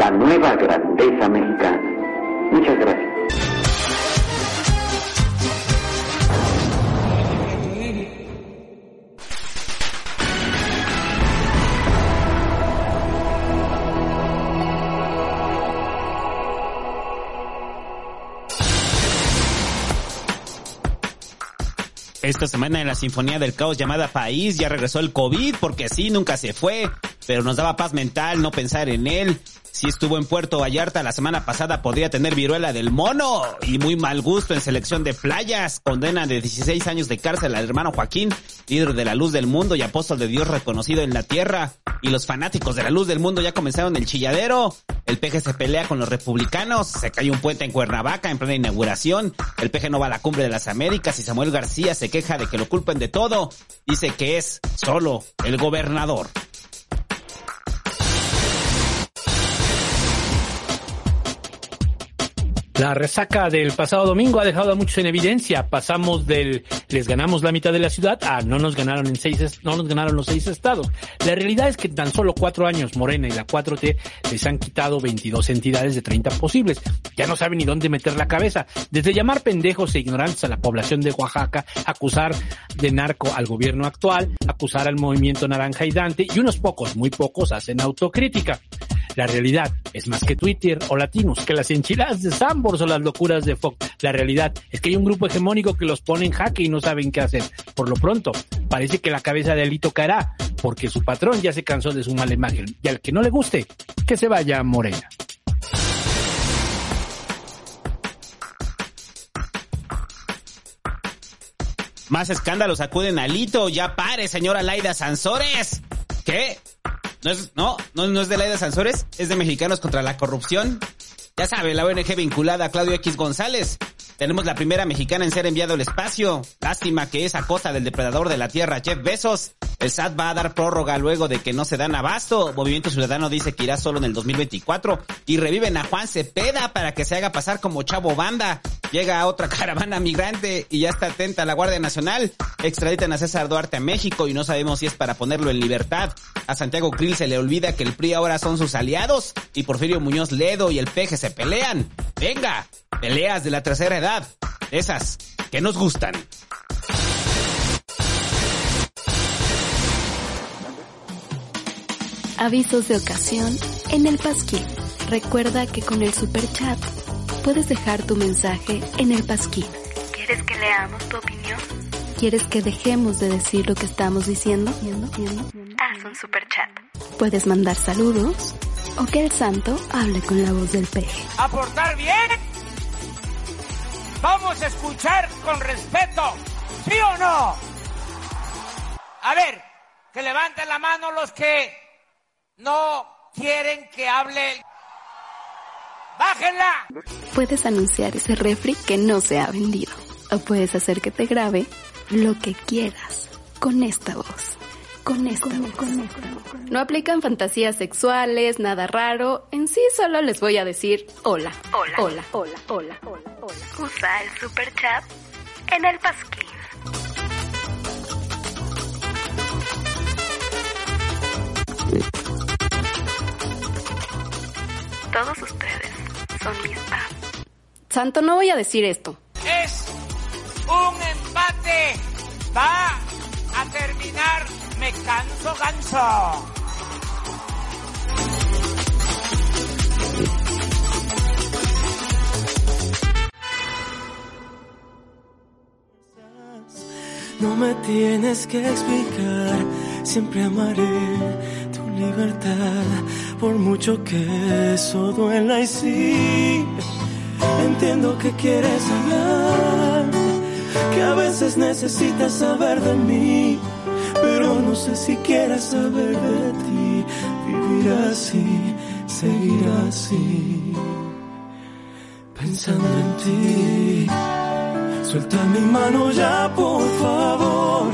la nueva grandeza mexicana. Muchas gracias. Esta semana en la Sinfonía del Caos llamada País ya regresó el COVID porque sí, nunca se fue, pero nos daba paz mental no pensar en él. Si estuvo en Puerto Vallarta la semana pasada podría tener viruela del mono y muy mal gusto en selección de playas. Condena de 16 años de cárcel al hermano Joaquín, líder de la luz del mundo y apóstol de Dios reconocido en la tierra. Y los fanáticos de la luz del mundo ya comenzaron el chilladero. El peje se pelea con los republicanos, se cae un puente en Cuernavaca en plena inauguración. El peje no va a la cumbre de las Américas y Samuel García se queja de que lo culpen de todo. Dice que es solo el gobernador. La resaca del pasado domingo ha dejado a muchos en evidencia. Pasamos del les ganamos la mitad de la ciudad a no nos ganaron en seis, no nos ganaron los seis estados. La realidad es que en tan solo cuatro años Morena y la 4T les han quitado 22 entidades de 30 posibles. Ya no saben ni dónde meter la cabeza. Desde llamar pendejos e ignorantes a la población de Oaxaca, acusar de narco al gobierno actual, acusar al movimiento naranja y Dante y unos pocos, muy pocos, hacen autocrítica. La realidad es más que Twitter o latinos, que las enchiladas de Sambors o las locuras de Fox. La realidad es que hay un grupo hegemónico que los pone en jaque y no saben qué hacer. Por lo pronto, parece que la cabeza de Alito caerá, porque su patrón ya se cansó de su mala imagen. Y al que no le guste, que se vaya a Morena. Más escándalos acuden a Lito. Ya pare, señora Laida Sansores. ¿Qué? ¿No es, no, no, no es de Laida Sansores? ¿Es de Mexicanos contra la Corrupción? Ya sabe, la ONG vinculada a Claudio X González. Tenemos la primera mexicana en ser enviado al espacio. Lástima que es a costa del depredador de la Tierra, Jeff Bezos. El SAT va a dar prórroga luego de que no se dan abasto. Movimiento Ciudadano dice que irá solo en el 2024. Y reviven a Juan Cepeda para que se haga pasar como chavo banda. Llega otra caravana migrante y ya está atenta la Guardia Nacional. Extraditan a César Duarte a México y no sabemos si es para ponerlo en libertad. A Santiago Krill se le olvida que el PRI ahora son sus aliados y Porfirio Muñoz Ledo y el Peje se pelean. Venga, peleas de la tercera edad. Esas que nos gustan. Avisos de ocasión en el Pasquín. Recuerda que con el super chat puedes dejar tu mensaje en el Pasquín. ¿Quieres que leamos tu opinión? ¿Quieres que dejemos de decir lo que estamos diciendo? Haz un super chat. Puedes mandar saludos o que el santo hable con la voz del peje. ¿Aportar bien? Vamos a escuchar con respeto. ¿Sí o no? A ver, que levanten la mano los que no quieren que hable. ¡Bájenla! Puedes anunciar ese refri que no se ha vendido. O puedes hacer que te grabe lo que quieras con esta voz. Con esta voz. No aplican fantasías sexuales, nada raro. En sí solo les voy a decir hola. Hola. Hola. Hola. Hola. Hola. Hola. Usa el super chat en el pasquín. Todos ustedes son mis fans. Santo, no voy a decir esto. Es un empate. Va a terminar me canso ganso. No me tienes que explicar, siempre amaré tu libertad, por mucho que eso duela y sí, entiendo que quieres hablar, que a veces necesitas saber de mí pero no sé si quieres saber de ti. Vivir así, seguir así, pensando en ti. Suelta mi mano ya, por favor.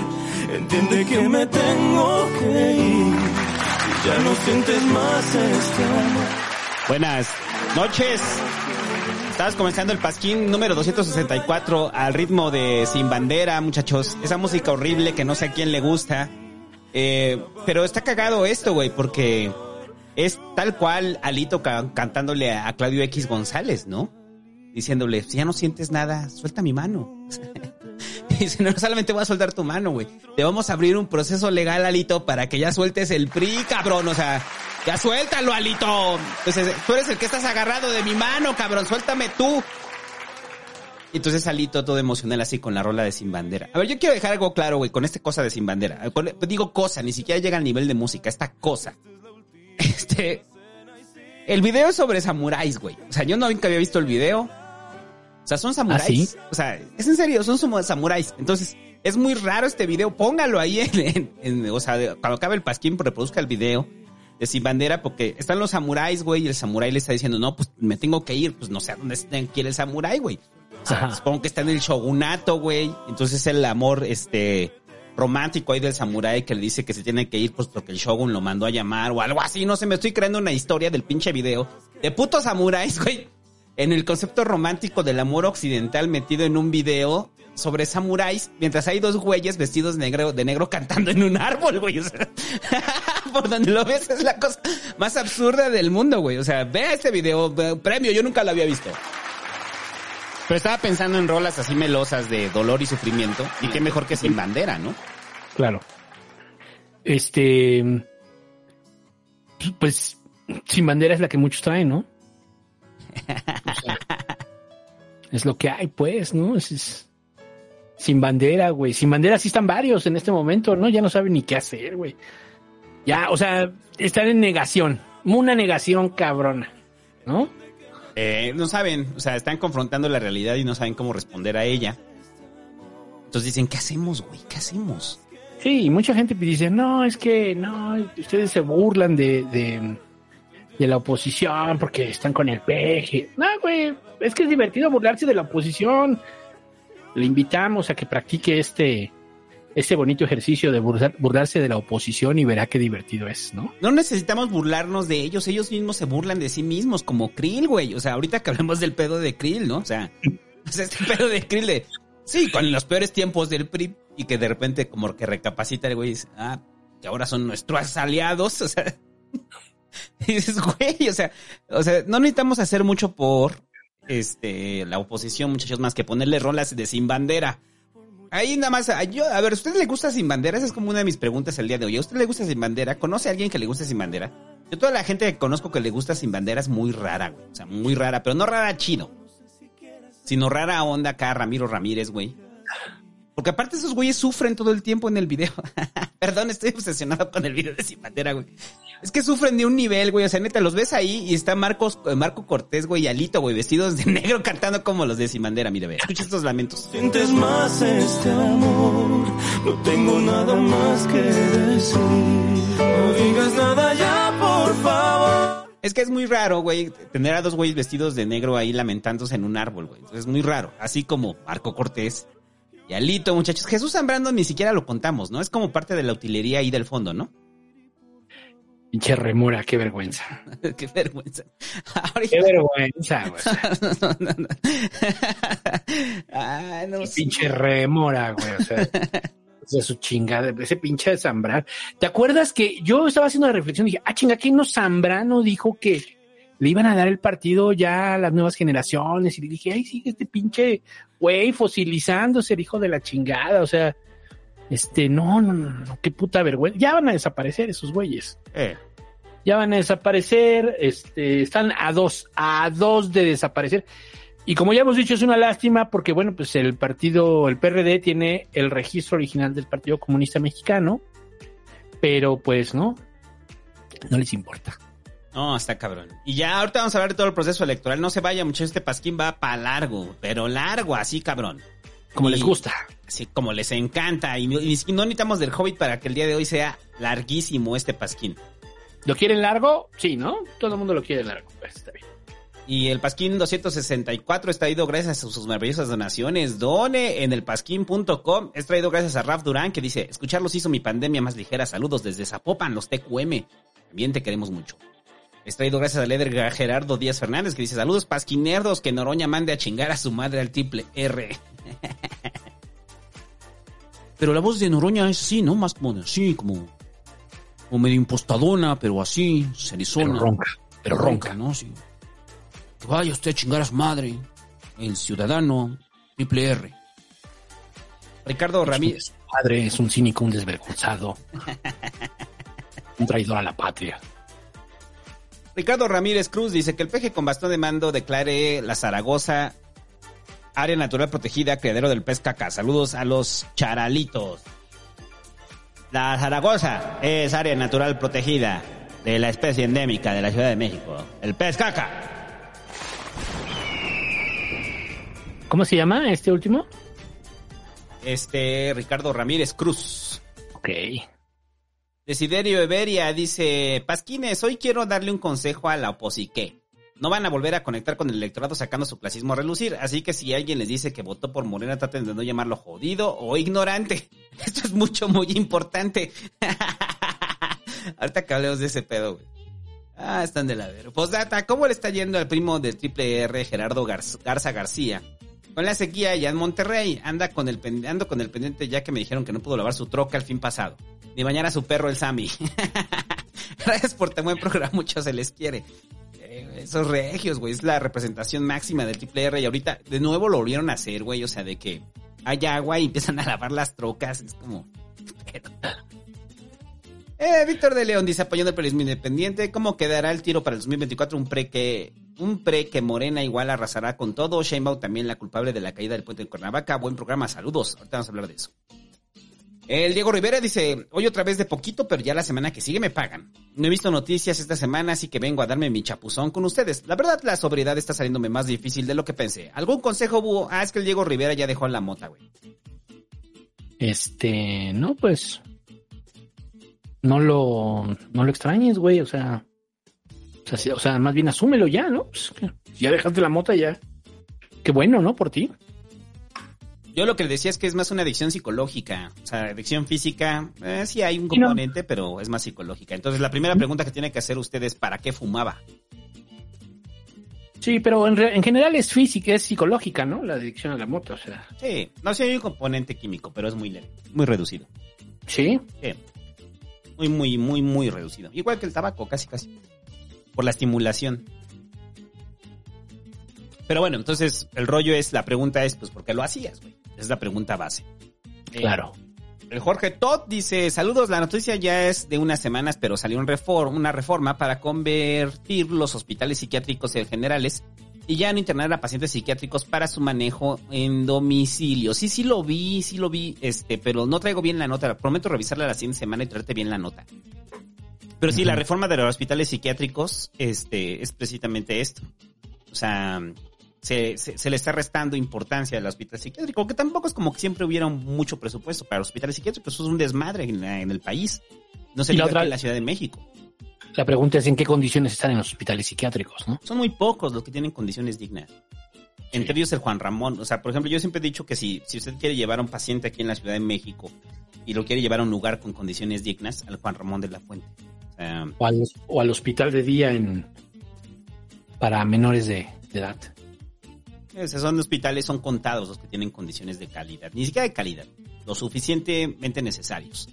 Entiende que me tengo que ir. Ya no sientes más este amor. Buenas noches. Estás comenzando el pasquín número 264 al ritmo de Sin Bandera, muchachos. Esa música horrible que no sé a quién le gusta. Eh, pero está cagado esto, güey, porque es tal cual Alito ca- cantándole a Claudio X González, ¿no? Diciéndole, si ya no sientes nada, suelta mi mano. Dice, no solamente voy a soltar tu mano, güey. Te vamos a abrir un proceso legal, Alito, para que ya sueltes el PRI, cabrón. O sea, ya suéltalo, Alito. Entonces, tú eres el que estás agarrado de mi mano, cabrón. Suéltame tú. Y entonces Alito todo emocional así con la rola de Sin Bandera. A ver, yo quiero dejar algo claro, güey, con este cosa de Sin Bandera. Con- digo cosa, ni siquiera llega al nivel de música, esta cosa. Este... El video es sobre samuráis, güey. O sea, yo no nunca había visto el video. O sea, son samuráis. ¿Ah, sí? O sea, es en serio, son samuráis. Entonces, es muy raro este video. Póngalo ahí en, en- en- o sea, cuando acabe el pasquín, reproduzca el video de Sin Bandera, porque están los samuráis, güey, y el samurái le está diciendo, no, pues me tengo que ir, pues no sé a dónde está- quiere el samurái, güey. O sea, Ajá. supongo que está en el shogunato, güey. Entonces el amor, este, romántico ahí del samurái que le dice que se tiene que ir, pues porque el shogun lo mandó a llamar o algo así. No sé, me estoy creando una historia del pinche video de putos samuráis, güey. En el concepto romántico del amor occidental metido en un video sobre samuráis, mientras hay dos güeyes vestidos negro, de negro cantando en un árbol, güey. O sea, por donde lo ves es la cosa más absurda del mundo, güey. O sea, vea este video, ve- premio, yo nunca lo había visto. Pero estaba pensando en rolas así melosas de dolor y sufrimiento. Y qué mejor que sin bandera, ¿no? Claro. Este. Pues, sin bandera es la que muchos traen, ¿no? O sea, es lo que hay, pues, ¿no? Es, es- sin bandera, güey. Sin bandera sí están varios en este momento, ¿no? Ya no saben ni qué hacer, güey. Ya, o sea, están en negación. Una negación cabrona, ¿no? Eh, no saben, o sea, están confrontando la realidad y no saben cómo responder a ella. Entonces dicen, ¿qué hacemos, güey? ¿Qué hacemos? Sí, y mucha gente dice, no, es que no, ustedes se burlan de, de, de la oposición porque están con el peje. No, güey, es que es divertido burlarse de la oposición. Le invitamos a que practique este, este bonito ejercicio de burlar- burlarse de la oposición y verá qué divertido es, ¿no? No necesitamos burlarnos de ellos, ellos mismos se burlan de sí mismos, como Krill, güey. O sea, ahorita que hablemos del pedo de Krill, ¿no? O sea, este pedo de Krill de, sí, con los peores tiempos del PRI y que de repente como que recapacita el güey dice, ah, que ahora son nuestros aliados, o sea, y dices, güey, o sea, o sea, no necesitamos hacer mucho por este la oposición, muchachos, más que ponerle rolas de sin bandera. Ahí nada más, yo, a ver, ¿a usted le gusta sin bandera? Esa es como una de mis preguntas el día de hoy. ¿A usted le gusta sin bandera? ¿Conoce a alguien que le guste sin bandera? Yo toda la gente que conozco que le gusta sin bandera es muy rara, güey. O sea, muy rara, pero no rara chido. Sino rara onda acá, Ramiro Ramírez, güey. Porque aparte esos güeyes sufren todo el tiempo en el video. Perdón, estoy obsesionado con el video de Sin Bandera, güey. Es que sufren de un nivel, güey. O sea, neta, los ves ahí y está Marcos, eh, Marco Cortés, güey, y Alito, güey, vestidos de negro cantando como los de Sin Bandera. Mire, ve. Escucha estos lamentos. Sientes más este amor, no tengo nada más que decir. No digas nada ya, por favor. Es que es muy raro, güey, tener a dos güeyes vestidos de negro ahí lamentándose en un árbol, güey. Es muy raro. Así como Marco Cortés y Alito, muchachos. Jesús Zambrano ni siquiera lo contamos, ¿no? Es como parte de la utilería ahí del fondo, ¿no? Pinche remora, qué vergüenza. Qué vergüenza. Qué vergüenza, güey. no, no, no. Ay, no sé. Pinche remora, güey. O sea, de su chingada, ese pinche de Zambrano. ¿Te acuerdas que yo estaba haciendo la reflexión y dije, ah, chinga, ¿quién no Zambrano dijo que le iban a dar el partido ya a las nuevas generaciones? Y le dije, ay, sí, este pinche güey fosilizándose, el hijo de la chingada. O sea, este, no, no, no, no, qué puta vergüenza. Ya van a desaparecer esos güeyes. Eh, Ya van a desaparecer, este, están a dos, a dos de desaparecer. Y como ya hemos dicho, es una lástima porque, bueno, pues el partido, el PRD tiene el registro original del Partido Comunista Mexicano, pero pues no, no les importa. No, está cabrón. Y ya ahorita vamos a hablar de todo el proceso electoral. No se vaya, muchachos, este pasquín va para largo, pero largo, así cabrón. Como Y- les gusta. Así como les encanta. Y, no- y no necesitamos del Hobbit para que el día de hoy sea larguísimo este pasquín. ¿Lo quieren largo? Sí, ¿no? Todo el mundo lo quiere largo. Pues está bien. Y el Pasquín 264 es traído gracias a sus maravillosas donaciones. Done en el pasquín.com. Es traído gracias a Raf Durán que dice, escucharlos hizo mi pandemia más ligera. Saludos desde Zapopan, los TQM. También te queremos mucho. Es traído gracias al Eder Gerardo Díaz Fernández que dice, saludos pasquinerdos, que Noroña mande a chingar a su madre al triple R. Pero la voz de Noroña es así, ¿no? Más como, de- sí, como, como medio impostadona, pero así, serizona. Pero ronca, pero ronca. ¿no? Sí. Que vaya usted a chingar a su madre. El ciudadano triple R. Ricardo Ramírez. Su padre es un cínico, un desvergonzado. un traidor a la patria. Ricardo Ramírez Cruz dice que el peje con bastón de mando declare la Zaragoza área natural protegida, criadero del pez caca. Saludos a los charalitos. La Zaragoza es área natural protegida de la especie endémica de la Ciudad de México, el pez caca. ¿Cómo se llama este último? Este Ricardo Ramírez Cruz. Ok. Desiderio Everia dice, Pasquines, hoy quiero darle un consejo a la oposique. No van a volver a conectar con el electorado sacando su clasismo a relucir, así que si alguien les dice que votó por Morena, traten de no llamarlo jodido o ignorante. Esto es mucho, muy importante. Ahorita que hablemos de ese pedo, güey. Ah, están de la vera. Postdata, ¿cómo le está yendo al primo del triple R, Gerardo Garz- Garza García? Con la sequía allá en Monterrey, anda con el ando con el pendiente ya que me dijeron que no pudo lavar su troca el fin pasado. Ni bañar a su perro el Sammy. Gracias por tan buen programa, mucho se les quiere. Eh, Esos regios, güey, es la representación máxima del triple R y ahorita de nuevo lo volvieron a hacer, güey, o sea, de que hay agua y empiezan a lavar las trocas, es como... Eh, Víctor de León dice, apoyando el periodismo independiente, ¿cómo quedará el tiro para el 2024? Un pre que, un pre que Morena igual arrasará con todo. Sheinbaum también la culpable de la caída del puente de Cuernavaca. Buen programa, saludos. Ahorita vamos a hablar de eso. El Diego Rivera dice, hoy otra vez de poquito, pero ya la semana que sigue me pagan. No he visto noticias esta semana, así que vengo a darme mi chapuzón con ustedes. La verdad, la sobriedad está saliéndome más difícil de lo que pensé. ¿Algún consejo, Búho? Ah, es que el Diego Rivera ya dejó la mota, güey. Este, no, pues. No lo, no lo extrañes, güey. O sea, o sea, sí, o sea, más bien asúmelo ya, ¿no? Pues, ya dejaste la mota ya. Qué bueno, ¿no? Por ti. Yo lo que le decía es que es más una adicción psicológica. O sea, adicción física, eh, sí hay un Sí, no. componente, pero es más psicológica. Entonces, la primera pregunta que tiene que hacer usted es, ¿para qué fumaba? Sí, pero en, re- en general es física, es psicológica, ¿no? La adicción a la moto, o sea. Sí, no sé, hay un componente químico, pero es muy leve, muy reducido. Sí. Sí. Muy, muy, muy, muy reducido. Igual que el tabaco, casi, casi. Por la estimulación. Pero bueno, entonces el rollo es, la pregunta es, pues, ¿por qué lo hacías, güey? Esa Es la pregunta base. Eh, Claro. El Jorge Todd dice, saludos, la noticia ya es de unas semanas, pero salió un reform, una reforma para convertir los hospitales psiquiátricos en generales y ya no internar a pacientes psiquiátricos para su manejo en domicilio. Sí, sí lo vi, sí lo vi, este, pero no traigo bien la nota. Prometo revisarla la siguiente semana y traerte bien la nota. Pero sí, la reforma de los hospitales psiquiátricos, este, es precisamente esto. O sea, se, se, se le está restando importancia al hospital psiquiátrico, que tampoco es como que siempre hubiera mucho presupuesto para los hospitales psiquiátricos, eso es un desmadre en, la- en el país. No se la otra- en la Ciudad de México. La pregunta es en qué condiciones están en los hospitales psiquiátricos, ¿no? Son muy pocos los que tienen condiciones dignas. Entre ellos el Juan Ramón. O sea, por ejemplo, yo siempre he dicho que si, si usted quiere llevar a un paciente aquí en la Ciudad de México y lo quiere llevar a un lugar con condiciones dignas, al Juan Ramón de la Fuente. O al, o al hospital de día en para menores de, de edad. Esos son hospitales, son contados los que tienen condiciones de calidad, ni siquiera de calidad, lo suficientemente necesarios.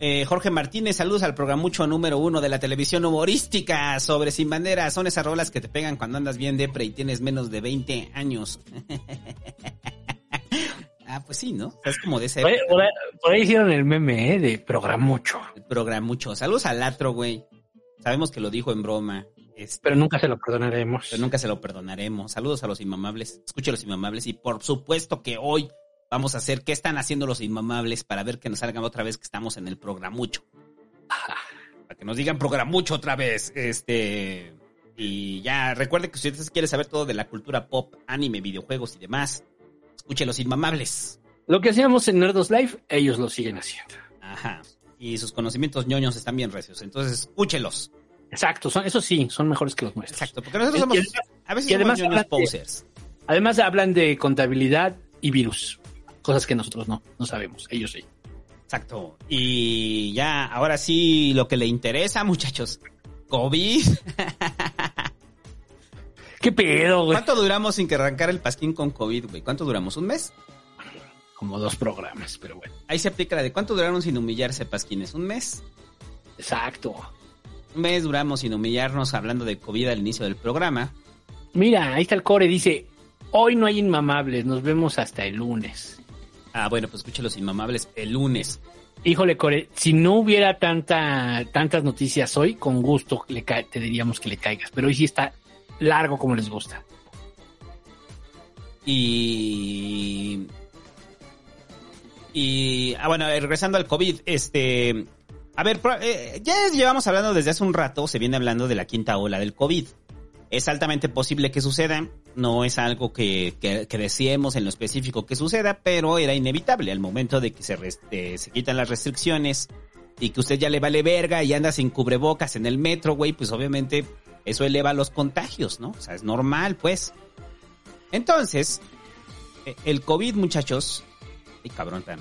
Eh, Jorge Martínez, saludos al programucho número uno de la televisión humorística sobre Sin Bandera. Son esas rolas que te pegan cuando andas bien depre y tienes menos de 20 años. ah, pues sí, ¿no? Es como de ese Por ahí, por ahí- por ahí hicieron el meme, ¿eh? De programucho. programucho. Saludos al Latro, güey. Sabemos que lo dijo en broma. Este, Pero nunca se lo perdonaremos. pero nunca se lo perdonaremos. Saludos a los inmamables. Escuche a los inmamables. Y por supuesto que hoy vamos a hacer qué están haciendo los inmamables para ver que nos salgan otra vez que estamos en el programucho. Para que nos digan programucho otra vez. Este. Y ya, recuerde que si usted quiere saber todo de la cultura pop, anime, videojuegos y demás, escuche los inmamables. Lo que hacíamos en Nerdos Live, ellos lo siguen haciendo. Ajá. Y sus conocimientos ñoños están bien recios. Entonces, escúchelos. Exacto, son, eso sí, son mejores que los nuestros. Exacto. Porque nosotros somos. Y además- A veces y además somos ñoños posers. Además hablan de contabilidad y virus, cosas que nosotros no, no sabemos, ellos sí. Exacto. Y ya, ahora sí, lo que le interesa, muchachos. COVID. ¿Qué pedo, güey? ¿Cuánto duramos sin que arrancara el pasquín con COVID, güey? ¿Cuánto duramos? ¿Un mes? Como dos programas, pero bueno. Ahí se aplica la de cuánto duraron sin humillarse pasquines. ¿Un mes? Exacto. Un mes duramos sin humillarnos hablando de COVID al inicio del programa. Mira, ahí está el core, dice, hoy no hay inmamables, nos vemos hasta el lunes. Ah, bueno, pues escuche los inmamables el lunes. Híjole, Core, si no hubiera tanta, tantas noticias hoy, con gusto le ca- te diríamos que le caigas, pero hoy sí está largo como les gusta. Y. Y. Ah, bueno, eh, regresando al COVID, este. A ver, eh, ya llevamos hablando desde hace un rato, se viene hablando de la quinta ola del COVID. Es altamente posible que suceda, no es algo que, que, que en lo específico que suceda, pero era inevitable al momento de que se, se quitan las restricciones y que usted ya le vale verga y anda sin cubrebocas en el metro, güey, pues obviamente eso eleva los contagios, ¿no? O sea, es normal, pues. Entonces, eh, el COVID, muchachos. Ay, cabrón, tan.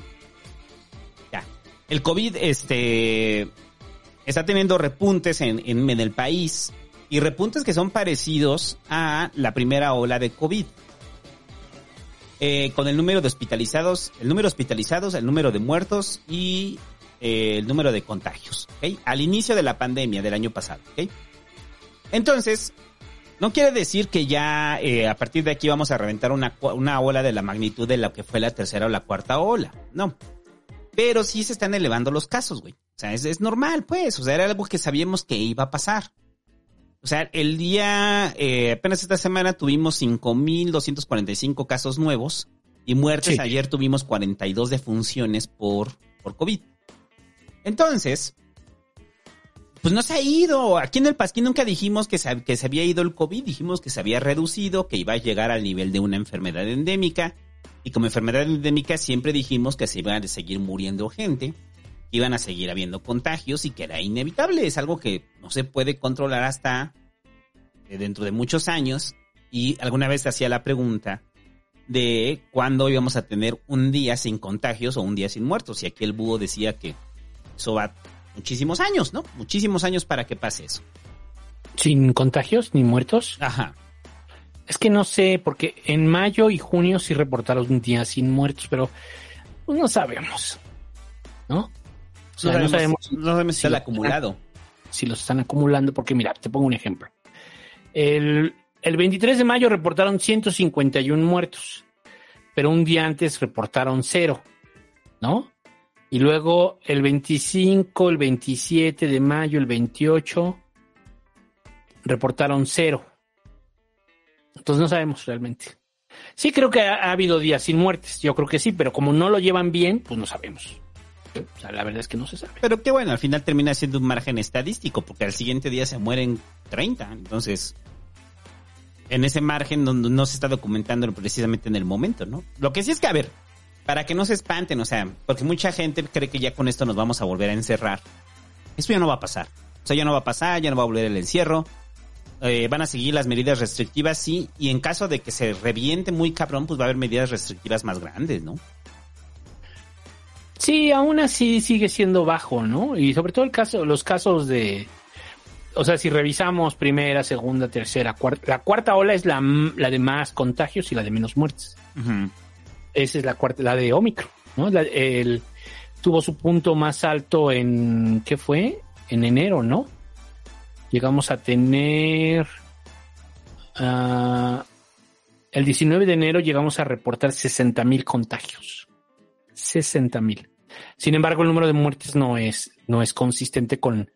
Ya. El COVID, este. Está teniendo repuntes en, en el país. Y repuntes que son parecidos a la primera ola de COVID. Eh, con el número de hospitalizados, el número de hospitalizados, el número de muertos y eh, el número de contagios. ¿ok? Al inicio de la pandemia del año pasado. ¿ok? Entonces, no quiere decir que ya eh, a partir de aquí vamos a reventar una, una ola de la magnitud de lo que fue la tercera o la cuarta ola. No. Pero sí se están elevando los casos, güey. O sea, es, es normal, pues. O sea, era algo que sabíamos que iba a pasar. O sea, el día, eh, apenas esta semana tuvimos 5.245 casos nuevos y muertes. Sí. Ayer tuvimos 42 defunciones por, por COVID. Entonces, pues no se ha ido. Aquí en el Pasquín nunca dijimos que se, que se había ido el COVID, dijimos que se había reducido, que iba a llegar al nivel de una enfermedad endémica. Y como enfermedad endémica siempre dijimos que se iban a seguir muriendo gente, que iban a seguir habiendo contagios y que era inevitable. Es algo que no se puede controlar hasta eh, dentro de muchos años. Y alguna vez hacía la pregunta de cuándo íbamos a tener un día sin contagios o un día sin muertos. Y aquí el búho decía que eso va muchísimos años, ¿no? Muchísimos años para que pase eso. Sin contagios ni muertos. Ajá. Es que no sé, porque en mayo y junio sí reportaron un día sin muertos, pero pues, no sabemos. ¿No? O sea, no sabemos, no sabemos si el lo- acumulado. si los están acumulando, porque mira, te pongo un ejemplo. El, el 23 de mayo reportaron 151 muertos, pero un día antes reportaron cero, ¿no? Y luego el 25, el 27 de mayo, el 28, reportaron cero. Entonces no sabemos realmente. Sí creo que ha, ha habido días sin muertes, yo creo que sí, pero como no lo llevan bien, pues no sabemos. Sea, la verdad es que no se sabe. Pero qué bueno, al final termina siendo un margen estadístico, porque al siguiente día se mueren 30. Entonces, en ese margen no, no se está documentando precisamente en el momento, ¿no? Lo que sí es que, a ver, para que no se espanten, o sea, porque mucha gente cree que ya con esto nos vamos a volver a encerrar. Esto ya no va a pasar. O sea, ya no va a pasar, ya no va a volver el encierro. Eh, van a seguir las medidas restrictivas, sí, y en caso de que se reviente muy cabrón, pues va a haber medidas restrictivas más grandes, ¿no? Sí, aún así sigue siendo bajo, ¿no? Y sobre todo el caso, los casos de, o sea, si revisamos primera, segunda, tercera, cuarta, la cuarta ola es la, la de más contagios y la de menos muertes. Esa es la cuarta, la de Omicron, ¿no? La- el, tuvo su punto más alto en, ¿qué fue? En enero, ¿no? Llegamos a tener, ah, el 19 de enero llegamos a reportar 60 mil contagios. 60 mil. Sin embargo, el número de muertes no es, no es consistente con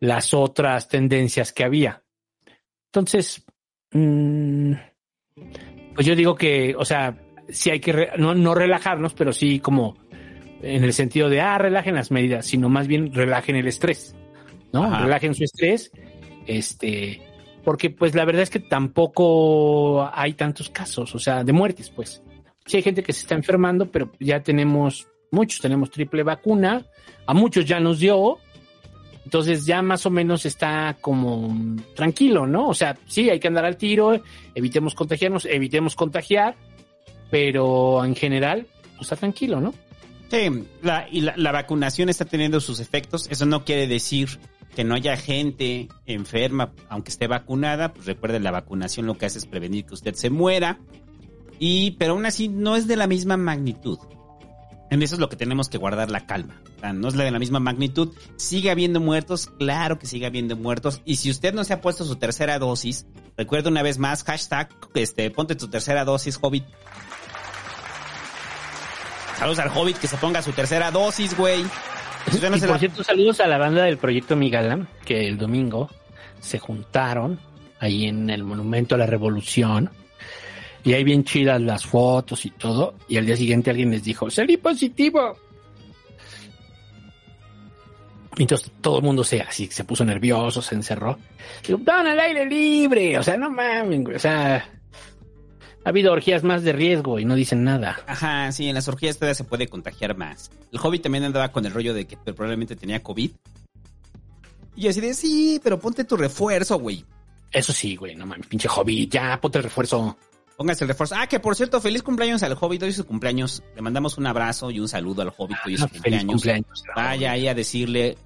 las otras tendencias que había. Entonces, mm, pues yo digo que, o sea, sí hay que re- no, no relajarnos, pero sí como en el sentido de, ah, relajen las medidas, sino más bien relajen el estrés, ¿no? Ajá. Relajen su estrés, este, porque pues la verdad es que tampoco hay tantos casos, o sea, de muertes, pues. Sí hay gente que se está enfermando, pero ya tenemos, muchos tenemos triple vacuna, a muchos ya nos dio, entonces ya más o menos está como tranquilo, ¿no? O sea, sí, hay que andar al tiro, evitemos contagiarnos, evitemos contagiar, pero en general, pues está tranquilo, ¿no? Sí, la, y la, la vacunación está teniendo sus efectos. Eso no quiere decir que no haya gente enferma, aunque esté vacunada. Pues recuerden, la vacunación lo que hace es prevenir que usted se muera. Y, pero aún así, no es de la misma magnitud. En eso es lo que tenemos que guardar la calma. O sea, no es la de la misma magnitud. Sigue habiendo muertos, claro que sigue habiendo muertos. Y si usted no se ha puesto su tercera dosis, recuerda una vez más, hashtag, este, ponte tu tercera dosis, Hobbit. Saludos al Hobbit que se ponga su tercera dosis, güey. Si usted no y se por la- cierto, saludos a la banda del Proyecto Migala, que el domingo se juntaron ahí en el Monumento a la Revolución. Y ahí bien chidas las fotos y todo. Y al día siguiente alguien les dijo, salí positivo. Entonces todo el mundo se, así, se puso nervioso, se encerró. Digo, "Don, al aire libre. O sea, no mames, güey. O sea, ha habido orgías más de riesgo y no dicen nada. Ajá, sí, en las orgías todavía se puede contagiar más. El Hobbit también andaba con el rollo de que probablemente tenía COVID. Y así de, sí, pero ponte tu refuerzo, güey. Eso sí, güey, no mames, pinche hobby. Ya, ponte el refuerzo. Póngase el refuerzo. Ah, que por cierto, feliz cumpleaños al Hobbit. Hoy es su cumpleaños. Le mandamos un abrazo y un saludo al Hobbit. Hoy es su Ah, feliz cumpleaños. Vaya ahí a decirle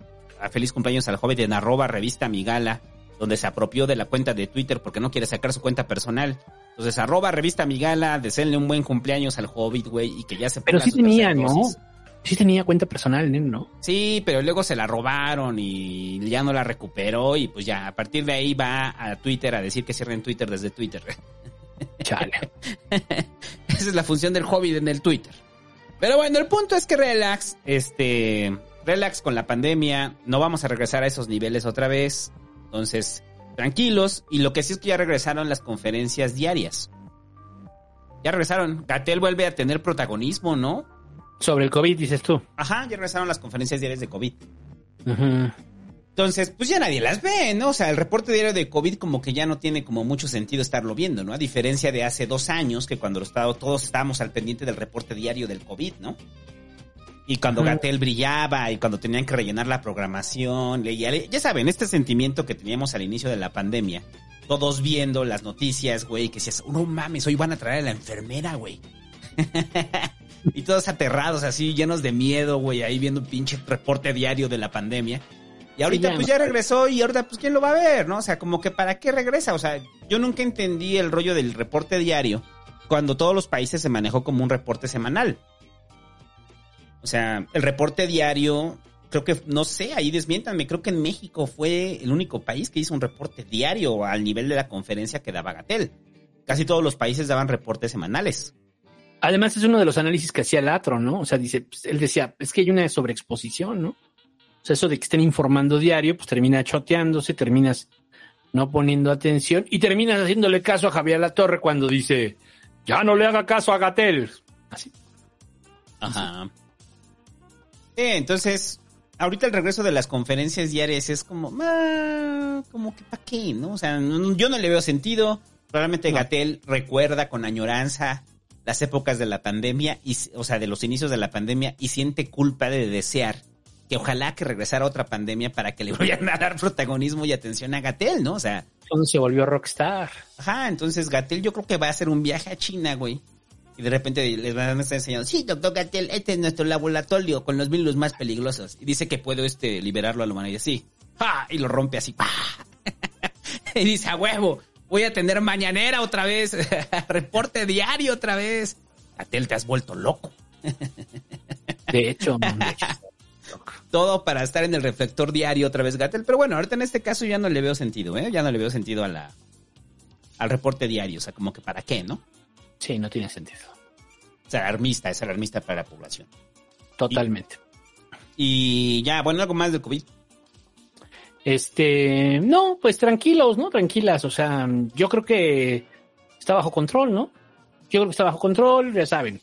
a feliz cumpleaños al Hobbit en arroba revista Migala, donde se apropió de la cuenta de Twitter porque no quiere sacar su cuenta personal. Entonces, arroba revista Migala, deseenle un buen cumpleaños al Hobbit, güey, y que ya se Pero sí tenía, ¿no? dosis. Sí tenía cuenta personal, ¿no? ¿no? Sí, pero luego se la robaron y ya no la recuperó y pues ya, a partir de ahí va a Twitter a decir que cierren Twitter desde Twitter. Chale. Esa es la función del Hobbit en el Twitter. Pero bueno, el punto es que relax, este, relax con la pandemia, no vamos a regresar a esos niveles otra vez. Entonces, tranquilos. Y lo que sí es que ya regresaron las conferencias diarias. Ya regresaron. Gatel vuelve a tener protagonismo, ¿no? Sobre el COVID, dices tú. Ajá, ya regresaron las conferencias diarias de COVID. Ujú. Entonces, pues ya nadie las ve, ¿no? O sea, el reporte diario de COVID como que ya no tiene como mucho sentido estarlo viendo, ¿no? A diferencia de hace dos años, que cuando estado, todos estábamos al pendiente del reporte diario del COVID, ¿no? Y cuando. Gatel brillaba y cuando tenían que rellenar la programación, leía, le- ya saben, este sentimiento que teníamos al inicio de la pandemia, todos viendo las noticias, güey, que decías, no mames, hoy van a traer a la enfermera, güey. y todos aterrados, así, llenos de miedo, güey, ahí viendo un pinche reporte diario de la pandemia. Y ahorita pues ya regresó y ahorita pues quién lo va a ver, ¿no? O sea, como que para qué regresa, o sea, yo nunca entendí el rollo del reporte diario cuando todos los países se manejó como un reporte semanal. O sea, el reporte diario, creo que, no sé, ahí desmiéntanme, creo que en México fue el único país que hizo un reporte diario al nivel de la conferencia que daba Gatel. Casi todos los países daban reportes semanales. Además, es uno de los análisis que hacía Latro, ¿no? O sea, dice, pues, él decía, es que hay una sobreexposición, ¿no? O sea, eso de que estén informando diario, pues termina choteándose, terminas no poniendo atención y terminas haciéndole caso a Javier La Torre cuando dice, ya no le haga caso a Gatel. Así. Ajá. Sí, entonces, ahorita el regreso de las conferencias diarias es como, ah, como que para qué, ¿no? O sea, no- yo no le veo sentido. Probablemente Gatel recuerda con añoranza las épocas de la pandemia, y, o sea, de los inicios de la pandemia, y siente culpa de desear que ojalá que regresara otra pandemia para que le volvieran a dar protagonismo y atención a Gatel, ¿no? O sea, Entonces se volvió rockstar. Ajá, entonces Gatel yo creo que va a hacer un viaje a China, güey. Y de repente les van a estar enseñando, sí, doctor Gatel, este es nuestro laboratorio con los virus más peligrosos. Y dice que puedo este liberarlo a la humanidad. Sí. ¡Ja! Y lo rompe así. ¡pah! y dice, a huevo, voy a tener mañanera otra vez. Reporte diario otra vez. Gatel, te has vuelto loco. De hecho, de hecho. Todo para estar en el reflector diario otra vez, Gatel. Pero bueno, ahorita en este caso ya no le veo sentido, ¿eh? Ya no le veo sentido a la, al reporte diario. O sea, como que para qué, ¿no? Sí, no tiene sentido. Es alarmista, es alarmista para la población. Totalmente. Y ya, bueno, algo más del COVID. Este, no, pues tranquilos, ¿no? Tranquilas. O sea, yo creo que está bajo control, ¿no? Yo creo que está bajo control, ya saben.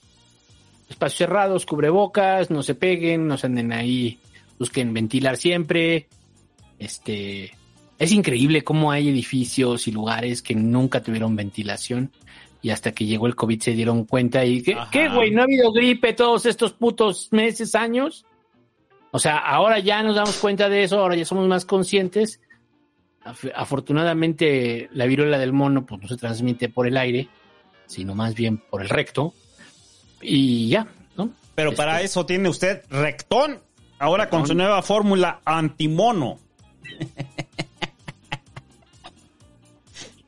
Espacios cerrados, cubrebocas, no se peguen, no se anden ahí, busquen ventilar siempre. Este, es increíble cómo hay edificios y lugares que nunca tuvieron ventilación y hasta que llegó el COVID se dieron cuenta y que. ¿qué, güey? ¿No ha habido gripe todos estos putos meses, años? O sea, ahora ya nos damos cuenta de eso, ahora ya somos más conscientes. Af- Afortunadamente, la viruela del mono pues, no se transmite por el aire, sino más bien por el recto. Y ya, ¿no? Pero Este- para eso tiene usted Rectón, ahora con su nueva fórmula antimono.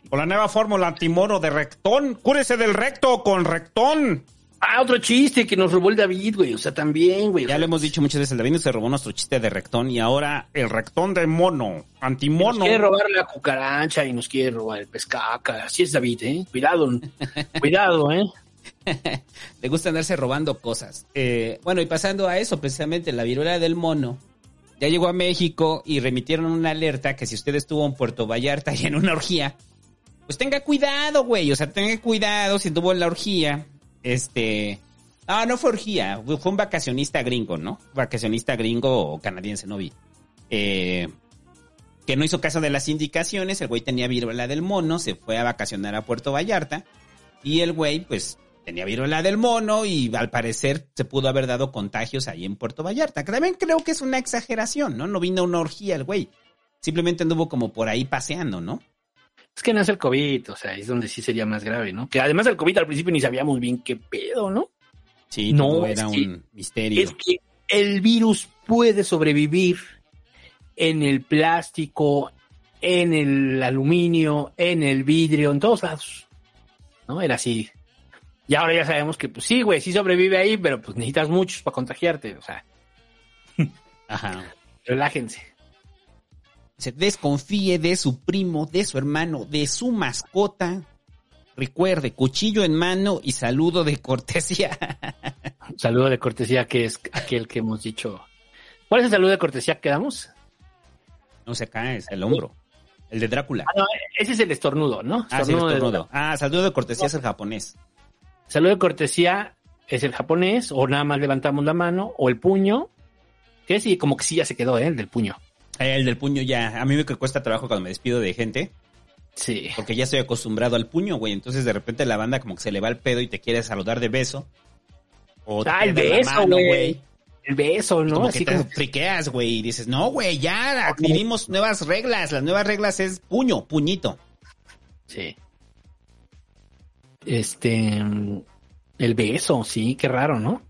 con la nueva fórmula antimono de Rectón, cúrese del recto con Rectón. Ah, otro chiste que nos robó el David, güey. O sea, también, güey. Ya le hemos dicho muchas veces, el David se robó nuestro chiste de Rectón y ahora el Rectón de mono, Nos antimono. quiere robar la cucaracha y nos quiere robar el pescaca. Así es, David, ¿eh? Cuidado, cuidado, ¿eh? Le gusta andarse robando cosas. Eh, bueno, y pasando a eso, precisamente la viruela del mono ya llegó a México y remitieron una alerta que si usted estuvo en Puerto Vallarta y en una orgía, pues tenga cuidado, güey. O sea, tenga cuidado si estuvo en la orgía. Este. Ah, no fue orgía, fue un vacacionista gringo, ¿no? Vacacionista gringo o canadiense, no vi. Eh, que no hizo caso de las indicaciones, el güey tenía viruela del mono, se fue a vacacionar a Puerto Vallarta y el güey, pues, tenía viruela del mono y al parecer se pudo haber dado contagios ahí en Puerto Vallarta, que también creo que es una exageración, ¿no? No vino una orgía el güey, simplemente anduvo como por ahí paseando, ¿no? Es que no es el COVID, o sea, es donde sí sería más grave, ¿no? Que además el COVID al principio ni sabíamos bien qué pedo, ¿no? Sí, No, era un misterio. Es que el virus puede sobrevivir en el plástico, en el aluminio, en el vidrio, en todos lados. ¿No? Era así. Y ahora ya sabemos que, pues sí, güey, sí sobrevive ahí, pero pues necesitas muchos para contagiarte. O sea, Ajá. relájense. Se desconfíe de su primo, de su hermano, de su mascota. Recuerde, cuchillo en mano y saludo de cortesía. Saludo de cortesía, que es aquel que hemos dicho. ¿Cuál es el saludo de cortesía que damos? No se cae, es el hombro. El de Drácula. Ah, no, ese es el estornudo, ¿no? Ah, sí, el estornudo. Ah, saludo de cortesía es el japonés. Saludo de cortesía es el japonés, o nada más levantamos la mano, o el puño, que sí, como que sí ya se quedó, ¿eh? El del puño. Eh, El del puño ya. A mí me cuesta trabajo cuando me despido de gente. Sí. Porque ya estoy acostumbrado al puño, güey. Entonces de repente la banda como que se le va el pedo y te quiere saludar de beso. O te Ah, el beso, mano, güey. El beso, ¿no? Como Así que te como- friqueas, güey, y dices, no, güey, ya adquirimos nuevas reglas. Las nuevas reglas es puño, puñito. Sí. Este. El beso, sí, qué raro, ¿no?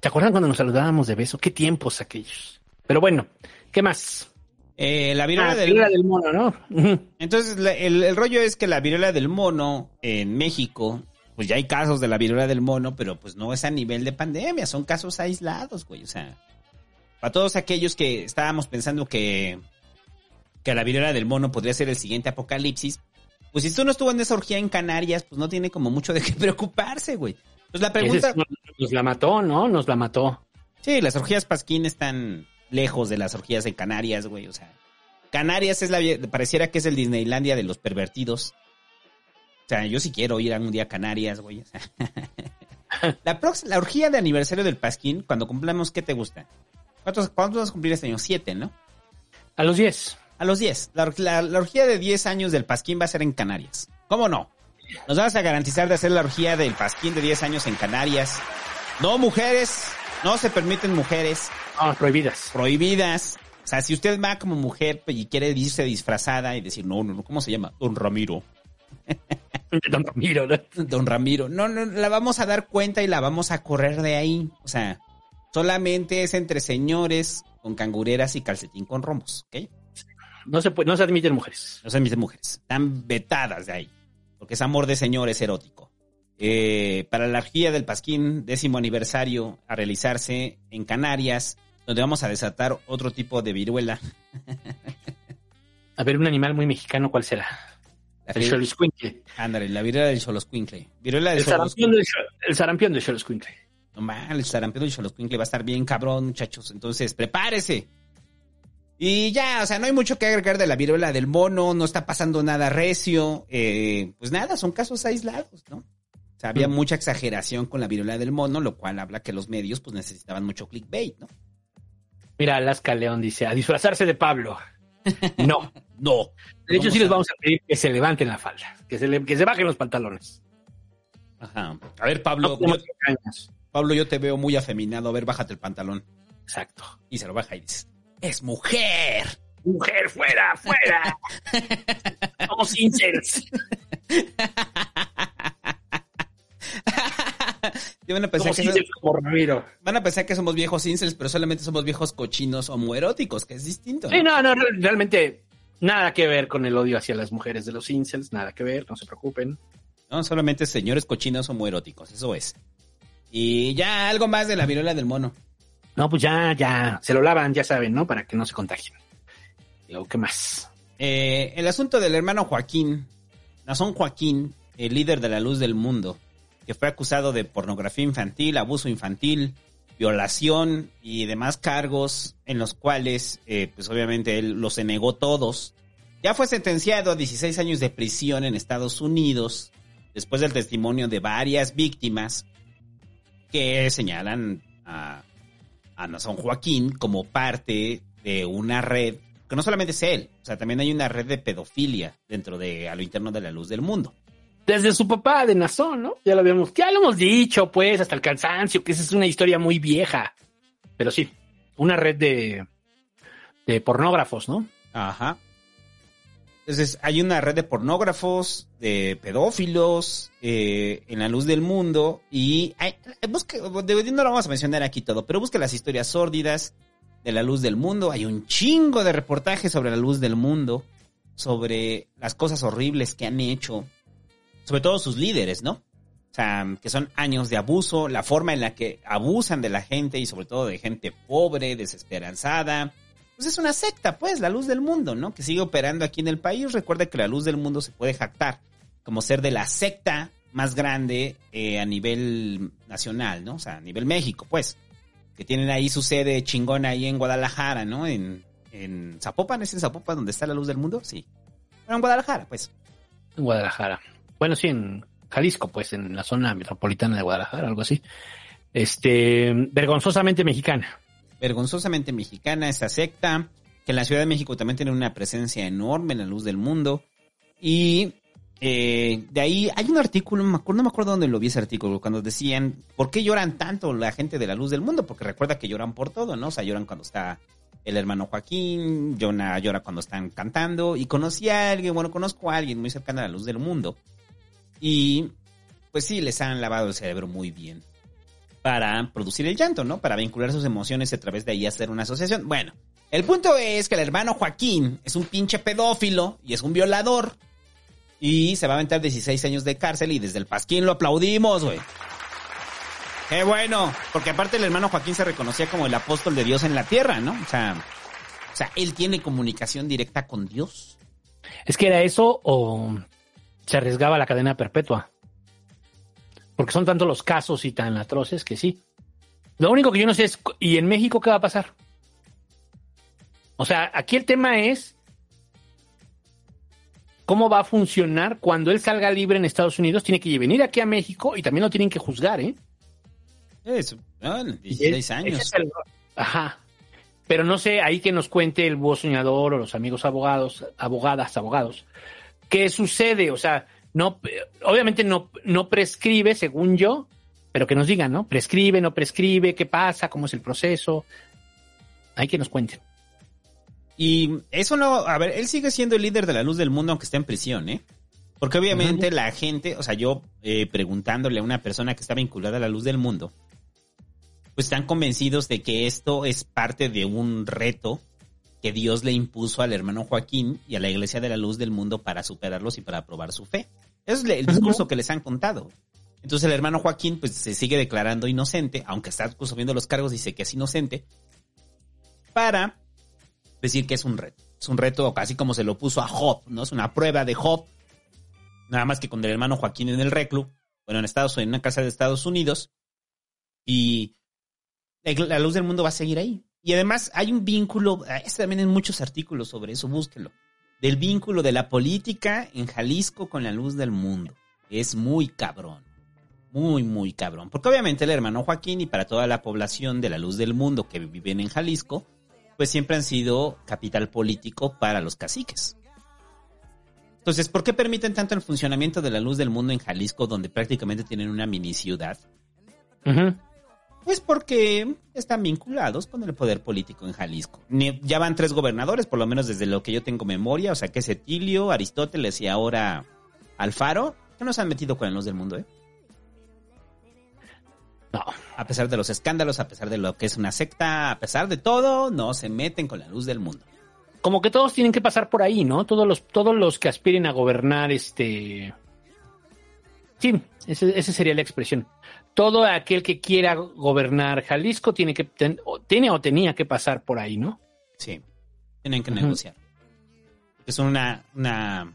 ¿Te acuerdan cuando nos saludábamos de beso? Qué tiempos aquellos. Pero bueno, ¿qué más? Eh, la viruela Ah, del... viruela del mono, ¿no? Entonces, la- el, el rollo es que la viruela del mono en México, pues ya hay casos de la viruela del mono, pero pues no es a nivel de pandemia, son casos aislados, güey. O sea, para todos aquellos que estábamos pensando que, que la viruela del mono podría ser el siguiente apocalipsis, pues si tú no estuvo en esa orgía en Canarias, pues no tiene como mucho de qué preocuparse, güey. Pues la pregunta... Nos, la mató, ¿no? Nos la mató. Sí, las orgías Pasquín están lejos de las orgías en Canarias, güey. O sea, Canarias es la, pareciera que es el Disneylandia de los pervertidos. O sea, yo sí quiero ir a un día a Canarias, güey. O sea, la, prox- la orgía de aniversario del Pasquín, cuando cumplamos, ¿qué te gusta? ¿Cuántos, ¿Cuántos vas a cumplir este año? Siete, ¿no? A los 10. A los diez. La, or- la- la orgía de 10 años del Pasquín va a ser en Canarias. ¿Cómo no? Nos vas a garantizar de hacer la orgía del Pasquín de 10 años en Canarias. No mujeres, no se permiten mujeres Ah, prohibidas. prohibidas. O sea, si usted va como mujer y quiere irse disfrazada y decir, no, no, no, ¿cómo se llama? Don Ramiro. Don Ramiro, ¿no? Don Ramiro. No, no, la vamos a dar cuenta y la vamos a correr de ahí. O sea, solamente es entre señores con cangureras y calcetín con romos, ¿ok? No se, puede, no se admiten mujeres. No son mis mujeres. Están vetadas de ahí. Porque es amor de señores erótico. Eh, para la orgía del Pasquín, décimo aniversario, a realizarse en Canarias, donde vamos a desatar otro tipo de viruela. A ver, un animal muy mexicano, ¿cuál será? La El Xoloscuincle. Ándale, la viruela del Xoloscuincle. Viruela del El sarampión del el sarampión del Xoloscuincle. No mal, el sarampión del Xoloscuincle va a estar bien cabrón, muchachos. Entonces, prepárese. Y ya, o sea, no hay mucho que agregar de la viruela del mono, no está pasando nada recio, eh, pues nada, son casos aislados, ¿no? O sea, había Mm. mucha exageración con la viruela del mono, lo cual habla que los medios pues necesitaban mucho clickbait, ¿no? Mira, Alaska León dice, a disfrazarse de Pablo. No. No. De hecho, sí les vamos a pedir que se levanten la falda, que se, le- que se bajen los pantalones. Ajá. A ver, Pablo, No yo. Pablo, yo te veo muy afeminado, a ver, bájate el pantalón. Exacto. Y se lo baja y es mujer. Mujer, fuera, fuera. Somos incels. Van a pensar Somos que Ramiro. van a pensar que somos viejos incels, pero solamente somos viejos cochinos homoeróticos, que es distinto. ¿no? Sí, no, no, re- realmente nada que ver con el odio hacia las mujeres de los incels, nada que ver, no se preocupen. No, solamente señores cochinos homoeróticos, eso es. Y ya algo más de la viruela del mono. No, pues ya, ya, se lo lavan, ya saben, ¿no? Para que no se contagien. ¿qué más? Eh, el asunto del hermano Joaquín, Nazón Joaquín, el líder de la luz del mundo, que fue acusado de pornografía infantil, abuso infantil, violación y demás cargos en los cuales, eh, pues obviamente él los negó todos. Ya fue sentenciado a 16 años de prisión en Estados Unidos, después del testimonio de varias víctimas que señalan a, a Nazón Joaquín como parte de una red, que no solamente es él, o sea, también hay una red de pedofilia dentro de a lo interno de la luz del mundo. Desde su papá de Nazón, ¿no? Ya lo habíamos, ya lo hemos dicho, pues, hasta el cansancio, que esa es una historia muy vieja. Pero sí, una red de, de pornógrafos, ¿no? Ajá. Entonces, hay una red de pornógrafos, de pedófilos eh, en la luz del mundo y hay, busque, de- no lo vamos a mencionar aquí todo, pero busque las historias sórdidas de la luz del mundo. Hay un chingo de reportajes sobre la luz del mundo, sobre las cosas horribles que han hecho, sobre todo sus líderes, ¿no? O sea, que son años de abuso, la forma en la que abusan de la gente y sobre todo de gente pobre, desesperanzada. Pues es una secta, pues, la luz del mundo, ¿no? Que sigue operando aquí en el país. Recuerda que la luz del mundo se puede jactar como ser de la secta más grande eh, a nivel nacional, ¿no? O sea, a nivel México, pues. Que tienen ahí su sede chingona ahí en Guadalajara, ¿no? En, en Zapopan, ¿es en Zapopan donde está la luz del mundo? Sí. Bueno, en Guadalajara, pues. En Guadalajara. Bueno, sí, en Jalisco, pues, en la zona metropolitana de Guadalajara, algo así. Este, vergonzosamente mexicana. Vergonzosamente mexicana esa secta, que en la Ciudad de México también tiene una presencia enorme en la luz del mundo. Y eh, de ahí hay un artículo, no me acuerdo, dónde lo vi ese artículo, cuando decían, ¿por qué lloran tanto la gente de la luz del mundo? Porque recuerda que lloran por todo, ¿no? O sea, lloran cuando está el hermano Joaquín, llora, llora cuando están cantando, y conocí a alguien, bueno, conozco a alguien muy cercano a la luz del mundo. Y pues sí, les han lavado el cerebro muy bien para producir el llanto, ¿no? Para vincular sus emociones a través de ahí hacer una asociación. Bueno, el punto es que el hermano Joaquín es un pinche pedófilo y es un violador. Y se va a aventar 16 años de cárcel y desde el Pasquín lo aplaudimos, güey. Qué bueno, porque aparte el hermano Joaquín se reconocía como el apóstol de Dios en la tierra, ¿no? O sea, o sea, él tiene comunicación directa con Dios. Es que era eso o se arriesgaba la cadena perpetua. Porque son tantos los casos y tan atroces que sí. Lo único que yo no sé es, ¿y en México qué va a pasar? O sea, aquí el tema es cómo va a funcionar cuando él salga libre en Estados Unidos. Tiene que venir aquí a México y también lo tienen que juzgar, ¿eh? Es, ah, Y 16 es- años. ese es el- Ajá. Pero no sé, ahí que nos cuente el búho soñador o los amigos abogados, abogadas, abogados, ¿qué sucede? O sea, no, obviamente no, no prescribe, según yo, pero que nos digan, ¿no? Prescribe, no prescribe, qué pasa, cómo es el proceso. Hay que nos cuenten. Y eso no, a ver, él sigue siendo el líder de la luz del mundo aunque esté en prisión, ¿eh? Porque obviamente la gente, o sea, yo eh, preguntándole a una persona que está vinculada a la luz del mundo, pues están convencidos de que esto es parte de un reto que Dios le impuso al hermano Joaquín y a la iglesia de la luz del mundo para superarlos y para probar su fe. Es el discurso que les han contado. Entonces el hermano Joaquín pues se sigue declarando inocente, aunque está asumiendo los cargos, dice que es inocente, para decir que es un reto. Es un reto casi como se lo puso a Job, ¿no? Es una prueba de Job. Nada más que con el hermano Joaquín en el reclu, bueno, en Estados en una casa de Estados Unidos. Y la luz del mundo va a seguir ahí. Y además hay un vínculo, este también en muchos artículos sobre eso, búsquelo, del vínculo de la política en Jalisco con la luz del mundo. Es muy cabrón. Muy, muy cabrón. Porque obviamente el hermano Joaquín y para toda la población de la luz del mundo que viven en Jalisco, pues siempre han sido capital político para los caciques. Entonces, ¿por qué permiten tanto el funcionamiento de la luz del mundo en Jalisco, donde prácticamente tienen una mini ciudad? Pues porque están vinculados con el poder político en Jalisco. Ya van tres gobernadores, por lo menos desde lo que yo tengo memoria, o sea que es Etilio, Aristóteles y ahora Alfaro, que no se han metido con la luz del mundo, ¿eh? No. A pesar de los escándalos, a pesar de lo que es una secta, a pesar de todo, no se meten con la luz del mundo como que todos tienen que pasar por ahí, ¿no? Todos los, todos los que aspiren a gobernar, este. Sí, esa sería la expresión. Todo aquel que quiera gobernar Jalisco tiene que tiene o tenía que pasar por ahí, ¿no? Sí, tienen que negociar. Es una, una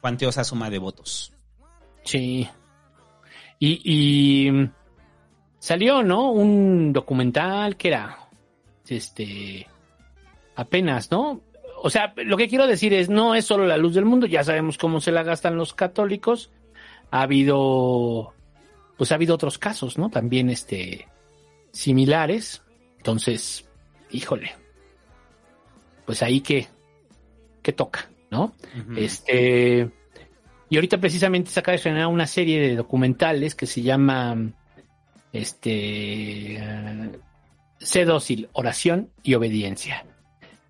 cuantiosa suma de votos. Sí. Y, y salió, ¿no? Un documental que era, este, apenas, ¿no? O sea, lo que quiero decir es, no es solo la luz del mundo, ya sabemos cómo se la gastan los católicos. Ha habido, pues ha habido otros casos, ¿no? También, este, similares. Entonces, híjole, pues ahí que, que toca, ¿no? Este, y ahorita precisamente se acaba de estrenar una serie de documentales que se llama, este, Sé dócil, oración y obediencia.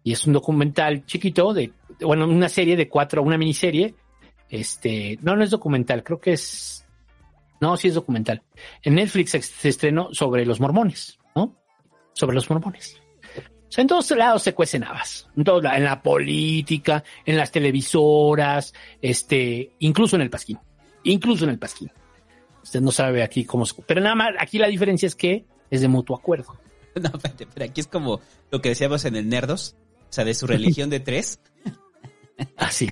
Y es un documental chiquito de, bueno, una serie de cuatro, una miniserie. Este, no, no es documental, creo que es, no, sí es documental. En Netflix se, estrenó sobre los mormones, ¿no? Sobre los mormones. O sea, en todos lados se cuecen habas. En todos en la política, en las televisoras, este, incluso en el pasquín. Incluso en el pasquín. Usted no sabe aquí cómo se... Pero nada más, aquí la diferencia es que es de mutuo acuerdo. No, pero aquí es como lo que decíamos en el Nerdos, o sea, de su religión de tres. Así,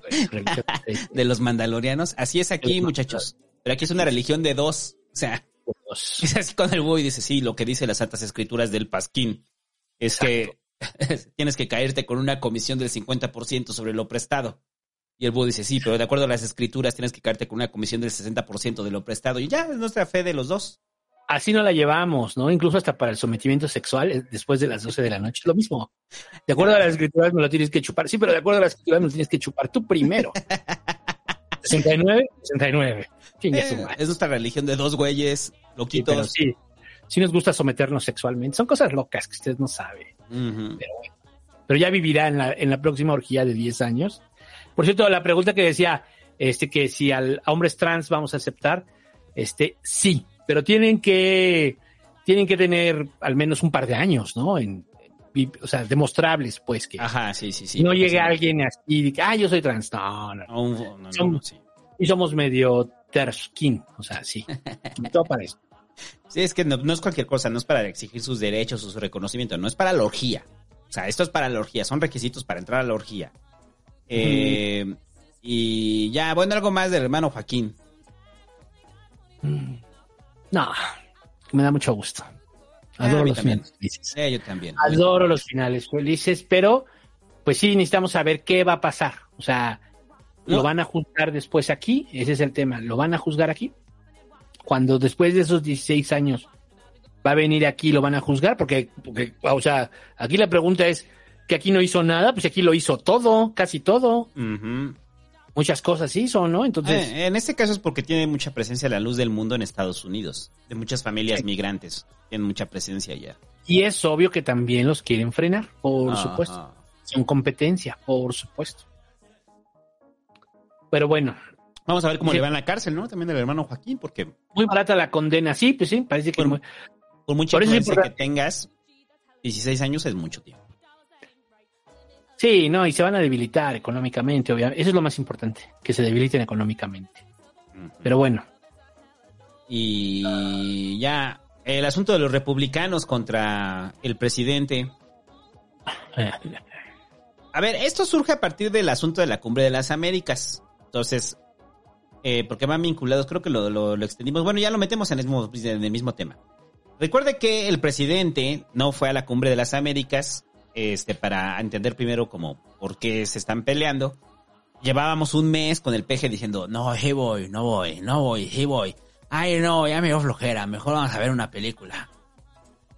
de los mandalorianos. Así es aquí, muchachos. Pero aquí es una religión de dos. O sea, es así con el y dice, sí, lo que dice las Santas Escrituras del Pasquín es que tienes que caerte con una comisión del 50% sobre lo prestado. Y el búho dice, sí, pero de acuerdo a las escrituras tienes que caerte con una comisión del 60% de lo prestado. Y ya es nuestra fe de los dos así no la llevamos, ¿no? Incluso hasta para el sometimiento sexual eh, después de las 12 de la noche. Lo mismo. De acuerdo a las escrituras me lo tienes que chupar. Sí, pero de acuerdo a las escrituras me lo tienes que chupar tú primero. 69, 69. Eh, es nuestra religión de dos güeyes loquitos. Sí, sí, sí, nos gusta someternos sexualmente. Son cosas locas que usted no sabe. pero, pero, ya vivirá en la, en la próxima orgía de 10 años. Por cierto, la pregunta que decía, este, que si al, a hombres trans vamos a aceptar, este, sí, pero tienen que, tienen que tener al menos un par de años, ¿no? En, o sea, demostrables, pues que. Ajá, sí, sí, sí. No llegue alguien así y diga, ah, yo soy trans. No, no. no, somos, sí. Y somos medio terskin, o sea, sí. todo para eso. Sí, es que no, es cualquier cosa, no es para exigir sus derechos o su reconocimiento, no es para la orgía. O sea, esto es para la orgía, son requisitos para entrar a la orgía. Eh, y ya, bueno, algo más del hermano Joaquín. Mm. No, me da mucho gusto. Ah, Adoro los finales felices. yo también. Adoro los finales felices, pero pues sí necesitamos saber qué va a pasar. O sea, ¿lo van a juzgar después aquí? Ese es el tema. ¿Lo van a juzgar aquí? Cuando después de esos 16 años va a venir aquí, lo van a juzgar, porque, o sea, aquí la pregunta es que aquí no hizo nada, pues aquí lo hizo todo, casi todo muchas cosas hizo, ¿no? Entonces. Eh, en este caso es porque tiene mucha presencia la luz del mundo en Estados Unidos, de muchas familias migrantes, tienen mucha presencia allá. Y es obvio que también los quieren frenar, por supuesto. Son competencia, por supuesto. Pero bueno. Vamos a ver cómo le va en la cárcel, ¿no? También del hermano Joaquín, porque. Muy barata la condena, sí, pues sí, parece que. Por, por mucha influencia que tengas, 16 años es mucho tiempo. Sí, no, y se van a debilitar económicamente, obviamente. Eso es lo más importante, que se debiliten económicamente. Pero bueno. Y ya, el asunto de los republicanos contra el presidente. A ver, esto surge a partir del asunto de la cumbre de las Américas. Entonces, eh, porque van vinculados, creo que lo, lo, extendimos. Bueno, ya lo metemos en el, mismo, en el mismo tema. Recuerde que el presidente no fue a la cumbre de las Américas este, para entender primero como por qué se están peleando. Llevábamos un mes con el peje diciendo, no, he voy, no voy, no voy, he voy. Ay, no, ya me dio flojera, mejor vamos a ver una película.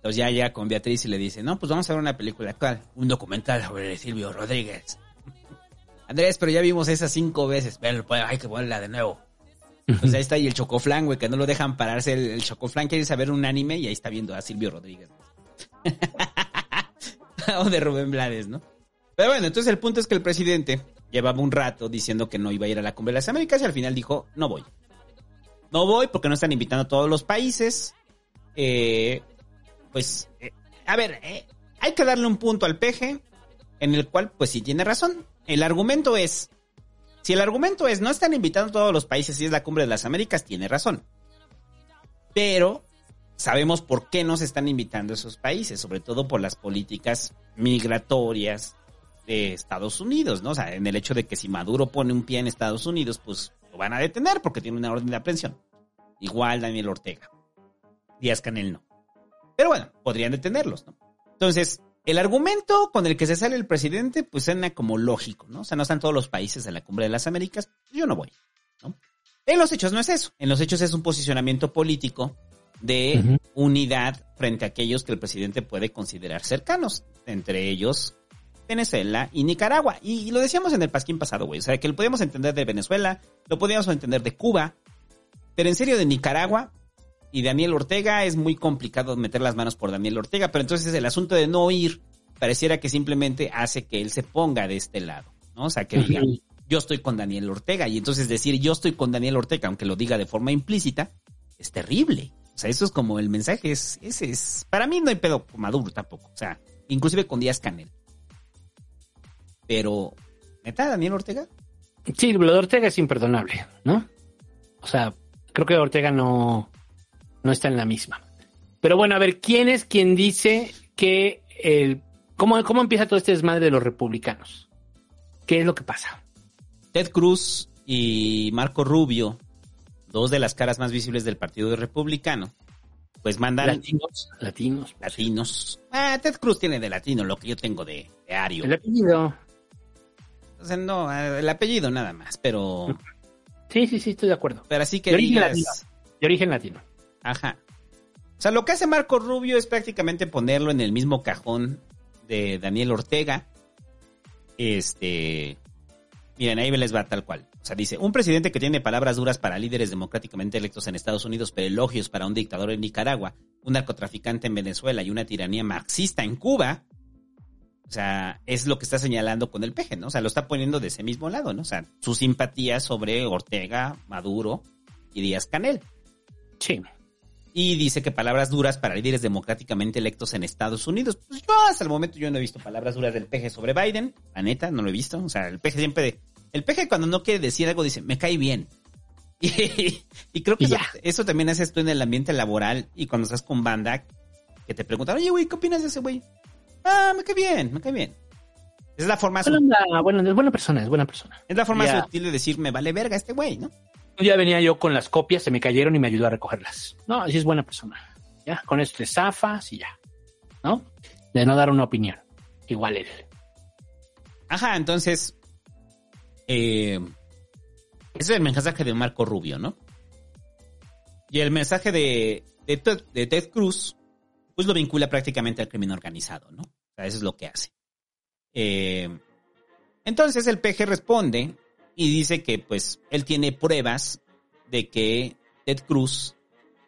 Entonces ya llega con Beatriz y le dice, no, pues vamos a ver una película. ¿Cuál? Un documental sobre Silvio Rodríguez. Andrés, pero ya vimos esas cinco veces. Pero pues, hay que ponerla de nuevo. Pues ahí está ahí el Chocoflan, güey, que no lo dejan pararse. El, el Chocoflan quiere saber un anime y ahí está viendo a Silvio Rodríguez. o de Rubén Blades, ¿no? Pero bueno, entonces el punto es que el presidente llevaba un rato diciendo que no iba a ir a la Cumbre de las Américas y al final dijo, no voy. No voy porque no están invitando a todos los países. Eh, pues, eh, a ver, eh, hay que darle un punto al peje en el cual, pues sí tiene razón. El argumento es, si el argumento es no están invitando a todos los países y es la Cumbre de las Américas, tiene razón. Pero sabemos por qué no se están invitando esos países, sobre todo por las políticas migratorias de Estados Unidos, ¿no? O sea, en el hecho de que si Maduro pone un pie en Estados Unidos, pues lo van a detener porque tiene una orden de aprehensión. Igual Daniel Ortega. Díaz Canel no. Pero bueno, podrían detenerlos, ¿no? Entonces, el argumento con el que se sale el presidente, pues suena como lógico, ¿no? O sea, no están todos los países de la Cumbre de las Américas, yo no voy, ¿no? En los hechos no es eso. En los hechos es un posicionamiento político de unidad frente a aquellos que el presidente puede considerar cercanos, entre ellos Venezuela y Nicaragua. Y, y lo decíamos en el pasquín pasado, güey. O sea, que lo podíamos entender de Venezuela, lo podíamos entender de Cuba, pero en serio de Nicaragua y Daniel Ortega es muy complicado meter las manos por Daniel Ortega, pero entonces el asunto de no ir pareciera que simplemente hace que él se ponga de este lado, ¿no? O sea, que diga, yo estoy con Daniel Ortega y entonces decir yo estoy con Daniel Ortega, aunque lo diga de forma implícita, es terrible. O sea, eso es como el mensaje, es, ese es, para mí no hay pedo Maduro tampoco, o sea, inclusive con Díaz Canel. Pero, ¿neta Daniel Ortega? Sí, lo de Ortega es imperdonable, ¿no? O sea, creo que Ortega no, no está en la misma. Pero bueno, a ver, ¿quién es quien dice que el... ¿Cómo, cómo empieza todo este desmadre de los republicanos? ¿Qué es lo que pasa? Ted Cruz y Marco Rubio, dos de las caras más visibles del Partido Republicano, pues mandan Latinos, latinos. latinos. Ah, Ted Cruz tiene de latino lo que yo tengo de, de ario. El apellido. O sea, no, el apellido nada más, pero, Sí, sí, sí, estoy de acuerdo. pero así que De origen digas, latino. De origen latino. ajá. O sea, lo que hace Marco Rubio es prácticamente ponerlo en el mismo cajón de Daniel Ortega. Este, miren, ahí les va tal cual. O sea, dice, un presidente que tiene palabras duras para líderes democráticamente electos en Estados Unidos, pero elogios para un dictador en Nicaragua, un narcotraficante en Venezuela y una tiranía marxista en Cuba, o sea, es lo que está señalando con el peje, ¿no? O sea, lo está poniendo de ese mismo lado, ¿no? O sea, su simpatía sobre Ortega, Maduro y Díaz Canel. Sí. Y dice que palabras duras para líderes democráticamente electos en Estados Unidos. Pues yo hasta el momento yo no he visto palabras duras del peje sobre Biden. La neta, no lo he visto. O sea, el peje siempre... El peje cuando no quiere decir algo dice, me cae bien. Y, y creo que Y eso, ya. eso también haces tú en el ambiente laboral y cuando estás con banda que te preguntan, oye, güey, ¿qué opinas de ese güey? Ah, me cae bien, me cae bien. Es la forma, Buena su- onda, bueno, es buena persona, es buena persona. es la forma Ya. sutil de decir, me vale verga este güey, ¿no? Un día venía yo con las copias, se me cayeron y me ayudó a recogerlas. No, así es buena persona. Ya, con esto te zafas y ya. ¿No? De no dar una opinión. Igual él. Ajá, entonces. Eh, ese es el mensaje de Marco Rubio, ¿no? Y el mensaje de, Ted Cruz, pues lo vincula prácticamente al crimen organizado, ¿no? O sea, eso es lo que hace. Eh, entonces el PG responde y dice que, pues, él tiene pruebas de que Ted Cruz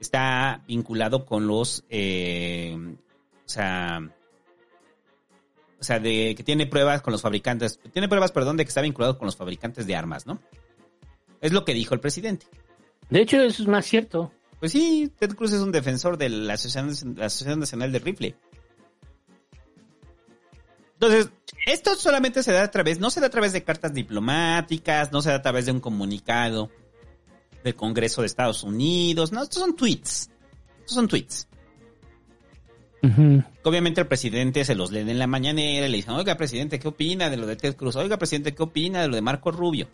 está vinculado con los. eh, o sea o sea, de que tiene pruebas con los fabricantes, tiene pruebas, perdón, de que está vinculado con los fabricantes de armas, ¿no? Es lo que dijo el presidente. De hecho, eso es más cierto. Pues sí, Ted Cruz es un defensor de la Asociación, la Asociación Nacional de Rifle. Entonces, esto solamente se da a través, no se da a través de cartas diplomáticas, no se da a través de un comunicado del Congreso de Estados Unidos, no, estos son tweets. Estos son tweets. Obviamente el presidente se los lee en la mañanera y le dicen, oiga, presidente, ¿qué opina de lo de Ted Cruz? Oiga, presidente, ¿qué opina de lo de Marco Rubio?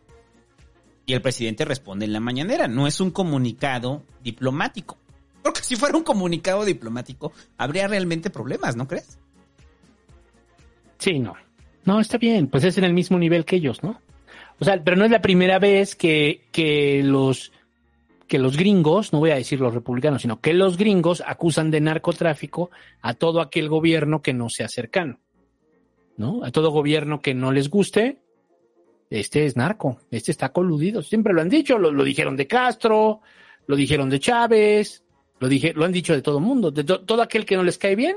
Y el presidente responde en la mañanera, no es un comunicado diplomático. Porque si fuera un comunicado diplomático, habría realmente problemas, ¿no crees? Sí, no. No, está bien, pues es en el mismo nivel que ellos, ¿no? O sea, pero no es la primera vez que, que los que los gringos, no voy a decir los republicanos, sino que los gringos acusan de narcotráfico a todo aquel gobierno que no sea cercano. ¿No? A todo gobierno que no les guste, este es narco, este está coludido. Siempre lo han dicho, lo, lo dijeron de Castro, lo dijeron de Chávez, lo, dije, lo han dicho de todo el mundo. De to- todo aquel que no les cae bien,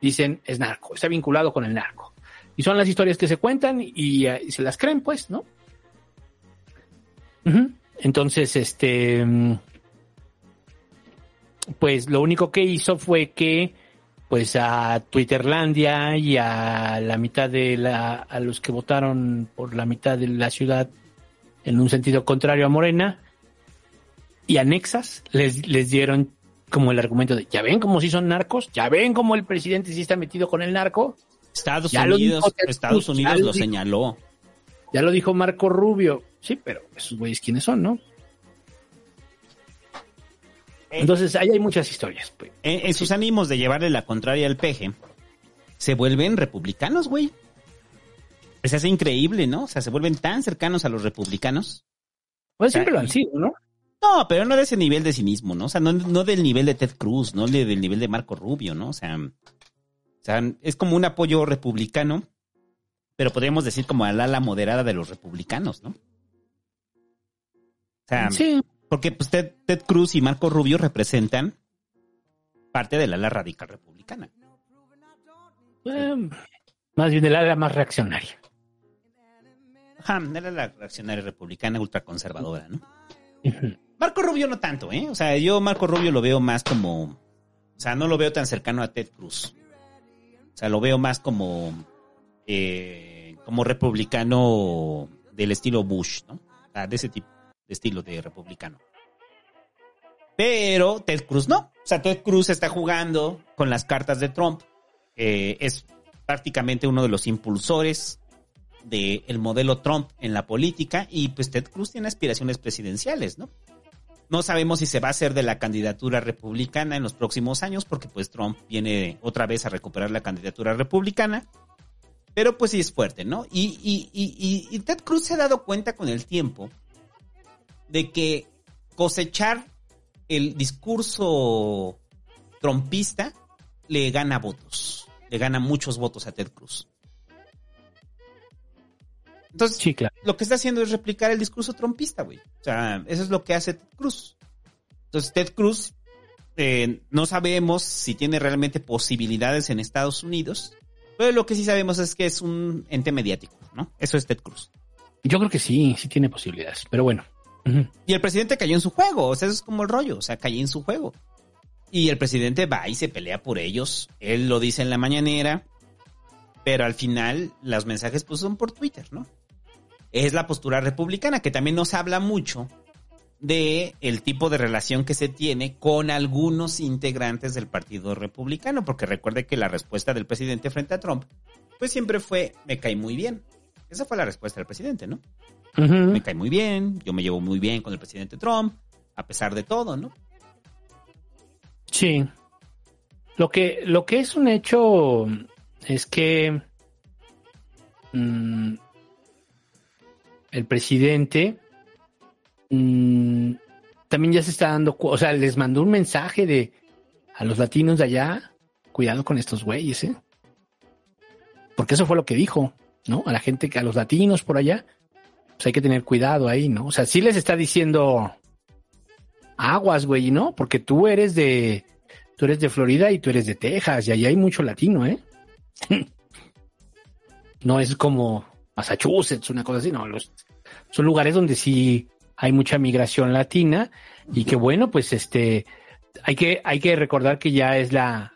dicen es narco, está vinculado con el narco. Y son las historias que se cuentan y, eh, se las creen, pues, ¿no? Ujú. Entonces, este, mm, pues lo único que hizo fue que, pues a Twitterlandia y a la mitad de la, a los que votaron por la mitad de la ciudad en un sentido contrario a Morena y a Nexas les, les dieron como el argumento de, ya ven cómo si son narcos, ya ven cómo el presidente sí está metido con el narco, Estados Ya lo Unidos, dijo Estados Unidos ya lo señaló. ya lo dijo Marco Rubio, sí, pero esos güeyes quiénes son, ¿no? Entonces, ahí hay muchas historias. pues. En, en sus ánimos de llevarle la contraria al peje, se vuelven republicanos, güey. Se hace increíble, ¿no? O sea, se vuelven tan cercanos a los republicanos. Pues siempre lo han sido, ¿no? No, pero no de ese nivel de cinismo, ¿no? O sea, no, no del nivel de Ted Cruz, no de- del nivel de Marco Rubio, ¿no? O sea, o sea, es como un apoyo republicano, pero podríamos decir como al ala moderada de los republicanos, ¿no? O sea, Sí, porque pues Ted, Ted Cruz y Marco Rubio representan parte del ala radical republicana. eh, más bien el área más reaccionaria. Ajá, era la reaccionaria republicana ultraconservadora, ¿no? Marco Rubio no tanto, ¿eh? O sea, yo Marco Rubio lo veo más como... O sea, no lo veo tan cercano a Ted Cruz. O sea, lo veo más como... eh, como republicano del estilo Bush, ¿no? O sea, de ese tipo de estilo de republicano. Pero Ted Cruz no. O sea, Ted Cruz está jugando con las cartas de Trump. Eh, es prácticamente uno de los impulsores del modelo Trump en la política y pues Ted Cruz tiene aspiraciones presidenciales, ¿no? No sabemos si se va a hacer de la candidatura republicana en los próximos años porque pues Trump viene otra vez a recuperar la candidatura republicana, pero pues sí es fuerte, ¿no? Y, y, y, y- y Ted Cruz se ha dado cuenta con el tiempo de que cosechar el discurso trompista le gana votos, le gana muchos votos a Ted Cruz. Entonces, Sí, claro. lo que está haciendo es replicar el discurso trompista, güey. O sea, eso es lo que hace Ted Cruz. Entonces, Ted Cruz, eh, no sabemos si tiene realmente posibilidades en Estados Unidos, pero lo que sí sabemos es que es un ente mediático, ¿no? Eso es Ted Cruz. Yo creo que sí, sí tiene posibilidades, pero bueno. Y el presidente cayó en su juego, o sea, eso es como el rollo, o sea, cayó en su juego. Y el presidente va y se pelea por ellos, él lo dice en la mañanera, pero al final los mensajes pues son por Twitter, ¿no? Es la postura republicana, que también nos habla mucho de el tipo de relación que se tiene con algunos integrantes del Partido Republicano, porque recuerde que la respuesta del presidente frente a Trump, pues siempre fue, me cae muy bien. Esa fue la respuesta del presidente, ¿no? Me cae muy bien, yo me llevo muy bien con el presidente Trump, a pesar de todo, ¿no? Sí. Lo que, lo que es un hecho es que mm, el presidente mm, también ya se está dando, o sea, les mandó un mensaje de a los latinos de allá, cuidado con estos güeyes, ¿eh? Porque eso fue lo que dijo, ¿no? A la gente, a los latinos por allá, pues hay que tener cuidado ahí, ¿no? O sea, sí les está diciendo aguas, güey, ¿no? Porque tú eres de, tú eres de Florida y tú eres de Texas y allá hay mucho latino, ¿eh? no es como Massachusetts, una cosa así, no, son lugares donde sí hay mucha migración latina y que bueno, pues este, hay que, hay que recordar que ya es la,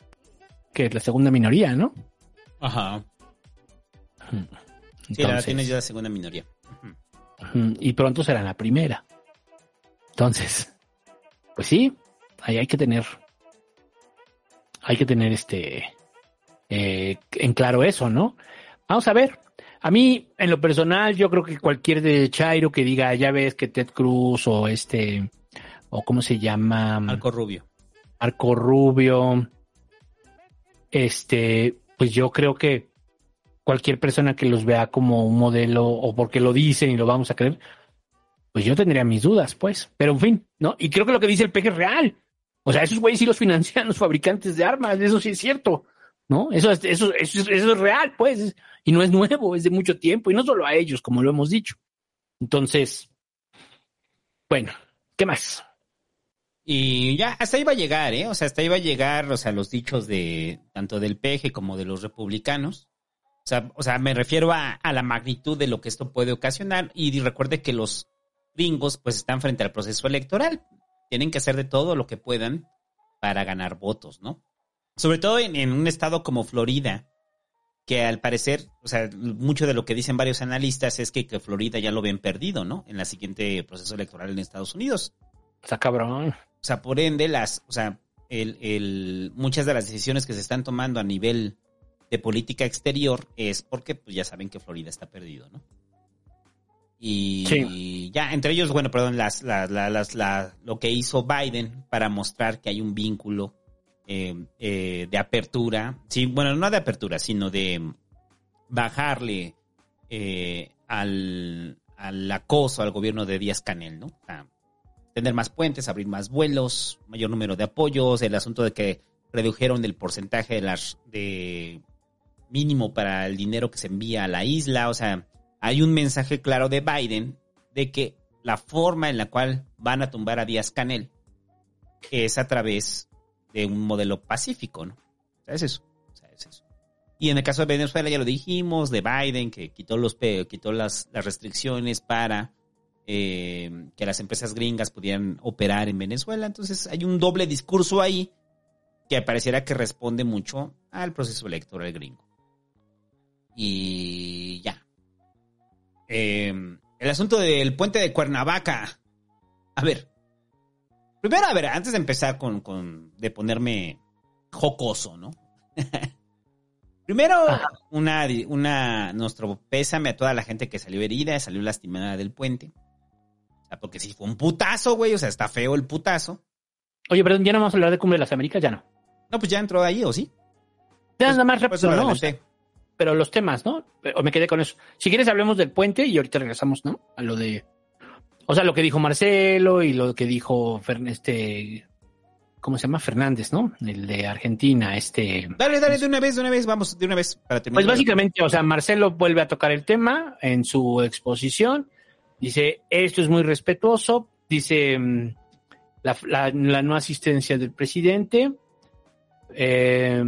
que es la segunda minoría, ¿no? Ajá. Sí, la Entonces- tienes ya la segunda minoría. Y pronto será la primera. Entonces, pues sí, ahí hay que tener, hay que tener este, eh, en claro eso, ¿no? Vamos a ver. A mí, en lo personal, yo creo que cualquier de Chairo que diga, ya ves que Ted Cruz o este, o cómo se llama, Marco Rubio. Marco Rubio, este, pues yo creo que cualquier persona que los vea como un modelo o porque lo dicen y lo vamos a creer, pues yo tendría mis dudas, pues. Pero en fin, ¿no? Y creo que lo que dice el peje es real. O sea, esos güeyes sí los financian los fabricantes de armas, eso sí es cierto, ¿no? Eso, es- eso, eso, es- eso es real, pues. Y no es nuevo, es de mucho tiempo. Y no solo a ellos, como lo hemos dicho. Entonces, bueno, ¿qué más? Y ya, hasta va a llegar, ¿eh? O sea, hasta va a llegar, o sea, los dichos de tanto del PG como de los republicanos. O sea, o sea me refiero a, a la magnitud de lo que esto puede ocasionar. Y recuerde que los gringos, pues, están frente al proceso electoral. Tienen que hacer de todo lo que puedan para ganar votos, ¿no? Sobre todo en, en un estado como Florida, que al parecer, o sea, mucho de lo que dicen varios analistas es que, que Florida ya lo ven perdido, ¿no? En la siguiente proceso electoral en Estados Unidos. Está cabrón. O sea, por ende, las, o sea, el, el, muchas de las decisiones que se están tomando a nivel de política exterior es porque, pues ya saben que Florida está perdido, ¿no? Y Sí. ya, entre ellos, bueno, perdón, las, las, las, las- la- lo que hizo Biden para mostrar que hay un vínculo eh, eh, de apertura, sí, bueno, no de apertura, sino de bajarle eh, al, al acoso al gobierno de Díaz Canel, ¿no? Sea, tener más puentes, abrir más vuelos, mayor número de apoyos, el asunto de que redujeron el porcentaje de las de mínimo para el dinero que se envía a la isla, o sea, hay un mensaje claro de Biden de que la forma en la cual van a tumbar a Díaz Canel es a través de un modelo pacífico, ¿no? O sea, es eso. O eso. Y en el caso de Venezuela ya lo dijimos, de Biden, que quitó los quitó las, las restricciones para eh, que las empresas gringas pudieran operar en Venezuela. Entonces hay un doble discurso ahí que pareciera que responde mucho al proceso electoral gringo. Y ya. Eh, el asunto del puente de Cuernavaca. A ver. Primero, a ver, antes de empezar con, con de ponerme jocoso, ¿no? Primero, una, una, nuestro pésame a toda la gente que salió herida, salió lastimada del puente. O sea, porque si fue un putazo, güey, o sea, está feo el putazo. Oye, perdón, ya no vamos a hablar de Cumbre de las Américas, ya no. No, pues ya entró ahí, ¿o sí? Ya nada más Por eso rápido, ¿no? O sea, pero los temas, ¿no? O me quedé con eso. Si quieres hablemos del puente y ahorita regresamos, ¿no? A lo de... O sea, lo que dijo Marcelo y lo que dijo Fern- este... ¿Cómo se llama? Fernández, ¿no? El de Argentina, este... Dale, dale, de una vez, de una vez, vamos, de una vez, para terminar. Pues básicamente, o sea, Marcelo vuelve a tocar el tema en su exposición. Dice, esto es muy respetuoso. Dice, mm, la, la- la no asistencia del presidente eh,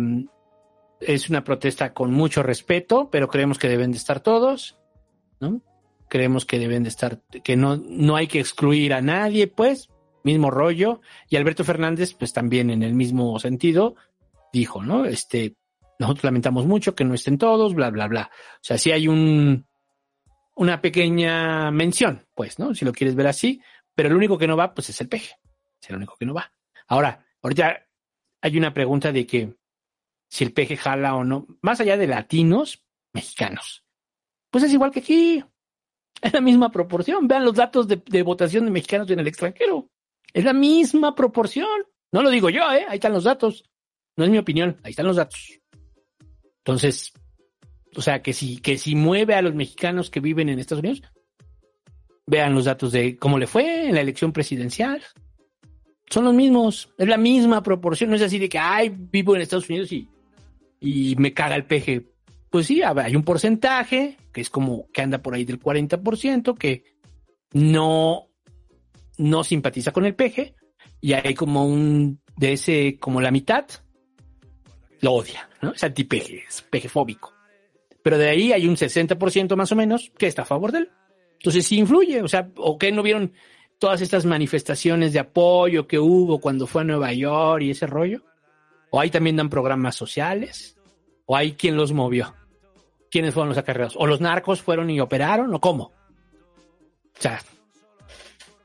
es una protesta con mucho respeto, pero creemos que deben de estar todos, ¿no? Creemos que deben de estar, que no, no hay que excluir a nadie, pues, mismo rollo. Y Alberto Fernández, pues también en el mismo sentido, dijo, ¿no? Este, nosotros lamentamos mucho que no estén todos, bla, bla, bla. O sea, sí hay un, una pequeña mención, pues, ¿no? Si lo quieres ver así, pero el único que no va, pues es el peje. Es el único que no va. Ahora, ahorita hay una pregunta de que si el peje jala o no, más allá de latinos, mexicanos. Pues es igual que aquí. Es la misma proporción. Vean los datos de, votación de mexicanos en el extranjero. Es la misma proporción. No lo digo yo, ¿eh? Ahí están los datos. No es mi opinión, ahí están los datos. Entonces, o sea, que si, que si mueve a los mexicanos que viven en Estados Unidos, vean los datos de cómo le fue en la elección presidencial. Son los mismos, es la misma proporción. No es así de que, ay, vivo en Estados Unidos y, y me caga el peje. Pues sí, hay un porcentaje que es como que anda por ahí del 40% que no, no simpatiza con el peje y hay como un de ese, como la mitad, lo odia, ¿no? Es antipeje, es pejefóbico. Pero de ahí hay un 60% más o menos que está a favor de él. Entonces sí influye, o sea, o que no vieron todas estas manifestaciones de apoyo que hubo cuando fue a Nueva York y ese rollo. O ahí también dan programas sociales. O hay quien los movió. ¿Quiénes fueron los acarreados? ¿O los narcos fueron y operaron? ¿O cómo? O sea,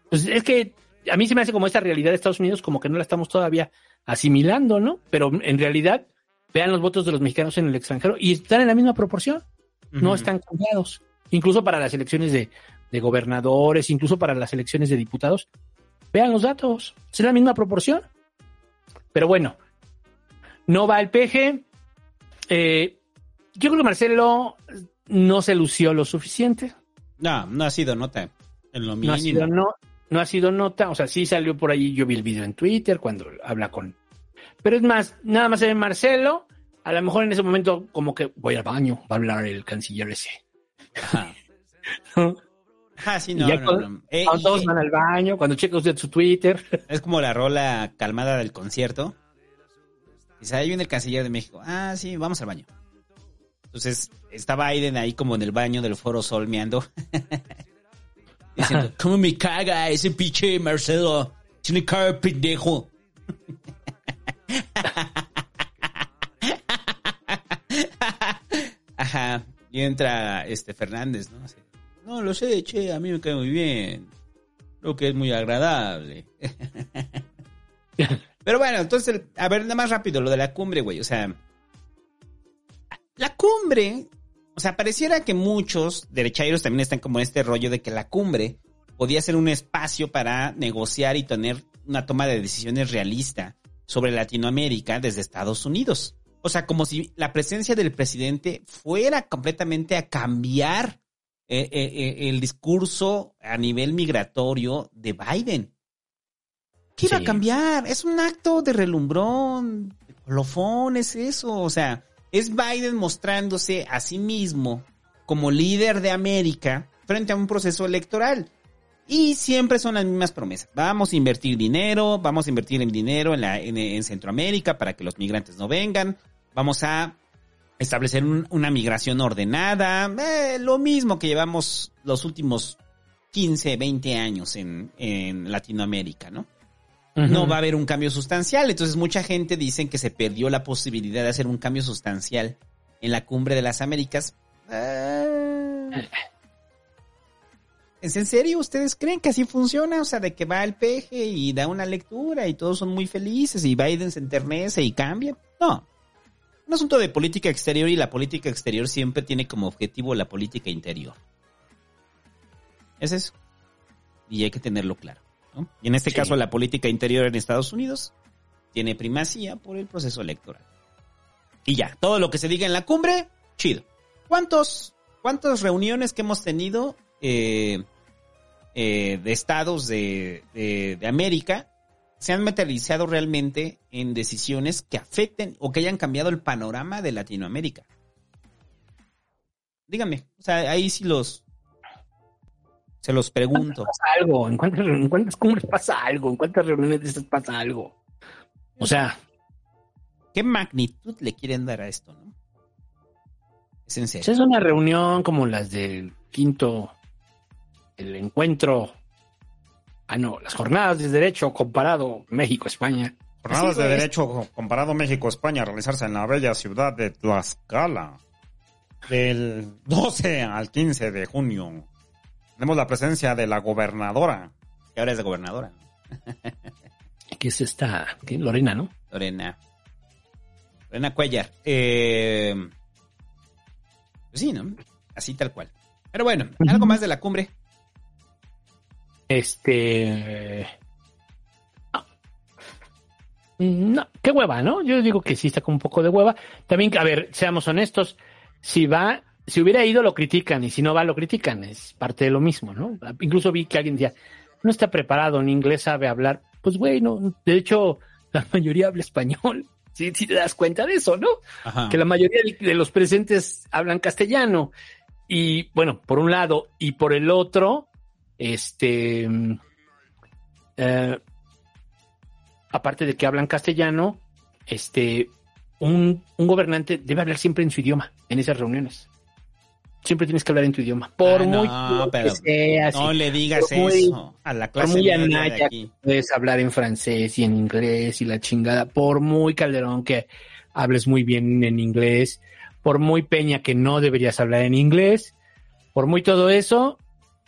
pues es que a mí se me hace como esta realidad de Estados Unidos como que no la estamos todavía asimilando, ¿no? Pero en realidad, vean los votos de los mexicanos en el extranjero y están en la misma proporción. No están cambiados. Incluso para las elecciones de, de gobernadores, incluso para las elecciones de diputados. Vean los datos. Es la misma proporción. Pero bueno, no va el peje. Eh, yo creo que Marcelo no se lució lo suficiente. No, no ha sido nota. En lo No ha, sido, no, no ha sido nota. O sea, sí salió por ahí. Yo vi el video en Twitter cuando habla con. Pero es más, nada más se ve Marcelo. A lo mejor en ese momento, como que voy al baño, va a hablar el canciller ese. Ajá. ¿no? Ah, sí, no, no, cuando- no. Eh, cuando todos van al baño, cuando checa usted su Twitter. Es como la rola calmada del concierto. Dice, ahí viene el canciller de México. Ah, sí, vamos al baño. Entonces, está Biden ahí como en el baño del Foro Sol meando. Diciendo, ¿cómo me caga ese pinche Marcelo? Tiene cara de pendejo. Ajá. Y entra este Fernández, ¿no? Así, no, lo sé, che, a mí me cae muy bien. Creo que es muy agradable. Pero bueno, entonces, a ver, nada más rápido, lo de la cumbre, güey. O sea, la cumbre, o sea, pareciera que muchos derechairos también están como en este rollo de que la cumbre podía ser un espacio para negociar y tener una toma de decisiones realista sobre Latinoamérica desde Estados Unidos. O sea, como si la presencia del presidente fuera completamente a cambiar eh, eh, eh, el discurso a nivel migratorio de Biden. ¿Qué iba Sí. a cambiar? Es un acto de relumbrón, de colofón, es eso. O sea, es Biden mostrándose a sí mismo como líder de América frente a un proceso electoral. Y siempre son las mismas promesas. Vamos a invertir dinero, vamos a invertir en dinero en, la, en, en Centroamérica para que los migrantes no vengan. Vamos a establecer un- una migración ordenada. eh, lo mismo que llevamos los últimos 15, 20 años en, en Latinoamérica, ¿no? No va a haber un cambio sustancial. Entonces mucha gente dice que se perdió la posibilidad de hacer un cambio sustancial en la cumbre de las Américas. Ah. ¿Es en serio? ¿Ustedes creen que así funciona? O sea, de que va el peje y da una lectura y todos son muy felices y Biden se enternece y cambia. No. Un asunto de política exterior y la política exterior siempre tiene como objetivo la política interior. Es eso. Y hay que tenerlo claro. ¿No? Y en este Sí. caso la política interior en Estados Unidos tiene primacía por el proceso electoral. Y ya, todo lo que se diga en la cumbre, chido. ¿Cuántos, cuántas reuniones que hemos tenido eh, eh, de estados de, de- de América se han materializado realmente en decisiones que afecten o que hayan cambiado el panorama de Latinoamérica? Díganme, o sea, ahí sí los... Se los pregunto. pasa algo, en cuántas, en cuántas cumbres pasa algo, en cuántas reuniones de estas pasa algo. O sea, ¿Qué magnitud le quieren dar a esto, no? Es en serio. es una reunión como las del quinto, el encuentro, ah no, las jornadas de derecho comparado México-España. Jornadas Sí, de Derecho comparado México-España a realizarse en la bella ciudad de Tlaxcala. Del 12 al 15 de junio. Tenemos la presencia de la gobernadora. Que ahora es gobernadora. Que es esta, ¿qué? Lorena, ¿no? Lorena. Lorena Cuellar. Eh, pues sí, ¿no? Así tal cual. Pero bueno, algo más de la cumbre. Este. no. No, qué hueva, ¿no? Yo digo que sí está con un poco de hueva. También, a ver, seamos honestos, si va, si hubiera ido lo critican y si no va lo critican, es parte de lo mismo, ¿no? Incluso vi que alguien decía, no está preparado, en inglés sabe hablar. Pues güey, no, de hecho, la mayoría habla español. Sí, sí te das cuenta de eso, ¿no? Ajá. que la mayoría de- los presentes hablan castellano. Y bueno, por un lado, y por el otro, este, eh, aparte de que hablan castellano, este, un, un gobernante debe hablar siempre en su idioma, en esas reuniones. Siempre tienes que hablar en tu idioma, por Ah, muy no, que seas, No le digas por muy- eso a la por clase muy media de anaya aquí. que puedes hablar en francés y en inglés y la chingada, por muy calderón que hables muy bien en inglés, por muy peña que no deberías hablar en inglés, por muy todo eso,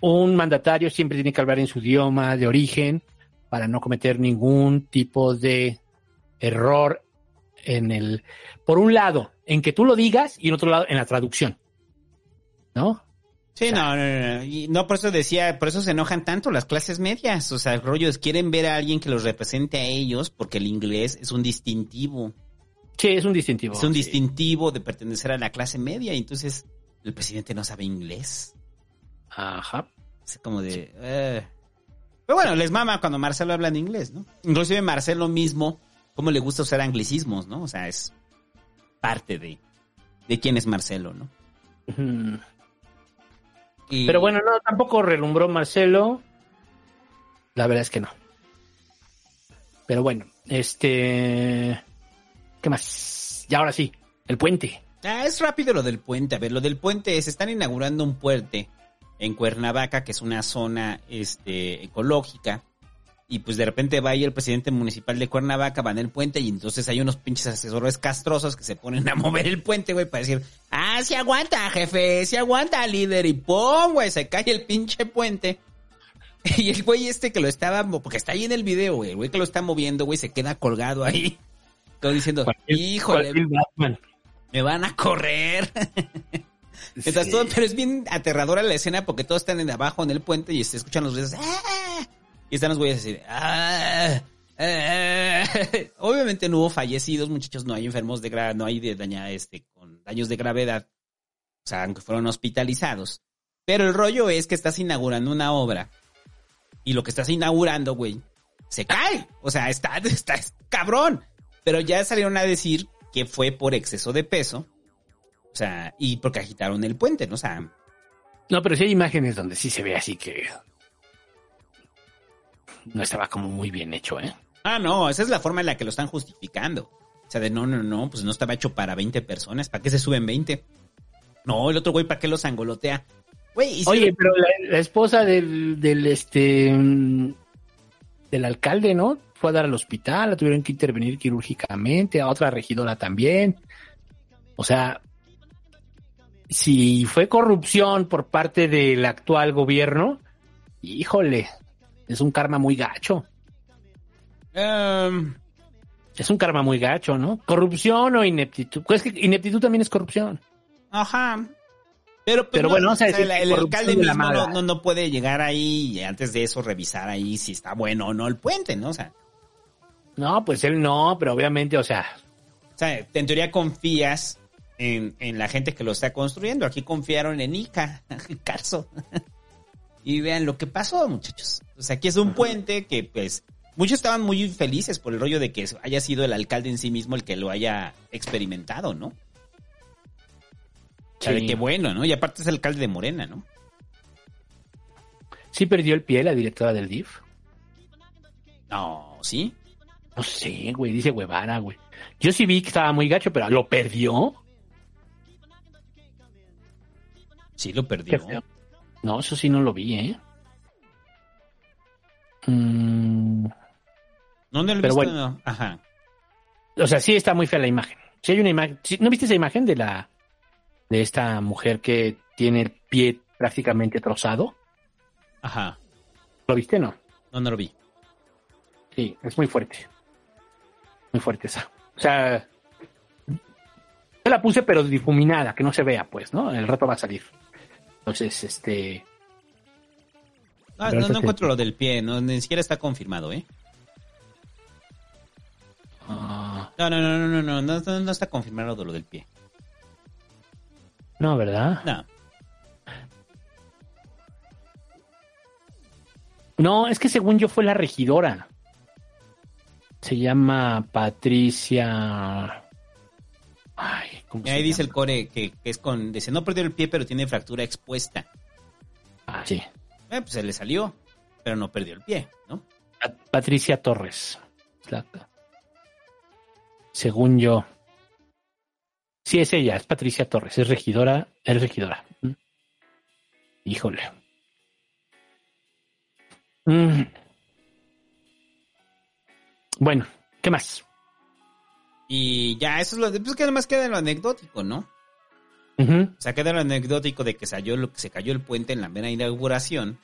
un mandatario siempre tiene que hablar en su idioma de origen para no cometer ningún tipo de error en el, por un lado, en que tú lo digas y en otro lado, en la traducción. ¿No? Sí, no, no, no, no. Y no, por eso decía, por eso se enojan tanto las clases medias. O sea, rollos, quieren ver a alguien que los represente a ellos porque el inglés es un distintivo. Sí, es un distintivo. Es un sí. distintivo de pertenecer a la clase media y entonces el presidente no sabe inglés. Ajá. Es como de... eh. Pero bueno, les mama cuando Marcelo habla en inglés, ¿no? Inclusive Marcelo mismo, como le gusta usar anglicismos, ¿no? O sea, es parte de, de quién es Marcelo, ¿no? Y- Pero bueno, no, tampoco relumbró Marcelo. La verdad es que no. Pero bueno, este. ¿Qué más? Y ahora sí, el puente. Ah, es rápido lo del puente. A ver, lo del puente es, están inaugurando un puente en Cuernavaca, que es una zona este, ecológica. Y pues de repente va ahí el presidente municipal de Cuernavaca, va en el puente y entonces hay unos pinches asesores castrosos que se ponen a mover el puente, güey, para decir, ah, si aguanta, jefe, si aguanta, líder, y pum, güey, se cae el pinche puente. Y el güey este que lo estaba, porque está ahí en el video, güey, el güey que lo está moviendo, güey, se queda colgado ahí. Como diciendo, híjole, me van a correr. Todo, pero es bien aterradora la escena porque todos están en abajo en el puente y se escuchan los güeyes. "Ah", Y están los güeyes así. "Ah, ah". Obviamente no hubo fallecidos, muchachos, no hay enfermos de gra no hay de daña, este, con daños de gravedad. O sea, aunque fueron hospitalizados. Pero el rollo es que estás inaugurando una obra. Y lo que estás inaugurando, güey, se cae. O sea, está, está, es cabrón. Pero ya salieron a decir que fue por exceso de peso. O sea, y porque agitaron el puente, ¿no? O sea, No, pero sí hay imágenes donde sí se ve así que. No estaba como muy bien hecho, ¿eh? ah, no, esa es la forma en la que lo están justificando. O sea, de no, no, no, pues no estaba hecho para 20 personas. ¿Para qué se suben 20? No, el otro güey, ¿para qué los angolotea? Güey, y si- Oye, pero la, la esposa del, del este mm, del alcalde, ¿no? Fue a dar al hospital, la tuvieron que intervenir quirúrgicamente, a otra regidora también. O sea, si fue corrupción por parte del actual gobierno, híjole, es un karma muy gacho. Em, Es un karma muy gacho, ¿no? Corrupción o ineptitud. Pues es que ineptitud también es corrupción. ajá. Pero, pues, Pero no, bueno, o sea, el, alcalde mismo no, no puede llegar ahí y antes de eso revisar ahí si está bueno o no el puente, ¿no? O sea, No, pues él no, pero obviamente, o sea, O sea, en teoría confías en, en la gente que lo está construyendo. Aquí confiaron en Ica, Carso. Y vean lo que pasó, muchachos. O sea, aquí es un puente que, pues, muchos estaban muy felices por el rollo de que haya sido el alcalde en sí mismo el que lo haya experimentado, ¿no? O sea, de Sí. qué bueno, ¿no? Y aparte es el alcalde de Morena, ¿no? sí perdió el pie la directora del DIF. No, ¿sí? No sé, güey, dice Guevara, güey. Yo sí vi que estaba muy gacho, pero ¿lo perdió? Sí, lo perdió. No, eso sí no lo vi, ¿eh? Mm, No, no lo Pero visto, bueno. no. Ajá. o sea, sí está muy fea la imagen. Sí hay una imagen. ¿No viste esa imagen de la de esta mujer que tiene el pie prácticamente trozado? Ajá. ¿Lo viste? No. No, no lo vi. Sí, es muy fuerte. Muy fuerte esa. O sea, yo la puse pero difuminada, que no se vea, pues, ¿no? El rato va a salir. Entonces, este... Ah, no, encuentro lo del pie, ni siquiera está confirmado, ¿eh? Uh... No, no, no, no, no, no, no, no está confirmado lo del pie. No, ¿verdad? No. No, es que según yo fue la regidora. Se llama Patricia. Ay, y ahí dice el core que, que es con, dice, no perdió el pie, pero tiene fractura expuesta. Ah, sí. Eh, pues se le salió, pero no perdió el pie, ¿no? Pat- Patricia Torres. La- Según yo. Sí, es ella, es Patricia Torres, es regidora, es regidora. Mm. Híjole. Mm. Bueno, ¿qué más? Y ya, eso es lo, pues que además queda en lo anecdótico, ¿no? Ujú. O sea, queda lo anecdótico de que salió, que se cayó el puente en la mera inauguración.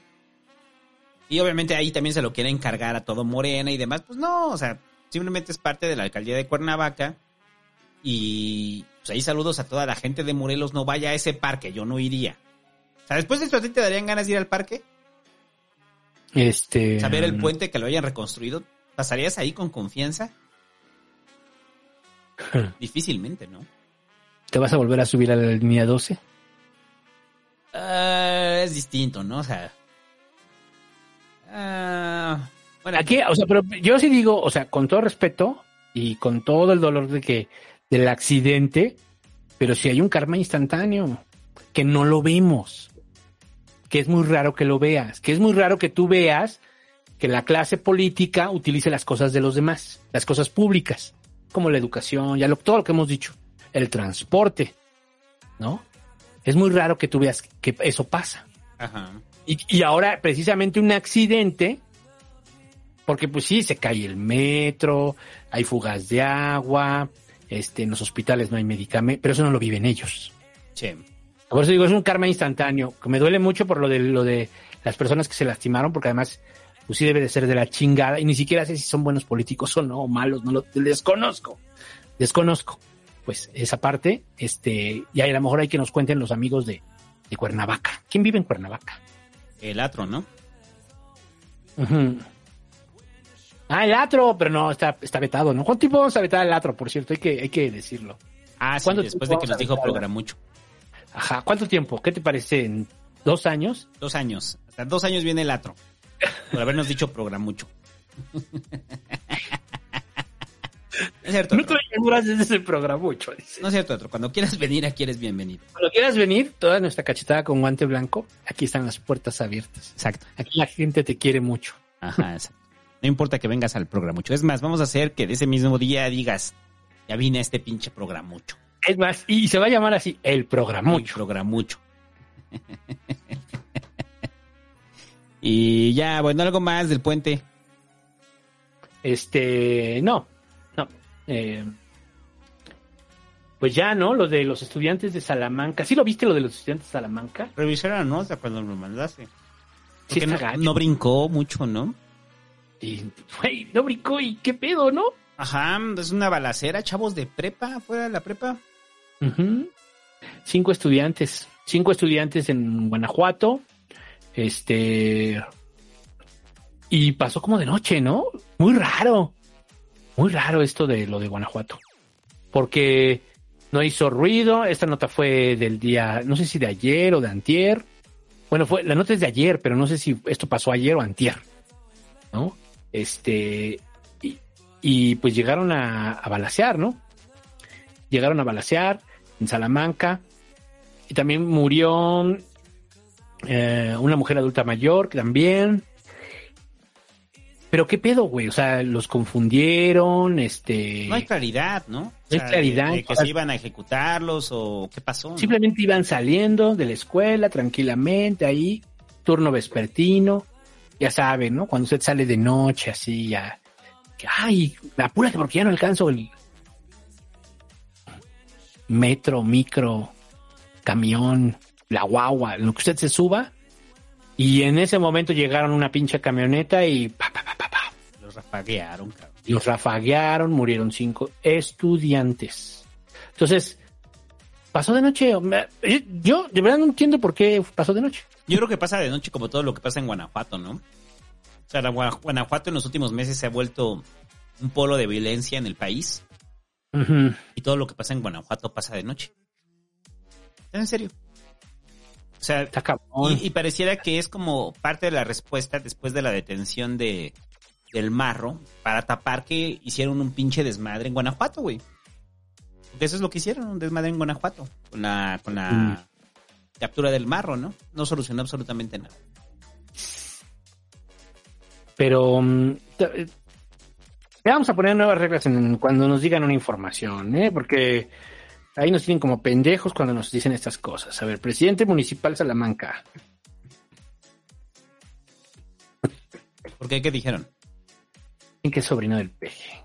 Y obviamente ahí también se lo quiere encargar a todo Morena y demás. Pues no, o sea, simplemente es parte de la alcaldía de Cuernavaca. Y pues ahí saludos a toda la gente de Morelos. No vaya a ese parque, yo no iría. O sea, después de esto, ¿a ti te darían ganas de ir al parque? Este. Saber el mm, puente que lo hayan reconstruido. ¿Pasarías ahí con confianza? Difícilmente, ¿no? ¿Te vas a volver a subir a la línea 12? Ah, es distinto, ¿no? O sea. ah, bueno, Aquí, o sea, pero yo sí digo, o sea, con todo respeto y con todo el dolor de que del accidente, pero si hay un karma instantáneo que no lo vemos, que es muy raro que lo veas, que es muy raro que tú veas que la clase política utilice las cosas de los demás, las cosas públicas, como la educación, ya lo, todo lo que hemos dicho, el transporte, ¿no? Es muy raro que tú veas que eso pasa. Ajá. Y, y ahora precisamente un accidente, porque pues sí, se cae el metro, hay fugas de agua, este, en los hospitales no hay medicamento, pero eso no lo viven ellos. Sí. Por eso digo, es un karma instantáneo, que me duele mucho por lo de, lo de las personas que se lastimaron, porque además, pues sí debe de ser de la chingada, y ni siquiera sé si son buenos políticos o no, o malos, no lo desconozco, desconozco. Pues esa parte, este, y a lo mejor hay que nos cuenten los amigos de, de Cuernavaca. ¿Quién vive en Cuernavaca? El atro, ¿no? Ah, el atro, pero no, está, está vetado, ¿no? ¿Cuánto tiempo vamos a vetar el atro, por cierto? Hay que, hay que decirlo. Ah, sí, ¿Cuánto después de que nos dijo? Programucho. Ajá, ¿cuánto tiempo? ¿Qué te parece? ¿En dos años? Dos años. Hasta dos años viene el atro. Por habernos dicho Programucho. es cierto. No demoras desde ese programa mucho, dice. No es cierto, Atro. Cuando quieras venir, aquí eres bienvenido. Cuando quieras venir, toda nuestra cachetada con guante blanco, aquí están las puertas abiertas. Exacto. Aquí la gente te quiere mucho. Ajá, exacto. No importa que vengas al Programucho. Es más, vamos a hacer que de ese mismo día digas, ya vine a este pinche Programucho. Es más, y se va a llamar así, el programa El Programucho. y ya, bueno, algo más del puente. Este, no, no. eh, pues ya, ¿no? Lo de los estudiantes de Salamanca. ¿Sí lo viste lo de los estudiantes de Salamanca? Revisar la nota cuando lo mandaste. Sí no, gacho. no brincó mucho, ¿no? Y, güey, no brincó y qué pedo, ¿no? Ajá, es una balacera, chavos de prepa, fuera de la prepa. Cinco estudiantes, cinco estudiantes en Guanajuato, este, y pasó como de noche, ¿no? Muy raro, muy raro esto de lo de Guanajuato, porque no hizo ruido, esta nota fue del día, no sé si de ayer o de antier, bueno, fue, la nota es de ayer, pero no sé si esto pasó ayer o antier, ¿no? Este, y, y pues llegaron a, a balacear, ¿no? Llegaron a balacear en Salamanca y también murió eh, una mujer adulta mayor que también. Pero qué pedo, güey, o sea, los confundieron, este, No hay claridad, ¿no? O hay sea, claridad. de- de que se iban a ejecutarlos o qué pasó. ¿no? simplemente iban saliendo de la escuela tranquilamente ahí, turno vespertino, ya saben, ¿no? Cuando usted sale de noche así, ya, ay, apúrate porque ya no alcanzo el metro, micro, camión, la guagua, en lo que usted se suba. Y en ese momento llegaron una pinche camioneta y pa, pa, pa, pa, pa, Los rafaguearon, cabrón. los rafaguearon, murieron cinco estudiantes. Entonces, pasó de noche. Yo de verdad no entiendo por qué pasó de noche. Yo creo que pasa de noche como todo lo que pasa en Guanajuato, ¿no? O sea, la Guanajuato en los últimos meses se ha vuelto un polo de violencia en el país y todo lo que pasa en Guanajuato pasa de noche. En serio. O sea, y, y pareciera que es como parte de la respuesta después de la detención de del marro para tapar que hicieron un pinche desmadre en Guanajuato, güey. Porque eso es lo que hicieron, un desmadre en Guanajuato con la con la Mm. captura del marro, ¿no? No solucionó absolutamente nada. Pero mm, te- eh, vamos a poner nuevas reglas en, cuando nos digan una información, ¿eh? Porque ahí nos tienen como pendejos cuando nos dicen estas cosas. A ver, presidente municipal Salamanca. ¿Por qué? ¿Qué dijeron? ¿Quién que es sobrino del peje?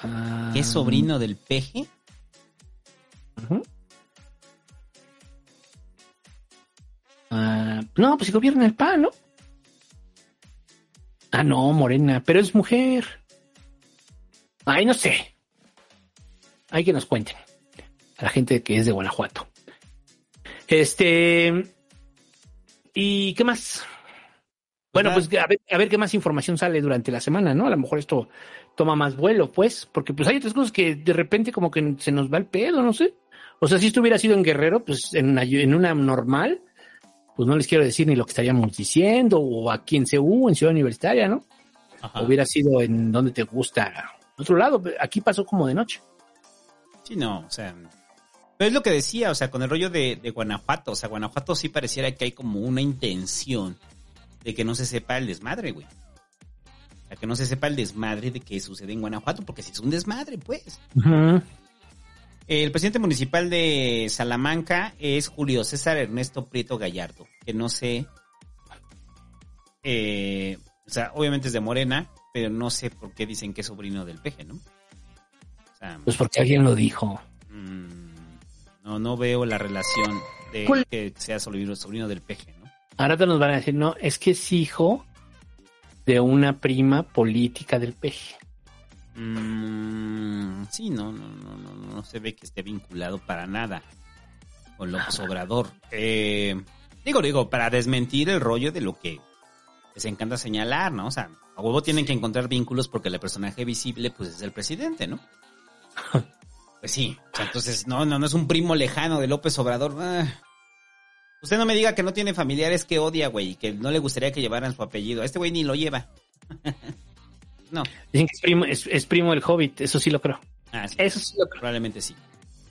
Ah, ¿Qué es sobrino del peje? Ah, no, pues si gobierna el PAN, ¿no? Ah, no, Morena, pero es mujer. Ay, no sé. Hay que nos cuenten. A la gente que es de Guanajuato. Este. ¿Y qué más? Bueno, pues a ver, a ver qué más información sale durante la semana, ¿no? A lo mejor esto toma más vuelo, pues, porque pues hay otras cosas que de repente como que se nos va el pedo, no sé. O sea, si esto hubiera sido en Guerrero, pues en una, en una normal, pues no les quiero decir ni lo que estaríamos diciendo, o aquí en CU, en Ciudad Universitaria, ¿no? Ajá. Hubiera sido en donde te gusta. Otro lado, aquí pasó como de noche. Sí, no, o sea. Pero es lo que decía, o sea, con el rollo de, de Guanajuato. O sea, Guanajuato sí pareciera que hay como una intención de que no se sepa el desmadre, güey. O sea, que no se sepa el desmadre de que sucede en Guanajuato, porque si es un desmadre, pues. El presidente municipal de Salamanca es Julio César Ernesto Prieto Gallardo, que no sé, eh, o sea, obviamente es de Morena, pero no sé por qué dicen que es sobrino del peje, ¿no? Pues porque alguien lo dijo. mm, no, no veo la relación de ¿Cuál? que sea sobrino, sobrino del peje, ¿no? Ahora te nos van a decir, no, es que es hijo de una prima política del peje. Mm, sí, no, no, no, no, no se ve que esté vinculado para nada con López Obrador. Eh, digo, digo, para desmentir el rollo de lo que les encanta señalar, ¿no? O sea, a huevo tienen que encontrar vínculos porque el personaje visible, pues, es el presidente, ¿no? Pues sí, o sea, entonces, no, no, no es un primo lejano de López Obrador. Ah. Usted no me diga que no tiene familiares que odia, güey, y que no le gustaría que llevaran su apellido. Este güey ni lo lleva. no. Dicen que es primo, es, es primo del hobbit, eso sí lo creo. Ah, sí. Eso sí lo creo. Probablemente sí.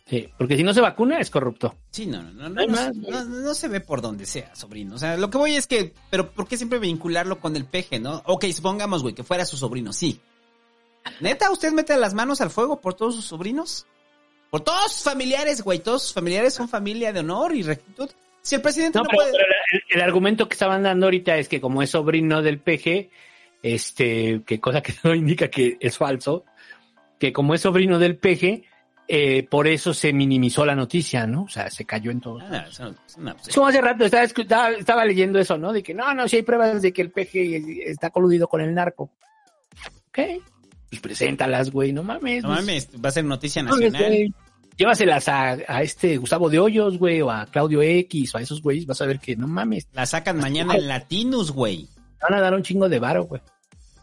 Sí, porque si no se vacuna es corrupto. Sí, no, no, no, no, no- no se ve por donde sea, sobrino. O sea, lo que voy es que, pero ¿por qué siempre vincularlo con el peje, no? Ok, supongamos, güey, que fuera su sobrino, sí. ¿Neta usted mete las manos al fuego por todos sus sobrinos? Por todos sus familiares, güey, todos sus familiares son familia de honor y rectitud. Si el presidente No, no, pero, puede... pero el, el argumento que estaban dando ahorita es que como es sobrino del peje, este, que cosa que no indica que es falso, que como es sobrino del peje, eh, por eso se minimizó la noticia, ¿no? O sea, se cayó en todo. Ah, eso- eso no, pues, Es como hace rato estaba, estaba, estaba leyendo eso, ¿no? De que no, no, si hay pruebas de que el peje está coludido con el narco. ¿Ok? Pues preséntalas, güey, no mames. no pues, mames, va a ser noticia mames, nacional. Llévaselas a, a este Gustavo de Hoyos, güey, o a Claudio X, o a esos güeyes, vas a ver que no mames. La sacan mañana en Latinus, güey. Van a dar un chingo de varo, güey.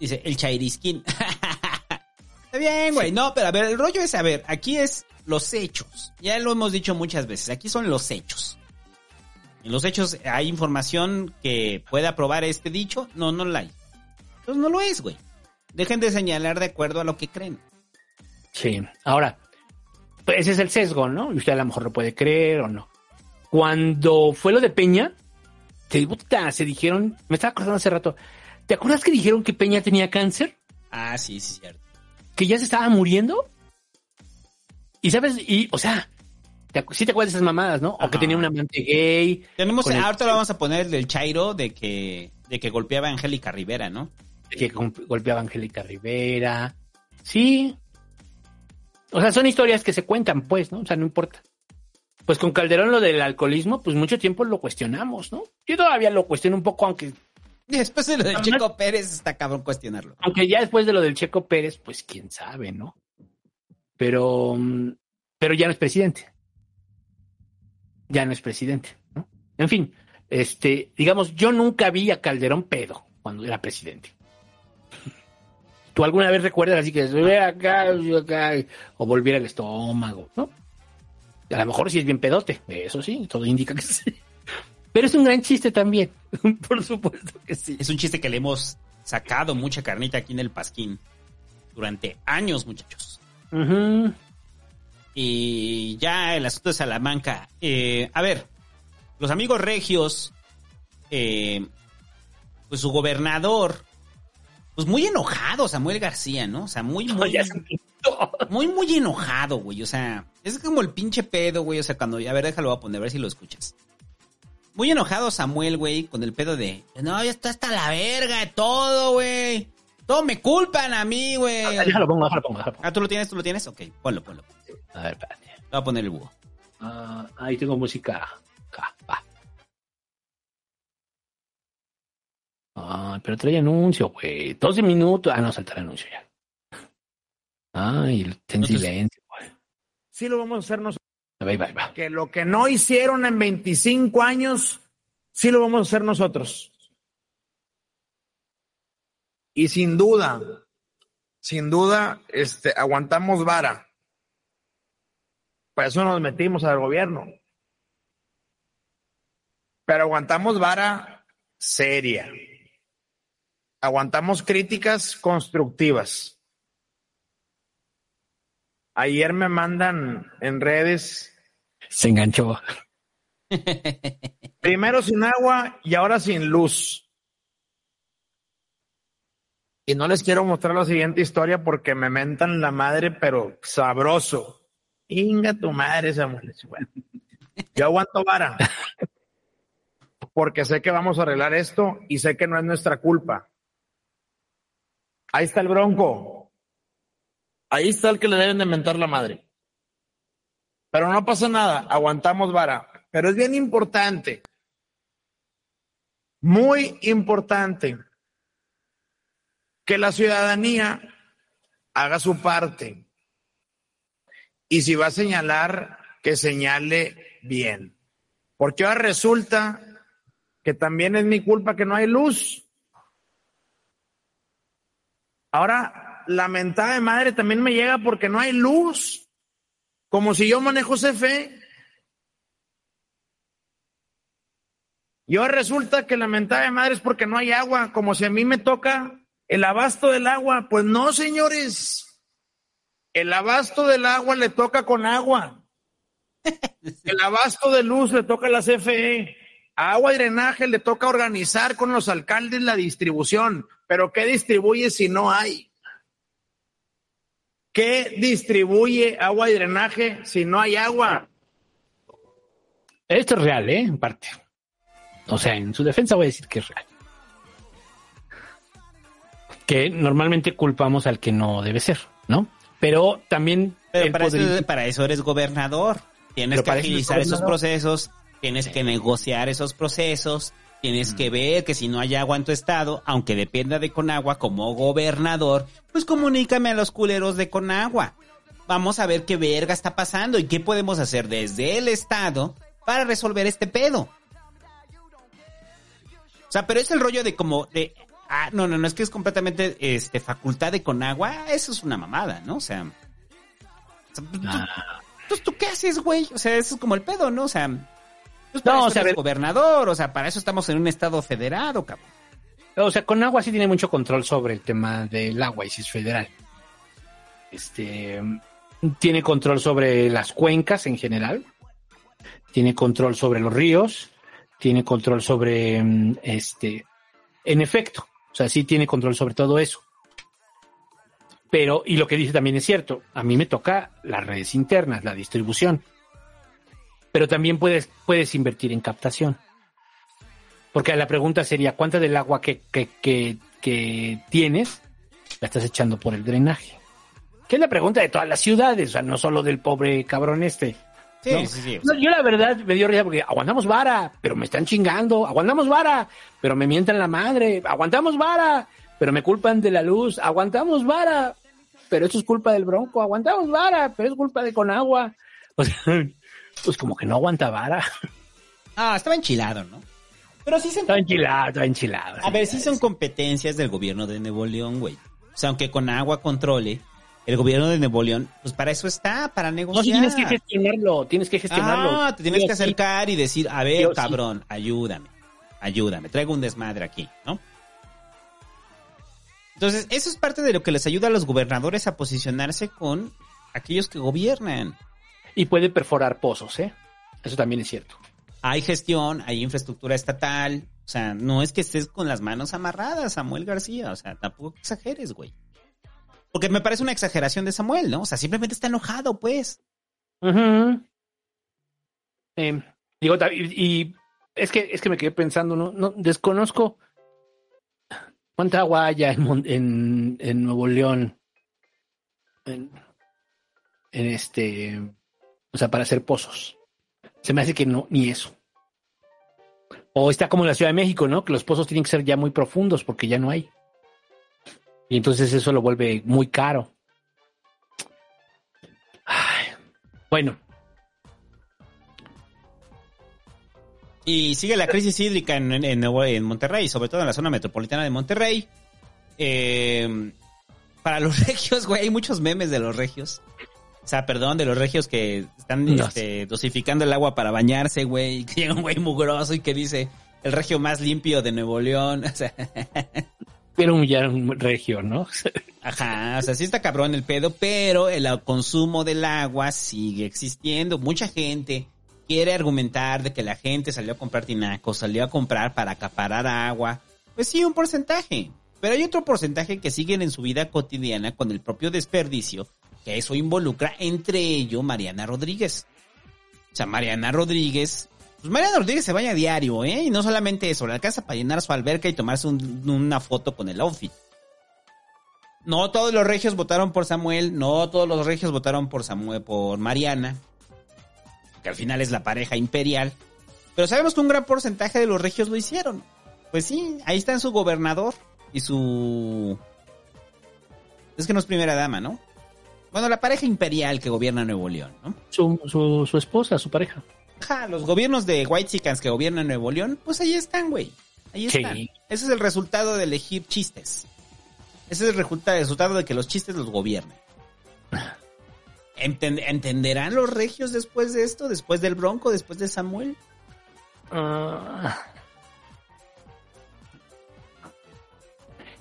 Dice, el chairisquín. Está bien, güey. No, pero a ver, el rollo es, a ver, aquí es los hechos. Ya lo hemos dicho muchas veces. Aquí son los hechos. En los hechos hay información que pueda probar este dicho. No, no la hay. Entonces no lo es, güey. Dejen de señalar de acuerdo a lo que creen. Sí. Ahora, pues ese es el sesgo, ¿no? Y usted a lo mejor lo puede creer o no. Cuando fue lo de Peña, te, puta, se dijeron, me estaba acordando hace rato, ¿te acuerdas que dijeron que Peña tenía cáncer? Ah, sí, sí, cierto. que ya se estaba muriendo. Y sabes, y, o sea, te sí te acuerdas de esas mamadas, ¿no? O que tenía un amante gay. Tenemos, el- ahorita lo vamos a poner el del Chairo de que, de que golpeaba a Angélica Rivera, ¿no? Que gol- golpeaba a Angélica Rivera. Sí. O sea, son historias que se cuentan, pues, ¿no? O sea, no importa. Pues con Calderón lo del alcoholismo, pues mucho tiempo lo cuestionamos, ¿no? Yo todavía lo cuestiono un poco, aunque, después de lo del Ajá. Chico Pérez está cabrón cuestionarlo. aunque ya después de lo del Checo Pérez, pues quién sabe, ¿no? Pero, pero ya no es presidente. Ya no es presidente, ¿no? En fin, este, digamos, yo nunca vi a Calderón pedo cuando era presidente. ¿Tú alguna vez recuerdas así que acá, acá, o volviera el estómago, ¿no? A lo mejor sí es bien pedote, eso sí, todo indica que sí. Pero es un gran chiste también, por supuesto que sí. Es un chiste que le hemos sacado mucha carnita aquí en el Pasquín durante años, muchachos. Y ya el asunto de Salamanca. Eh, a ver, los amigos regios, eh, pues su gobernador, pues muy enojado, Samuel García, ¿no? O sea, muy, muy, muy, muy enojado, güey. O sea, es como el pinche pedo, güey. O sea, cuando, a ver, déjalo voy a poner, a ver si lo escuchas. Muy enojado Samuel, güey, con el pedo de, no, ya está hasta la verga de todo, güey. Todo me culpan a mí, güey. Ah, Déjalo pongo, déjalo pongo, déjalo pongo. Ah, ¿tú lo tienes? ¿Tú lo tienes? Ok, ponlo, ponlo. A ver, espérate. Voy a poner el búho. Ah, ahí tengo música. Ah, pero trae anuncio, güey. 12 minutos. Ah, no, salta el anuncio ya. Ay, está en Entonces- silencio, güey. Sí lo vamos a hacer nosotros. Va, ahí va. que lo que no hicieron en 25 años, sí lo vamos a hacer nosotros. Y sin duda, sin duda, este, aguantamos vara. Por eso nos metimos al gobierno. Pero aguantamos vara seria. Aguantamos críticas constructivas. Ayer me mandan en redes Se enganchó. Primero sin agua y ahora sin luz. Y no les quiero mostrar la siguiente historia porque me mentan la madre, pero sabroso. Inga tu madre, Samuel. Bueno, yo aguanto vara. Porque sé que vamos a arreglar esto y sé que no es nuestra culpa. Ahí está el bronco. Ahí está el que le deben de mentar la madre. Pero no pasa nada, aguantamos vara. Pero es bien importante, muy importante, que la ciudadanía haga su parte. Y si va a señalar, que señale bien. Porque ahora resulta que también es mi culpa que no hay luz. Ahora, la mentada de madre también me llega porque no hay luz. Como si yo manejo CFE. Y ahora resulta que la mentada de madre es porque no hay agua, como si a mí me toca el abasto del agua. Pues no, señores. El abasto del agua le toca con agua. El abasto de luz le toca a la CFE. Agua y drenaje le toca organizar con los alcaldes la distribución. Pero ¿qué distribuye si no hay? ¿Qué distribuye agua y drenaje si no hay agua? Esto es real, ¿eh? En parte. O sea, en su defensa voy a decir que es real. Que normalmente culpamos al que no debe ser, ¿no? Pero también... Pero para, podría- eso, para eso eres gobernador. Tienes Pero que agilizar esos procesos, tienes que negociar esos procesos, tienes que ver que si no hay agua en tu estado, aunque dependa de Conagua como gobernador, pues comunícame a los culeros de Conagua. Vamos a ver qué verga está pasando y qué podemos hacer desde el estado para resolver este pedo. O sea, pero es el rollo de como de ah, no, no, no es que es completamente este facultad de Conagua, eso es una mamada, ¿no? O sea, o sea, tú- pues, ¿tú qué haces, güey? O sea, eso es como el pedo, ¿no? O sea, pues No, o sea, ver- gobernador, o sea, para eso estamos en un estado federado, cabrón. O sea, con agua sí tiene mucho control sobre el tema del agua y si es federal. Este tiene control sobre las cuencas en general, tiene control sobre los ríos, tiene control sobre mm, este, en efecto, o sea, sí tiene control sobre todo eso. Pero, y lo que dice también es cierto, a mí me toca las redes internas, la distribución. Pero también puedes, puedes invertir en captación. Porque la pregunta sería, ¿cuánta del agua que, que, que, que tienes la estás echando por el drenaje? Que es la pregunta de todas las ciudades, o sea, no solo del pobre cabrón este. Sí, ¿no? sí, sí. No, yo la verdad me dio risa porque aguantamos vara, pero me están chingando. Aguantamos vara, pero me mientan la madre. Aguantamos vara, pero me culpan de la luz. Aguantamos vara, pero esto es culpa del bronco. Aguantamos vara, pero es culpa de Conagua. O sea, pues como que no aguanta vara. Ah, estaba enchilado, ¿no? Pero sí son, Está enchilado, está enchilado. a ver, sí son competencias del gobierno de Nuevo León, güey. O sea, aunque con agua controle, el gobierno de Nuevo León, pues para eso está, para No, negociar. tienes que gestionarlo, tienes que gestionarlo. Ah, te tienes que sí. acercar y decir, a ver, sí. cabrón, ayúdame, ayúdame, traigo un desmadre aquí, ¿no? Entonces, eso es parte de lo que les ayuda a los gobernadores a posicionarse con aquellos que gobiernan. Y puede perforar pozos, ¿eh? Eso también es cierto. Hay gestión, hay infraestructura estatal, o sea, no es que estés con las manos amarradas, Samuel García, o sea, tampoco exageres, güey. Porque me parece una exageración de Samuel, ¿no? O sea, simplemente está enojado, pues. Eh, digo, y, y es que es que me quedé pensando, no, no desconozco cuánta agua haya en, Mon- en, en Nuevo León, en, en este, o sea, para hacer pozos. Se me hace que no, ni eso. O está como en la Ciudad de México, ¿no? Que los pozos tienen que ser ya muy profundos porque ya no hay. Y entonces eso lo vuelve muy caro. Bueno, Y sigue la crisis hídrica en, en, en Monterrey, sobre todo en la zona metropolitana de Monterrey. Eh, para los regios, güey, hay muchos memes de los regios. O sea, perdón, de los regios que están No. este, dosificando el agua para bañarse, güey. y Que llega un güey mugroso y que dice el regio más limpio de Nuevo León. O sea, Quiero humillar a un regio, ¿no? Ajá, o sea, sí está cabrón el pedo, pero el consumo del agua sigue existiendo. Mucha gente quiere argumentar de que la gente salió a comprar tinacos, salió a comprar para acaparar agua. Pues sí, un porcentaje. Pero hay otro porcentaje que siguen en su vida cotidiana con el propio desperdicio, que eso involucra entre ello Mariana Rodríguez. O sea, Mariana Rodríguez pues Mariana Rodríguez se baña a diario, ¿eh? Y no solamente eso, le alcanza para llenar su alberca y tomarse un- una foto con el outfit. No todos los regios votaron por Samuel, no todos los regios votaron por Samuel, por Mariana, que al final es la pareja imperial. Pero sabemos que un gran porcentaje de los regios lo hicieron. Pues sí, ahí está su gobernador y su... Es que no es primera dama, ¿no? Bueno, la pareja imperial que gobierna Nuevo León, ¿no? Su, su, su esposa, su pareja. Ja, los gobiernos de White Chickens que gobiernan Nuevo León, pues ahí están, güey. Ahí Sí. están. Ese es el resultado de elegir chistes. Ese es el resulta- el resultado de que los chistes los gobiernen. Enten- ¿Entenderán los regios después de esto? ¿Después del Bronco? ¿Después de Samuel? Ah.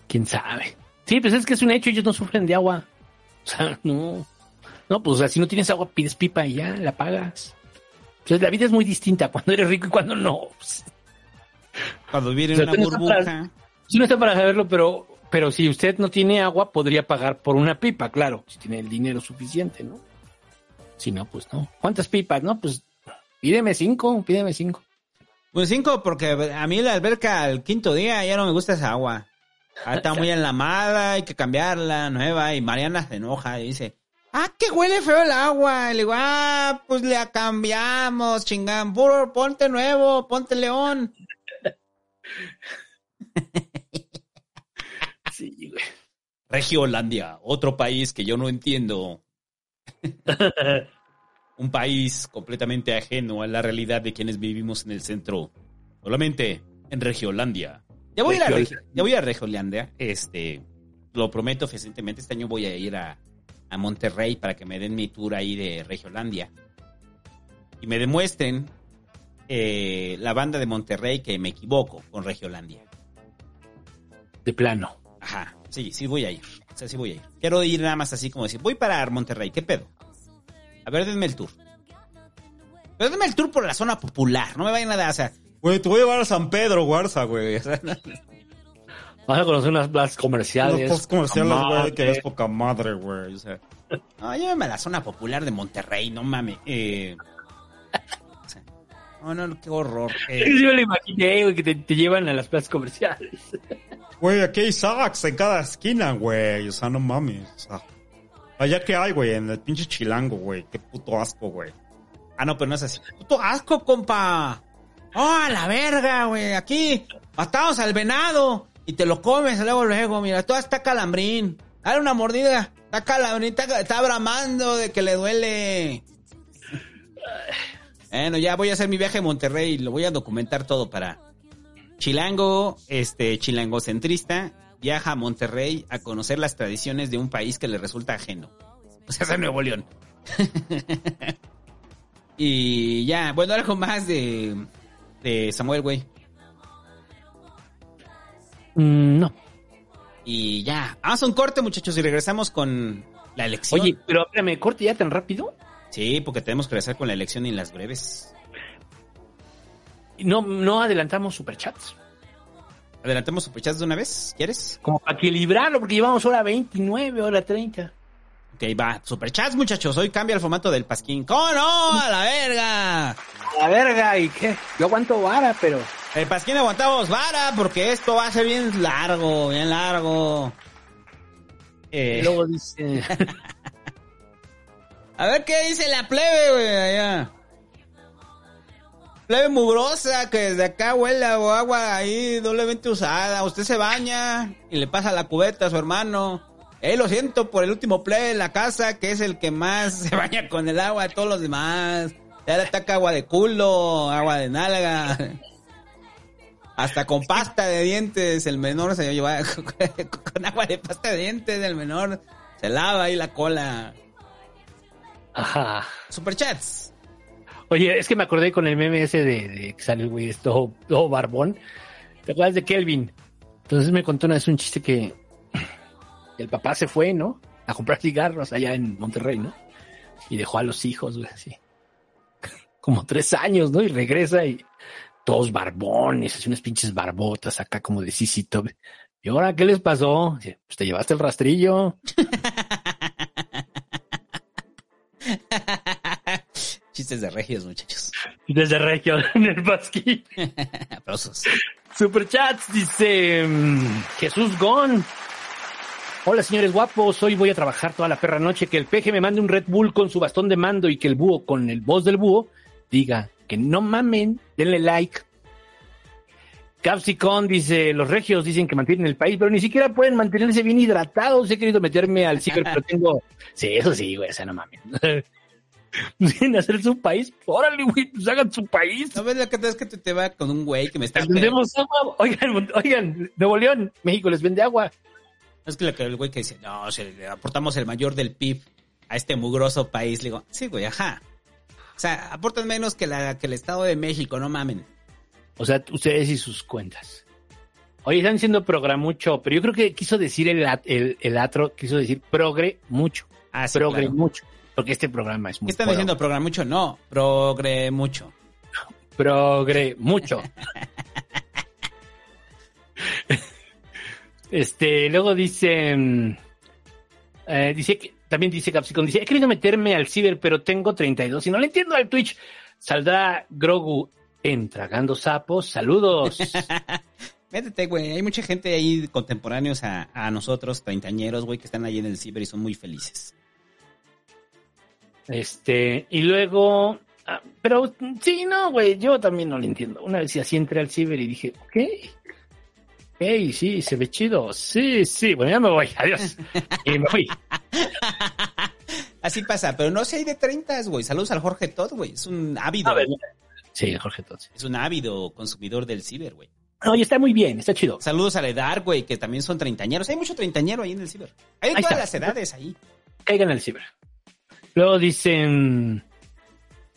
¿Quién sabe? Sí, pues es que es un hecho, ellos no sufren de agua. O sea, no. No, pues o sea, si no tienes agua, pides pipa y ya, la pagas. Entonces la vida es muy distinta cuando eres rico y cuando no. Cuando vivir O sea, una no burbuja. sí, no está para saberlo, pero, pero si usted no tiene agua, podría pagar por una pipa, claro, si tiene el dinero suficiente, ¿no? Si no, pues no. ¿Cuántas pipas? No, pues pídeme cinco, pídeme cinco. Pues cinco, porque a mí la alberca al quinto día ya no me gusta esa agua. Ah, está muy enlamada, hay que cambiarla, nueva. Y Mariana se enoja y dice, ah, que huele feo el agua. Y le digo, ah, pues le cambiamos, chingán. Puro, ponte nuevo, ponte león. Sí, güey. Regiolandia, otro país que yo no entiendo. Un país completamente ajeno a la realidad de quienes vivimos en el centro. Solamente en Regiolandia. Ya voy a ir ya voy a Regiolandia. Este, lo prometo fehacientemente. Este año voy a ir a, a Monterrey para que me den mi tour ahí de Regiolandia. Y me demuestren eh, la banda de Monterrey que me equivoco con Regiolandia. De plano. Ajá, sí, sí voy a ir. O sea, sí voy a ir. Quiero ir nada más así como decir, voy para Monterrey, ¿qué pedo? A ver, denme el tour. Pero denme el tour por la zona popular, no me vayan a dar, o sea, güey, te voy a llevar a San Pedro, Guarza, güey. Vas a conocer unas plazas comerciales. Los comerciales, güey, que es poca madre, güey. O sea, no, lléveme a la zona popular de Monterrey, no mames. Eh, no, no, qué horror. Eh, Sí, me lo imaginé, güey, que te, te llevan a las plazas comerciales. güey, aquí hay Saks en cada esquina, güey. O sea, no mames. O sea, allá que hay, güey, en el pinche chilango, güey. Qué puto asco, güey. ah, no, pero no es así. Puto asco, compa. Oh, a la verga, güey. Aquí matamos al venado y te lo comes luego, luego. Mira, todo está calambrín. Dale una mordida. Está calambrín, está, está bramando de que le duele. Bueno, ya voy a hacer mi viaje a Monterrey y lo voy a documentar todo para Chilango, este chilangocentrista, viaja a Monterrey a conocer las tradiciones de un país que le resulta ajeno. Sea, es Nuevo León. y ya, bueno, algo más de, de Samuel, güey. Mm, no. Y ya, vamos a un corte, muchachos, y regresamos con la elección. Oye, pero espérame, corte ya tan rápido. Sí, porque tenemos que regresar con la elección y las breves. No, no adelantamos superchats. Adelantemos superchats de una vez, ¿quieres? Como para equilibrarlo, porque llevamos hora 29, hora 30. Ok, va, superchats, muchachos. Hoy cambia el formato del pasquín. ¿Cómo no? ¡A la verga! La verga, ¿y qué? Yo aguanto vara, pero... El pasquín aguantamos vara porque esto va a ser bien largo, bien largo. Eh, Y luego dice... a ver qué dice la plebe, güey, allá. Plebe mugrosa que desde acá huele a agua ahí doblemente usada. Usted se baña y le pasa la cubeta a su hermano. Eh, lo siento por el último plebe de la casa, que es el que más se baña con el agua de todos los demás. Ya le ataca agua de culo, agua de nalga. Hasta con pasta de dientes, el menor se lleva con agua de pasta de dientes, el menor se lava ahí la cola. Ajá. Superchats. Oye, es que me acordé con el meme ese de, de que sale el güey, es todo, todo barbón. ¿Te acuerdas de Kelvin? Entonces me contó una vez un chiste que el papá se fue, ¿no? A comprar cigarros allá en Monterrey, ¿no? Y dejó a los hijos, güey, así. Como tres años, ¿no? Y regresa y todos barbones, así unas pinches barbotas acá como de Top. ¿Y ahora qué les pasó? Pues te llevaste el rastrillo. Chistes de regios, muchachos. Desde Regio en el Pasquín. Aplausos. Superchats dice mm, Jesús Gon. Hola señores guapos, hoy voy a trabajar toda la perra noche. Que el peje me mande un Red Bull con su bastón de mando y que el búho con el voz del búho diga que no mamen, denle like. Capsicon dice, los regios dicen que mantienen el país, pero ni siquiera pueden mantenerse bien hidratados. He querido meterme al ciber, pero tengo... Sí, eso sí, güey, o sea, no mames. Sin hacer su país, órale, güey, pues hagan su país. ¿No ves lo que te es que te, te va con un güey que me está... Vendemos agua. Oigan, oigan, Nuevo León, México les vende agua. Es que lo que el güey que dice, no, se le aportamos el mayor del PIB a este mugroso país. Le digo, sí, güey, ajá. O sea, aportan menos que, la, que el Estado de México, no mamen. O sea, ustedes y sus cuentas. Oye, están diciendo programucho, pero yo creo que quiso decir el, el, el atro, quiso decir progre mucho. Ah, sí, progre claro. mucho. Porque este programa es muy ¿Qué están pro- diciendo? ¿Programa mucho? No, progre mucho. Progre mucho. este, luego dice, mm, eh, dice que, también dice Capsicon, dice, he querido meterme al ciber, pero tengo 32 y no le entiendo al Twitch. Saldrá Grogu en Tragando Sapos. Saludos. Métete, güey. Hay mucha gente ahí contemporáneos a, a nosotros, treintañeros, güey, que están ahí en el ciber y son muy felices. Este, y luego, ah, pero sí, no, güey, yo también no lo entiendo. Una vez así entré al ciber y dije, ¿qué? Ey, sí, se ve chido. Sí, sí, bueno, ya me voy, adiós. Y me fui. Así pasa, pero no sé, hay de 30, güey. Saludos al Jorge Todd, güey. Es un ávido. Ver, Sí, Jorge Tots. Es un ávido consumidor del ciber, güey. Oye, está muy bien, está chido. Saludos a Ledar, güey, que también son treintañeros. Hay mucho treintañero ahí en el ciber. Hay de Ahí todas está. las edades ahí. Caigan al ciber. Luego dicen,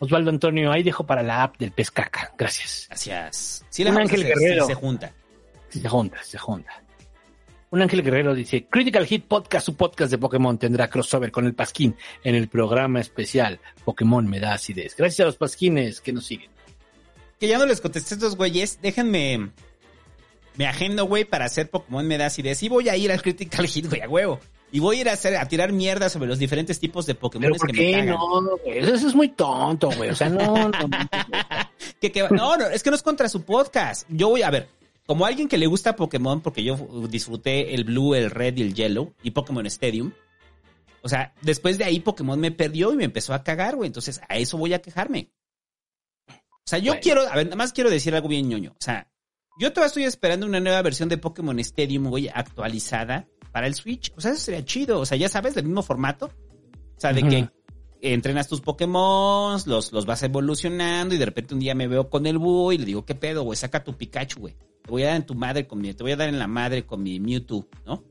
Osvaldo Antonio, ahí dejo para la app del pescaca. Gracias. Gracias. Sí, Un la ángel se, guerrero. se junta. Se junta, se junta. Un Ángel Guerrero dice, Critical Hit Podcast, su podcast de Pokémon tendrá crossover con el Pasquín en el programa especial Pokémon me da acidez. Gracias a los Pasquines que nos siguen. Que ya no les contesté a estos güeyes. Déjenme. Me agendo, güey, para hacer Pokémon me da acidez. Y voy a ir al Critical Hit, güey, a huevo. Y voy a ir a hacer, a tirar mierda sobre los diferentes tipos de Pokémon Pero ¿por que me qué cagan. no, güey? Eso, es muy tonto, güey. O sea, no, no. Que- que- no, no, es que no es contra su podcast. Yo voy a ver, como alguien que le gusta Pokémon, porque yo disfruté el Blue, el Red y el Yellow y Pokémon Stadium. O sea, después de ahí Pokémon me perdió y me empezó a cagar, güey. Entonces, a eso voy a quejarme. O sea, yo Bueno. quiero, a ver, nada más quiero decir algo bien ñoño. O sea, yo todavía estoy esperando una nueva versión de Pokémon Stadium, güey, actualizada para el Switch. O sea, eso sería chido. O sea, ya sabes, del mismo formato. O sea, de Ujú. que entrenas tus Pokémon, los, los vas evolucionando y de repente un día me veo con el búho y le digo, ¿qué pedo, güey? Saca tu Pikachu, güey. Te voy a dar en tu madre con mi, te voy a dar en la madre con mi Mewtwo, ¿no?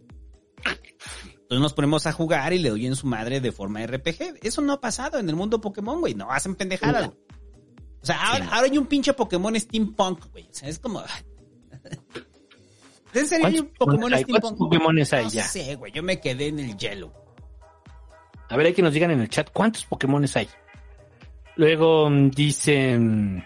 Entonces nos ponemos a jugar y le doy en su madre de forma RPG. Eso no ha pasado en el mundo Pokémon, güey. No hacen pendejadas. güey. O sea, ahora, ahora hay un pinche Pokémon steampunk, güey. O sea, es como... ¿En serio hay un Pokémon hay? ¿Cuántos steampunk? Hay no ya? sé, güey. Yo me quedé en el hielo. A ver, hay que nos digan en el chat cuántos Pokémones hay. Luego mm, dicen,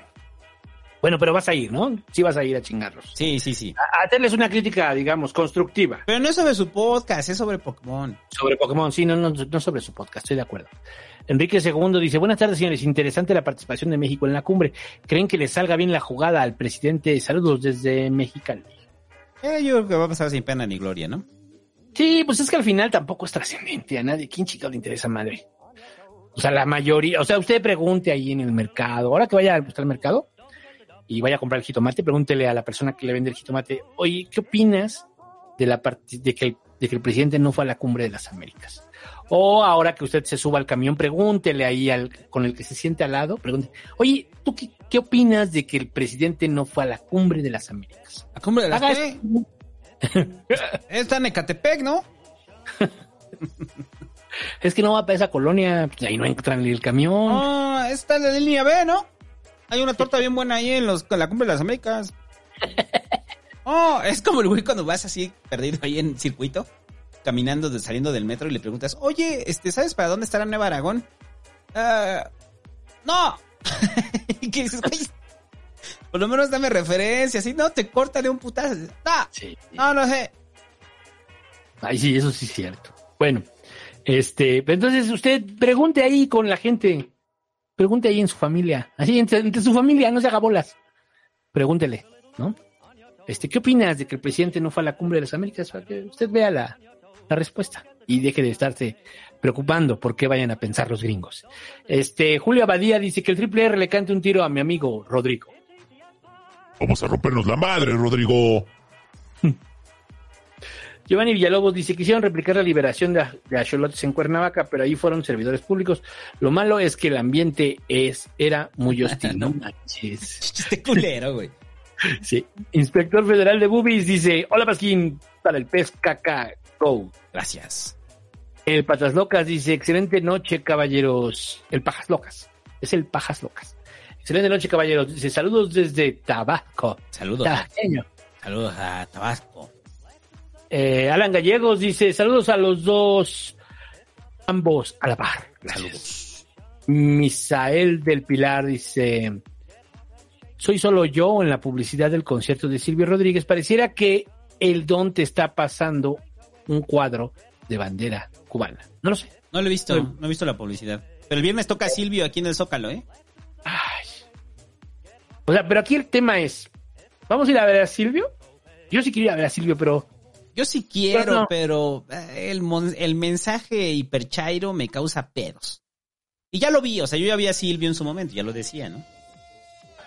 bueno, pero vas a ir, ¿no? Sí vas a ir a chingarlos. Sí, sí, sí. A, a hacerles una crítica, digamos, constructiva. Pero no es sobre su podcast, es sobre Pokémon. Sobre Pokémon, sí, no, no, no sobre su podcast, estoy de acuerdo. Enrique II dice, buenas tardes señores, interesante la participación de México en la cumbre. ¿Creen que le salga bien la jugada al presidente? Saludos desde Mexicali. Eh, yo creo que va a pasar sin pena ni gloria, ¿no? Sí, pues es que al final tampoco es trascendente a nadie. ¿Quién chica le interesa madre? O sea, la mayoría, o sea, usted pregunte ahí en el mercado, ahora que vaya a buscar el mercado y vaya a comprar el jitomate, pregúntele a la persona que le vende el jitomate, oye, ¿qué opinas de la de que el de que el presidente no fue a la cumbre de las Américas? O ahora que usted se suba al camión, pregúntele ahí al, con el que se siente al lado, pregúntele, oye, ¿tú qué, qué opinas de que el presidente no fue a la cumbre de las Américas? ¿La cumbre de las qué? Está en Ecatepec, ¿no? Es que no va para esa colonia, pues ahí no entran ni el camión. Ah, está en la línea B, ¿no? Hay una torta bien buena ahí en, los, en la cumbre de las Américas. Oh, es como el güey cuando vas así perdido ahí en circuito, caminando, de- saliendo del metro y le preguntas, oye, este, ¿sabes para dónde está la Nueva Aragón? "Ah, no. y que dices, güey, por lo menos dame referencia, si no te corta de un putazo. No, no, no sé. Ay, sí, eso sí es cierto. Bueno, este, entonces usted pregunte ahí con la gente, pregunte ahí en su familia, así entre, entre su familia, no se haga bolas. Pregúntele, ¿no? Este, ¿qué opinas de que el presidente no fue a la cumbre de las Américas? Para que usted vea la, la respuesta y deje de estarse preocupando por qué vayan a pensar los gringos. Este, Julio Abadía dice que el triple R le cante un tiro a mi amigo Rodrigo. Vamos a rompernos la madre, Rodrigo. Giovanni Villalobos dice, quisieron replicar la liberación de, de axolotes en Cuernavaca, pero ahí fueron servidores públicos. Lo malo es que el ambiente es, era muy hostil. no manches. Chiste culero, güey. Sí. Inspector Federal de Bubis dice, hola Pasquín, para el pez caca, go. Gracias. El Patas Locas dice, excelente noche, caballeros. El Pajas Locas. Es el Pajas Locas. Excelente noche, caballeros. Dice, saludos desde Tabasco. Saludos. Tabasqueño. Saludos a Tabasco. Eh, Alan Gallegos dice, saludos a los dos, ambos a la par. Saludos. Misael del Pilar dice, soy solo yo en la publicidad del concierto de Silvio Rodríguez. Pareciera que el don te está pasando un cuadro de bandera cubana. No lo sé. No lo he visto, no he visto la publicidad. Pero el viernes toca Silvio aquí en el Zócalo, ¿eh? O sea, pero aquí el tema es, ¿vamos a ir a ver a Silvio? Yo sí quiero ir a ver a Silvio, pero... Yo sí quiero, Pero no. pero eh, el, mon- el mensaje hiperchairo me causa pedos. Y ya lo vi, o sea, yo ya vi a Silvio en su momento, ya lo decía, ¿no?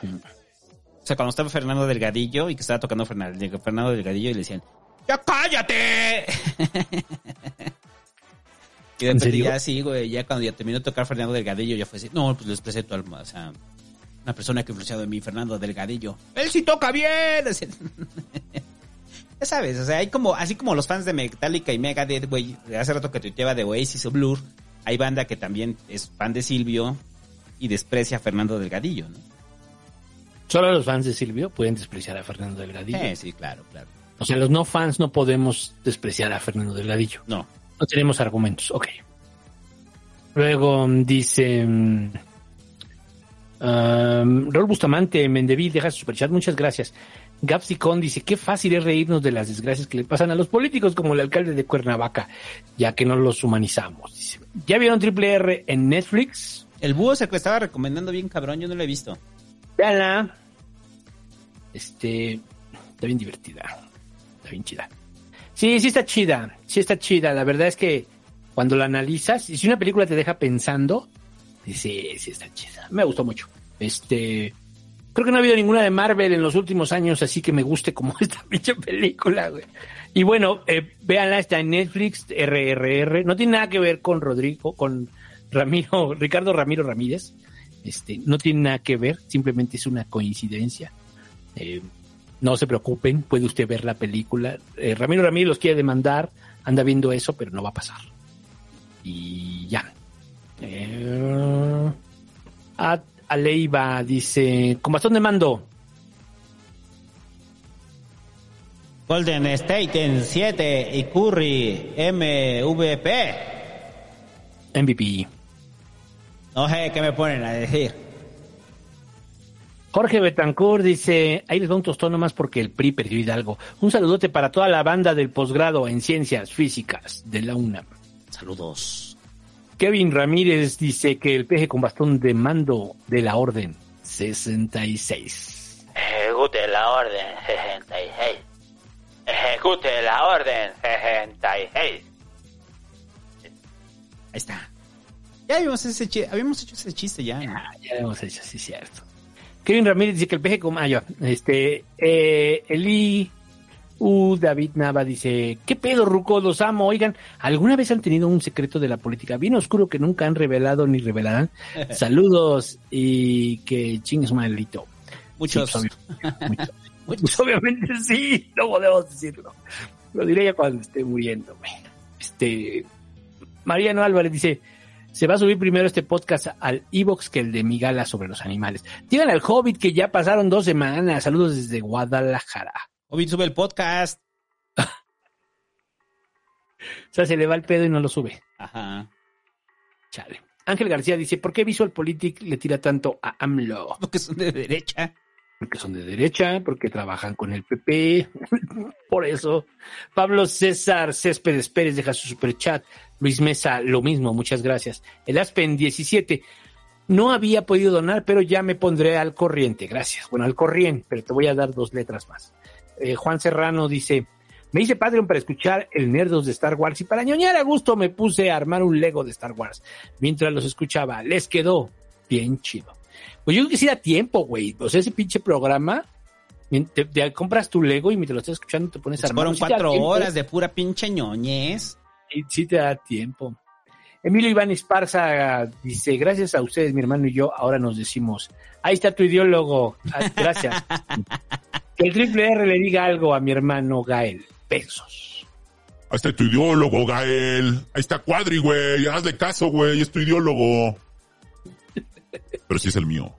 O sea, cuando estaba Fernando Delgadillo y que estaba tocando Fernando, Fernando Delgadillo y le decían, ¡Ya cállate! y de ¿En repente ya sí, güey, ya cuando ya terminó de tocar Fernando Delgadillo, ya fue así, no, pues les presento al, o sea, una persona que ha influenciado en mí, Fernando Delgadillo. ¡Él sí toca bien! Ya sabes, o sea, hay como, así como los fans de Metallica y Megadeth, güey, hace rato que tuiteaba de Oasis o Blur, hay banda que también es fan de Silvio y desprecia a Fernando Delgadillo, ¿no? Solo los fans de Silvio pueden despreciar a Fernando Delgadillo. Eh, sí, claro, claro. O sea, los no fans no podemos despreciar a Fernando Delgadillo. No. No tenemos argumentos, ok. Luego mm, dice... um, Raúl Bustamante, Mendevil, deja su superchat, muchas gracias. Gapsicón dice, qué fácil es reírnos de las desgracias que le pasan a los políticos como el alcalde de Cuernavaca, ya que no los humanizamos. Dice, ¿Ya vieron Triple R en Netflix? El búho que estaba recomendando bien cabrón, yo no lo he visto. Véanla. Este, está bien divertida. Está bien chida. Sí, sí está chida. Sí está chida. La verdad es que cuando la analizas, y si una película te deja pensando, sí, sí está chida. Me gustó mucho. Este, creo que no ha habido ninguna de Marvel en los últimos años, así que me guste como esta pinche película, güey. Y bueno, eh, véanla, está en Netflix, RRR. No tiene nada que ver con Rodrigo, con Ramiro, Ricardo Ramiro Ramírez. Este, no tiene nada que ver, simplemente es una coincidencia. Eh, no se preocupen, puede usted ver la película. Eh, Ramiro Ramírez los quiere demandar, anda viendo eso, pero no va a pasar. Y ya. Eh, a, Aleiva dice, con bastón de mando. Golden State en 7 y Curry MVP. MVP. No sé qué me ponen a decir. Jorge Betancourt dice, ahí les va un tostón nomás porque el PRI perdió Hidalgo. Un saludote para toda la banda del posgrado en ciencias físicas de la UNAM. Saludos. Kevin Ramírez dice que el peje con bastón de mando de la orden 66. Ejecute la orden 66. Ejecute la orden 66. Ahí está. Ya habíamos, ese chi- habíamos hecho ese chiste ya. ¿no? Ya lo hemos hecho, sí, cierto. Kevin Ramírez dice que el peje con... Ah, ya. Este, eh, Eli Uh, David Nava dice, ¿qué pedo, Ruco? Los amo. Oigan, ¿alguna vez han tenido un secreto de la política bien oscuro que nunca han revelado ni revelarán? Saludos y que chingues maldito. Muchos. Sí, pues, obvio- Pues, obviamente sí, no podemos decirlo. Lo diré ya cuando esté muriendo. Este, Mariano Álvarez dice, se va a subir primero este podcast al Evox que el de Migala sobre los animales. Díganle al Hobbit que ya pasaron dos semanas. Saludos desde Guadalajara. Hobbit sube el podcast. O sea, se le va el pedo y no lo sube. Ajá. Chale. Ángel García dice, ¿por qué Visual Politic le tira tanto a AMLO? Porque son de derecha. Porque son de derecha, porque trabajan con el PP. Por eso. Pablo César Céspedes Pérez deja su superchat. Luis Mesa, lo mismo, muchas gracias. El Aspen 17. No había podido donar, pero ya me pondré al corriente. Gracias. Bueno, al corriente, pero te voy a dar dos letras más. Eh, Juan Serrano dice, me hice Patreon para escuchar el Nerdos de Star Wars y para ñoñar a gusto me puse a armar un Lego de Star Wars. Mientras los escuchaba, les quedó bien chido. Pues yo creo que sí da tiempo, güey. O sea, ese pinche programa, te, te compras tu Lego y mientras lo estás escuchando te pones a armar. Fueron cuatro horas de pura pinche ñoñez. Sí, sí te da tiempo. Emilio Iván Esparza dice, gracias a ustedes, mi hermano y yo, ahora nos decimos, ahí está tu ideólogo. Ah, Gracias. que el triple R le diga algo a mi hermano Gael. Besos. Ahí está tu ideólogo, Gael. Ahí está Cuadri, güey. Hazle caso, güey. Es tu ideólogo. Pero sí es el mío.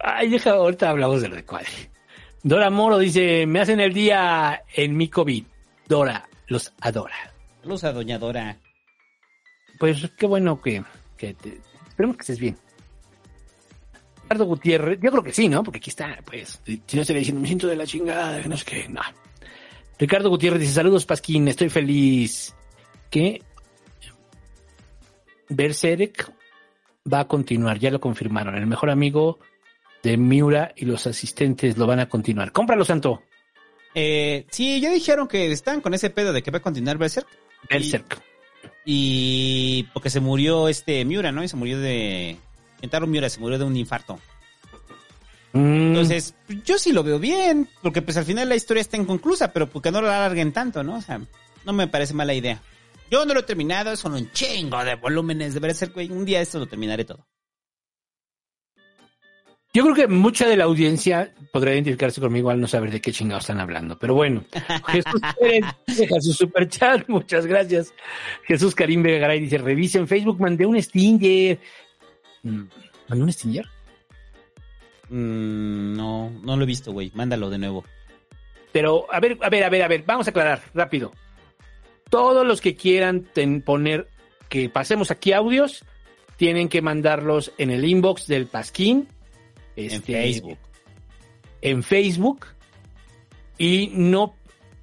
Ay, deja, ahorita hablamos del recuadre. Dora Moro dice, me hacen el día en mi COVID. Dora los adora. Saludos a Doña Dora. Pues qué bueno que, que te- esperemos que estés bien. Ricardo Gutiérrez, yo creo que sí, ¿no? Porque aquí está, pues, si no estaría diciendo, me siento de la chingada, no sé qué, no. Ricardo Gutiérrez dice, saludos Pasquín, estoy feliz. Que Berserk va a continuar, ya lo confirmaron. El mejor amigo de Miura y los asistentes lo van a continuar. Cómpralo, Santo. Eh, sí, ya dijeron que están con ese pedo de que va a continuar Berserk. Berserk. Y, y porque se murió este Miura, ¿no? Y se murió de... Kentaro Miura se murió de un infarto. Mm, Entonces, yo sí lo veo bien, porque pues al final la historia está inconclusa, pero porque no la alarguen tanto, ¿no? O sea, no me parece mala idea. Yo no lo he terminado, son un chingo de volúmenes de Berserk, güey. Un día esto lo terminaré todo. Yo creo que mucha de la audiencia podrá identificarse conmigo al no saber de qué chingados están hablando. Pero bueno, Jesús Pérez deja su superchat. Muchas gracias. Jesús Karim Vegaray dice, revisa en Facebook, mandé un Stinger. Mm, ¿Mandé un Stinger? Mm, no, no lo he visto, güey. Mándalo de nuevo. Pero, a ver, a ver, a ver, a ver, vamos a aclarar rápido. Todos los que quieran ten- poner que pasemos aquí audios, tienen que mandarlos en el inbox del Pasquín. En este, Facebook. En Facebook. Y no,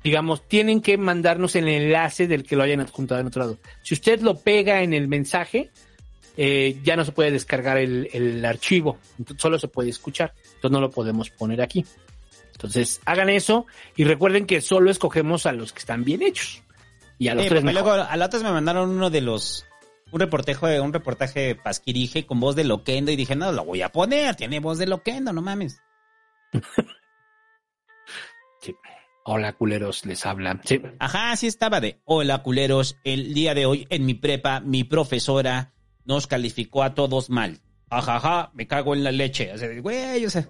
digamos, tienen que mandarnos el enlace del que lo hayan adjuntado en otro lado. Si usted lo pega en el mensaje, eh, ya no se puede descargar el, el archivo, entonces solo se puede escuchar, entonces no lo podemos poner aquí. Entonces hagan eso y recuerden que solo escogemos a los que están bien hechos. Y a los Eh, tres mejor. luego a la otra me mandaron uno de los un reportaje un reportaje pasquirije con voz de loquendo y dije, "No, lo voy a poner, tiene voz de loquendo, no mames." Sí. Hola, culeros, les habla. Sí. Ajá, sí estaba de, "Hola, culeros, el día de hoy en mi prepa mi profesora nos calificó a todos mal." Ajaja, me cago en la leche. O sea, güey, o sea,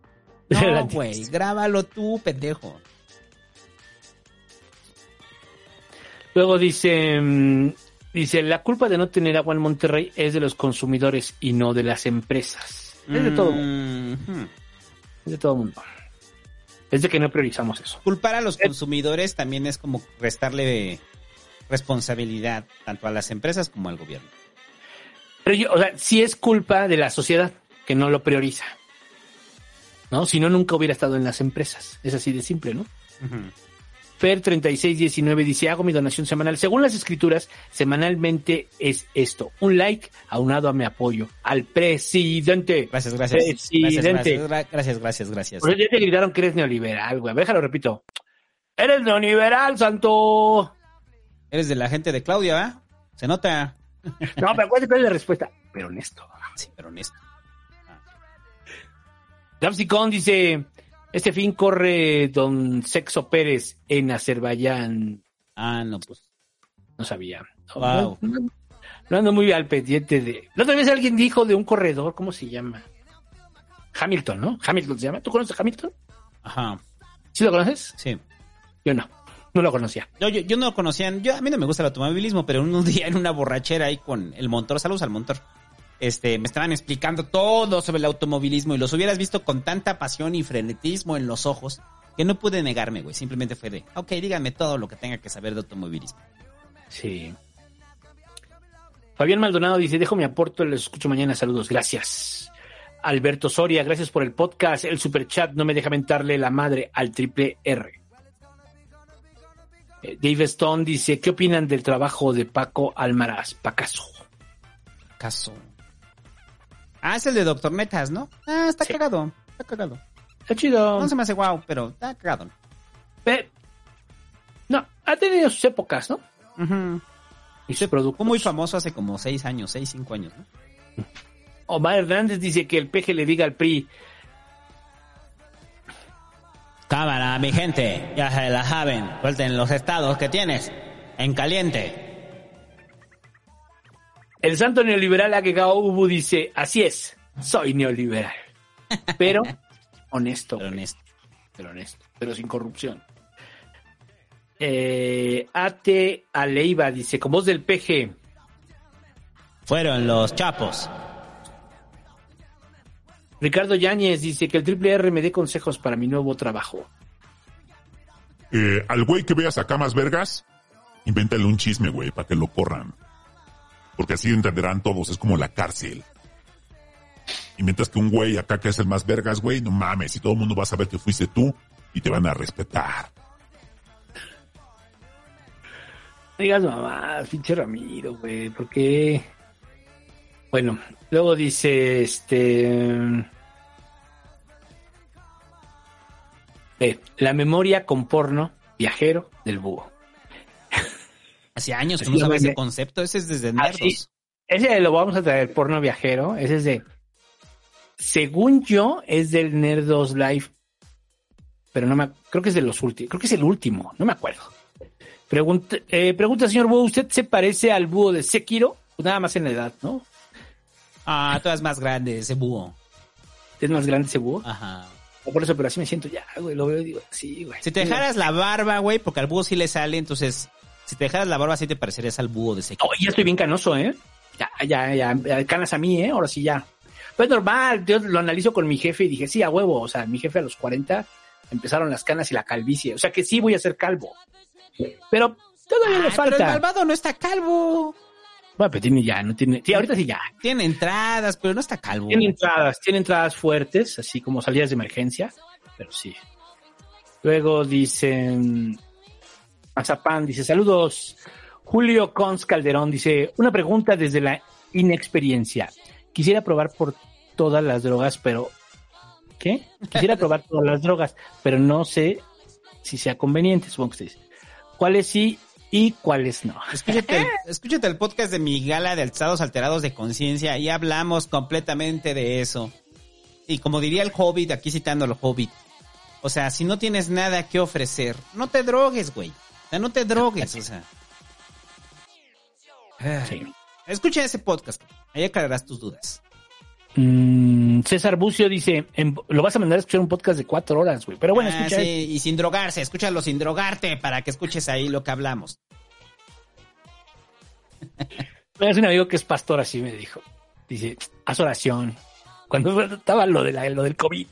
no, güey, grábalo tú, pendejo. Luego dice, mm, dice, la culpa de no tener agua en Monterrey es de los consumidores y no de las empresas. Es de todo. Mm, Es de todo mundo. Es de que no priorizamos eso. Culpar a los consumidores también es como restarle responsabilidad tanto a las empresas como al gobierno. Pero yo, o sea, sí es culpa de la sociedad que no lo prioriza. ¿No? Si no, nunca hubiera estado en las empresas. Es así de simple, ¿no? Fer3619 dice, hago mi donación semanal. Según las escrituras, semanalmente es esto. Un like aunado a mi apoyo al presidente. Gracias, gracias. Presidente. Gracias, gracias, gracias, gracias, gracias. Por eso ya te gritaron que eres neoliberal, güey. Déjalo, repito. Eres neoliberal, santo. Eres de la gente de Claudia, ¿va? Se nota. No, pero cuál es la respuesta. Pero honesto. Sí, pero honesto. Capsicón dice, Este fin corre Don Sexo Pérez en Azerbaiyán. Ah, no, pues. No sabía. Wow. No, no- no ando muy al pendiente de. La otra vez alguien dijo de un corredor, ¿cómo se llama? Hamilton, ¿no? Hamilton se llama. ¿Tú conoces a Hamilton? Ajá. ¿Sí lo conoces? Sí. Yo no. No lo conocía. Yo, yo, yo no lo conocía. Yo, a mí no me gusta el automovilismo, pero un día en una borrachera ahí con el montor, saludos al montor. Este, me estaban explicando todo sobre el automovilismo y los hubieras visto con tanta pasión y frenetismo en los ojos que no pude negarme, güey. Simplemente fue de, ok, díganme todo lo que tenga que saber de automovilismo. Sí. Fabián Maldonado dice, dejo mi aporto, les escucho mañana, saludos, gracias. Alberto Soria, gracias por el podcast, el super chat no me deja mentarle la madre al triple R. Eh, Dave Stone dice, ¿qué opinan del trabajo de Paco Almaraz? Pacaso. Caso. Ah, es el de Doctor Netas, ¿no? Ah, está cagado. Está cagado. Está chido. No se me hace guau, pero está cagado. Eh, no, ha tenido sus épocas, ¿no? Y sus productos. Fue muy famoso hace como seis años, seis, cinco años, ¿no? Omar Hernández dice que el peje le diga al PRI, Cámara, mi gente, ya se la saben. Suelten los estados que tienes. En caliente. El santo neoliberal Agegao Ubu dice, así es, soy neoliberal. Pero honesto. Pero honesto. Pero honesto, pero sin corrupción. Eh, Ate Aleiva dice, con voz del PG, Fueron los chapos. Ricardo Yáñez dice que el triple R me dé consejos para mi nuevo trabajo. Eh, al güey que veas acá más vergas, invéntale un chisme, güey, para que lo corran. Porque así entenderán todos, es como la cárcel. Y mientras que un güey acá que es el más vergas, güey, no mames, y todo el mundo va a saber que fuiste tú y te van a respetar. No digas mamá, pinche Ramiro, güey, porque... Bueno, luego dice, este... la memoria con porno viajero del búho. Hace años que no sabes ese concepto. Ese es desde Ah, nerdos. Ese lo vamos a traer, porno viajero. Ese es de. Según yo, es del Nerdos Live. Pero no me. Creo que es de los últimos. Creo que es el último. No me acuerdo. Pregunta, eh, pregunta señor Búho: ¿Usted se parece al búho de Sekiro? Pues nada más en la edad, ¿no? Ah, tú eres más grande, ese búho. ¿Es más grande ese búho? Ajá. O por eso, pero así me siento ya, güey. Lo veo y digo, sí, güey. Si te dejaras la barba, güey, porque al búho sí le sale, entonces, si te dejaras la barba, sí te parecerías al búho de ese. No, ya estoy bien canoso, ¿eh? Ya, ya, ya, ya, canas a mí, ¿eh? Ahora sí ya. Pues normal, yo lo analizo con mi jefe y dije, sí, a huevo, o sea, mi jefe a los 40 empezaron las canas y la calvicie, o sea que sí voy a ser calvo. Pero todavía le Ay, falta. Pero el malvado no está calvo. Bueno, pero tiene ya, no tiene, sí, ahorita sí ya. Tiene entradas, pero no está calvo. Tiene entradas, tiene entradas fuertes, así como salidas de emergencia, pero sí. Luego dicen, Mazapán dice, saludos. Julio Cons Calderón dice, una pregunta desde la inexperiencia. Quisiera probar por todas las drogas, pero... ¿Qué? Quisiera probar todas las drogas, pero no sé si sea conveniente, supongo que dice. ¿Cuáles sí y cuáles no? Escúchate el, escúchate el podcast de mi gala de estados alterados de conciencia y hablamos completamente de eso. Y como diría el Hobbit, aquí citando al Hobbit, o sea, si no tienes nada que ofrecer, no te drogues, güey. O sea, no te drogues, o sea. Escucha ese podcast, ahí aclararás tus dudas. Mm, César Bucio dice, en- lo vas a mandar a escuchar un podcast de cuatro horas, güey. Pero bueno, Ah, escucha. sí, y sin drogarse, escúchalo sin drogarte para que escuches ahí lo que hablamos. Es un amigo que es pastor, así me dijo. Dice, haz oración. Cuando estaba lo, de la- lo del COVID.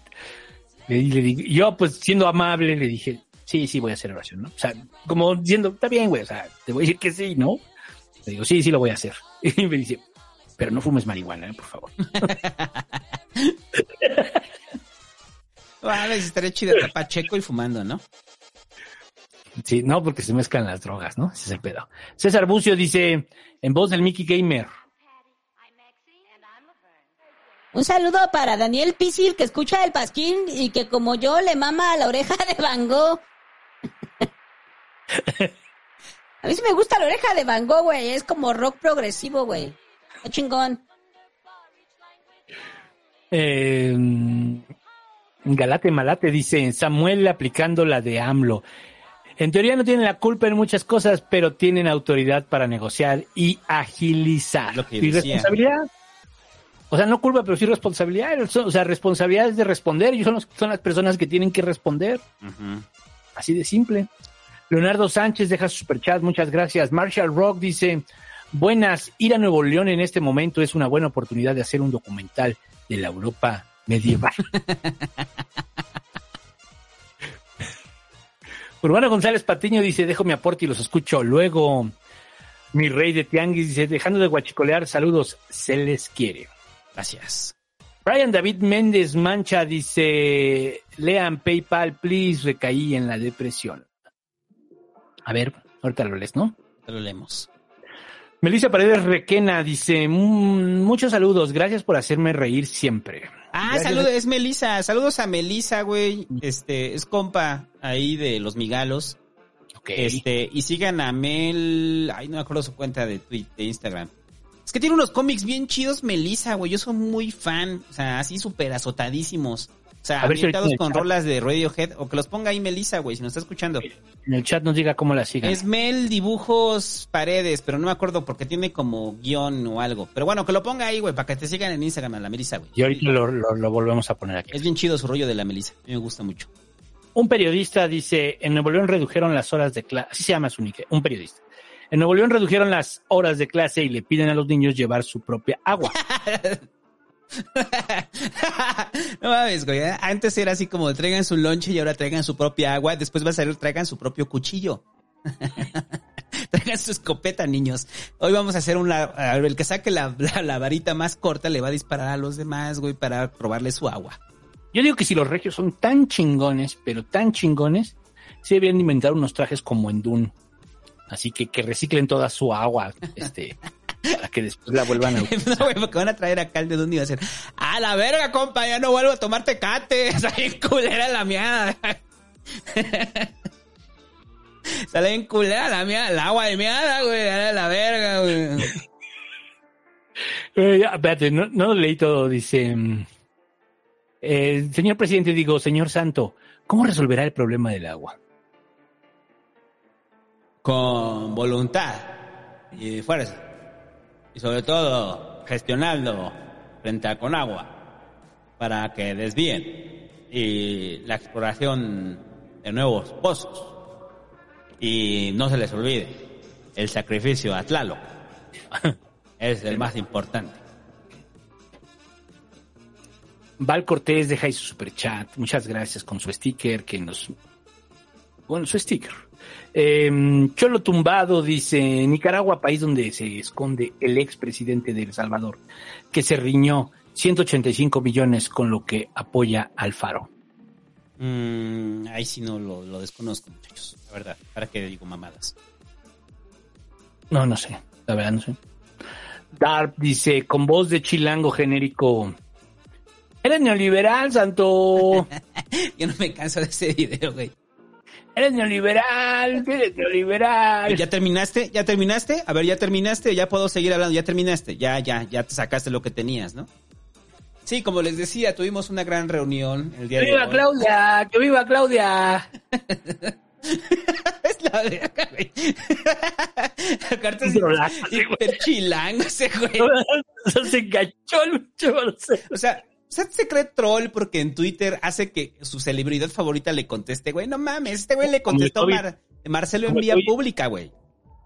Le digo, yo, pues siendo amable, le dije, sí, sí, voy a hacer oración, ¿no? O sea, como diciendo, está bien, güey, o sea, te voy a decir que sí, ¿no? Le digo, sí, sí lo voy a hacer. Y me dice, pero no fumes marihuana, ¿eh? por favor. Ah, les estaría chido pacheco y fumando, ¿no? Sí, no, porque se mezclan las drogas, ¿no? Ese es el pedo. César Bucio dice, en voz del Mickey Gamer, Un saludo para Daniel Pisil, que escucha el pasquín y que como yo le mama a la oreja de Van Gogh. a mí sí me gusta la oreja de Van Gogh, güey. Es como rock progresivo, güey. Qué chingón. Eh, Galate Malate dice Samuel aplicando la de AMLO. En teoría no tienen la culpa en muchas cosas, pero tienen autoridad para negociar y agilizar. Lo que ¿Y decía. responsabilidad? O sea, no culpa, pero sí responsabilidad. O sea, responsabilidad es de responder. Ellos son, los- son las personas que tienen que responder. Así de simple. Leonardo Sánchez deja su superchat, muchas gracias. Marshall Rock dice, buenas, ir a Nuevo León en este momento es una buena oportunidad de hacer un documental de la Europa medieval. Urbano González Patiño dice, dejo mi aporte y los escucho luego. Mi rey de Tianguis dice, dejando de guachicolear, saludos, se les quiere. Gracias. Brian David Méndez Mancha dice, lean PayPal, please, recaí en la depresión. A ver, ahorita lo lees, ¿no? Te lo leemos. Melissa Paredes Requena dice, "Mm, muchos saludos, gracias por hacerme reír siempre. Ah, saludos, es Melisa. Saludos a Melisa, güey. Este, es compa ahí de los migalos. Este, y sigan a Mel, ay, no me acuerdo su cuenta de Twitter, de Instagram. Es que tiene unos cómics bien chidos, Melisa, güey. Yo soy muy fan, o sea, así súper azotadísimos. O sea, A ver si ambientados el con chat- rolas de Radiohead, o que los ponga ahí Melisa, güey, si nos está escuchando. En el chat nos diga cómo la sigan. Es Mel Dibujos Paredes, pero no me acuerdo porque tiene como guion o algo. Pero bueno, que lo ponga ahí, güey, para que te sigan en Instagram a la Melisa, güey. Y ahorita lo, lo- lo volvemos a poner aquí. Es bien chido su rollo de la Melisa. A mí me gusta mucho. Un periodista dice, en Nuevo León redujeron las horas de clase, así se llama su nick, un periodista. En Nuevo León redujeron las horas de clase y le piden a los niños llevar su propia agua. No mames, güey. ¿eh? Antes era así como traigan su lonche y ahora traigan su propia agua. Después va a salir traigan su propio cuchillo. traigan su escopeta, niños. Hoy vamos a hacer una... El que saque la, la, varita más corta le va a disparar a los demás, güey, para probarle su agua. Yo digo que si los regios son tan chingones, pero tan chingones, sí deberían inventar unos trajes como en Dune. Así que que reciclen toda su agua, este, para que después la vuelvan a no, güey, porque van a traer acá el de dónde iba a ser. A la verga, compa, ya no vuelvo a tomar tecate. Está bien culera la miada. Sale bien culera la miada, el agua de miada, güey. A la verga, güey. Eh, espérate, no, no lo leí todo. Dice, mm, eh, señor presidente, digo, señor Santo, ¿cómo resolverá el problema del agua? Con voluntad y fuerza. Y sobre todo, gestionando frente a Conagua para que desvíen y la exploración de nuevos pozos. Y no se les olvide, el sacrificio a Tlaloc es el más importante. Val Cortés deja ahí su superchat. Muchas gracias con su sticker que nos. Bueno, su sticker. Eh, Cholo Tumbado dice: Nicaragua, país donde se esconde el expresidente de El Salvador, que se riñó 185 millones con lo que apoya al Faro. Mm, ahí sí no lo, lo desconozco, muchachos. La verdad, ¿para qué digo mamadas? No, no sé. La verdad, no sé. Darp dice: Con voz de chilango genérico. Eres neoliberal, santo. Yo no me canso de ese video, güey. Eres neoliberal, eres neoliberal. ¿Ya terminaste? ¿Ya terminaste? A ver, ¿ya terminaste? Ya puedo seguir hablando. ¿Ya terminaste? Ya, ya, ya te sacaste lo que tenías, ¿no? Sí, como les decía, tuvimos una gran reunión el día ¡Que de viva hoy. Claudia! ¡Que viva Claudia! es la verga, güey. Aparte es Trolazo, hiper chilango ese güey. Se enganchó el chaval. O sea, usted se cree troll porque en Twitter hace que su celebridad favorita le conteste, güey, no mames, este güey le contestó. Mar- Marcelo en vía pública, güey.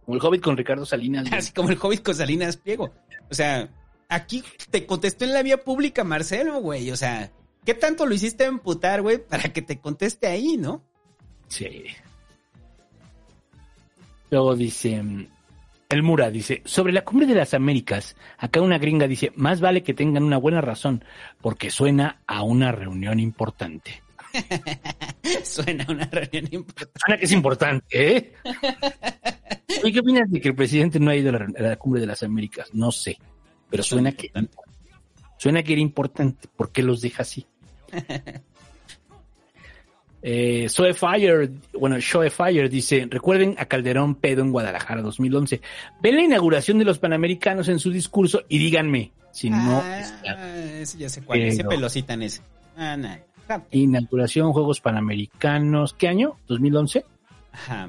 Como el Hobbit con Ricardo Salinas. güey. Así como el Hobbit con Salinas Pliego. O sea, aquí te contestó en la vía pública Marcelo, güey. O sea, ¿qué tanto lo hiciste emputar, güey, para que te conteste ahí, no? Sí. Luego dice, el Mura dice, sobre la cumbre de las Américas, acá una gringa dice, más vale que tengan una buena razón, porque suena a una reunión importante. Suena a una reunión importante. Suena que es importante, ¿eh? ¿Y qué opinas de que el presidente no ha ido a la, a la cumbre de las Américas? No sé, pero suena que, suena que era importante. ¿Por qué los deja así? Eh, Zoe Fire, bueno, Shoe Fire dice, recuerden a Calderón pedo en Guadalajara 2011. Ven la inauguración de los Panamericanos en su discurso y díganme si no Ah, está. ese ya sé cuál es. Ese Pero- pelosita en ese. Ah, nah. Inauguración Juegos Panamericanos. ¿Qué año? ¿2011? Ajá.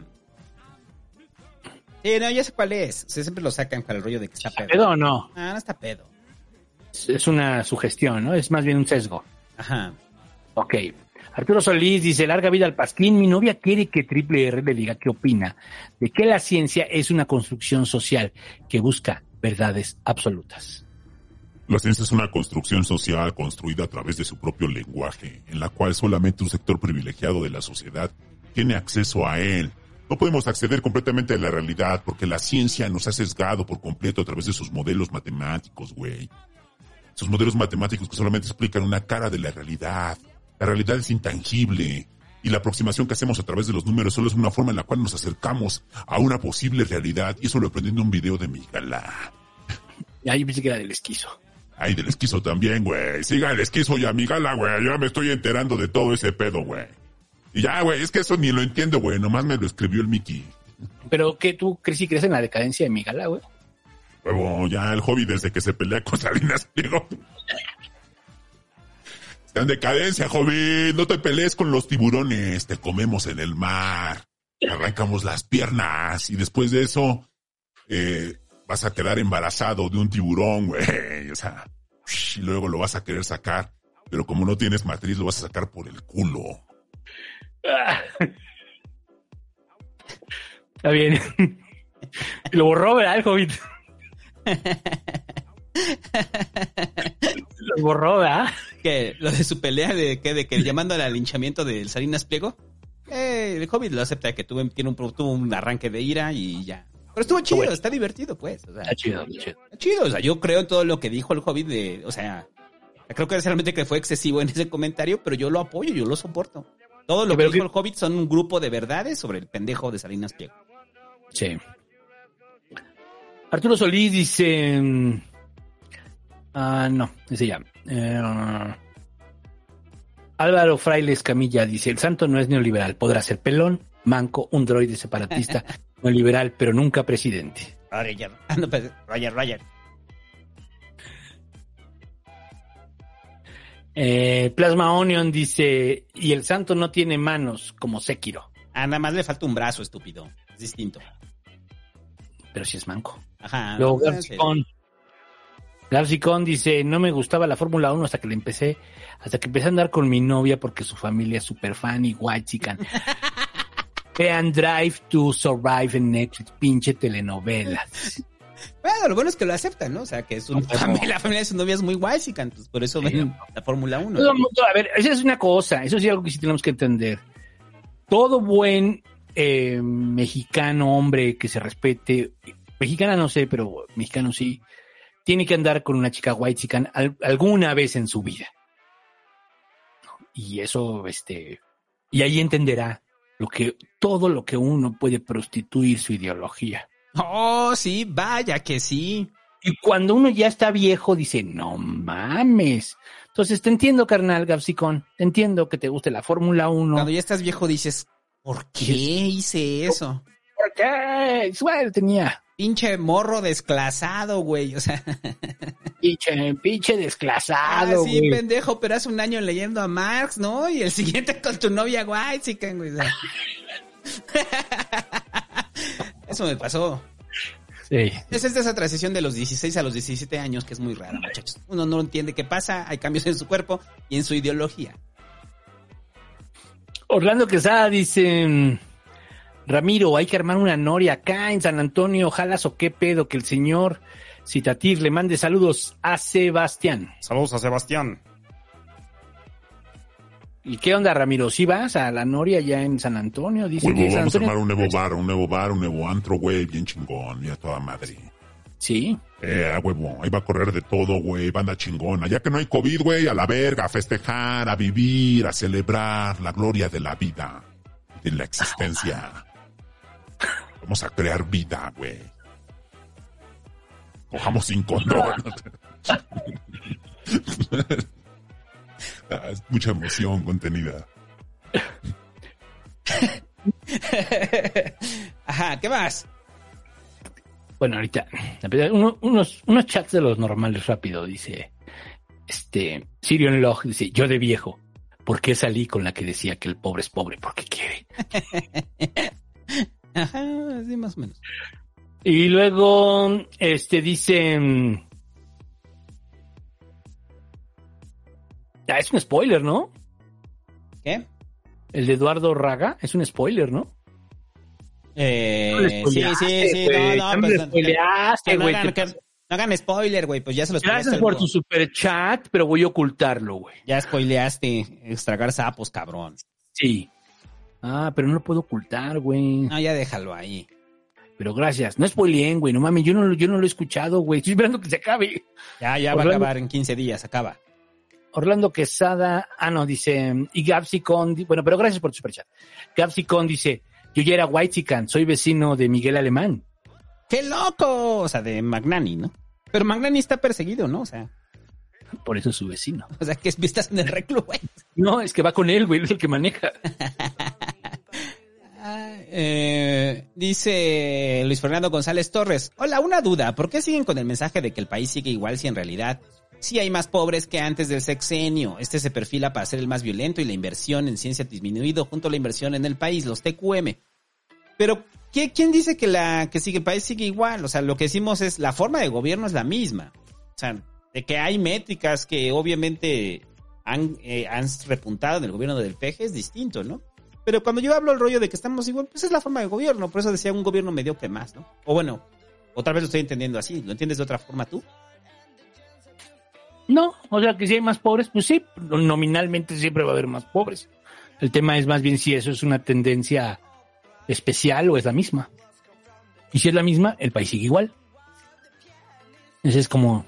Sí, no, ya sé cuál es. O sea, siempre lo sacan para el rollo de que está pedo. ¿Pedo o no? Ah, no está pedo. Es- Es una sugestión, ¿no? Es más bien un sesgo. Ajá. Ok. Arturo Solís dice, larga vida al Pasquín. Mi novia quiere que Triple R le diga qué opina de que la ciencia es una construcción social que busca verdades absolutas. La ciencia es una construcción social construida a través de su propio lenguaje, en la cual solamente un sector privilegiado de la sociedad tiene acceso a él. No podemos acceder completamente a la realidad porque la ciencia nos ha sesgado por completo a través de sus modelos matemáticos, güey. Sus modelos matemáticos que solamente explican una cara de la realidad. La realidad es intangible. Y la aproximación que hacemos a través de los números solo es una forma en la cual nos acercamos a una posible realidad. Y eso lo aprendí en un video de mi galá. Y ahí pensé que era del esquizo. Ay, del esquizo también, güey. Siga el esquizo y a mi gala, güey. Yo ya me estoy enterando de todo ese pedo, güey. Y ya, güey, es que eso ni lo entiendo, güey. Nomás me lo escribió el Mickey. Pero que tú crees y crees en la decadencia de mi gala, güey. Huevo, ya el hobby desde que se pelea con Salinas Pliego. Está en decadencia, joven. No te pelees con los tiburones. Te comemos en el mar. Te arrancamos las piernas. Y después de eso, eh, vas a quedar embarazado de un tiburón, güey. O sea, y luego lo vas a querer sacar. Pero como no tienes matriz, lo vas a sacar por el culo. Está bien. Lo borró, ¿verdad, el Hobbit? Lo borró, ¿verdad? lo de su pelea de que de que llamando al linchamiento del Salinas Pliego, eh, el Hobbit lo acepta que tuvo, tiene un, tuvo un arranque de ira y ya. Pero estuvo chido, bueno. está divertido, pues. O sea, Está chido, está chido. está chido, o sea, yo creo en todo lo que dijo el Hobbit de, o sea, creo que realmente que fue excesivo en ese comentario, pero yo lo apoyo, yo lo soporto. Todo lo que dijo que- el Hobbit son un grupo de verdades sobre el pendejo de Salinas Pliego. Sí. Arturo Solís dice. Ah, no, ese ya. Eh, Álvaro Frailes Camilla dice: El santo no es neoliberal, podrá ser pelón, manco, un droide separatista, neoliberal, pero nunca presidente. Roger, ah, no, pues, Roger, Roger. Eh, Plasma Onion dice: Y el santo no tiene manos como Sekiro, Ah, nada más le falta un brazo, estúpido. Es distinto. pero sí es manco. Ajá. Luego no, Garcicón. Garcicón dice, no me gustaba la Fórmula 1 hasta que le empecé, hasta que empecé a andar con mi novia porque su familia es super fan y white chican. Vean Drive to Survive en Netflix, pinche telenovela. Bueno, lo bueno es que lo aceptan, ¿no? O sea, que No, pero- familia, la familia de su novia es muy guay, pues por eso ven la Fórmula 1. Todo el mundo- a ver, esa es una cosa, eso sí es algo que sí tenemos que entender. Todo buen eh, mexicano, hombre que se respete, mexicana no sé, pero mexicano sí, tiene que andar con una chica white chican al- alguna vez en su vida. Y eso, este, y ahí entenderá lo que, todo lo que uno puede prostituir su ideología. Oh, sí, vaya que sí. Y cuando uno ya está viejo, dice, no mames. Entonces, te entiendo, carnal Gapsicón. Te entiendo que te guste la Fórmula 1. Cuando ya estás viejo dices, ¿por qué hice eso? ¿Por qué? Bueno, tenía. Pinche morro desclasado, güey. O sea, Pinche, pinche ah, desclasado, sí, güey. pendejo, pero hace un año leyendo a Marx, ¿no? Y el siguiente con tu novia guay, chica, güey. o sea. Eso me pasó. Sí. Esa es de esa transición de los 16 a los 17 años que es muy rara, muchachos. Uno no entiende qué pasa, hay cambios en su cuerpo y en su ideología. Orlando Quesada dice, Ramiro, hay que armar una noria acá en San Antonio, jalas o qué pedo, que el señor Citatir le mande saludos a Sebastián. Saludos a Sebastián. ¿Y qué onda, Ramiro? ¿Sí vas a la noria ya en San Antonio? Dice Huevo, que San vamos a armar un nuevo bar, un nuevo bar, un nuevo antro, güey, bien chingón, ya toda madre. Sí. Eh, a huevo, ahí va a correr de todo, güey, banda chingona. Ya que no hay COVID, güey, a la verga, a festejar, a vivir, a celebrar la gloria de la vida, de la existencia. Vamos a crear vida, güey. Cojamos sin condón. Ah, es mucha emoción contenida. Ajá, ¿qué más? Bueno, ahorita, uno- unos, unos chats de los normales rápido, dice, este, Sirion Log, dice, yo de viejo, ¿Por qué salí con la que decía que el pobre es pobre porque quiere? Ajá, sí, más o menos. Y luego, este, dice... mm, Ah, es un spoiler, ¿no? ¿Qué? El de Eduardo Raga es un spoiler, ¿no? Eh, No sí, sí, sí, güey. no, no, pues, spoileaste, que no hagan- ¿qué que no hagan spoiler, güey, pues ya se los Gracias por tu super chat, pero voy a ocultarlo, güey. Ya spoileaste, extragar sapos, cabrón. Sí. Ah, pero no lo puedo ocultar, güey. No, ya déjalo ahí. Pero gracias. No spoileen, güey. No mames, yo no, lo- yo no lo he escuchado, güey. Estoy esperando que se acabe. Ya, ya va a acabar en 15 días, acaba. Orlando Quesada, ah, no, dice, y Gapsicon, bueno, pero gracias por tu superchat. Gapsicon dice, yo ya era Whitezican, soy vecino de Miguel Alemán. ¡Qué loco! O sea, de Magnani, ¿no? Pero Magnani está perseguido, ¿no? O sea, Por eso es su vecino. o sea que es- estás en el reclu, güey. No, es que va con él, güey, es el que maneja. Eh, dice Luis Fernando González Torres. Hola, una duda. ¿Por qué siguen con el mensaje de que el país sigue igual si en realidad sí hay más pobres que antes del sexenio? Este se perfila para ser el más violento y la inversión en ciencia ha disminuido junto a la inversión en el país, los TQM. Pero, ¿qué, ¿quién dice que la que sigue el país sigue igual? O sea, lo que decimos es la forma de gobierno es la misma. O sea, de que hay métricas que obviamente han, eh, han repuntado en el gobierno del PG es distinto, ¿no? Pero cuando yo hablo el rollo de que estamos igual, pues es la forma de gobierno. Por eso decía un gobierno mediocre más, ¿no? O bueno, otra vez lo estoy entendiendo así. ¿Lo entiendes de otra forma tú? No, o sea que si hay más pobres, pues sí, nominalmente siempre va a haber más pobres. El tema es más bien si eso es una tendencia especial o es la misma. Y si es la misma, el país sigue igual. Ese es como...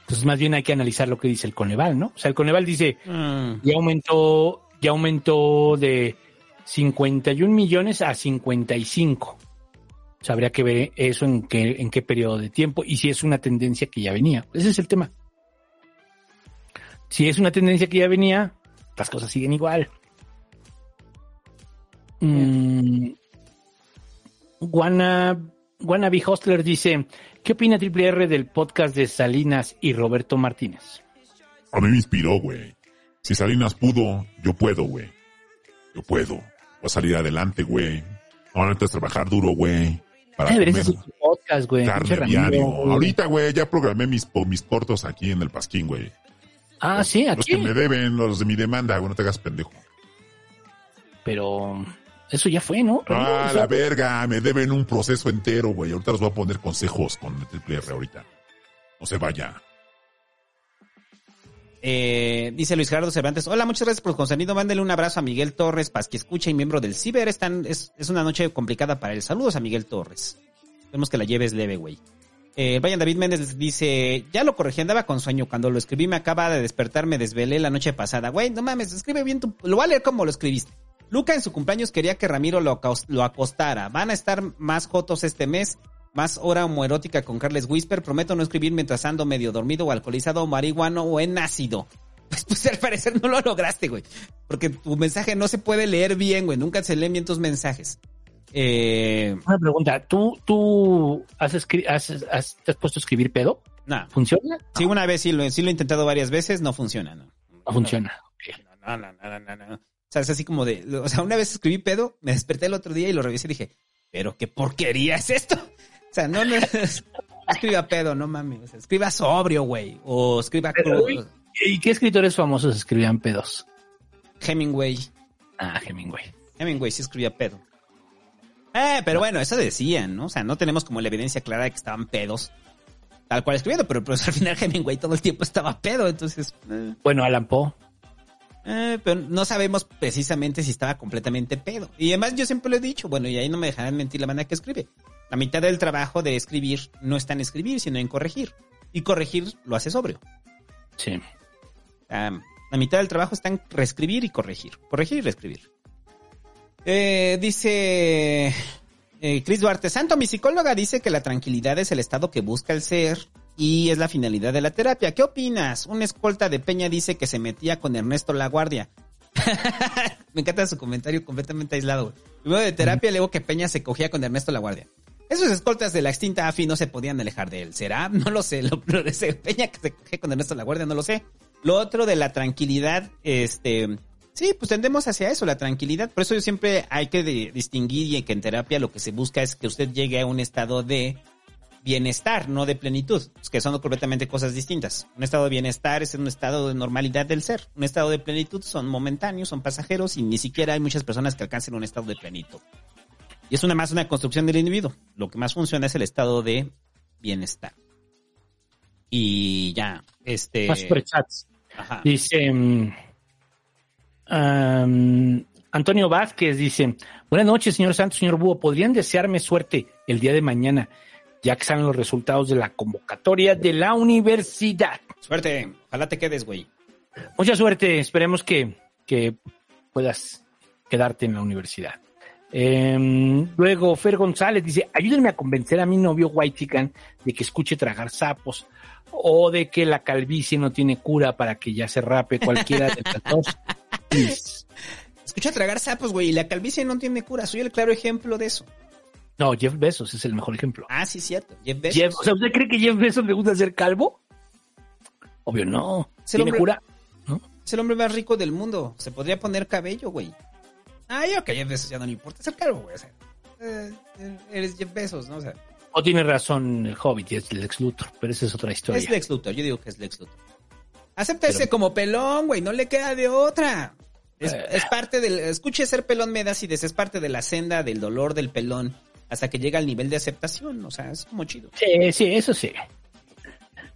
Entonces más bien hay que analizar lo que dice el Coneval, ¿no? O sea, el Coneval dice, ya aumentó, ya aumentó de 51 millones a 55. O sea, habría que ver eso en qué, en qué periodo de tiempo y si es una tendencia que ya venía. Ese es el tema. Si es una tendencia que ya venía, las cosas siguen igual. Mm, Guana, Hostler dice, ¿qué opina Triple R del podcast de Salinas y Roberto Martínez? A mí me inspiró, güey. Si Salinas pudo, yo puedo, güey. Yo puedo. Voy a salir adelante, güey. Ahora necesitas trabajar duro, güey. Para Deberías comer podcast, güey. carne Ramiro, diario. Ahorita, güey, ya programé mis, mis cortos aquí en el Pasquín, güey. Ah, sí, Los aquí. que me deben, los de mi demanda, güey, no te hagas pendejo. Pero eso ya fue, ¿no? Ah, O sea, la verga, me deben un proceso entero, güey. Ahorita los voy a poner consejos con el triple R ahorita. No se vaya. Eh, dice Luis Gerardo Cervantes. Hola, muchas gracias por el contenido. Mándele un abrazo a Miguel Torres, Paz que escucha y miembro del Ciber. Es, es una noche complicada para él. Saludos a Miguel Torres. Esperemos que la lleves leve, güey. Eh, Brian David Méndez dice, ya lo corregí, andaba con sueño. Cuando lo escribí me acaba de despertar, me desvelé la noche pasada. Güey, no mames, escribe bien tu... Lo voy a leer como lo escribiste. Luca en su cumpleaños quería que Ramiro lo, lo acostara. Van a estar más jotos este mes. Más hora homoerótica con Carles Whisper. Prometo no escribir mientras ando medio dormido o alcoholizado o marihuano o en ácido. Pues, pues al parecer no lo lograste, güey. Porque tu mensaje no se puede leer bien, güey. Nunca se leen bien tus mensajes. Eh, Una pregunta, ¿tú, tú has, has, has- te has puesto a escribir pedo? no. ¿Funciona? Sí, una vez sí lo, sí lo he intentado varias veces, no funciona, ¿no? No funciona. No, no, no, no, no, no. O sea, es así como de, o sea, una vez escribí pedo, me desperté el otro día y lo revisé y dije, pero qué porquería es esto. O sea, no, no, escriba pedo, no mames. O sea, escriba sobrio, güey. O escriba. ¿Y qué escritores famosos escribían pedos? Hemingway. Ah, Hemingway. Hemingway sí escribía pedo. Eh, pero bueno, eso decían, ¿no? O sea, no tenemos como la evidencia clara de que estaban pedos. Tal cual escribiendo, pero pues al final Hemingway todo el tiempo estaba pedo, entonces... eh. Bueno, Alan Poe. Eh, pero no sabemos precisamente si estaba completamente pedo. Y además yo siempre lo he dicho, bueno, y ahí no me dejarán mentir la manera que escribe. La mitad del trabajo de escribir no está en escribir, sino en corregir. Y corregir lo hace sobrio. Sí. La mitad del trabajo está en reescribir y corregir. Corregir y reescribir. Eh, dice eh, Chris Duarte, Santo, mi psicóloga dice que la tranquilidad es el estado que busca el ser y es la finalidad de la terapia. ¿Qué opinas? Un escolta de Peña dice que se metía con Ernesto La Guardia. Me encanta su comentario completamente aislado. Primero de terapia, luego que Peña se cogía con Ernesto La Guardia. Esos escoltas de la extinta AFI no se podían alejar de él. ¿Será? No lo sé. Lo, lo que se cogía con Ernesto La Guardia, no lo sé. Lo otro de la tranquilidad, este, sí, pues tendemos hacia eso, la tranquilidad. Por eso yo siempre hay que distinguir y que en terapia lo que se busca es que usted llegue a un estado de bienestar, no de plenitud, pues, que son completamente cosas distintas. Un estado de bienestar es un estado de normalidad del ser. Un estado de plenitud son momentáneos, son pasajeros y ni siquiera hay muchas personas que alcancen un estado de plenitud. Y es una más una construcción del individuo. Lo que más funciona es el estado de bienestar. Y ya, este... Más superchats. Ajá. Dice mm, Antonio Vázquez dice, buenas noches, señor Santos, señor Búho, ¿podrían desearme suerte el día de mañana, ya que salen los resultados de la convocatoria de la universidad? Suerte, ojalá te quedes, güey. Mucha suerte, esperemos que, que puedas quedarte en la universidad. Em, luego, Fer González dice, ayúdenme a convencer a mi novio White Chicken de que escuche tragar sapos o de que la calvicie no tiene cura para que ya se rape cualquiera de las dos. Escucha tragar sapos, güey, y la calvicie no tiene cura. Soy el claro ejemplo de eso. No, Jeff Bezos es el mejor ejemplo. Ah, sí, cierto. Jeff Bezos. Jeff- o sea, ¿usted cree que Jeff Bezos le gusta ser calvo? Obvio no. ¿Tiene hombre- cura? Es el hombre más rico del mundo. Se podría poner cabello, güey. Ah, yo que Jeff Bezos ya no le importa ser calvo, güey. O sea, eh, eh, eres Jeff Bezos, ¿no? O sea, O tiene razón el Hobbit y es Lex Luthor, pero esa es otra historia. es Lex Luthor. Yo digo que es Lex Luthor. Acéptese como pelón, güey. No le queda de otra. Es, Eh. es parte del... Escuche ser pelón me da acidez. Es parte de la senda del dolor del pelón hasta que llega al nivel de aceptación. O sea, es como chido. Sí, sí, eso sí.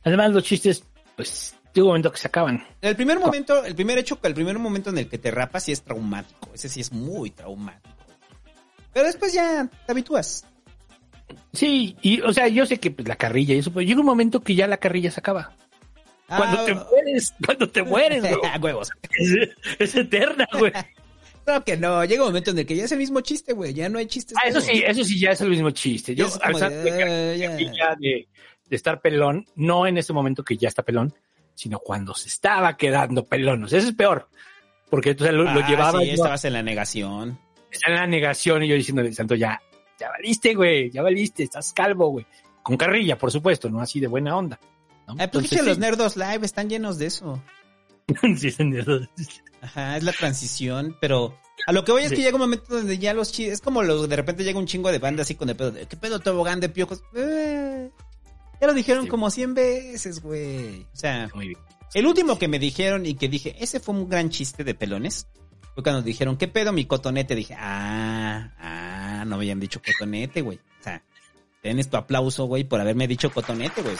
Además, los chistes, pues, llega un momento que se acaban. El primer momento, el primer hecho, el primer momento en el que te rapas sí es traumático. Ese sí es muy traumático. Pero después ya te habitúas. Sí, y, o sea, yo sé que pues, la carrilla y eso, pero llega un momento que ya la carrilla se acaba. Cuando Ah, te mueres, cuando te mueres, huevos. Es, es eterna, güey. No, que no. Llega un momento en el que ya es el mismo chiste, güey. Ya no hay chistes. Ah, eso sí, eso sí ya es el mismo chiste. Yo, al de, ah, de, de estar pelón, no en ese momento que ya está pelón, sino cuando se estaba quedando sea, eso es peor. Porque entonces lo, lo Ah, llevaba sí, yo- estabas en la negación. está en la negación y yo diciéndole, Santo, ya, ya valiste, güey, ya valiste, estás calvo, güey. Con carrilla, por supuesto, no así de buena onda. ¿no? Ah, pues Entonces, que los sí. nerdos live están llenos de eso. Sí, son nerdos. Ajá, es la transición, pero a lo que voy es Sí. que llega un momento donde ya los es como los, de repente llega un chingo de banda así con el pedo de, ¿qué pedo tobogán de piojos? Eh, ya lo dijeron como 100 veces, güey. O sea, Muy bien. el último que me dijeron y que dije, ese fue un gran chiste de pelones, fue cuando dijeron, ¿qué pedo mi cotonete? Dije, ah, ah, no me habían dicho cotonete, güey. O sea, tienes tu aplauso, güey, por haberme dicho cotonete, güey.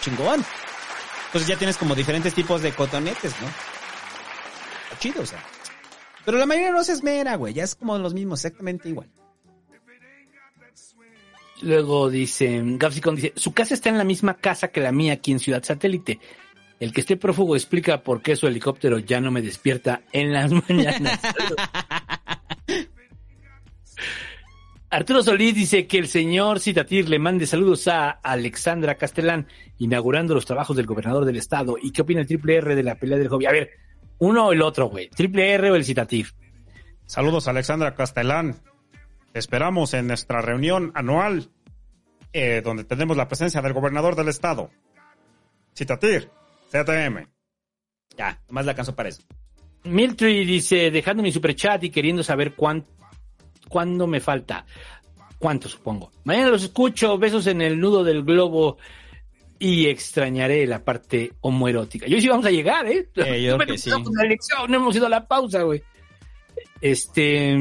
Chingón. Entonces ya tienes como diferentes tipos de cotonetes, ¿no? Está chido, o sea. Pero la mayoría no se esmera, güey. Ya es como los mismos, exactamente igual. Luego dice, Gapsicon dice, su casa está en la misma casa que la mía aquí en Ciudad Satélite. El que esté prófugo explica por qué su helicóptero ya no me despierta en las mañanas. Arturo Solís dice que el señor Citatir le mande saludos a Alexandra Castellán, inaugurando los trabajos del gobernador del estado. ¿Y qué opina el Triple R de la pelea del hobby? A ver, uno o el otro, güey. ¿Triple R o el Citatir? Saludos Alexandra Castellán. Te esperamos en nuestra reunión anual, eh, donde tenemos la presencia del gobernador del estado. Citatir, CTM. Ya, nomás la alcanzó para eso. Miltry dice, dejando mi superchat y queriendo saber cuán, cuándo me falta. ¿Cuánto supongo? Mañana los escucho, besos en el nudo del globo y extrañaré la parte homoerótica. Yo sí vamos a llegar, ¿eh? Eh, yo creo Bueno, que sí. no, la elección, no hemos ido a la pausa, güey. Este...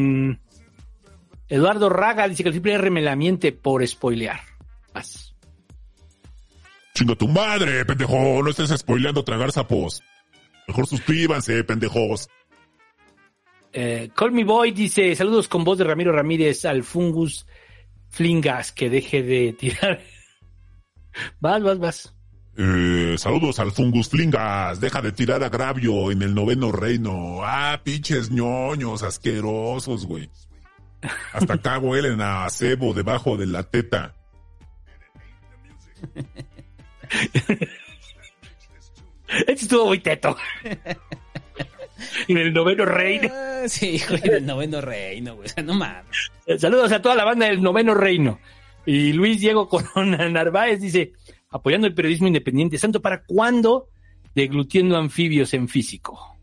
Eduardo Raga dice que el triple R me la miente por spoilear. Vas. Chinga tu madre, pendejo. No estés spoileando tragar sapos. Mejor suscríbanse, pendejos. Eh, Call Me Boy dice, saludos con voz de Ramiro Ramírez al Fungus Flingas, que deje de tirar. vas, vas, vas. Eh, saludos al Fungus Flingas. Deja de tirar agravio en el noveno reino. Ah, pinches ñoños asquerosos, güey. Hasta acá huelen a cebo debajo de la teta. Este estuvo muy teto. en el noveno reino. Ah, sí, güey, el noveno reino, güey. O sea, no mames. Saludos a toda la banda del noveno reino. Y Luis Diego Corona Narváez dice, apoyando el periodismo independiente. Santo, ¿para cuándo Deglutiendo anfibios en físico.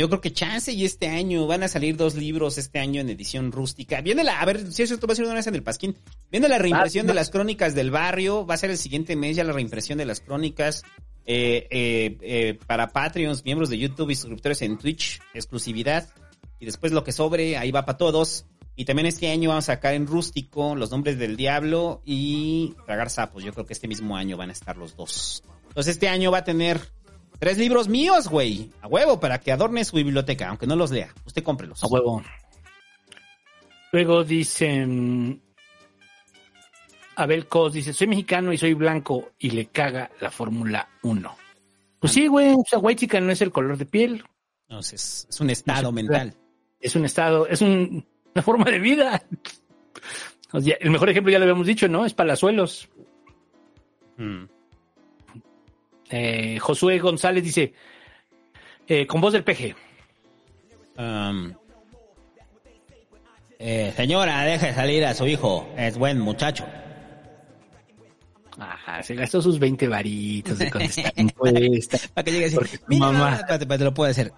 Yo creo que chance y este año van a salir dos libros este año en edición rústica. Viene la, a ver, si eso va a ser una vez en el Pasquín. Viene la reimpresión Ah, de no. las crónicas del barrio. Va a ser el siguiente mes ya la reimpresión de las crónicas. Eh, eh, eh, para Patreons, miembros de YouTube y suscriptores en Twitch, exclusividad. Y después lo que sobre, ahí va para todos. Y también este año vamos a sacar en rústico Los Nombres del Diablo y Tragar Sapos. Yo creo que este mismo año van a estar los dos. Entonces este año va a tener tres libros míos, güey. A huevo, para que adorne su biblioteca, aunque no los lea. Usted cómprelos. A huevo. Luego dicen. Abel Cos dice: Soy mexicano y soy blanco y le caga la Fórmula 1. Pues sí, güey. O sea, chica no es el color de piel. No, es, es un estado mental. Es un estado, es un- una forma de vida. O sea, el mejor ejemplo ya lo habíamos dicho, ¿no? Es Palazuelos. Mm. Eh, Josué González dice: eh, Con voz del peje. Um, eh, señora, deje salir a su hijo. Es buen muchacho. Ajá, se gastó sus 20 varitos de contestar encuesta. Para que llegue así. Mira, mamá. espérate, espérate, lo puedo hacer.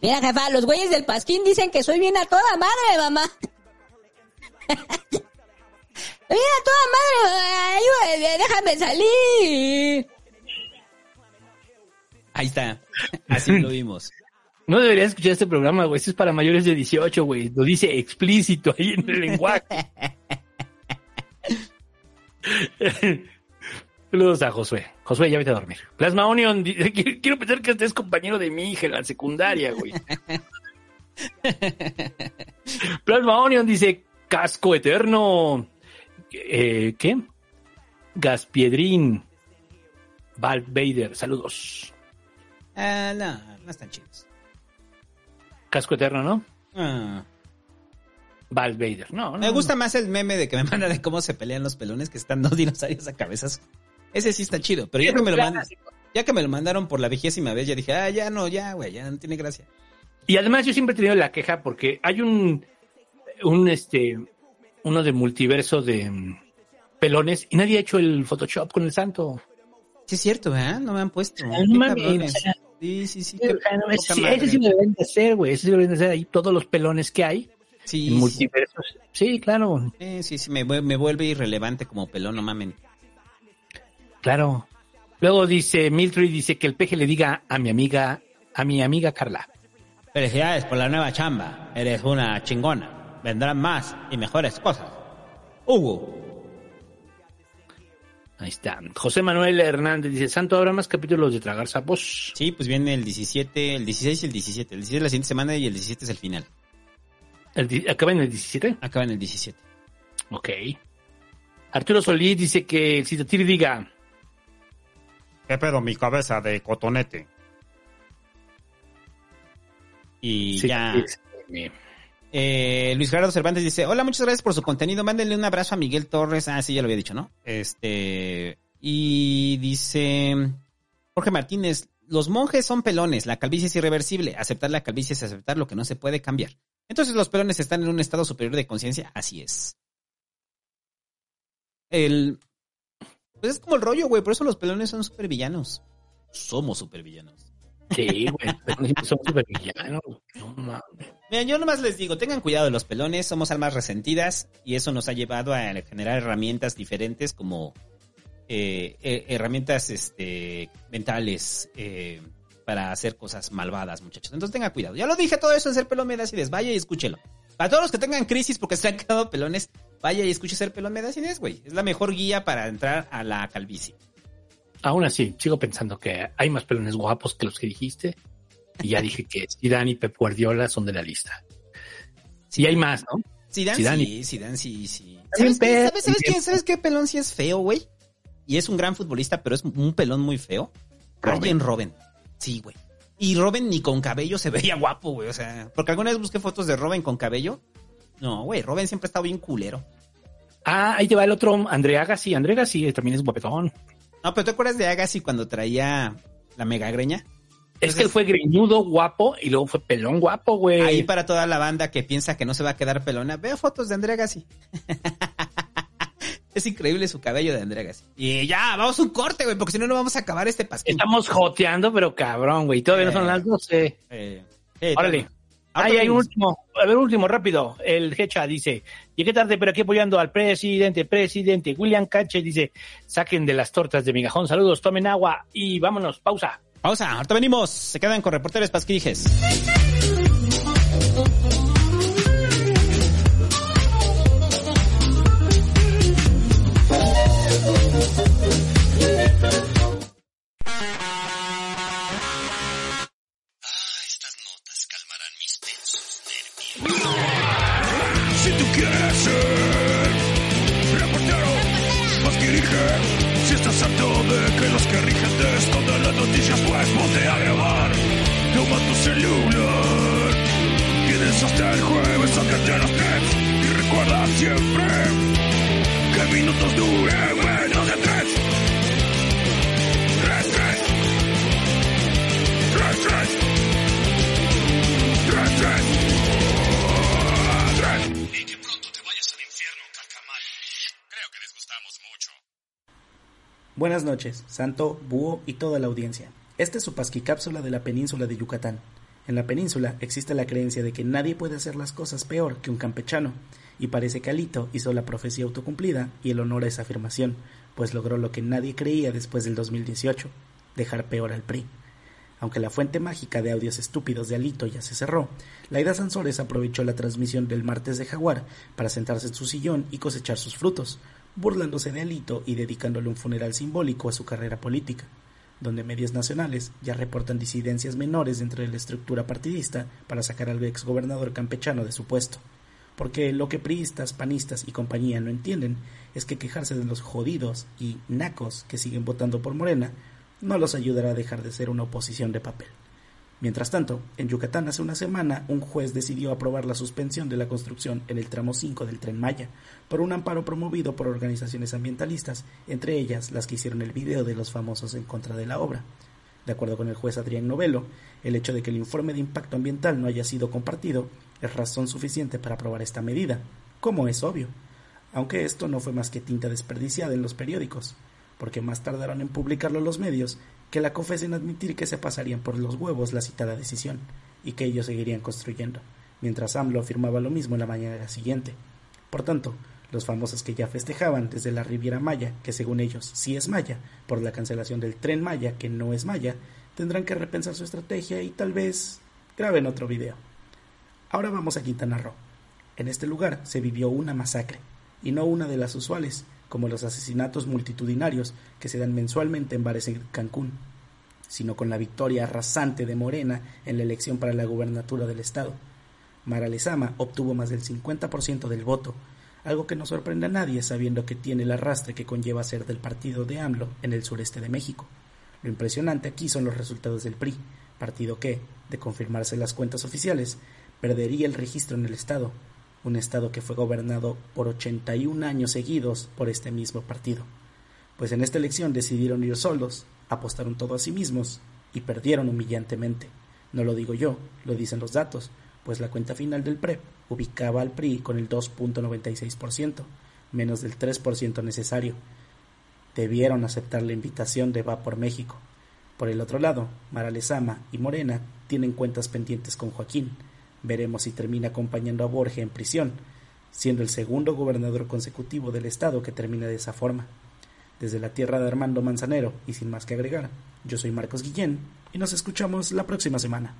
Mira, jefa, los güeyes del Pasquín dicen que soy bien a toda madre, mamá. Bien a toda madre, ayúdame, déjame salir. Ahí está. Así lo vimos. No deberías escuchar este programa, güey. Este es para mayores de 18, güey. Lo dice explícito ahí en el lenguaje. Saludos a Josué. Josué, ya vete a dormir. Plasma Onion, dice, quiero quiero pensar que este es compañero de mi hija en la secundaria, güey. Plasma Onion dice, casco eterno. Eh, ¿Qué? Gaspiedrín. Val Vader, saludos. Ah, no, no están chidos. Casco eterno, ¿no? Ah. Val Vader, no, no. Me gusta más el meme de que me manda de cómo se pelean los pelones, que están dos dinosaurios a cabezas. Ese sí está chido, pero ya que me lo mandan, ya que me lo mandaron por la vigésima vez, ya dije, ah, ya no, ya, güey, ya no tiene gracia. Y además yo siempre he tenido la queja porque hay un, un este, uno de multiverso de mm, pelones y nadie ha hecho el Photoshop con el santo. Sí es cierto, ¿eh? No me han puesto. Ah, no mames, cabrones. o sea, Sí, sí, sí. Qué no, ese, sí- madre. ese sí lo deben de hacer, güey. Ese sí lo deben de hacer ahí todos los pelones que hay Sí, en sí. multiversos. Sí, claro, Eh, sí, sí, me, me vuelve irrelevante como pelón, no mamen. claro. Luego dice, Mildred dice que el peje le diga a mi amiga, a mi amiga Carla. Felicidades por la nueva chamba. Eres una chingona. Vendrán más y mejores cosas. Hugo. Ahí está. José Manuel Hernández dice, Santo, ¿habrá más capítulos de Tragar Sapos? Sí, pues viene el 17, el 16 y el 17. El 16 es la siguiente semana y el 17 es el final. El ¿Acaba en el 17? Acaba en el 17. Ok. Arturo Solís dice que el Citatiri diga, ¿Qué pedo mi cabeza de cotonete? Y Sí, ya. sí. Eh, Luis Gerardo Cervantes dice, hola, muchas gracias por su contenido. Mándenle un abrazo a Miguel Torres. Ah, sí, ya lo había dicho, ¿no? Este, y dice Jorge Martínez, los monjes son pelones, la calvicie es irreversible. Aceptar la calvicie es aceptar lo que no se puede cambiar. Entonces los pelones están en un estado superior de conciencia, así es. El, pues es como el rollo, güey, por eso los pelones son supervillanos. Somos supervillanos. Sí, güey, son supervillanos. No mames. Mira, yo nomás les digo, tengan cuidado de los pelones, somos almas resentidas y eso nos ha llevado a generar herramientas diferentes como eh, eh, herramientas este, mentales eh, para hacer cosas malvadas, muchachos. Entonces tengan cuidado. Ya lo dije todo eso en Ser Pelón Me da Acidez, vaya y escúchelo. Para todos los que tengan crisis porque se han quedado pelones, vaya y escuche Ser Pelón Me da Acidez, güey. Es la mejor guía para entrar a la calvicie. Aún así, sigo pensando que hay más pelones guapos que los que dijiste. Y ya dije que Zidane y Pep Guardiola son de la lista. Sí, hay más, ¿no? Zidane, Zidane. sí, Zidane sí, sí. ¿Sabes, qué, ¿sabes, sabes también quién? ¿Sabes qué pelón sí es feo, güey? Y es un gran futbolista, pero es un pelón muy feo. Arjen Robben. Sí, güey. Y Robben ni con cabello se veía guapo, güey. O sea, porque alguna vez busqué fotos de Robben con cabello. No, güey, Robben siempre ha estado bien culero. Ah, ahí te va el otro, André Agassi. André Agassi también es guapetón. No, pero ¿te acuerdas de Agassi cuando traía la mega greña? Es que él fue greñudo, guapo, y luego fue pelón guapo, güey. Ahí para toda la banda que piensa que no se va a quedar pelona, vea fotos de André Agassi. Es increíble su cabello de Andrea Gassi. Y ya, vamos a un corte, güey, porque si no, no vamos a acabar este pasquín. Estamos joteando, pero cabrón, güey. Todavía no son las 12. Eh, eh, Órale. Ahorita Ahí hay un último, a ver, último, rápido. El Hecha dice, llegué tarde, pero aquí apoyando al presidente, presidente. William Cache dice, saquen de las tortas de migajón, saludos, tomen agua y vámonos, pausa. Pausa, ahorita venimos. Se quedan con reporteros pasquijes. Que rigen te escondan las noticias, pues ponte a grabar. Toma tu celular. Tienes hasta el jueves a que a las. Y recuerda siempre que minutos duren menos de tres. Tres, tres. Tres, tres. Tres, tres. Y que pronto te vayas al infierno, carcamal. Creo que les gustamos mucho. Buenas noches, Santo, Búho y toda la audiencia. Esta es su pasquicápsula de la península de Yucatán. En la península existe la creencia de que nadie puede hacer las cosas peor que un campechano, y parece que Alito hizo la profecía autocumplida y el honor a esa afirmación, pues logró lo que nadie creía después del 2018, dejar peor al PRI. Aunque la fuente mágica de audios estúpidos de Alito ya se cerró, Laida Sansores aprovechó la transmisión del martes de Jaguar para sentarse en su sillón y cosechar sus frutos, burlándose de Alito y dedicándole un funeral simbólico a su carrera política, donde medios nacionales ya reportan disidencias menores dentro de la estructura partidista para sacar al exgobernador campechano de su puesto. Porque lo que priistas, panistas y compañía no entienden es que quejarse de los jodidos y nacos que siguen votando por Morena no los ayudará a dejar de ser una oposición de papel. Mientras tanto, en Yucatán hace una semana un juez decidió aprobar la suspensión de la construcción en el tramo 5 del tren Maya por un amparo promovido por organizaciones ambientalistas, entre ellas las que hicieron el video de los famosos en contra de la obra. De acuerdo con el juez Adrián Novelo, el hecho de que el informe de impacto ambiental no haya sido compartido es razón suficiente para aprobar esta medida, como es obvio, aunque esto no fue más que tinta desperdiciada en los periódicos, porque más tardaron en publicarlo los medios que la COFES en admitir que se pasarían por los huevos la citada decisión y que ellos seguirían construyendo, mientras AMLO afirmaba lo mismo en la mañana siguiente. Por tanto, los famosos que ya festejaban desde la Riviera Maya, que según ellos sí es Maya, por la cancelación del tren Maya, que no es Maya, tendrán que repensar su estrategia y tal vez graben otro video. Ahora vamos a Quintana Roo. En este lugar se vivió una masacre, y no una de las usuales, como los asesinatos multitudinarios que se dan mensualmente en bares en Cancún, sino con la victoria arrasante de Morena en la elección para la gubernatura del estado. Mara Lezama obtuvo más del 50% del voto, algo que no sorprende a nadie sabiendo que tiene el arrastre que conlleva ser del partido de AMLO en el sureste de México. Lo impresionante aquí son los resultados del PRI, partido que, de confirmarse las cuentas oficiales, perdería el registro en el estado, un estado que fue gobernado por 81 años seguidos por este mismo partido. Pues en esta elección decidieron ir solos, apostaron todo a sí mismos y perdieron humillantemente. No lo digo yo, lo dicen los datos, pues la cuenta final del PREP ubicaba al PRI con el 2.96%, menos del 3% necesario. Debieron aceptar la invitación de Va por México. Por el otro lado, Mara Lezama y Morena tienen cuentas pendientes con Joaquín. Veremos si termina acompañando a Borges en prisión, siendo el segundo gobernador consecutivo del estado que termina de esa forma. Desde la tierra de Armando Manzanero, y sin más que agregar, yo soy Marcos Guillén y nos escuchamos la próxima semana.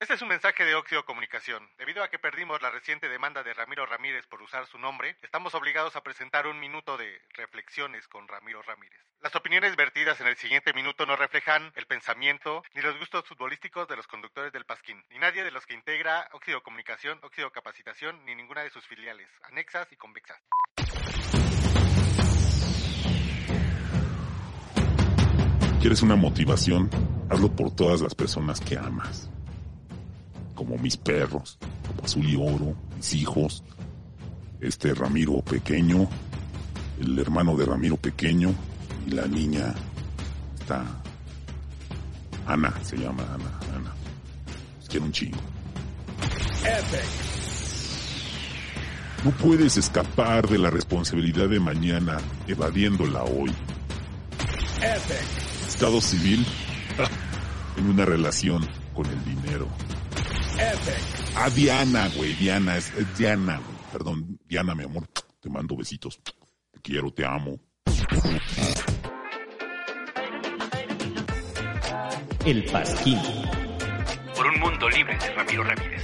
Este es un mensaje de Óxido Comunicación. Debido a que perdimos la reciente demanda de Ramiro Ramírez por usar su nombre, estamos obligados a presentar un minuto de reflexiones con Ramiro Ramírez. Las opiniones vertidas en el siguiente minuto no reflejan el pensamiento ni los gustos futbolísticos de los conductores del Pasquín, ni nadie de los que integra Óxido Comunicación, Óxido Capacitación, ni ninguna de sus filiales, anexas y convexas. ¿Quieres una motivación? Hazlo por todas las personas que amas. Como mis perros, como Azul y Oro, mis hijos, este Ramiro pequeño, el hermano de Ramiro pequeño y la niña, está Ana, se llama Ana, Ana. Los quiero un chingo. Epic. No puedes escapar de la responsabilidad de mañana evadiéndola hoy. Estado civil en una relación con el dinero. Ah, Diana, güey, Diana, es, es Diana, güey. Perdón, Diana, mi amor. Te mando besitos. Te quiero, te amo. El Pasquín. Por un mundo libre de Ramiro Ramírez.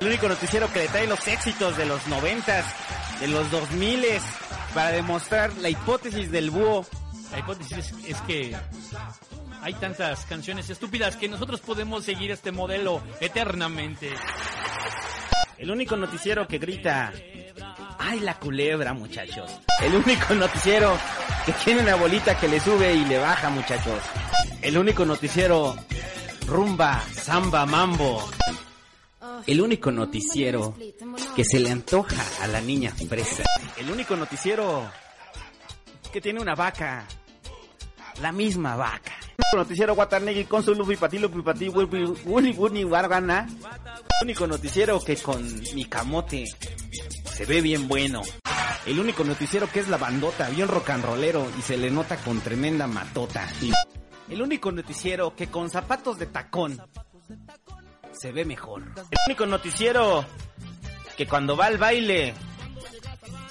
El único noticiero que le trae los éxitos de los noventas, de los dos miles, para demostrar la hipótesis del búho. La hipótesis es, es que hay tantas canciones estúpidas que nosotros podemos seguir este modelo eternamente. El único noticiero que grita, ¡ay la culebra, muchachos! El único noticiero que tiene una bolita que le sube y le baja, muchachos. El único noticiero rumba, samba, mambo. El único noticiero que se le antoja a la niña fresa. El único noticiero que tiene una vaca. La misma vaca. Noticiero Guatanegui con su lupi pati lupi pati wuli wuli wargana. Único noticiero que con mi camote se ve bien bueno. El único noticiero que es la bandota, bien rock and rollero y se le nota con tremenda matota. El único noticiero que con zapatos de tacón se ve mejor. El único noticiero que cuando va al baile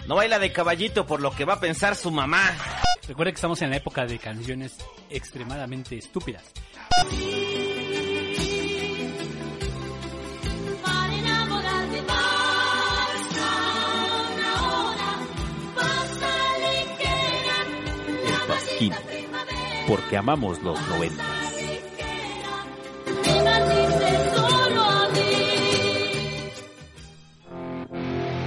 no baila de caballito por lo que va a pensar su mamá. Recuerda que estamos en la época de canciones extremadamente estúpidas. Pasquín. Porque amamos los noventas.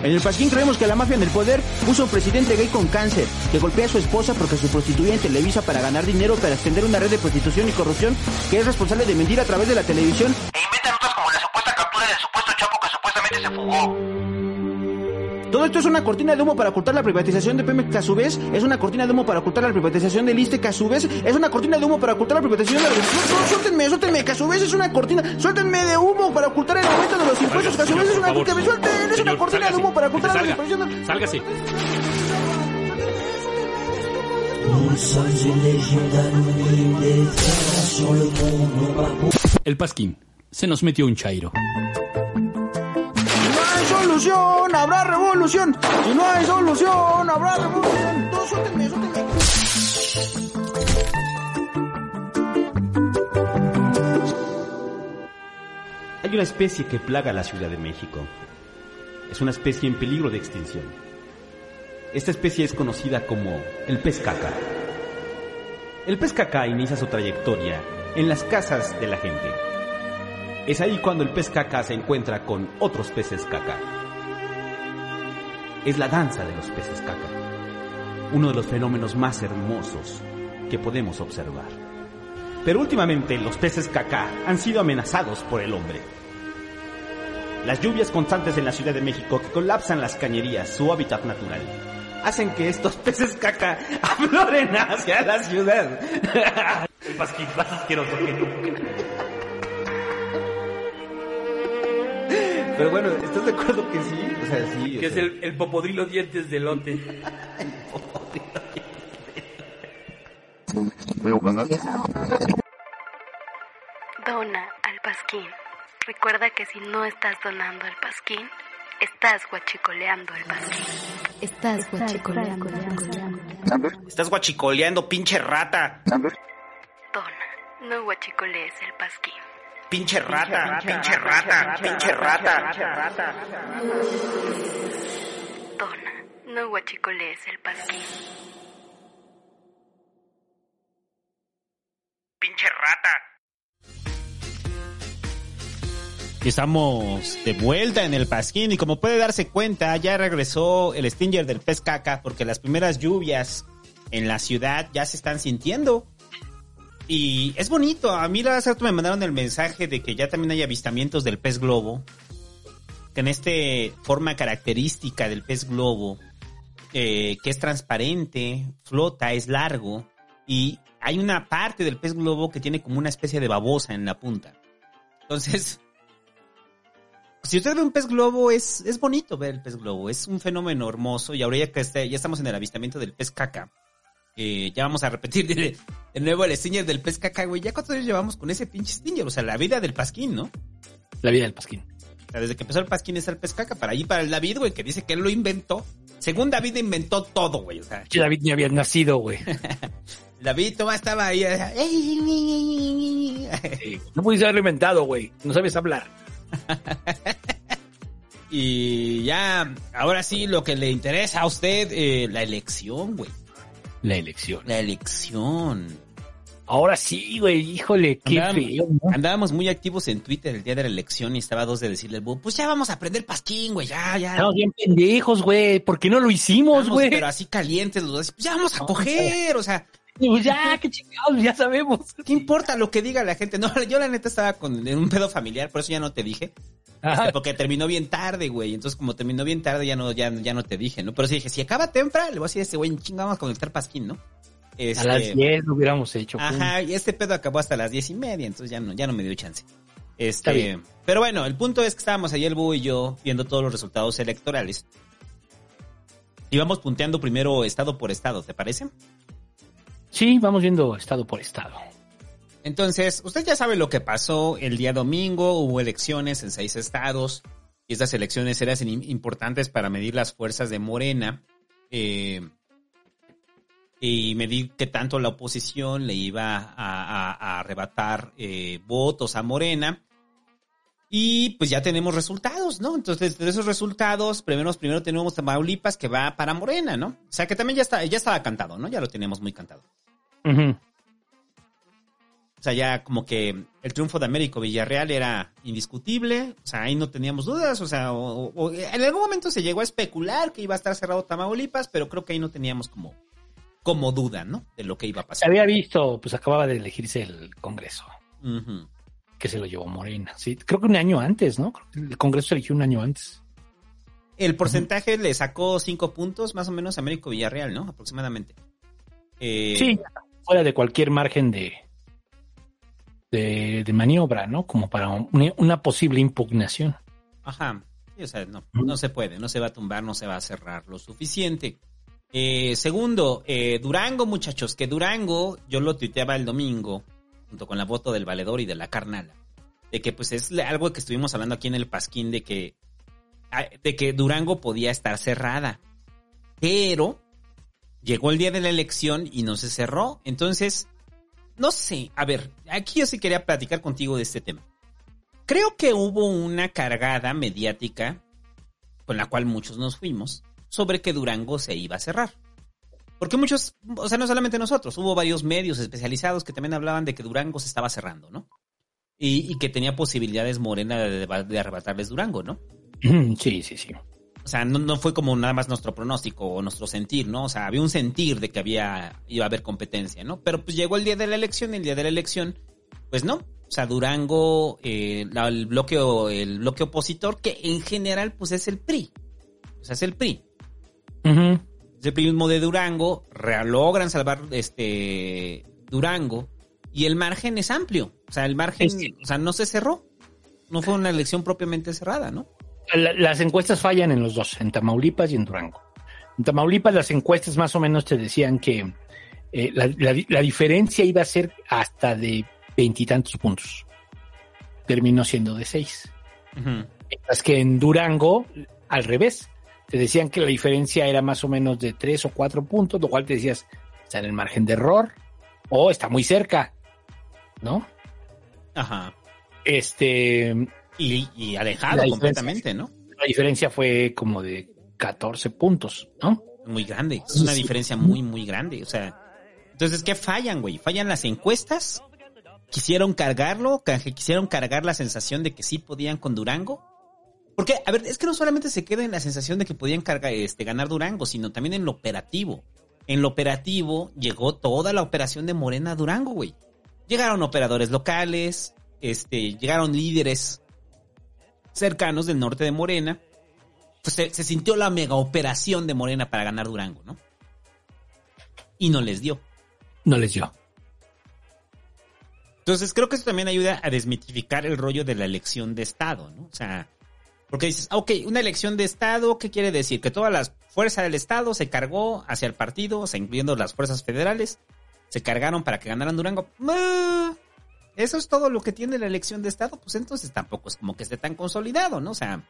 En el Pasquín creemos que la mafia en el poder puso un presidente gay con cáncer, que golpea a su esposa porque se prostituía en Televisa para ganar dinero para extender una red de prostitución y corrupción, que es responsable de mentir a través de la televisión. Todo esto es una cortina de humo para ocultar la privatización de Pemex, que a su vez es una cortina de humo para ocultar la privatización del ISTE, que a su vez es una cortina de humo para ocultar la privatización de la... No, suéltenme, suéltenme, que a su vez es una cortina... Suéltenme de humo para ocultar el aumento de los impuestos, que a su vez es una... Suelten, es una cortina de humo para ocultar la privatización de... Sálgase. El Pasquín. Se nos metió un chairo. Solución, habrá revolución. Si no hay solución, habrá revolución. Todos suéltenme, suéltenme. Hay una especie que plaga la Ciudad de México. Es una especie en peligro de extinción. Esta especie es conocida como el pez caca. El pez caca inicia su trayectoria en las casas de la gente. Es ahí cuando el pez caca se encuentra con otros peces caca. Es la danza de los peces caca. Uno de los fenómenos más hermosos que podemos observar. Pero últimamente los peces caca han sido amenazados por el hombre. Las lluvias constantes en la Ciudad de México que colapsan las cañerías, su hábitat natural, hacen que estos peces caca afloren hacia la ciudad. Pero bueno, ¿estás de acuerdo que sí? O sea, sí. Que es sea, el, el popodrilo dientes de lote. Dona al pasquín. Recuerda que si no estás donando al pasquín, estás guachicoleando el pasquín. Estás guachicoleando el. Estás guachicoleando, pinche rata. Dona, no guachicolees el pasquín. Pinche rata, pinche rata, pinche rata. Dona, no guachicolees el pasquín. Pinche rata. Estamos de vuelta en el Pasquín y como puede darse cuenta, ya regresó el Stinger del pez caca porque las primeras lluvias en la ciudad ya se están sintiendo. Y es bonito, a mí la rato me mandaron el mensaje de que ya también hay avistamientos del pez globo. Que en este forma característica del pez globo, eh, que es transparente, flota, es largo y hay una parte del pez globo que tiene como una especie de babosa en la punta. Entonces, si usted ve un pez globo, es, es bonito ver el pez globo. Es un fenómeno hermoso. Y ahora ya que este, ya estamos en el avistamiento del pez caca, eh, ya vamos a repetir de, de nuevo el stinger del pez caca, güey. ¿Ya cuántos años llevamos con ese pinche stinger? O sea, la vida del pasquín, ¿no? La vida del pasquín. O sea, desde que empezó el pasquín es el pez caca. Para ahí, para el David, güey, que dice que él lo inventó. Según David inventó todo, güey. O sea, Que David ni había nacido, güey. David toma estaba ahí. No pudiste haberlo inventado, güey. No sabes hablar. Y ya, ahora sí, lo que le interesa a usted, eh, la elección, güey. La elección. La elección. Ahora sí, güey, híjole, qué Andábamos, feo. ¿no? andábamos muy activos en Twitter el día de la elección y estaba a dos de decirle al pues ya vamos a aprender pasquín, güey, ya, ya. Estamos bien pendejos, güey. ¿Por qué no lo hicimos, güey? Pero así calientes los dos, pues ya vamos a coger, o sea. Pues ya, qué chingados, ya sabemos. ¿Qué importa lo que diga la gente? No, yo la neta estaba con en un pedo familiar, por eso ya no te dije. Este, porque terminó bien tarde, güey. Entonces, como terminó bien tarde, ya no, ya, ya no te dije, ¿no? Pero sí dije, si acaba temprano, le voy a decir a este güey, chinga, vamos a conectar pasquín, ¿no? A Este, las 10 lo hubiéramos hecho. pum. Ajá, y este pedo acabó hasta las diez y media, entonces ya no, ya no me dio chance. Está Este, bien. pero bueno, el punto es que estábamos ahí el Búho y yo viendo todos los resultados electorales. Íbamos punteando primero estado por estado, ¿te parece? Sí, vamos viendo estado por estado. Entonces, usted ya sabe lo que pasó el día domingo, hubo elecciones en seis estados, y estas elecciones eran importantes para medir las fuerzas de Morena, eh, y medir qué tanto la oposición le iba a, arrebatar eh, votos a Morena. Y pues ya tenemos resultados, ¿no? Entonces, de esos resultados, primero, primero tenemos Tamaulipas que va para Morena, ¿no? O sea que también ya está, ya estaba cantado, ¿no? Ya lo teníamos muy cantado. Ujú. O sea, ya como que el triunfo de Américo Villarreal era indiscutible, o sea, ahí no teníamos dudas, o sea, o- en algún momento se llegó a especular que iba a estar cerrado Tamaulipas, pero creo que ahí no teníamos como, como duda, ¿no? De lo que iba a Se pasar. había visto, pues acababa de elegirse el Congreso, Ujú. que se lo llevó Morena. Sí, creo que un año antes, ¿no? Creo que El Congreso se eligió un año antes. El porcentaje le sacó cinco puntos, más o menos, a Américo Villarreal, ¿no? Aproximadamente. Eh, Sí, fuera de cualquier margen de, de, de maniobra, ¿no? Como para un- una posible impugnación. Ajá. O sea, no, no se puede, no se va a tumbar, no se va a cerrar lo suficiente. Eh, segundo, eh, Durango, muchachos, que Durango, yo lo tuiteaba el domingo, junto con la voto del valedor y de la carnala, de que pues es algo que estuvimos hablando aquí en el Pasquín, de que, ah, de que Durango podía estar cerrada, pero llegó el día de la elección y no se cerró. Entonces, no sé, a ver, aquí yo sí quería platicar contigo de este tema. Creo que hubo una cargada mediática con la cual muchos nos fuimos sobre que Durango se iba a cerrar. Porque muchos, o sea, no solamente nosotros, hubo varios medios especializados que también hablaban de que Durango se estaba cerrando, ¿no? Y, que tenía posibilidades Morena de, de arrebatarles Durango, ¿no? Sí, sí, sí. O sea, no, no fue como nada más nuestro pronóstico o nuestro sentir, ¿no? O sea, había un sentir de que había, iba a haber competencia, ¿no? Pero pues llegó el día de la elección y el día de la elección, pues no. O sea, Durango, eh, la- el, bloque, el bloque opositor, que en general, pues es el PRI. O sea, es el PRI. Ujú. Es el PRI de Durango, logran salvar este Durango y el margen es amplio. O sea, el margen, o sea, no se cerró. No fue una elección propiamente cerrada, ¿no? La- las encuestas fallan en los dos, en Tamaulipas y en Durango. En Tamaulipas las encuestas más o menos te decían que eh, la, la- la diferencia iba a ser hasta de veintitantos puntos. Terminó siendo de seis. Mientras que en Durango, al revés, te decían que la diferencia era más o menos de tres o cuatro puntos, lo cual te decías, está en el margen de error o está muy cerca, ¿no? Ajá. Este. Y, y alejado completamente, ¿no? La diferencia fue como de 14 puntos, ¿no? Muy grande. Es una Sí. diferencia muy, muy grande. O sea, entonces, ¿qué fallan, güey? ¿Fallan las encuestas? ¿Quisieron cargarlo? Ca- ¿Quisieron cargar la sensación de que sí podían con Durango? Porque, a ver, es que no solamente se queda en la sensación de que podían cargar, este, ganar Durango, sino también en lo operativo. En lo operativo llegó toda la operación de Morena a Durango, güey. Llegaron operadores locales, este, llegaron líderes cercanos del norte de Morena. Pues se, se sintió la mega operación de Morena para ganar Durango, ¿no? Y no les dio. No les dio. Entonces creo que eso también ayuda a desmitificar el rollo de la elección de Estado, ¿no? O sea, porque dices, ah, ok, una elección de Estado, ¿qué quiere decir? Que todas las fuerzas del Estado se cargó hacia el partido, o sea, incluyendo las fuerzas federales, se cargaron para que ganaran Durango. ¡Ah! Eso es todo lo que tiene la elección de Estado, pues entonces tampoco es como que esté tan consolidado, ¿no? O sea,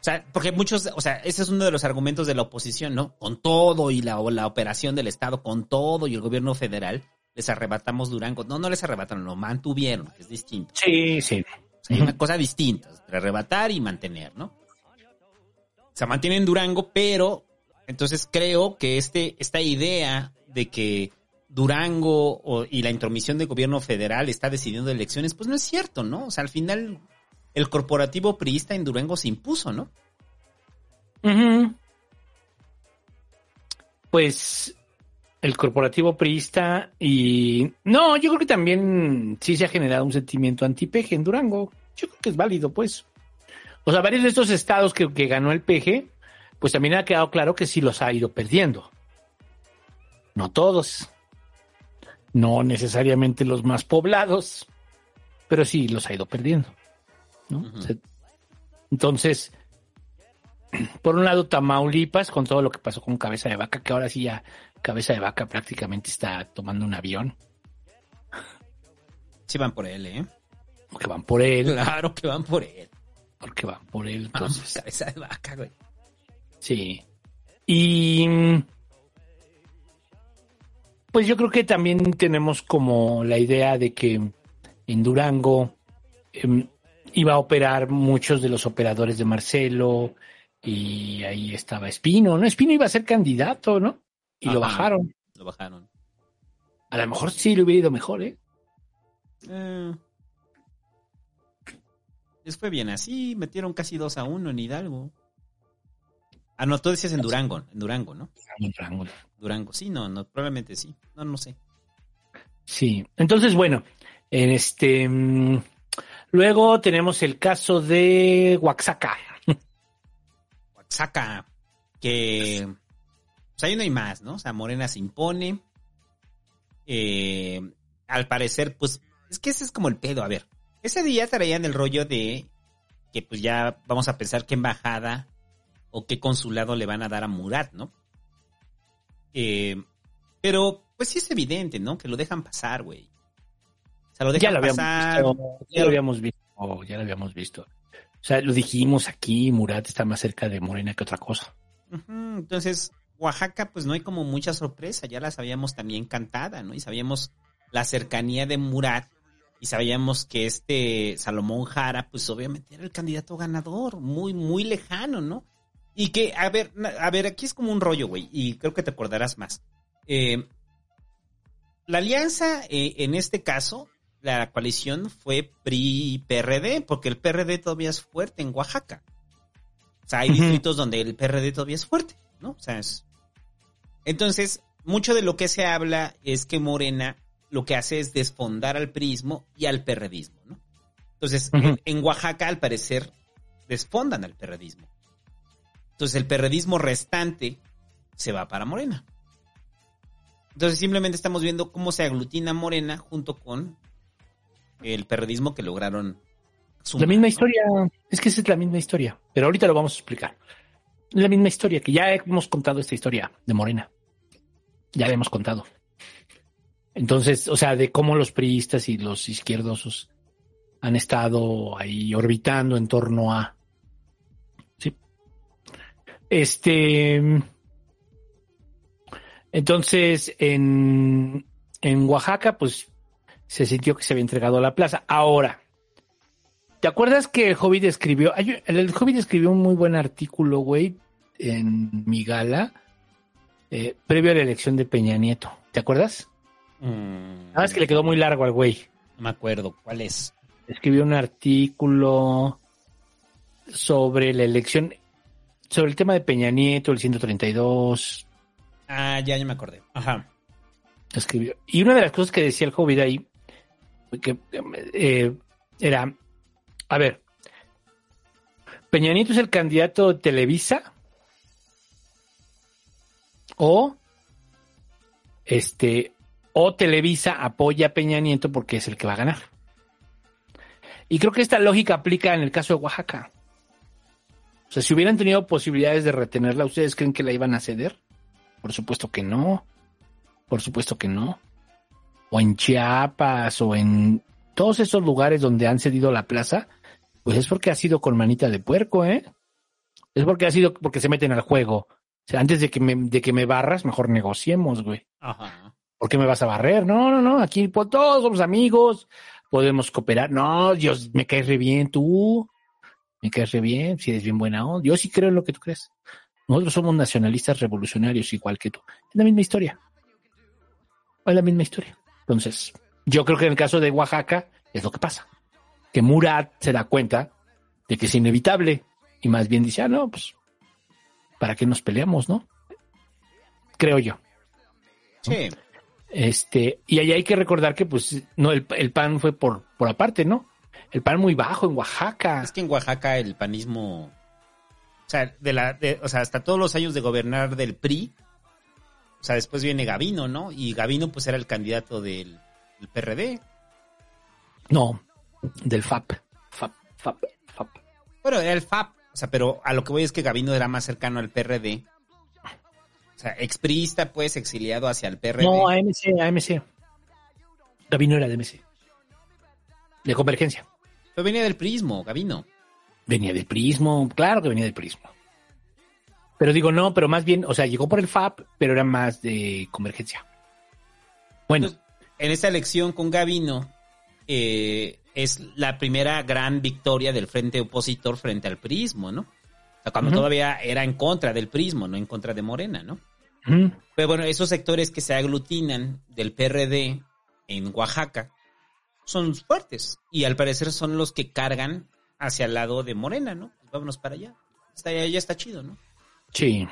o sea, porque muchos, o sea, ese es uno de los argumentos de la oposición, ¿no? Con todo y la, la operación del Estado, con todo y el gobierno federal, les arrebatamos Durango. No, no les arrebataron, lo mantuvieron, que es distinto. Sí, sí. Hay una cosa distinta, entre arrebatar y mantener, ¿no? O sea, mantienen Durango, pero entonces creo que este, esta idea de que Durango y la intromisión del gobierno federal está decidiendo elecciones, pues no es cierto, ¿no? O sea, al final el corporativo priista en Durango se impuso, ¿no? Ujú. Pues el corporativo priista y... No, yo creo que también sí se ha generado un sentimiento anti-peje en Durango. Yo creo que es válido, pues. O sea, varios de estos estados que ganó el peje, pues también ha quedado claro que sí los ha ido perdiendo. No todos. No necesariamente los más poblados, pero sí los ha ido perdiendo. ¿no? Entonces, por un lado, Tamaulipas, con todo lo que pasó con Cabeza de Vaca, que ahora sí ya Cabeza de Vaca prácticamente está tomando un avión. Sí van por él, ¿eh? Porque van por él. Claro que van por él. Porque van por él. Vamos, Entonces, cabeza de vaca, güey. sí. Y mm, pues yo creo que también tenemos como la idea de que en Durango em, iba a operar muchos de los operadores de Marcelo y ahí estaba Espino, ¿no? Espino iba a ser candidato, ¿no? Y lo bajaron. Lo bajaron. A lo mejor sí le hubiera ido mejor, ¿eh? Eh, les fue bien así, metieron casi 2 a 1 en Hidalgo. Ah, no, tú decías en Durango, en Durango, ¿no? En Durango. Durango, sí, no, no, probablemente sí. No, no sé. Sí, entonces bueno, en este mm, luego tenemos el caso de Oaxaca. Oaxaca, que pues ahí no hay más, ¿no? O sea, Morena se impone. Eh, al parecer, pues, es que ese es como el pedo. A ver, ese día traían el rollo de que pues ya vamos a pensar qué embajada o qué consulado le van a dar a Murat, ¿no? Eh, pero, pues sí es evidente, ¿no? Que lo dejan pasar, güey. O sea, lo ya dejan lo habíamos pasar. visto, ya lo habíamos visto, ya lo habíamos visto. O sea, lo dijimos aquí, Murat está más cerca de Morena que otra cosa. Entonces, Oaxaca, pues no hay como mucha sorpresa, ya la sabíamos también cantada, ¿no? Y sabíamos la cercanía de Murat y sabíamos que este Salomón Jara, pues obviamente era el candidato ganador, muy, muy lejano, ¿no? Y que, a ver, a ver, aquí es como un rollo, güey, y creo que te acordarás más. Eh, la alianza, eh, en este caso, la coalición fue PRI-PRD, porque el PRD todavía es fuerte en Oaxaca. O sea, hay distritos donde el PRD todavía es fuerte, ¿no? O sea, es... Entonces, mucho de lo que se habla es que Morena lo que hace es desfondar al prismo y al perredismo, ¿no? Entonces, en, en Oaxaca, al parecer, desfondan al perredismo. Entonces, el perredismo restante se va para Morena. Entonces, simplemente estamos viendo cómo se aglutina Morena junto con el perredismo que lograron La sumar, misma ¿no? historia, es que esa es la misma historia, pero ahorita lo vamos a explicar. La misma historia, que ya hemos contado esta historia de Morena. Ya la hemos contado. Entonces, o sea, de cómo los priistas y los izquierdosos han estado ahí orbitando en torno a. Este. Entonces, en, en Oaxaca, pues se sintió que se había entregado a la plaza. Ahora, ¿te acuerdas que el Hobbit escribió? El Hobbit escribió un muy buen artículo, güey, en mi gala, eh, previo a la elección de Peña Nieto. ¿Te acuerdas? Mm, Nada más que le quedó muy largo al güey. no me acuerdo cuál es. Escribió un artículo sobre la elección, sobre el tema de Peña Nieto, el 132. Ah, ya, ya me acordé. Ajá. escribió. Y una de las cosas que decía el Hobbit ahí, que eh, era, a ver, Peña Nieto es el candidato de Televisa o este o Televisa apoya a Peña Nieto porque es el que va a ganar. Y creo que esta lógica aplica en el caso de Oaxaca. O sea, si hubieran tenido posibilidades de retenerla, ¿ustedes creen que la iban a ceder? Por supuesto que no. Por supuesto que no. O en Chiapas o en todos esos lugares donde han cedido la plaza, pues es porque ha sido con manita de puerco, ¿eh? Es porque ha sido porque se meten al juego. O sea, antes de que me, de que me barras, mejor negociemos, güey. Ajá. ¿Por qué me vas a barrer? No, no, no. Aquí pues, todos somos amigos. Podemos cooperar. No, Dios, me caes re bien tú. Me caes re bien. Si eres bien buena onda. Yo sí creo en lo que tú crees. Nosotros somos nacionalistas revolucionarios igual que tú. Es la misma historia. Es la misma historia. Entonces, yo creo que en el caso de Oaxaca es lo que pasa. Que Murat se da cuenta de que es inevitable y más bien dice, ah, no, pues, ¿para qué nos peleamos, no? Creo yo. Sí. Este, y ahí hay que recordar que, pues, no, el, el pan fue por, por aparte, ¿no? El pan muy bajo en Oaxaca. Es que en Oaxaca el panismo, o sea, de la, de- o sea, hasta todos los años de gobernar del PRI, o sea, después viene Gavino, ¿no? Y Gavino pues era el candidato del, del PRD. No, del FAP. FAP, FAP, FAP. Bueno, era el FAP, o sea, pero a lo que voy es que Gavino era más cercano al PRD. O sea, expriista, pues, exiliado hacia el PRD. No, AMC, AMC. Gavino era de MC. De convergencia. Pero venía del prismo, Gavino. Venía del prismo, claro que venía del prismo. Pero digo, no, pero más bien, o sea, llegó por el FAP, pero era más de convergencia. Bueno. En esta elección con Gavino, eh, es la primera gran victoria del frente opositor frente al prismo, ¿no? O sea, cuando todavía era en contra del prismo, no en contra de Morena, ¿no? Pero bueno, esos sectores que se aglutinan del PRD en Oaxaca son fuertes y al parecer son los que cargan hacia el lado de Morena, ¿no? Pues vámonos para allá. Está, ya está chido, ¿no? Sí.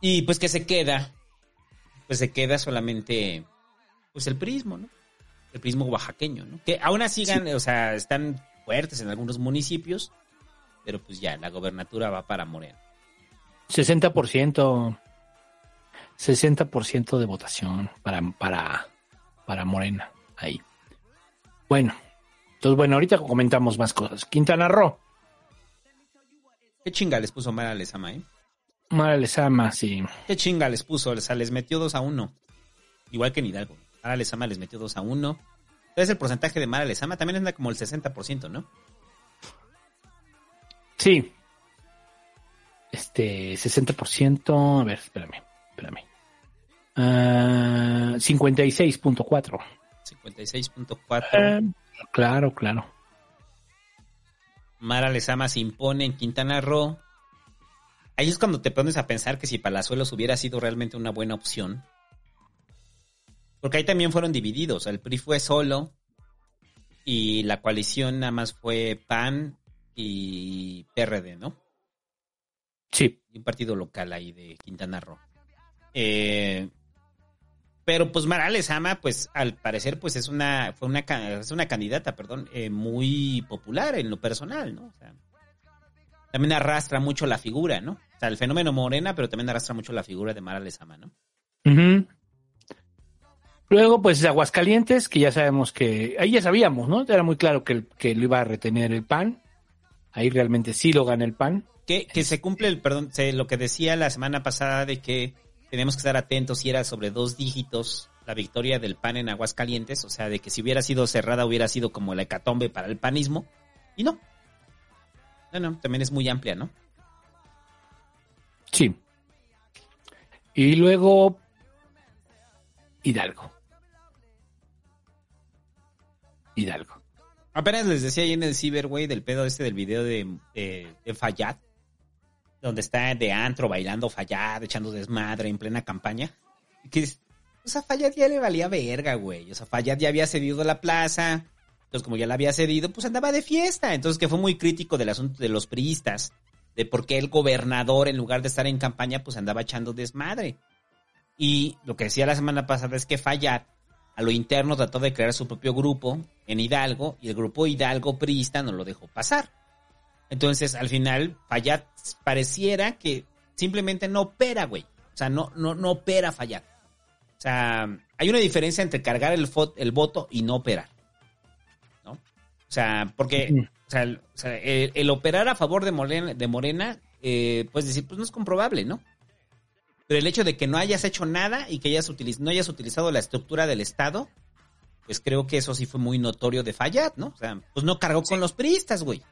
Y pues que se queda, pues se queda solamente, pues el prismo, ¿no? El prismo oaxaqueño, ¿no? Que aún así, o sea, están fuertes en algunos municipios, pero pues ya, la gobernatura va para Morena. 60%. 60% de votación para, para, para Morena. Ahí. Bueno. Entonces, bueno, ahorita comentamos más cosas. Quintana Roo. ¿Qué chinga les puso Mara Lezama, eh? Mara Lezama, sí. ¿Qué chinga les puso? O sea, les metió 2 a 1. Igual que en Hidalgo. Mara Lezama les metió 2 a 1. Entonces el porcentaje de Mara Lezama también anda como el 60%, ¿no? Sí. Este, 60%. A ver, espérame, espérame. Ah, 56.4. 56.4. Eh, claro, claro. Mara Lezama se impone en Quintana Roo. Ahí es cuando te pones a pensar que si Palazuelos hubiera sido realmente una buena opción. Porque ahí también fueron divididos. El PRI fue solo y la coalición nada más fue PAN y PRD, ¿no? Sí. Y un partido local ahí de Quintana Roo. Eh, pero pues Mara Lezama, pues al parecer, pues es una, fue una, es una candidata, perdón, eh, muy popular en lo personal, ¿no? O sea, también arrastra mucho la figura, ¿no? O sea, el fenómeno Morena, pero también arrastra mucho la figura de Mara Lezama, ¿no? Luego, pues Aguascalientes, que ya sabemos que, ahí ya sabíamos, ¿no? Era muy claro que, que lo iba a retener el PAN. Ahí realmente sí lo gana el PAN. Que, que se cumple el, perdón, se- lo que decía la semana pasada de que tenemos que estar atentos si era sobre dos dígitos la victoria del PAN en Aguascalientes, o sea, de que si hubiera sido cerrada hubiera sido como la hecatombe para el panismo, y no. No, no, también es muy amplia, ¿no? Sí. Y luego Hidalgo. Hidalgo. Apenas les decía ahí en el ciber, güey, del pedo este del video de, de, de Fayad, donde está de antro bailando Fayad, echando desmadre en plena campaña. Que, o sea, Fayad ya le valía verga, güey. O sea, Fayad ya había cedido la plaza. Entonces, como ya la había cedido, pues andaba de fiesta. Entonces, que fue muy crítico del asunto de los priistas, de por qué el gobernador, en lugar de estar en campaña, pues andaba echando desmadre. Y lo que decía la semana pasada es que Fayad, a lo interno, trató de crear su propio grupo en Hidalgo y el grupo Hidalgo priista no lo dejó pasar. Entonces, al final, Fayad pareciera que simplemente no opera, güey. O sea, no, no, no opera Fayad. O sea, hay una diferencia entre cargar el, el voto y no operar. ¿No? O sea, porque o sea, el, o sea, el- el operar a favor de Morena, de Morena eh, puedes decir, pues no es comprobable, ¿no? Pero el hecho de que no hayas hecho nada y que hayas utiliz- no hayas utilizado la estructura del Estado, pues creo que eso sí fue muy notorio de Fayad, ¿no? O sea, pues no cargó con los priistas, güey.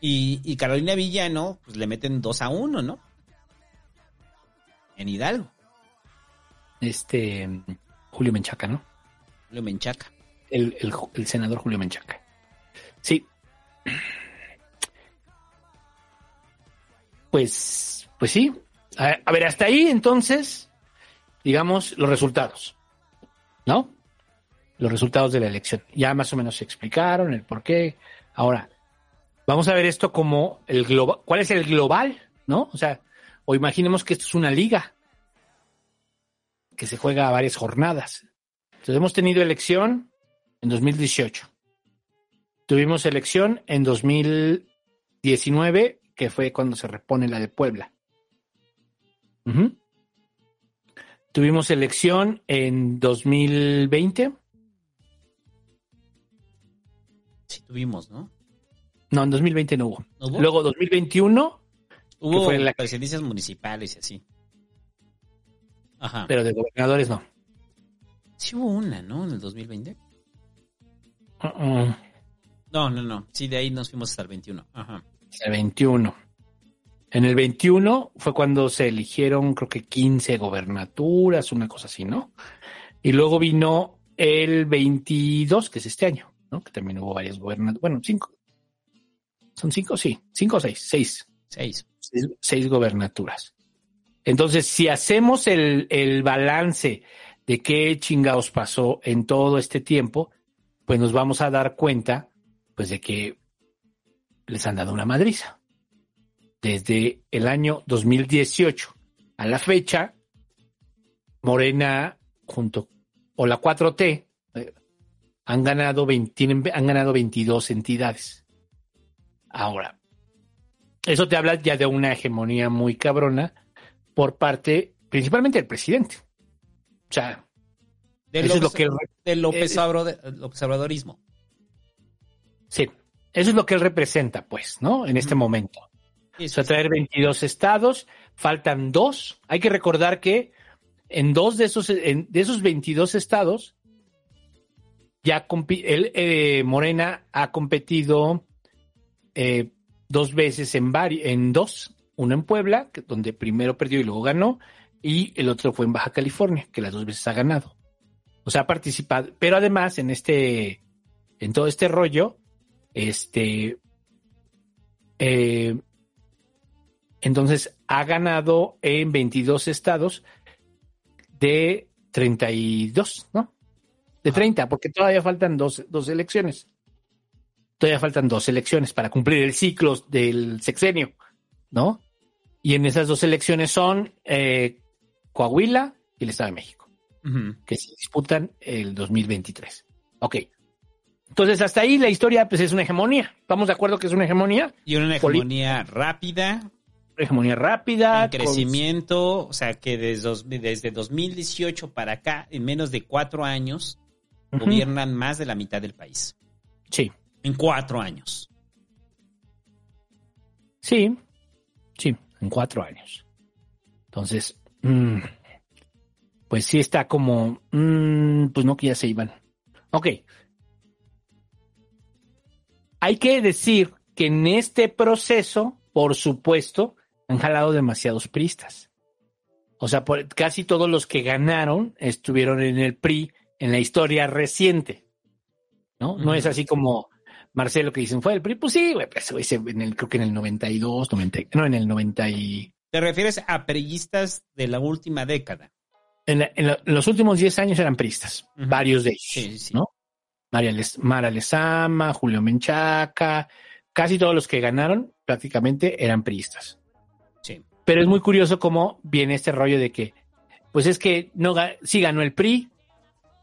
Y, y Carolina Villano, pues le meten dos a uno, ¿no? En Hidalgo. Este Julio Menchaca, ¿no? Julio Menchaca. El, el, el senador Julio Menchaca. Sí. Pues, pues sí. A, a ver, hasta ahí entonces, digamos, los resultados. ¿No? Los resultados de la elección. Ya más o menos se explicaron el por qué. Ahora, vamos a ver esto como el global. ¿Cuál es el global? ¿No? O sea, o imaginemos que esto es una liga que se juega a varias jornadas. Entonces hemos tenido elección en 2018. Tuvimos elección en 2019, que fue cuando se repone la de Puebla. Tuvimos elección en 2020. Sí, tuvimos, ¿no? No, en 2020 no hubo. ¿No hubo? Luego 2021, Hubo fue la- presidencias municipales y así. Ajá. pero de gobernadores no. Sí hubo una, ¿no? En el 2020. Uh-uh. No, no, no. Sí, de ahí nos fuimos hasta el 21. Ajá. El 21. En el 21 fue cuando se eligieron, creo que 15 gobernaturas, una cosa así, ¿no? Y luego vino el 22, que es este año, ¿no? Que también hubo varias gobernaturas. Bueno, cinco. ¿Son cinco? Sí. ¿Cinco o seis? Seis. Seis. Seis, seis gobernaturas. Entonces, si hacemos el, el balance de qué chingados pasó en todo este tiempo, pues nos vamos a dar cuenta, pues, de que les han dado una madriza. Desde el año 2018 a la fecha, Morena junto o la 4T eh, han ganado 20 tienen- han ganado 22 entidades. Ahora, eso te habla ya de una hegemonía muy cabrona por parte principalmente del presidente. O sea, Del eso es lo López, que López, López Obradorismo. Sí, eso es lo que él representa, pues, ¿no? En este momento. O sea, traer 22 estados, faltan dos. Hay que recordar que en dos de esos, en- de esos 22 estados, ya él, eh, Morena ha competido eh, dos veces en, en dos, uno en Puebla, que- donde primero perdió y luego ganó, y el otro fue en Baja California, que las dos veces ha ganado. O sea, ha participado, pero además en este, en todo este rollo, este, eh, entonces ha ganado en 22 estados de 32, ¿no? De 30, porque todavía faltan dos, dos elecciones. Todavía faltan dos elecciones para cumplir el ciclo del sexenio, ¿no? Y en esas dos elecciones son eh, Coahuila y el Estado de México, que se disputan el 2023. Ok. Entonces, hasta ahí la historia pues es una hegemonía. ¿Estamos de acuerdo que es una hegemonía? Y una hegemonía rápida. Hegemonía rápida. En crecimiento, o sea que desde, dos- desde 2018 para acá, en menos de cuatro años, gobiernan más de la mitad del país. Sí. En cuatro años. Sí, sí, en cuatro años. Entonces, mm, pues sí está como, mm, pues no que ya se iban. Ok. Hay que decir que en este proceso, por supuesto, han jalado demasiados pristas. O sea, por- casi todos los que ganaron estuvieron en el PRI en la historia reciente. ¿No? No es así como Marcelo que dicen fue el PRI. Pues sí, güey, pues, en el, creo que en el 92, 90, no, en el 90 y... ¿Te refieres a perillistas de la última década? En, la- en la- en los últimos 10 años eran pristas, Ujú. varios de ellos, Sí, sí. ¿no? María Les- Mara Lezama, Julio Menchaca, casi todos los que ganaron prácticamente eran priistas. Sí. Pero es muy curioso cómo viene este rollo de que, pues es que no sí ganó el PRI,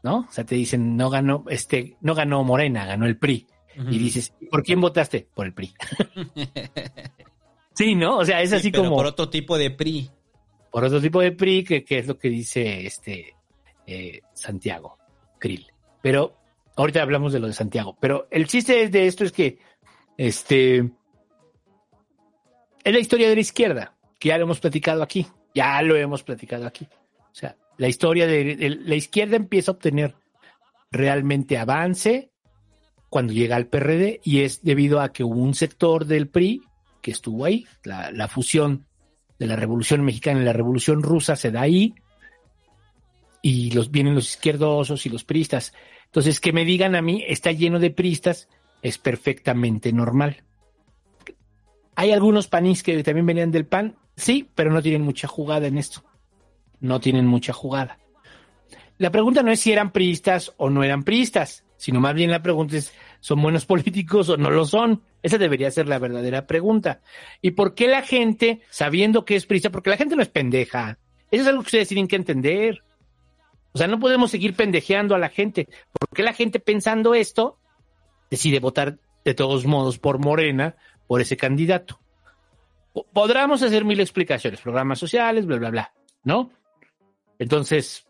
¿no? O sea, te dicen, no ganó, este, no ganó Morena, ganó el PRI. Ujú. Y dices, ¿por quién votaste? Por el PRI. sí, ¿no? O sea, es Sí, así pero como por otro tipo de PRI. por otro tipo de PRI, que, que es lo que dice este eh, Santiago Krill. Pero ahorita hablamos de lo de Santiago. Pero el chiste de esto es que este es la historia de la izquierda, que ya lo hemos platicado aquí. Ya lo hemos platicado aquí. O sea, la historia de, de la izquierda empieza a obtener realmente avance cuando llega al PRD y es debido a que hubo un sector del PRI que estuvo ahí, la, fusión de la Revolución Mexicana y la Revolución Rusa se da ahí y vienen los izquierdosos y los priistas. Entonces, que me digan a mí, está lleno de priistas, es perfectamente normal. Hay algunos panís que también venían del PAN, sí, pero no tienen mucha jugada en esto. No tienen mucha jugada. La pregunta no es si eran priistas o no eran priistas, sino más bien la pregunta es, ¿son buenos políticos o no lo son? Esa debería ser la verdadera pregunta. ¿Y por qué la gente, sabiendo que es priista, porque la gente no es pendeja? Eso es algo que ustedes tienen que entender. O sea, no podemos seguir pendejeando a la gente. ¿Por qué la gente pensando esto decide votar de todos modos por Morena, por ese candidato? Podríamos hacer mil explicaciones, programas sociales, bla, bla, bla, ¿no? Entonces,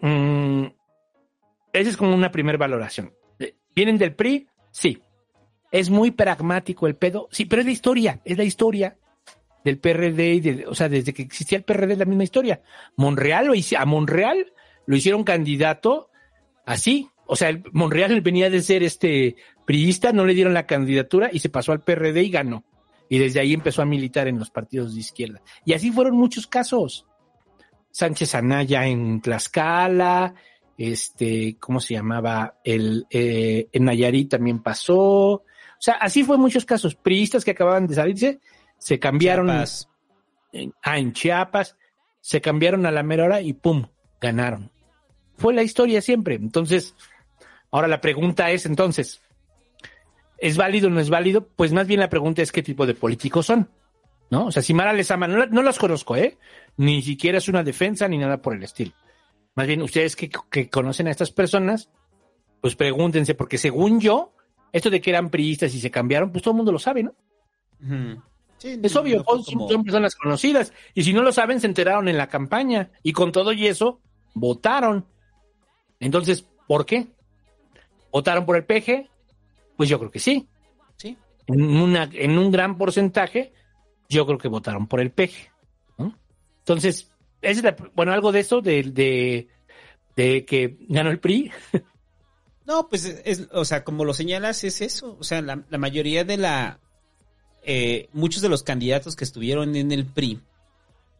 mmm, esa es como una primera valoración. ¿Vienen del PRI? Sí. ¿Es muy pragmático el pedo? Sí, pero es la historia, es la historia del PRD, y de, o sea, desde que existía el PRD es la misma historia. Monreal lo hizo, a Monreal lo hicieron candidato así. O sea, Monreal venía de ser este priista, no le dieron la candidatura y se pasó al PRD y ganó. Y desde ahí empezó a militar en los partidos de izquierda. Y así fueron muchos casos. Sánchez Anaya en Tlaxcala, este, ¿cómo se llamaba? El, eh, en Nayarit también pasó. O sea, así fue en muchos casos. Priistas que acababan de salirse, se cambiaron. Chiapas. En, ah, en Chiapas, se cambiaron a la mera hora y ¡pum! ganaron. Fue la historia siempre. Entonces, ahora la pregunta es entonces, ¿es válido o no es válido? Pues más bien la pregunta es qué tipo de políticos son. ¿No? O sea, si Mara les ama, no, no las conozco, ¿eh? Ni siquiera es una defensa ni nada por el estilo. Más bien, ustedes que, que, conocen a estas personas, pues pregúntense, porque según yo, esto de que eran priistas y se cambiaron, pues todo el mundo lo sabe, ¿no? Sí, es no, obvio, no como... son, son, personas conocidas. Y si no lo saben, se enteraron en la campaña. Y con todo y eso, votaron. Entonces, ¿por qué? ¿Votaron por el PG? Pues yo creo que sí. Sí. En, una, en un gran porcentaje, yo creo que votaron por el PG. ¿no? Entonces, es bueno, algo de eso, de, de, de, que ganó el PRI. No, pues, es, o sea, como lo señalas, es eso. O sea, la, la mayoría de la. Eh, muchos de los candidatos que estuvieron en el PRI,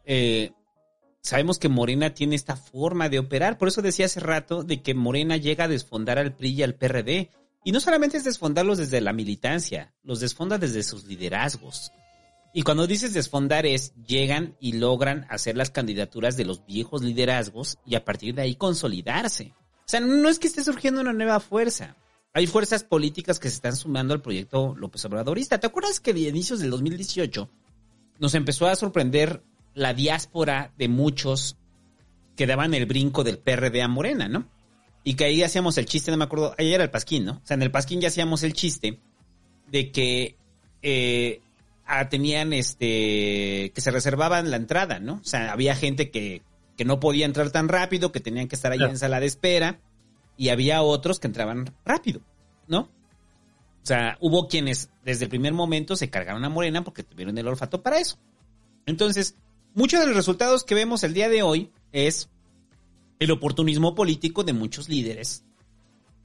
eh, sabemos que Morena tiene esta forma de operar. Por eso decía hace rato de que Morena llega a desfondar al PRI y al PRD. Y no solamente es desfondarlos desde la militancia, los desfonda desde sus liderazgos. Y cuando dices desfondar es, llegan y logran hacer las candidaturas de los viejos liderazgos y a partir de ahí consolidarse. O sea, no es que esté surgiendo una nueva fuerza. Hay fuerzas políticas que se están sumando al proyecto López Obradorista. ¿Te acuerdas que de inicios del 2018 nos empezó a sorprender la diáspora de muchos que daban el brinco del PRD a Morena, ¿no? Y que ahí hacíamos el chiste, no me acuerdo, ahí era el Pasquín, ¿no? O sea, en el Pasquín ya hacíamos el chiste de que eh, ah, tenían este que se reservaban la entrada, ¿no? O sea, había gente que, que no podía entrar tan rápido, que tenían que estar ahí claro. en sala de espera, y había otros que entraban rápido, ¿no? O sea, hubo quienes desde el primer momento se cargaron a Morena porque tuvieron el olfato para eso. Entonces, muchos de los resultados que vemos el día de hoy es el oportunismo político de muchos líderes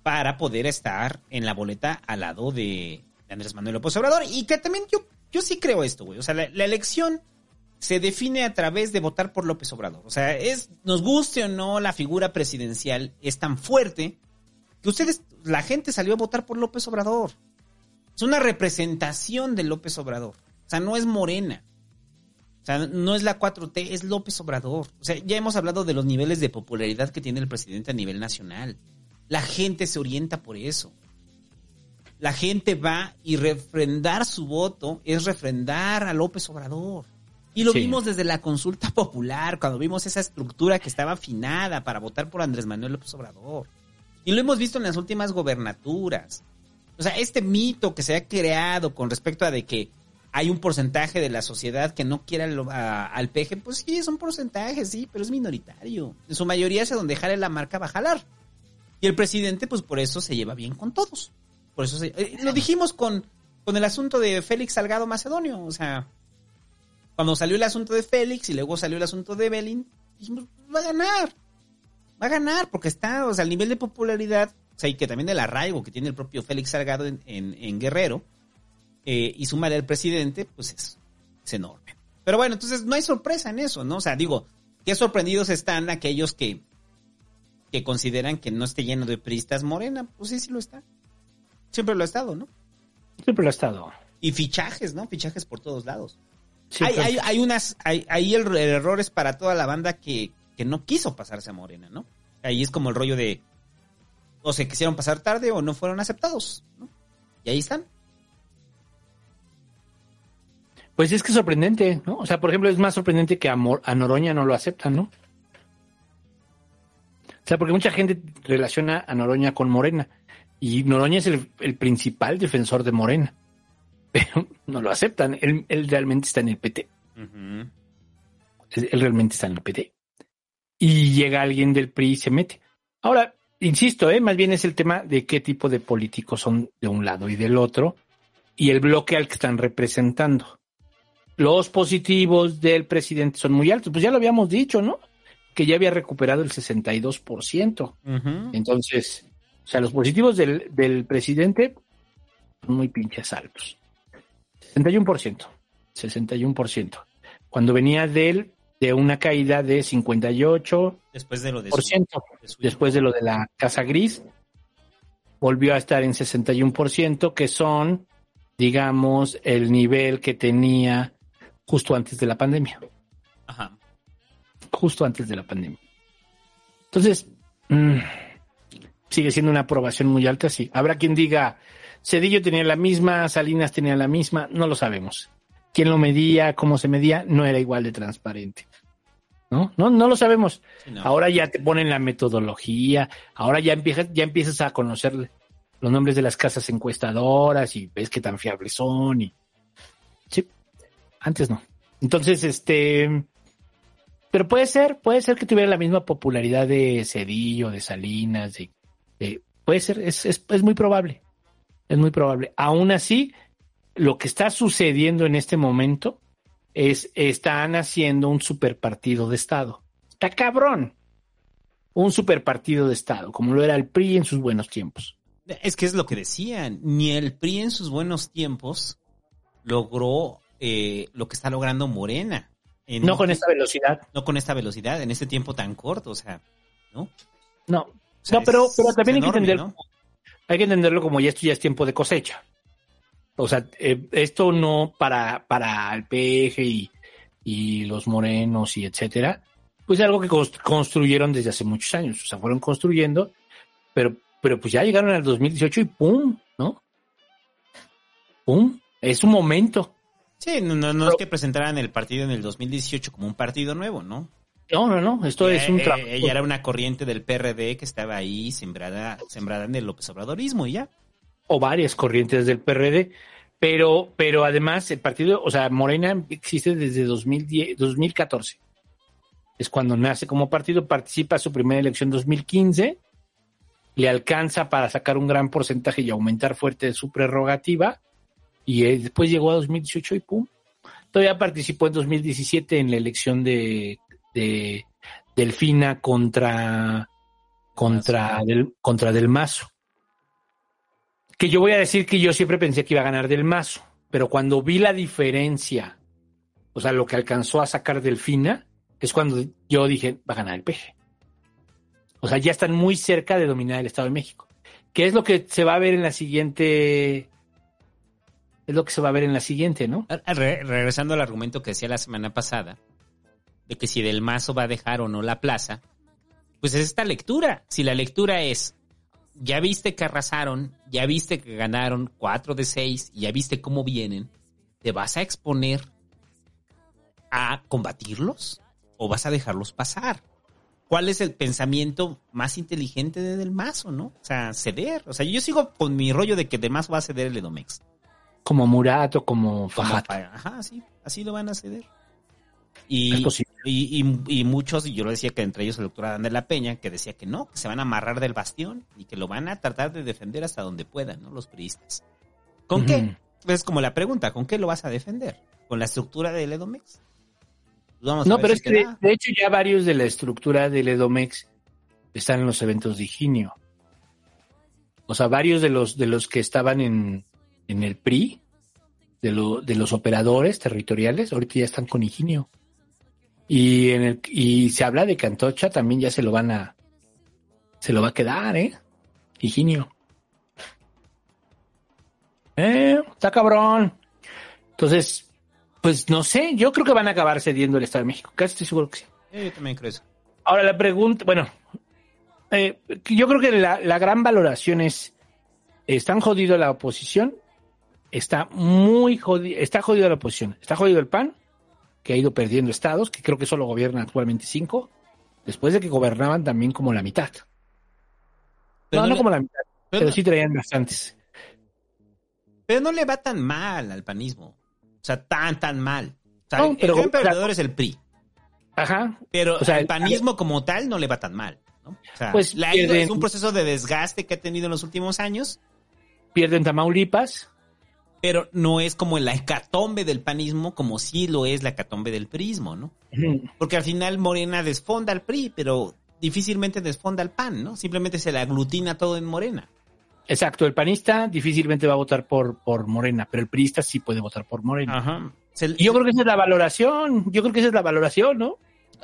para poder estar en la boleta al lado de Andrés Manuel López Obrador. Y que también yo, yo sí creo esto, güey. O sea, la, elección se define a través de votar por López Obrador. O sea, es, nos guste o no, la figura presidencial es tan fuerte que ustedes, la gente salió a votar por López Obrador. Es una representación de López Obrador. O sea, no es morena. O sea, no es la 4T, es López Obrador. O sea, ya hemos hablado de los niveles de popularidad que tiene el presidente a nivel nacional. La gente se orienta por eso. La gente va y refrendar su voto es refrendar a López Obrador. Y lo sí. vimos desde la consulta popular, cuando vimos esa estructura que estaba afinada para votar por Andrés Manuel López Obrador. Y lo hemos visto en las últimas gobernaturas. O sea, este mito que se ha creado con respecto a de que hay un porcentaje de la sociedad que no quiere al, a- al peje, pues sí, es un porcentaje, sí, pero es minoritario. En su mayoría, hacia donde jale la marca va a jalar. Y el presidente, pues por eso se lleva bien con todos. Por eso se- eh, lo dijimos con, con el asunto de Félix Salgado Macedonio. O sea, cuando salió el asunto de Félix y luego salió el asunto de Belin, dijimos, va a ganar. Va a ganar porque está, o sea, el nivel de popularidad, o sea, y que también del arraigo que tiene el propio Félix Salgado en, en- en Guerrero, eh, y sumarle al presidente, pues es, es enorme. Pero bueno, entonces no hay sorpresa en eso, ¿no? O sea, digo, qué sorprendidos están aquellos que, que consideran que no esté lleno de priistas morena. Pues sí, sí lo está. Siempre lo ha estado, ¿no? Siempre lo ha estado. Y fichajes, ¿no? Fichajes por todos lados. Sí, hay, hay, hay unas, hay, ahí el, el error es para toda la banda que, que no quiso pasarse a Morena, ¿no? Ahí es como el rollo de o se quisieron pasar tarde o no fueron aceptados, ¿no? Y ahí están. Pues es que es sorprendente, ¿no? O sea, por ejemplo, es más sorprendente que a, Mor- a Noroña no lo aceptan, ¿no? O sea, porque mucha gente relaciona a Noroña con Morena. Y Noroña es el, el principal defensor de Morena. Pero no lo aceptan. Él, él realmente está en el PT. Él, él realmente está en el PT. Y llega alguien del PRI y se mete. Ahora, insisto, ¿eh? más bien es el tema de qué tipo de políticos son de un lado y del otro y el bloque al que están representando. Los positivos del presidente son muy altos, pues ya lo habíamos dicho, ¿no? Que ya había recuperado el 62%. Entonces, o sea, los positivos del, del presidente son muy pinches altos. 61%. 61%. Cuando venía de él, de una caída de 58%, Después de lo de por su- ciento. después de lo de la Casa Gris, volvió a estar en 61%, que son, digamos, el nivel que tenía justo antes de la pandemia. Ajá. Justo antes de la pandemia. Entonces, mm, sigue siendo una aprobación muy alta, sí. Habrá quien diga, Cedillo tenía la misma, Salinas tenía la misma, no lo sabemos. ¿Quién lo medía? ¿Cómo se medía? No era igual de transparente. ¿No? No, no lo sabemos. no. Ahora ya te ponen la metodología, ahora ya empiezas, ya empiezas a conocer los nombres de las casas encuestadoras y ves qué tan fiables son y sí, antes no. Entonces, este, pero puede ser, puede ser que tuviera la misma popularidad de Cedillo, de Salinas, de, de- puede ser, es, es, es muy probable, es muy probable. Aún así, lo que está sucediendo en este momento es, están haciendo un superpartido de Estado. Está cabrón. Un superpartido de Estado, como lo era el PRI en sus buenos tiempos. Es que es lo que decían. Ni el PRI en sus buenos tiempos logró eh, lo que está logrando Morena. En No con esta velocidad. No con esta velocidad, en este tiempo tan corto, o sea, ¿no? No, sea, no, pero, pero también hay que entender, ¿no? hay que entenderlo como ya esto ya es tiempo de cosecha. O sea, eh, esto no para, para el PG y, y los morenos y etcétera, pues es algo que cons- construyeron desde hace muchos años. O sea, fueron construyendo, pero, pero pues ya llegaron al 2018 y ¡pum! ¿No? ¡Pum! Es un momento. Sí, no, no, no es que presentaran el partido en el 2018 como un partido nuevo, ¿no? No, no, no. Esto Ya, es un eh, trabajo. Ella era una corriente del PRD que estaba ahí sembrada, sembrada en el López Obradorismo y ya. o varias corrientes del PRD, pero, pero además el partido, o sea, Morena existe desde 2010, 2014. Es cuando nace como partido, participa su primera elección en 2015, le alcanza para sacar un gran porcentaje y aumentar fuerte su prerrogativa, y eh, después llegó a 2018 y pum. Todavía participó en 2017 en la elección de, de Delfina contra, contra, del, contra Del Mazo que yo voy a decir que yo siempre pensé que iba a ganar del mazo, pero cuando vi la diferencia, o sea, lo que alcanzó a sacar Delfina, es cuando yo dije, va a ganar el peje. O sea, ya están muy cerca de dominar el Estado de México. ¿Qué es lo que se va a ver en la siguiente? Es lo que se va a ver en la siguiente, ¿no? Re- regresando al argumento que decía la semana pasada, de que si Del Mazo va a dejar o no la plaza, pues es esta lectura. Si la lectura es, ya viste que arrasaron, ya viste que ganaron 4 de 6, ya viste cómo vienen, ¿te vas a exponer a combatirlos o vas a dejarlos pasar? ¿Cuál es el pensamiento más inteligente de Del Mazo, no? O sea, ceder. O sea, yo sigo con mi rollo de que Del Mazo va a ceder el Edomex. Como Murat o como Fajat. Ajá, sí, así lo van a ceder. Y, y, y- y muchos, y yo lo decía que entre ellos el doctor Adán de la Peña, que decía que no, que se van a amarrar del bastión y que lo van a tratar de defender hasta donde puedan, ¿no? Los priistas. ¿Con qué? Es como la pregunta, ¿con qué lo vas a defender? ¿Con la estructura del Edomex? Pues vamos No, pero si es que de hecho ya varios de la estructura del Edomex están en los eventos de Higinio. O sea, varios de los de los que estaban en, en el PRI, de, lo, de los operadores territoriales, ahorita ya están con Higinio. Y en el y se habla de que Antocha también ya se lo van a se lo va a quedar, ¿eh? Higinio. Eh, está cabrón. Entonces, pues no sé, yo creo que van a acabar cediendo el Estado de México. Casi estoy seguro que sí. Yo también creo eso. Ahora la pregunta, bueno, eh, yo creo que la, la gran valoración es, ¿están jodido la oposición? Está muy jodido, está jodido la oposición. Está jodido el PAN, que ha ido perdiendo estados, que creo que solo gobierna actualmente cinco, después de que gobernaban también como la mitad. Pero no, no no le- como la mitad, pero pero, sí traían bastantes. Pero no le va tan mal al panismo. O sea, tan, tan mal. O sea, No, el pero- gran perdedor es el PRI. Ajá. Pero O sea, el panismo como tal no le va tan mal. ¿no? O sea, Pues pierden- es un proceso de desgaste que ha tenido en los últimos años, Pierden Tamaulipas, pero no es como la hecatombe del panismo como sí lo es la hecatombe del prismo, ¿no? Porque al final Morena desfonda al PRI, pero difícilmente desfonda al PAN, ¿no? Simplemente se le aglutina todo en Morena. Exacto, el panista difícilmente va a votar por, por Morena, pero el priista sí puede votar por Morena. Ajá. Y yo creo que esa es la valoración, yo creo que esa es la valoración, ¿no?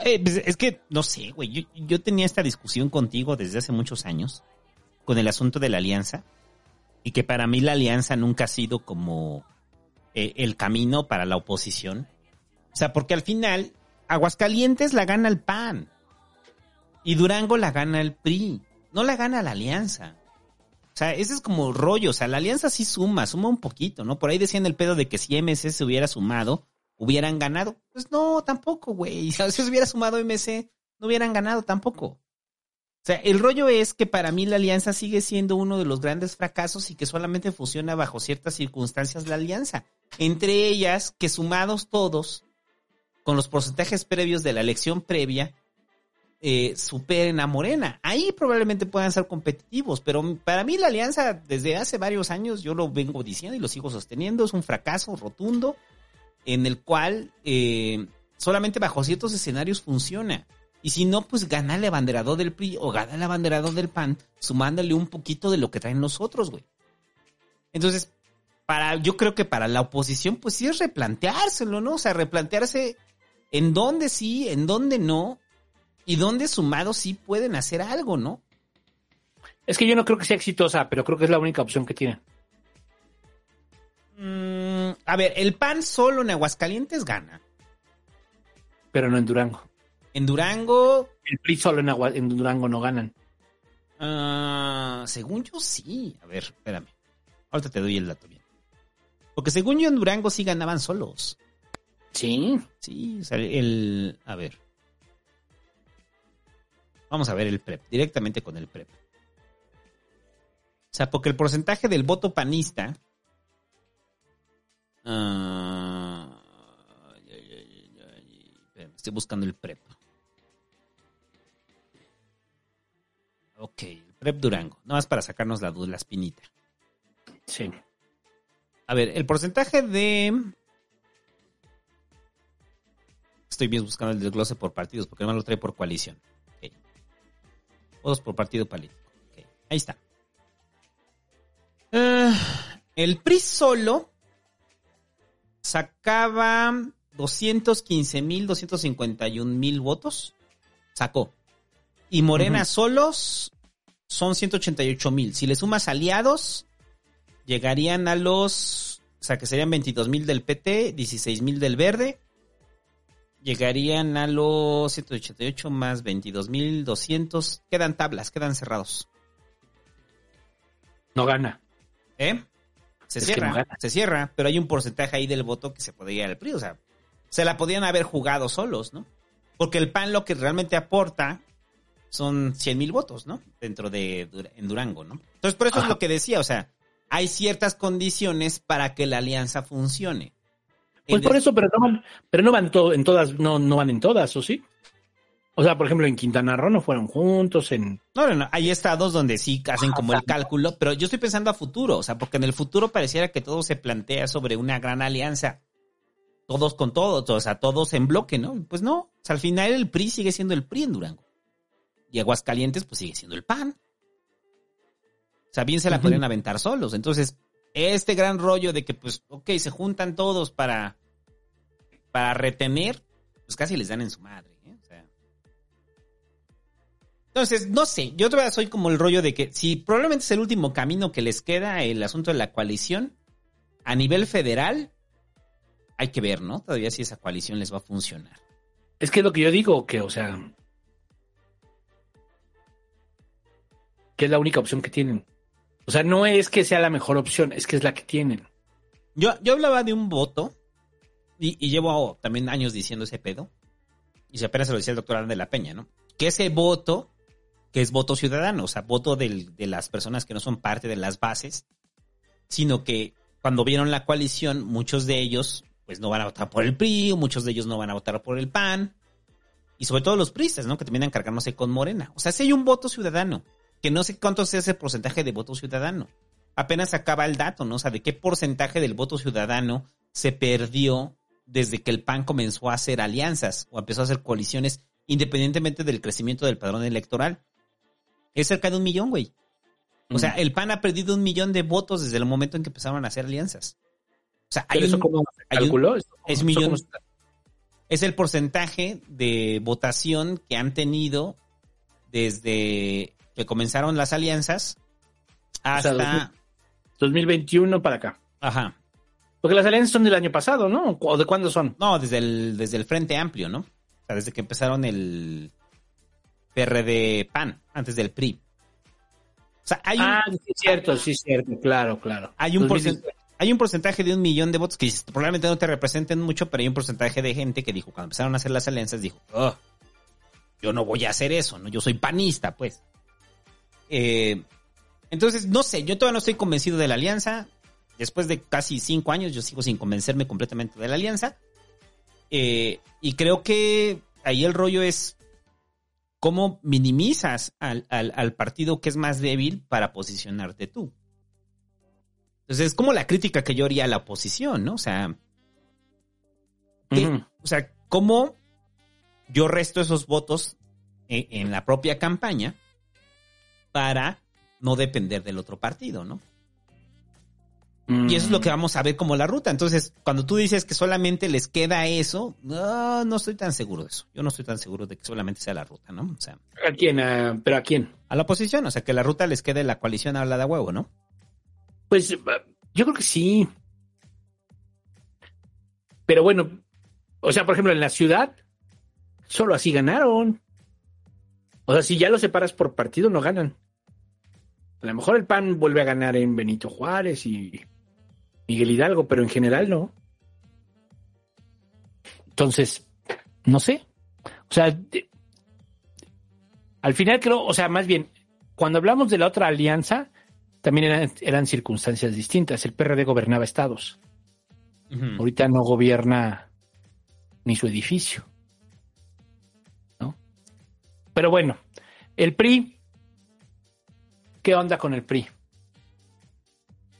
Eh, pues, es que, no sé, güey, yo, yo tenía esta discusión contigo desde hace muchos años con el asunto de la alianza y que para mí la alianza nunca ha sido como eh, el camino para la oposición. O sea, porque al final Aguascalientes la gana el PAN y Durango la gana el PRI, no la gana la alianza. O sea, ese es como rollo, o sea, la alianza sí suma, suma un poquito, ¿no? Por ahí decían el pedo de que si MC se hubiera sumado, hubieran ganado. Pues no, tampoco, güey. Si se hubiera sumado MC, no hubieran ganado tampoco. O sea, el rollo es que para mí la alianza sigue siendo uno de los grandes fracasos y que solamente funciona bajo ciertas circunstancias la alianza. Entre ellas, que sumados todos, con los porcentajes previos de la elección previa, eh, superen a Morena. Ahí probablemente puedan ser competitivos, pero para mí la alianza desde hace varios años, yo lo vengo diciendo y lo sigo sosteniendo, es un fracaso rotundo en el cual eh, solamente bajo ciertos escenarios funciona. Y si no, pues gana el abanderado del PRI o gana el abanderado del PAN, sumándole un poquito de lo que traen los otros, güey. Entonces, para, yo creo que para la oposición, pues sí es replanteárselo, ¿no? O sea, replantearse en dónde sí, en dónde no, y dónde sumados sí pueden hacer algo, ¿no? Es que yo no creo que sea exitosa, pero creo que es la única opción que tienen. Mm, a ver, el PAN solo en Aguascalientes gana. Pero no en Durango. En Durango, El PRI solo en, Agua- en Durango no ganan. ah, según yo sí. A ver, espérame. Ahorita te doy el dato bien. Porque según yo en Durango sí ganaban solos. Sí. Sí, o sea, el... A ver. Vamos a ver el PREP, directamente con el PREP. O sea, porque el porcentaje del voto panista... ah, estoy buscando el PREP. Ok, el PREP Durango. Nada más para sacarnos la duda, la espinita. Sí. A ver, el porcentaje de... Estoy bien buscando el desglose por partidos, porque además lo trae por coalición. Ok. Votos por partido político. Ok, Ahí está. Ah, el PRI solo sacaba 215 mil, 251 mil votos. Sacó. Y Morena solos son 188 mil. Si le sumas aliados, llegarían a los, o sea, que serían 22 mil del PT, 16 mil del Verde, llegarían a los 188 más 22 mil 200, quedan tablas, quedan cerrados. No gana. ¿Eh? Se Es cierra, no se cierra, pero hay un porcentaje ahí del voto que se podría ir al PRI, o sea, se la podían haber jugado solos, ¿no? Porque el PAN lo que realmente aporta son 100 mil votos, ¿no? Dentro de en Durango, ¿no? Entonces, por eso es lo que decía, o sea, hay ciertas condiciones para que la alianza funcione. Pues En por es- eso, pero no van, pero no van to- en todas, no, no van en todas, ¿o sí? O sea, por ejemplo, en Quintana Roo no fueron juntos, en... No, no, no. Hay estados donde sí hacen como el cálculo, pero yo estoy pensando a futuro, o sea, porque en el futuro pareciera que todo se plantea sobre una gran alianza. Todos con todos, o sea, todos en bloque, ¿no? Pues no. O sea, al final el PRI sigue siendo el PRI en Durango. Y Aguascalientes, pues sigue siendo el PAN. O sea, bien se la Ujú. podrían aventar solos. Entonces, este gran rollo de que, pues, ok, se juntan todos para, para retener, pues casi les dan en su madre. ¿eh? O sea, entonces, no sé, yo todavía soy como el rollo de que si probablemente es el último camino que les queda el asunto de la coalición, a nivel federal, hay que ver, ¿no? Todavía si esa coalición les va a funcionar. Es que es lo que yo digo, que, o sea... Que es la única opción que tienen. O sea, no es que sea la mejor opción, es que es la que tienen. Yo, yo hablaba de un voto, y, y llevo también años diciendo ese pedo, y si apenas se lo decía el doctor Adán de la Peña, ¿no? Que ese voto, que es voto ciudadano, o sea, voto del- de las personas que no son parte de las bases, sino que cuando vieron la coalición, muchos de ellos, pues no van a votar por el PRI, o muchos de ellos no van a votar por el PAN, y sobre todo los priistas, ¿no? Que terminan cargándose con Morena. O sea, si hay un voto ciudadano, que no sé cuánto sea ese porcentaje de voto ciudadano. Apenas acaba el dato, ¿no? O sea, de qué porcentaje del voto ciudadano se perdió desde que el PAN comenzó a hacer alianzas o empezó a hacer coaliciones independientemente del crecimiento del padrón electoral. Es cerca de un millón, güey. O sea, el PAN ha perdido un millón de votos desde el momento en que empezaron a hacer alianzas. O sea, hay ¿Pero eso un- cómo se un- calculó? ¿Eso cómo- es eso millón. cómo se- Es el porcentaje de votación que han tenido desde que comenzaron las alianzas O sea, hasta. 2000 2021 para acá. Ajá. Porque las alianzas son del año pasado, ¿no? ¿O de cuándo son? No, desde el, desde el Frente Amplio, ¿no? O sea, desde que empezaron el PRD PAN, antes del PRI. O sea, hay un, Ah, sí, cierto, sí, cierto, claro, claro. hay un, 2010. porcen- hay un porcentaje de un millón de votos que probablemente no te representen mucho, pero hay un porcentaje de gente que dijo, cuando empezaron a hacer las alianzas, dijo, "Oh, yo no voy a hacer eso, ¿no? Yo soy panista, pues. Eh, entonces, no sé, yo todavía no estoy convencido de la alianza. Después de casi cinco años, yo sigo sin convencerme completamente de la alianza. Eh, y creo que ahí el rollo es cómo minimizas al, al- al partido que es más débil para posicionarte tú. Entonces, es como la crítica que yo haría a la oposición, ¿no? O sea, que- o sea, cómo yo resto esos votos en, en la propia campaña para no depender del otro partido, ¿no? Y eso es lo que vamos a ver como la ruta. Entonces, cuando tú dices que solamente les queda eso, no, no estoy tan seguro de eso. Yo no estoy tan seguro de que solamente sea la ruta, ¿no? O sea, ¿A quién? ¿Pero a quién? a la oposición, o sea, que la ruta les quede la coalición hablada a huevo, ¿no? Pues yo creo que sí. Pero bueno, o sea, por ejemplo, en la ciudad, solo así ganaron. O sea, si ya lo separas por partido, no ganan. A lo mejor el PAN vuelve a ganar en Benito Juárez y Miguel Hidalgo, pero en general no. Entonces, no sé. O sea, de- al final creo, o sea, más bien, cuando hablamos de la otra alianza, también eran, eran circunstancias distintas. El PRD gobernaba estados. Ahorita no gobierna ni su edificio. ¿No? Pero bueno, el PRI. ¿Qué onda con el PRI?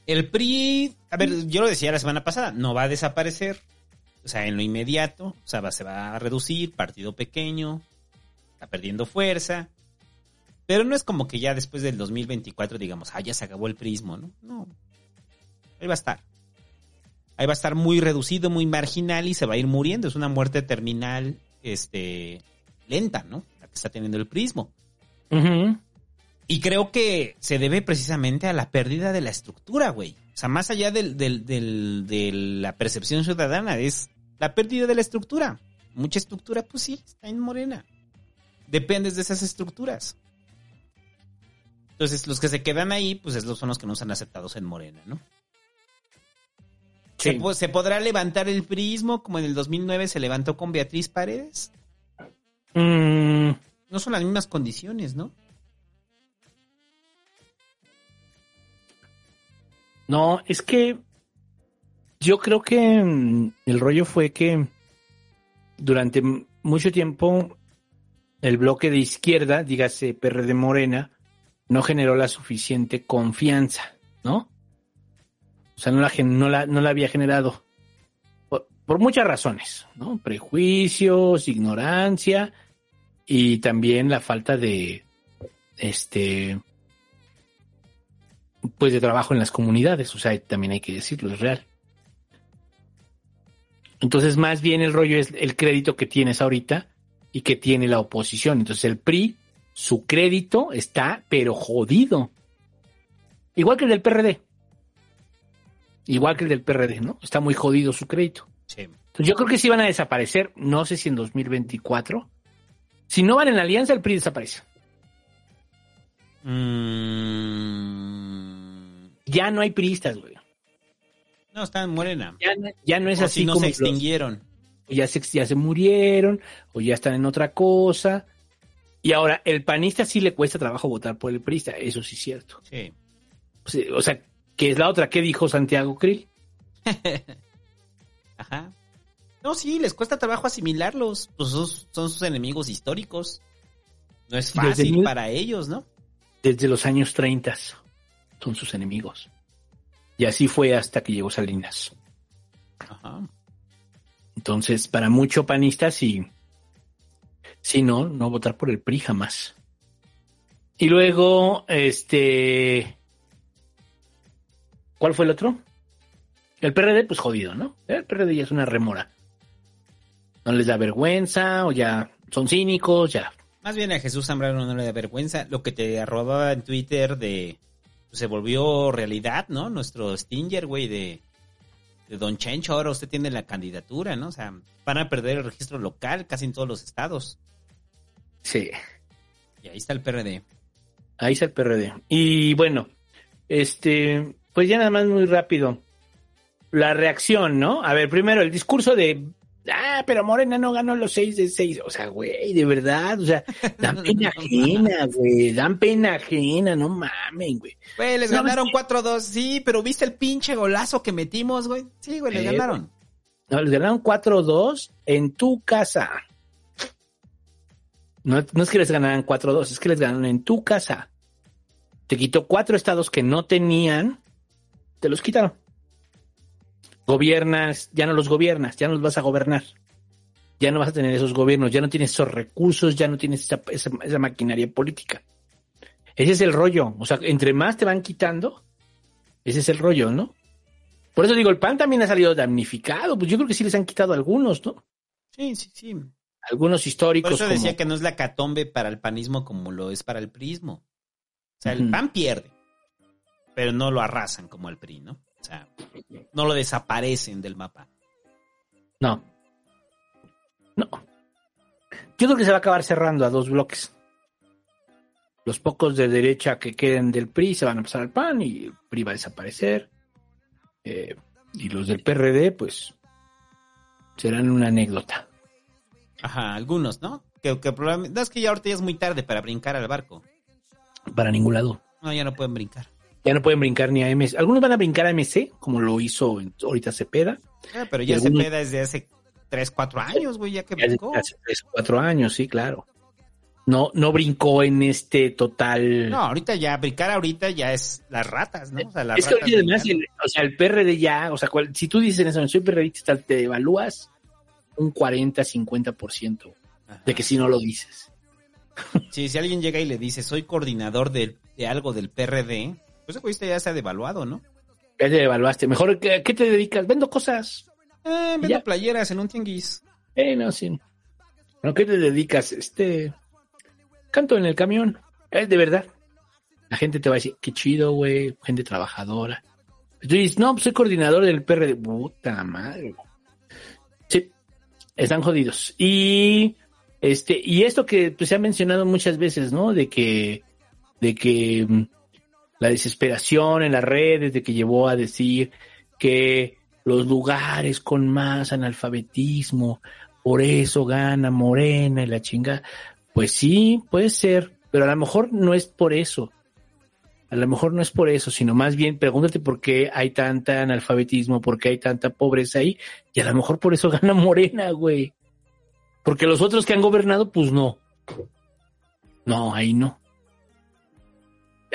El PRI, a ver, yo lo decía la semana pasada, no va a desaparecer, o sea, en lo inmediato, o sea, va- se va a reducir, partido pequeño, está perdiendo fuerza, pero no es como que ya después del 2024 digamos, ah, ya se acabó el prismo, ¿no? No, ahí va a estar. Ahí va a estar muy reducido, muy marginal y se va a ir muriendo, es una muerte terminal, este, lenta, ¿no? La que está teniendo el prismo. Y creo que se debe precisamente a la pérdida de la estructura, güey. O sea, más allá del, del- del- de la percepción ciudadana, es la pérdida de la estructura. Mucha estructura, pues sí, está en Morena. Dependes de esas estructuras. Entonces, los que se quedan ahí, pues esos son los que no son aceptados en Morena, ¿no? ¿Se, Sí. ¿Se podrá levantar el prismo como en el 2009 se levantó con Beatriz Paredes? Mm, No son las mismas condiciones, ¿no? No, es que yo creo que mm, el rollo fue que durante mucho tiempo el bloque de izquierda, dígase PRD Morena, no generó la suficiente confianza, ¿no? O sea, no la, no la, no la había generado. Por, por muchas razones, ¿no? Prejuicios, ignorancia y también la falta de, este, pues de trabajo en las comunidades. O sea, también hay que decirlo, es real. Entonces, más bien el rollo es el crédito que tienes ahorita y que tiene la oposición. Entonces, el PRI, su crédito está, pero jodido. Igual que el del PRD. Igual que el del PRD, ¿no? Está muy jodido su crédito. Sí. Entonces, yo creo que sí van a desaparecer. No sé si en 2024. Si no van en la alianza, el PRI desaparece. Mm, Ya no hay priistas, güey. no, está en Morena. Ya no, ya no es O así si no como se los- extinguieron. o ya se, ya se murieron, o ya están en otra cosa. Y ahora, el panista sí le cuesta trabajo votar por el priista, eso sí es cierto. Sí. Sí, O sea, que es la otra. ¿Qué dijo Santiago Krill? Ajá. No, sí, les cuesta trabajo asimilarlos. Pues son, son sus enemigos históricos. No es Desde fácil mil- para ellos, ¿no? Desde los años 30 son sus enemigos. Y así fue hasta que llegó Salinas. Ajá. Entonces, para mucho panista, sí. Sí, no, no votar por el PRI jamás. Y luego, este. ¿Cuál fue el otro? El PRD, pues jodido, ¿no? El PRD ya es una remora. No les da vergüenza, o ya son cínicos, ya. Más bien a Jesús Zambrano no le da vergüenza. Lo que te arrobaba en Twitter de... pues, se volvió realidad, ¿no? Nuestro Stinger, güey, de... De Don Chencho, ahora usted tiene la candidatura, ¿no? O sea, van a perder el registro local casi en todos los estados. Sí. Y ahí está el PRD. Ahí está el PRD. Y bueno, este, pues ya nada más muy rápido. La reacción, ¿no? A ver, primero el discurso de, ah, pero Morena no ganó los seis de seis. O sea, güey, de verdad, o sea, dan pena ajena, güey, dan pena ajena, no mamen, güey. Güey, les No, ganaron 4-2. Sí, pero ¿viste el pinche golazo que metimos, güey? Sí, güey, les Eh, ganaron. No, les ganaron 4-2 en tu casa. No, no es que les ganaran 4-2, es que les ganaron en tu casa. Te quitó cuatro estados que no tenían, te los quitaron. Gobiernas, ya no los gobiernas, ya no los vas a gobernar. Ya no vas a tener esos gobiernos, ya no tienes esos recursos, ya no tienes esa, esa- esa maquinaria política. Ese es el rollo. O sea, entre más te van quitando, ese es el rollo, ¿no? Por eso digo, el PAN también ha salido damnificado. Pues yo creo que sí les han quitado algunos, ¿no? Sí, sí, sí. Algunos históricos. Por eso decía como- que no es la catombe para el panismo como lo es para el prismo. O sea, el. PAN pierde, pero no lo arrasan como el PRI, ¿no? O sea, no lo desaparecen del mapa. No. No. Yo creo que se va a acabar cerrando a dos bloques. Los pocos de derecha que queden del PRI se van a pasar al PAN y el PRI va a desaparecer. Eh, y los del PRD, pues, serán una anécdota. Ajá, algunos, ¿no? Que, que probablemente... No, es que ya ahorita ya es muy tarde para brincar al barco. Para ningún lado. No, ya no pueden brincar. Ya no pueden brincar ni a MC. Algunos van a brincar a MC, como lo hizo en- ahorita Cepeda. Ah, pero ya algunos- peda desde hace 3, 4 años, güey, ya que Ya brincó. Hace tres o cuatro años, sí, claro. No, no brincó en este total. No, ahorita ya, brincar ahorita ya es las ratas, ¿no? O sea, las es que ratas oye, además, el- o sea, el PRD ya, o sea, cual- si tú dices en PRDista, te evalúas un 40-50% de que si no lo dices. Sí, si alguien llega y le dice, soy coordinador de, de algo del PRD, pues ese ya se ha devaluado, ¿no? Ya te evaluaste. Mejor, ¿qué, qué te dedicas? Vendo cosas. Eh, vendo Ya. playeras en un tianguis. Eh, no, sí. ¿No qué te dedicas? Este. Canto en el camión. Es de verdad. La gente te va a decir, qué chido, güey. Gente trabajadora. Y tú dices, no, pues soy coordinador del PRD. Puta madre. Sí. Están jodidos. Y. Este, y esto que pues, se ha mencionado muchas veces, ¿no? De que. De que. La desesperación en las redes, de que llevó a decir que los lugares con más analfabetismo, por eso gana Morena y la chinga. Pues sí, puede ser, pero a lo mejor no es por eso. A lo mejor no es por eso, sino más bien pregúntate por qué hay tanta analfabetismo, por qué hay tanta pobreza ahí, y a lo mejor por eso gana Morena, güey. Porque los otros que han gobernado, pues no. No, ahí no.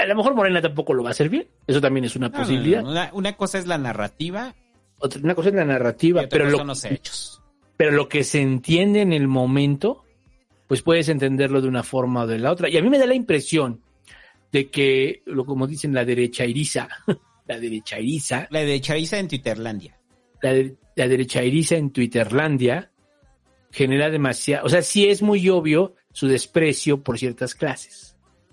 A lo mejor Morena tampoco lo va a hacer bien. Eso también es una No, no, no, posibilidad. no. Una, una cosa es la narrativa, Otra- una cosa es la narrativa, pero lo, son los hechos. pero lo que se entiende en el momento, pues puedes entenderlo de una forma o de la otra. Y a mí me da la impresión de que, lo como dicen, la derecha iriza, la derecha iriza, La de Chariza en Twitterlandia. la, de- la derecha iriza en Twitterlandia genera demasiado, o sea, sí es muy obvio su desprecio por ciertas clases.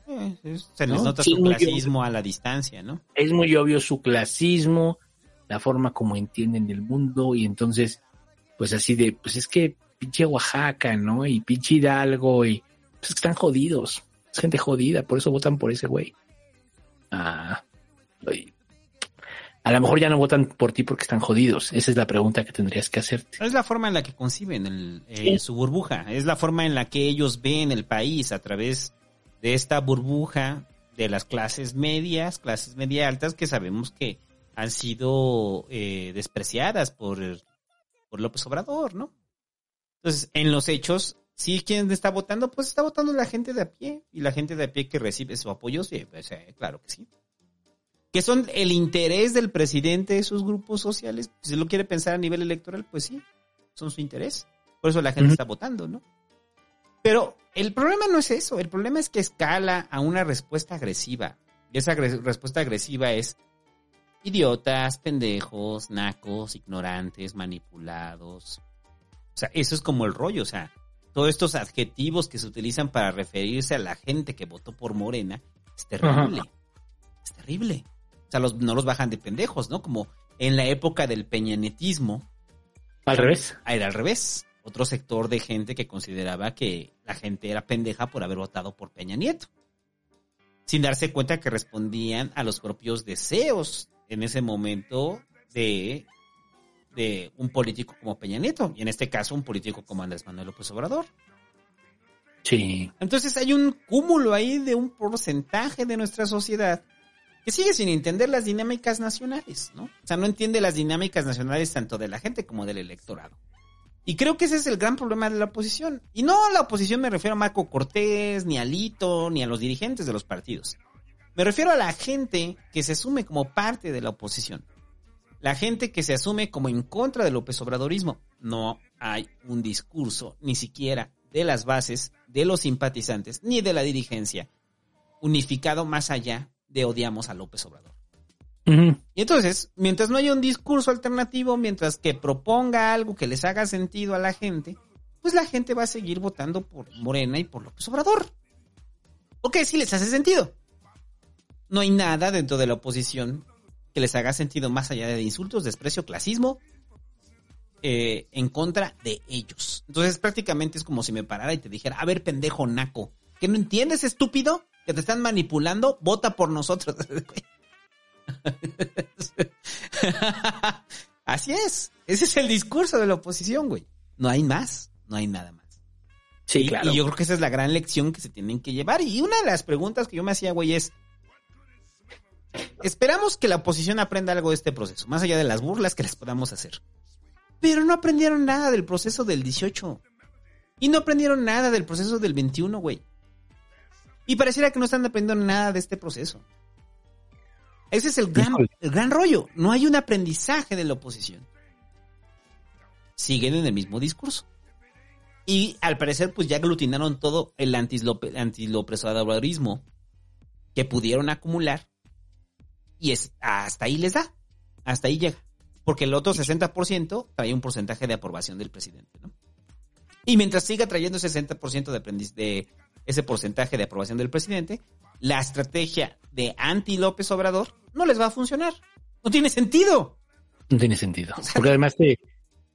Eh, se les ¿No? nota Sí, su clasismo a la distancia, ¿no? Es muy obvio su clasismo, la forma como entienden el mundo y entonces, pues así de, pues es que pinche Oaxaca, ¿no? Y pinche Hidalgo y pues es que están jodidos, es gente jodida, por eso votan por ese güey. Ah, oye, a lo mejor ya no votan por ti porque están jodidos. Esa es la pregunta que tendrías que hacerte. Es la forma en la que conciben el, eh, Sí. su burbuja. Es la forma en la que ellos ven el país a través de esta burbuja de las clases medias, clases media altas, que sabemos que han sido eh, despreciadas por, por López Obrador, ¿no? Entonces, en los hechos, sí, ¿quién está votando? Pues está votando la gente de a pie. Y la gente de a pie que recibe su apoyo, sí, pues, eh, claro que sí. Que son el interés del presidente de sus grupos sociales. Si lo quiere pensar a nivel electoral, pues sí, son su interés. Por eso la gente está votando, ¿no? Pero el problema no es eso. El problema es que escala a una respuesta agresiva. Y esa agres- respuesta agresiva es idiotas, pendejos, nacos, ignorantes, manipulados. O sea, eso es como el rollo. O sea, todos estos adjetivos que se utilizan para referirse a la gente que votó por Morena es terrible. Es terrible. O sea, los- no los bajan de pendejos, ¿no? Como en la época del peñanetismo. Al revés. Era al revés. Otro sector de gente que consideraba que la gente era pendeja por haber votado por Peña Nieto. Sin darse cuenta que respondían a los propios deseos en ese momento de, de un político como Peña Nieto. Y en este caso, un político como Andrés Manuel López Obrador. Sí. Entonces hay un cúmulo ahí de un porcentaje de nuestra sociedad que sigue sin entender las dinámicas nacionales, ¿no? O sea, no entiende las dinámicas nacionales tanto de la gente como del electorado. Y creo que ese es el gran problema de la oposición. Y no a la oposición me refiero a Marco Cortés, ni a Lito, ni a los dirigentes de los partidos. Me refiero a la gente que se asume como parte de la oposición. La gente que se asume como en contra del López Obradorismo. No hay un discurso, ni siquiera de las bases, de los simpatizantes, ni de la dirigencia, unificado más allá de odiamos a López Obrador. Y entonces, mientras no haya un discurso alternativo, mientras que proponga algo que les haga sentido a la gente, pues la gente va a seguir votando por Morena y por López Obrador. Ok, sí les hace sentido. No hay nada dentro de la oposición que les haga sentido más allá de insultos, desprecio, clasismo, eh, en contra de ellos. Entonces prácticamente es como si me parara y te dijera, a ver, pendejo naco, ¿que no entiendes, estúpido? Que te están manipulando, vota por nosotros. Así es. Ese es el discurso de la oposición, güey. No hay más, no hay nada más. Sí, y, claro. y yo creo que esa es la gran lección que se tienen que llevar. Y una de las preguntas que yo me hacía, güey, es, esperamos que la oposición aprenda algo de este proceso, más allá de las burlas que les podamos hacer. Pero no aprendieron nada del proceso del 18. Y no aprendieron nada del proceso del 21, güey. Y pareciera que no están aprendiendo nada de este proceso. Ese es el gran, el gran rollo. No hay un aprendizaje de la oposición. Siguen en el mismo discurso. Y al parecer, pues ya aglutinaron todo el antilopresadorismo que pudieron acumular. Y es hasta ahí les da. Hasta ahí llega. Porque el otro 60% trae un porcentaje de aprobación del presidente, ¿no? Y mientras siga trayendo ese 60% de, aprendiz- de ese porcentaje de aprobación del presidente, la estrategia de anti López Obrador no les va a funcionar. No tiene sentido. No tiene sentido. Porque además te,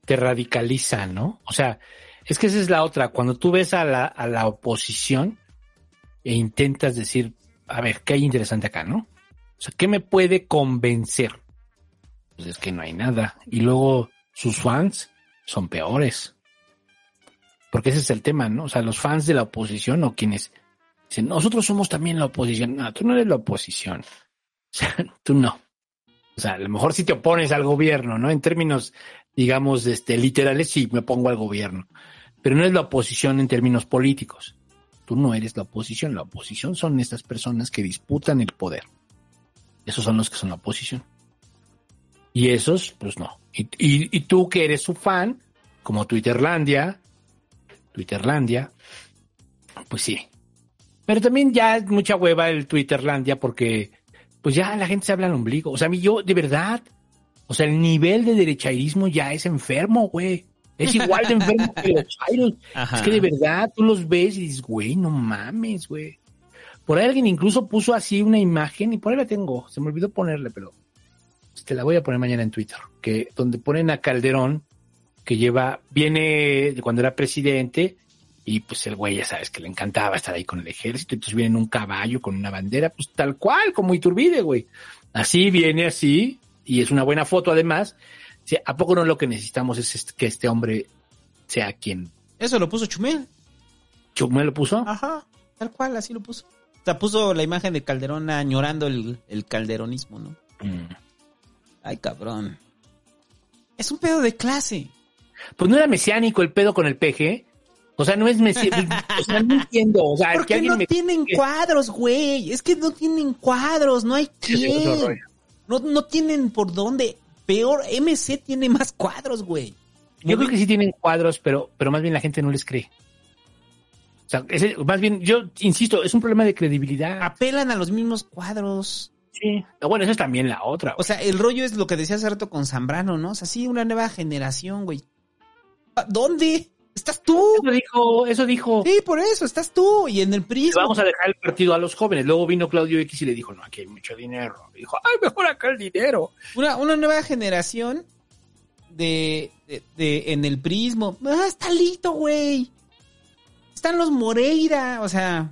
te radicaliza, ¿no? O sea, es que esa es la otra. Cuando tú ves a la, a la oposición e intentas decir, a ver, ¿qué hay interesante acá, no? O sea, ¿qué me puede convencer? Pues es que no hay nada. Y luego sus fans son peores. Porque ese es el tema, ¿no? O sea, los fans de la oposición o quienes Dicen, nosotros somos también la oposición. No, tú no eres la oposición. O sea, tú no. O sea, a lo mejor si te opones al gobierno, ¿no? En términos, digamos, este, literales, sí, me pongo al gobierno. Pero no es la oposición en términos políticos. Tú no eres la oposición. La oposición son estas personas que disputan el poder. Esos son los que son la oposición. Y esos, pues no. Y, tú que eres su fan, como Twitterlandia, Twitterlandia, pues sí. Pero también ya es mucha hueva el Twitterlandia porque pues ya la gente se habla al ombligo. O sea, a mí yo, de verdad, o sea, el nivel de derechairismo ya es enfermo, güey. Es igual de enfermo que los chairos. Ajá. Es que de verdad tú los ves y dices, güey, no mames, güey. Por ahí alguien incluso puso así una imagen y por ahí la tengo. Se me olvidó ponerle, pero te la voy a poner mañana en Twitter. Que donde ponen a Calderón, que lleva, viene de cuando era presidente, y pues el güey ya sabes que le encantaba estar ahí con el ejército, entonces viene en un caballo con una bandera, pues tal cual, como Iturbide, güey. Así viene así, y es una buena foto además. ¿A poco no lo que necesitamos es que este hombre sea quien? Eso lo puso Chumel. ¿Chumel lo puso? Ajá, tal cual, así lo puso. O sea, puso la imagen de Calderón añorando el, el calderonismo, ¿no? Mm. Ay, cabrón. Es un pedo de clase. Pues no era mesiánico el pedo con el PG. O sea, no es mesiánico. o sea, no entiendo. O sea, ¿Por que no me- tienen cuadros, güey? Es que no tienen cuadros, no hay es rollo. No, no tienen por dónde. Peor, MC tiene más cuadros, güey. Yo creo que sí tienen cuadros, pero, pero más bien la gente no les cree. O sea, ese- más bien, yo insisto, es un problema de credibilidad. Apelan a los mismos cuadros. Sí. Bueno, esa es también la otra. O sea, el rollo es lo que decía hace rato con Zambrano, ¿no? O sea, sí, una nueva generación, güey. ¿A ¿Dónde? ¿Estás tú? Eso dijo, eso dijo. Sí, por eso, estás tú. Y en el prisma. Vamos a dejar el partido a los jóvenes. Luego vino Claudio X y le dijo, no, aquí hay mucho dinero. Dijo, ay, mejor acá el dinero. Una, una nueva generación de, de, de- en el prismo. Ah, está Lito, güey. Están los Moreira, o sea.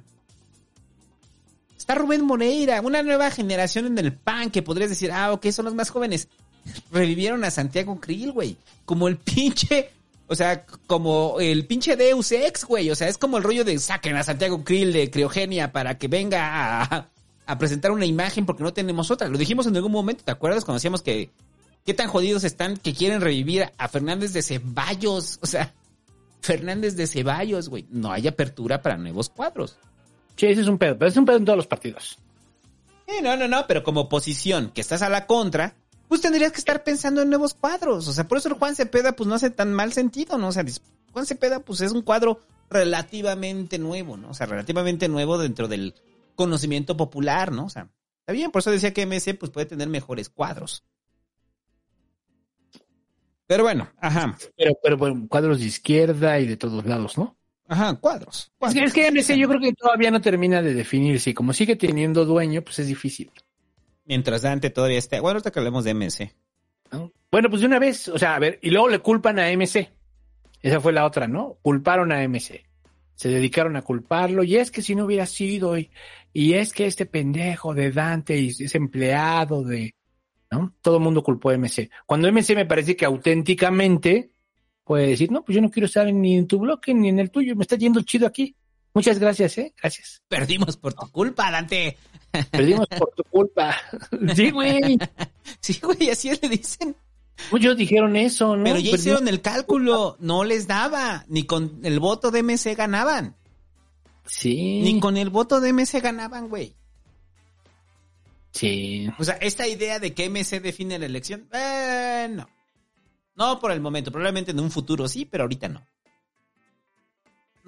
Está Rubén Moreira, una nueva generación en el PAN que podrías decir, ah, ok, son los más jóvenes. Revivieron a Santiago Krill, güey. Como el pinche, o sea, como el pinche Deus Ex, güey. O sea, es como el rollo de saquen a Santiago Krill de Criogenia para que venga a, a presentar una imagen porque no tenemos otra. Lo dijimos en algún momento, ¿te acuerdas? Cuando decíamos que qué tan jodidos están que quieren revivir a Fernández de Ceballos. O sea, Fernández de Ceballos, güey. No hay apertura para nuevos cuadros. Sí, ese es un pedo, pero es un pedo en todos los partidos. Eh, no, no, no, pero como oposición, que estás a la contra, pues tendrías que estar pensando en nuevos cuadros. O sea, por eso el Juan Cepeda, pues no hace tan mal sentido, ¿no? O sea, Juan Cepeda, pues es un cuadro relativamente nuevo, ¿no? O sea, relativamente nuevo dentro del conocimiento popular, ¿no? O sea, está bien, por eso decía que MC, pues puede tener mejores cuadros. Pero bueno, ajá. Pero, pero bueno, cuadros de izquierda y de todos lados, ¿no? Ajá, cuadros. Es que, es que MC yo creo que todavía no termina de definirse y como sigue teniendo dueño, pues es difícil. Mientras Dante todavía esté. Bueno, ahorita que hablemos de MC. Bueno, pues de una vez, o sea, a ver, y luego le culpan a MC. Esa fue la otra, ¿no? Culparon a MC. Se dedicaron a culparlo y es que si no hubiera sido y, y es que este pendejo de Dante y es empleado de, ¿no? Todo el mundo culpó a MC. Cuando MC me parece que auténticamente puede decir, no, pues yo no quiero estar ni en tu bloque ni en el tuyo, me está yendo chido aquí. Muchas gracias, ¿eh? Gracias. Perdimos por tu culpa, Dante. Perdimos por tu culpa. Sí, güey. Sí, güey, así le dicen. Muchos dijeron eso, ¿no? Pero ya Perdimos- hicieron el cálculo, no les daba, ni con el voto de MC ganaban. Sí. Ni con el voto de MC ganaban, güey. Sí. O sea, esta idea de que MC define la elección, eh, no. No por el momento, probablemente en un futuro sí, pero ahorita no.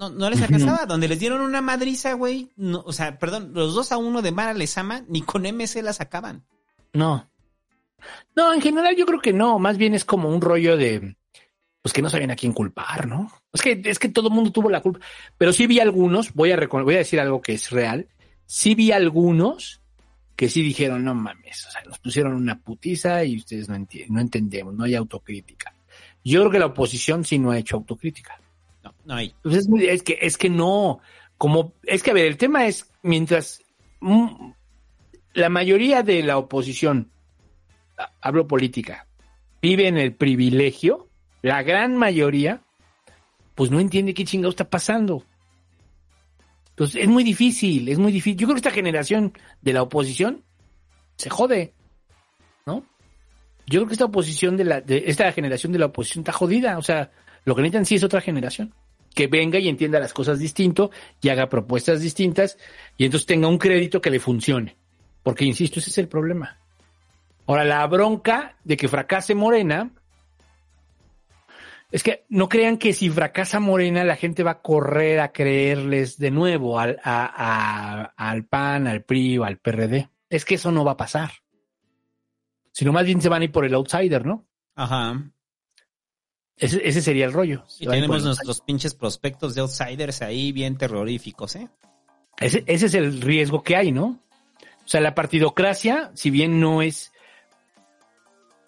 No, no les alcanzaba. Donde les dieron una madriza, güey. No, o sea, perdón, los dos a uno de Mara Lezama, ni con MC la sacaban. No. No, en general yo creo que no. Más bien es como un rollo de, pues que no sabían a quién culpar, ¿no? Es que, es que todo el mundo tuvo la culpa. Pero sí vi algunos, voy a, voy a decir algo que es real. Sí vi algunos que sí dijeron, no mames, o sea, nos pusieron una putiza y ustedes no, enti- no entendemos, no hay autocrítica. Yo creo que la oposición sí no ha hecho autocrítica. No, no hay. Pues es, que, es que no, como, es que a ver, el tema es, mientras la mayoría de la oposición, ha- hablo política, vive en el privilegio, la gran mayoría, pues no entiende qué chingado está pasando. Entonces, es muy difícil, es muy difícil. Yo creo que esta generación de la oposición se jode, ¿no? Yo creo que esta oposición de la, de esta generación de la oposición está jodida. O sea, lo que necesitan sí es otra generación. Que venga y entienda las cosas distinto y haga propuestas distintas y entonces tenga un crédito que le funcione. Porque, insisto, ese es el problema. Ahora, la bronca de que fracase Morena es que no crean que si fracasa Morena la gente va a correr a creerles de nuevo al, a- al PAN, al PRI o al PRD. Es que eso no va a pasar. Sino más bien se van a ir por el outsider, ¿no? Ajá. Ese, ese sería el rollo. Y tenemos nuestros pinches prospectos de outsiders ahí bien terroríficos, ¿eh? Ese, ese es el riesgo que hay, ¿no? O sea, la partidocracia, si bien no es,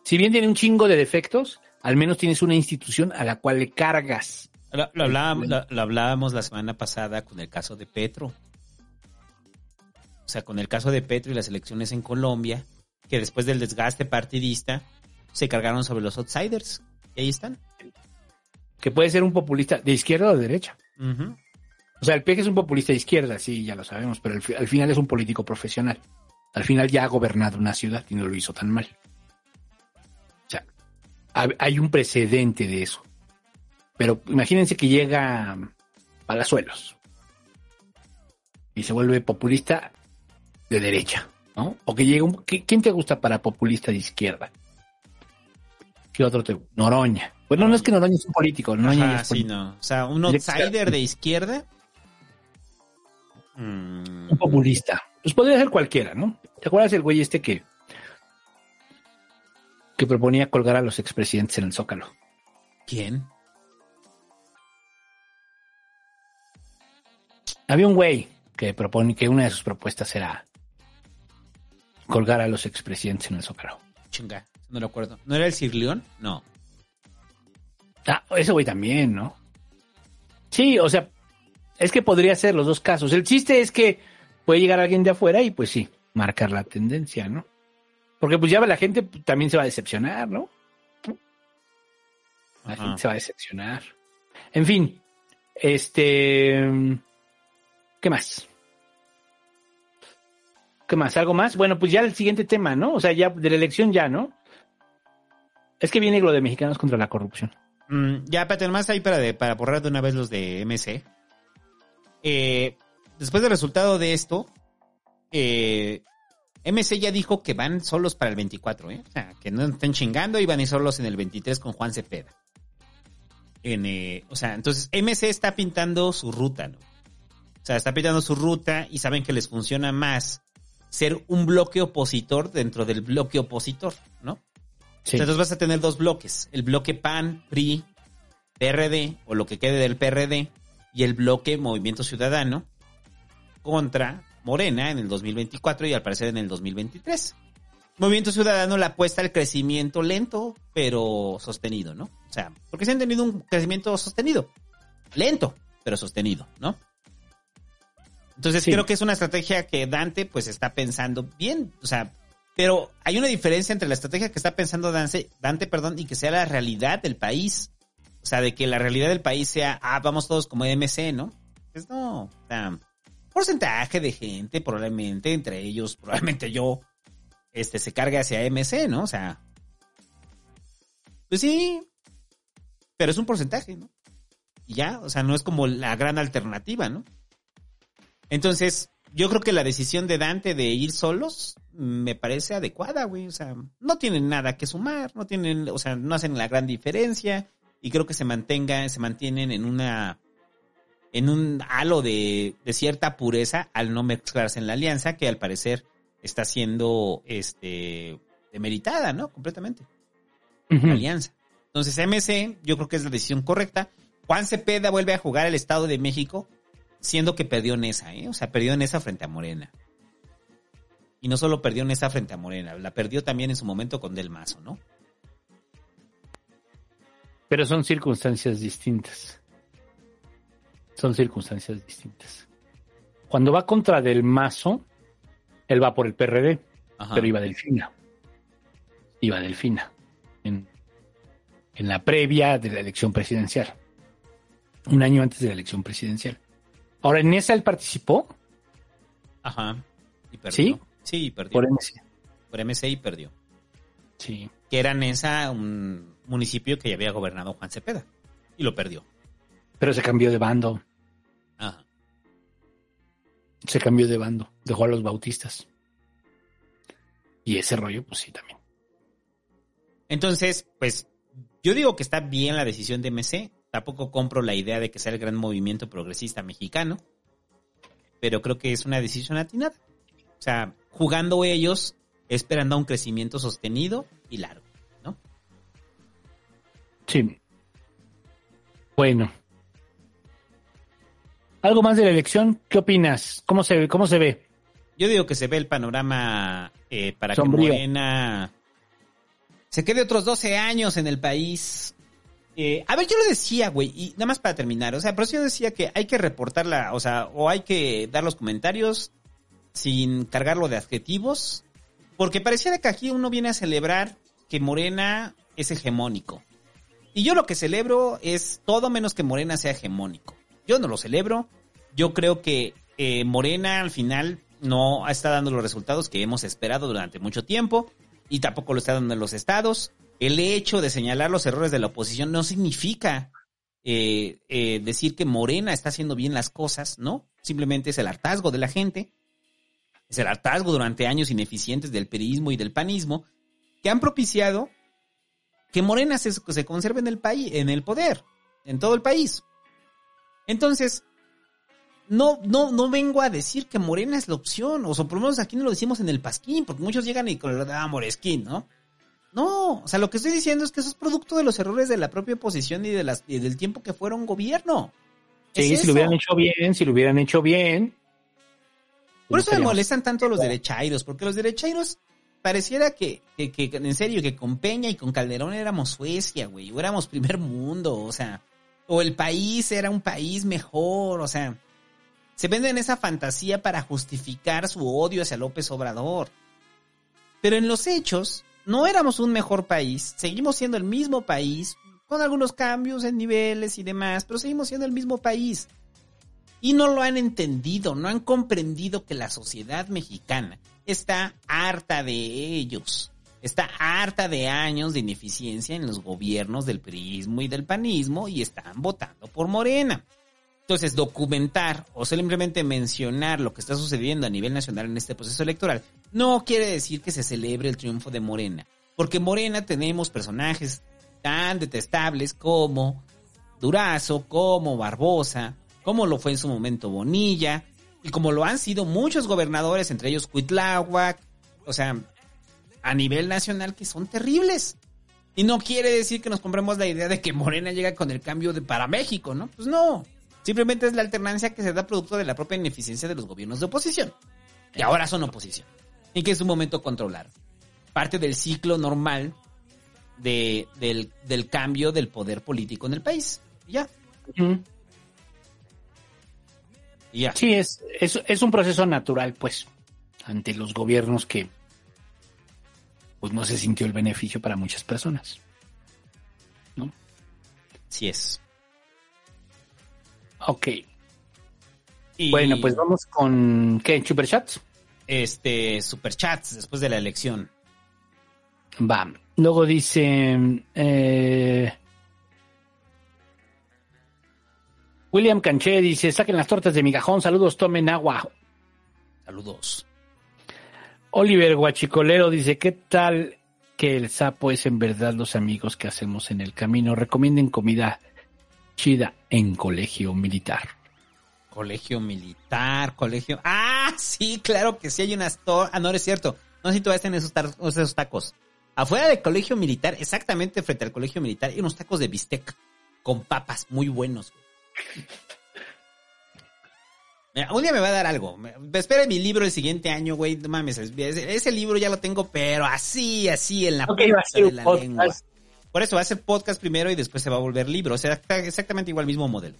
si bien tiene un chingo de defectos, al menos tienes una institución a la cual le cargas. Lo, lo hablábamos, lo- lo hablábamos la semana pasada con el caso de Petro. O sea, con el caso de Petro y las elecciones en Colombia, que después del desgaste partidista se cargaron sobre los outsiders. Y ahí están. Que puede ser un populista de izquierda o de derecha. O sea, el PEG es un populista de izquierda, sí, ya lo sabemos, pero al, al final es un político profesional. Al final ya ha gobernado una ciudad y no lo hizo tan mal. O sea, ha- hay un precedente de eso. Pero imagínense que llega Palazuelos y se vuelve populista de derecha, ¿no? O que llega un... ¿qui- ¿Quién te gusta para populista de izquierda? ¿Qué otro te Noroña. Bueno, no es que Noroña es un político, Noroña Ajá, es sí, político. no. O sea, un outsider de izquierda. Mm, un populista. Pues podría ser cualquiera, ¿no? ¿Te acuerdas el güey este que que proponía colgar a los expresidentes en el Zócalo? ¿Quién? Había un güey que propone que una de sus propuestas era colgar a los expresidentes en el Zócalo. Chinga, no lo acuerdo. ¿No era el Sir León? No. Ah, ese güey también, ¿no? Sí, o sea, es que podría ser los dos casos. El chiste es que puede llegar alguien de afuera y pues sí, marcar la tendencia, ¿no? Porque pues ya la gente también se va a decepcionar, ¿no? La Ajá. gente se va a decepcionar. En fin, este... ¿Qué más? ¿Qué más? ¿Algo más? Bueno, pues ya el siguiente tema, ¿no? O sea, ya de la elección ya, ¿no? Es que viene lo de mexicanos contra la corrupción. Mm, ya, espérate, nomás ahí para, para borrar de una vez los de MC. Eh, después del resultado de esto, eh, MC ya dijo que van solos para el 24, ¿eh? O sea, que no estén chingando y van a ir solos en el 23 con Juan Cepeda. En, eh, o sea, entonces MC está pintando su ruta, ¿no? O sea, está pintando su ruta y saben que les funciona más ser un bloque opositor dentro del bloque opositor, ¿no? Sí. Entonces vas a tener dos bloques, el bloque PAN, PRI, PRD o lo que quede del PRD y el bloque Movimiento Ciudadano contra Morena en el 2024 y al parecer en el 2023. Movimiento Ciudadano le apuesta al crecimiento lento pero sostenido, ¿no? O sea, porque se han tenido un crecimiento sostenido, lento pero sostenido, ¿no? Entonces Sí. creo que es una estrategia que Dante pues está pensando bien, o sea, pero hay una diferencia entre la estrategia que está pensando Dante, perdón, y que sea la realidad del país. O sea, de que la realidad del país sea, ah, vamos todos como MC, ¿no? Pues no, o sea, porcentaje de gente, probablemente, entre ellos, probablemente yo, este, se cargue hacia MC, ¿no? O sea, pues sí, pero es un porcentaje, ¿no? Y ya, o sea, no es como la gran alternativa, ¿no? Entonces, yo creo que la decisión de Dante de ir solos me parece adecuada, güey. O sea, no tienen nada que sumar, no tienen, o sea, no hacen la gran diferencia y creo que se mantengan, se mantienen en una, en un halo de, de cierta pureza al no mezclarse en la alianza que al parecer está siendo, este, demeritada, ¿no? Completamente. La alianza. Entonces, MC, yo creo que es la decisión correcta. Juan Cepeda vuelve a jugar al Estado de México siendo que perdió Nesa, ¿eh? O sea, perdió Nesa frente a Morena. Y no solo perdió Nesa frente a Morena, la perdió también en su momento con Del Mazo, ¿no? Pero son circunstancias distintas. Son circunstancias distintas. Cuando va contra Del Mazo, él va por el PRD, Ajá. pero iba Delfina. Iba Delfina. En, en la previa de la elección presidencial. Un año antes de la elección presidencial. Ahora, ¿en esa él participó? Ajá. Y perdió. ¿Sí? Sí, perdió. Por MC. Por y perdió. Sí. Que era Nesa un municipio que ya había gobernado Juan Cepeda. Y lo perdió. Pero se cambió de bando. Ajá. Se cambió de bando. Dejó a los bautistas. Y ese rollo, pues sí, también. Entonces, pues, yo digo que está bien la decisión de MC. Tampoco compro la idea de que sea el gran movimiento progresista mexicano. Pero creo que es una decisión atinada. O sea, jugando ellos, esperando a un crecimiento sostenido y largo, ¿no? Sí. Bueno. ¿Algo más de la elección? ¿Qué opinas? ¿Cómo se, ve- cómo se ve? Yo digo que se ve el panorama eh, para Sombrío. que Morena se quede otros 12 años en el país. Eh, a ver, yo lo decía, güey, y nada más para terminar, o sea, por eso yo decía que hay que reportarla, o sea, o hay que dar los comentarios sin cargarlo de adjetivos, porque pareciera que aquí uno viene a celebrar que Morena es hegemónico. Y yo lo que celebro es todo menos que Morena sea hegemónico. Yo no lo celebro. Yo creo que eh, Morena al final no está dando los resultados que hemos esperado durante mucho tiempo y tampoco lo está dando en los estados. El hecho de señalar los errores de la oposición no significa eh, eh, decir que Morena está haciendo bien las cosas, ¿no? Simplemente es el hartazgo de la gente. Es el hartazgo durante años ineficientes del periodismo y del panismo que han propiciado que Morena se, se conserve en el país, en el poder, en todo el país. Entonces, no, no, no vengo a decir que Morena es la opción, o sea, por lo menos aquí no lo decimos en el Pasquín, porque muchos llegan y con el ah, Moresquín, ¿no? No, o sea, lo que estoy diciendo es que eso es producto de los errores de la propia oposición y, de las, y del tiempo que fueron gobierno. Sí, Es si lo hubieran hecho bien, si lo hubieran hecho bien. Por eso me molestan tanto los derechairos, porque los derechairos pareciera que, que, que, en serio, que con Peña y con Calderón éramos Suecia, güey, o éramos primer mundo, o sea, o el país era un país mejor, o sea, se venden esa fantasía para justificar su odio hacia López Obrador. Pero en los hechos, no éramos un mejor país, seguimos siendo el mismo país, con algunos cambios en niveles y demás, pero seguimos siendo el mismo país. Y no lo han entendido, no han comprendido que la sociedad mexicana está harta de ellos. Está harta de años de ineficiencia en los gobiernos del priismo y del panismo y están votando por Morena. Entonces, documentar o simplemente mencionar lo que está sucediendo a nivel nacional en este proceso electoral no quiere decir que se celebre el triunfo de Morena. Porque en Morena tenemos personajes tan detestables como Durazo, como Barbosa, como lo fue en su momento Bonilla, y como lo han sido muchos gobernadores, entre ellos Cuitláhuac, o sea, a nivel nacional que son terribles. Y no quiere decir que nos compremos la idea de que Morena llega con el cambio de para México, ¿no? Pues no. Simplemente es la alternancia que se da producto de la propia ineficiencia de los gobiernos de oposición. Y ahora son oposición. Y que en su momento controlaron. Parte del ciclo normal de, del, del cambio del poder político en el país. Y ya. Sí, es, es, es un proceso natural, pues, ante los gobiernos que pues no se sintió el beneficio para muchas personas. ¿No? Sí es. Ok. Y- Bueno, pues vamos con ¿qué? ¿Superchats? Este, superchats después de la elección. Va. Luego dice eh, William Canché dice, saquen las tortas de migajón, saludos, tomen agua. Saludos. Oliver Guachicolero dice, ¿qué tal que el sapo es en verdad los amigos que hacemos en el camino? Recomienden comida chida en colegio militar. Colegio militar, colegio. Ah, sí, claro que sí hay unas to- Ah, no, no es cierto. No sé si todavía están esos, esos tacos. Afuera del colegio militar, exactamente frente al colegio militar, hay unos tacos de bistec con papas muy buenos. güey. Mira, un día me va a dar algo. Espera mi libro el siguiente año, güey. No mames. Ese, ese libro ya lo tengo, pero así, así, en la Ok, va a punta ser de la podcast. lengua. Por eso va a ser podcast primero y después se va a volver libro. O sea, exactamente igual mismo modelo.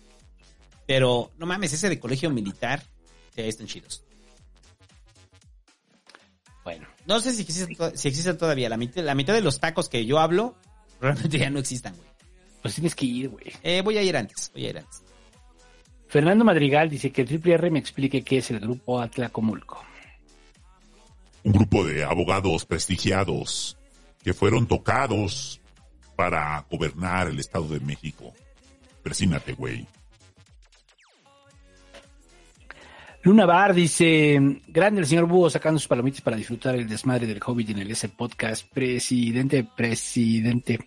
Pero, no mames, ese de colegio militar, ahí están chidos. Bueno. No sé si existen, si existen todavía. La mitad, la mitad de los tacos que yo hablo, realmente ya no existan, güey. Pues tienes que ir, güey. Eh, voy a ir antes, voy a ir antes. Fernando Madrigal dice que el Triple R me explique qué es el grupo Atlacomulco. Un grupo de abogados prestigiados que fueron tocados para gobernar el Estado de México. Persínate, güey. Luna Bar dice, grande el señor Búho sacando sus palomitas para disfrutar el desmadre del Hobbit en el S Podcast. Presidente, presidente.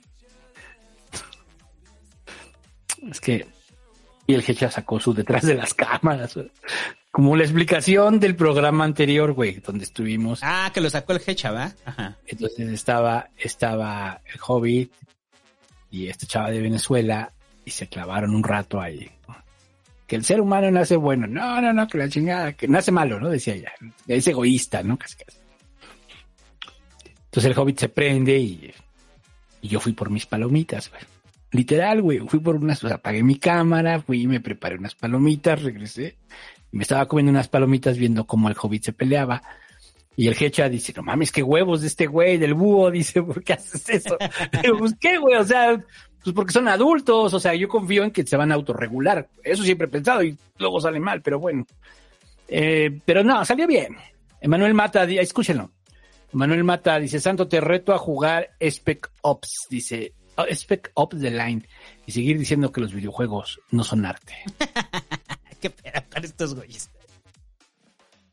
Es que y el Hecha sacó su detrás de las cámaras. Como la explicación del programa anterior, güey, donde estuvimos. Ah, que lo sacó el Hecha, ¿va? Ajá. Entonces estaba, estaba el Hobbit y esta chava de Venezuela y se clavaron un rato ahí. Que el ser humano nace bueno. No, no, no, que la chingada, que nace malo, ¿no? Decía ella. Es egoísta, ¿no? Casi, casi. Entonces el Hobbit se prende y, y yo fui por mis palomitas, güey. Literal, güey, fui por unas, o sea, apagué mi cámara, fui y me preparé unas palomitas, regresé y me estaba comiendo unas palomitas viendo cómo el hobbit se peleaba. Y el Hecha dice, no mames, qué huevos de este güey, del búho, dice, ¿por qué haces eso? Pues qué, güey, o sea, pues porque son adultos, o sea, yo confío en que se van a autorregular. Eso siempre he pensado y luego sale mal, pero bueno. Eh, pero no, salió bien. Emanuel Mata, escúchenlo. Emanuel Mata dice, Santo, te reto a jugar Spec Ops, dice, Spec Ops The Line, y seguir diciendo que los videojuegos no son arte. ¿Qué pedo con estos güeyes?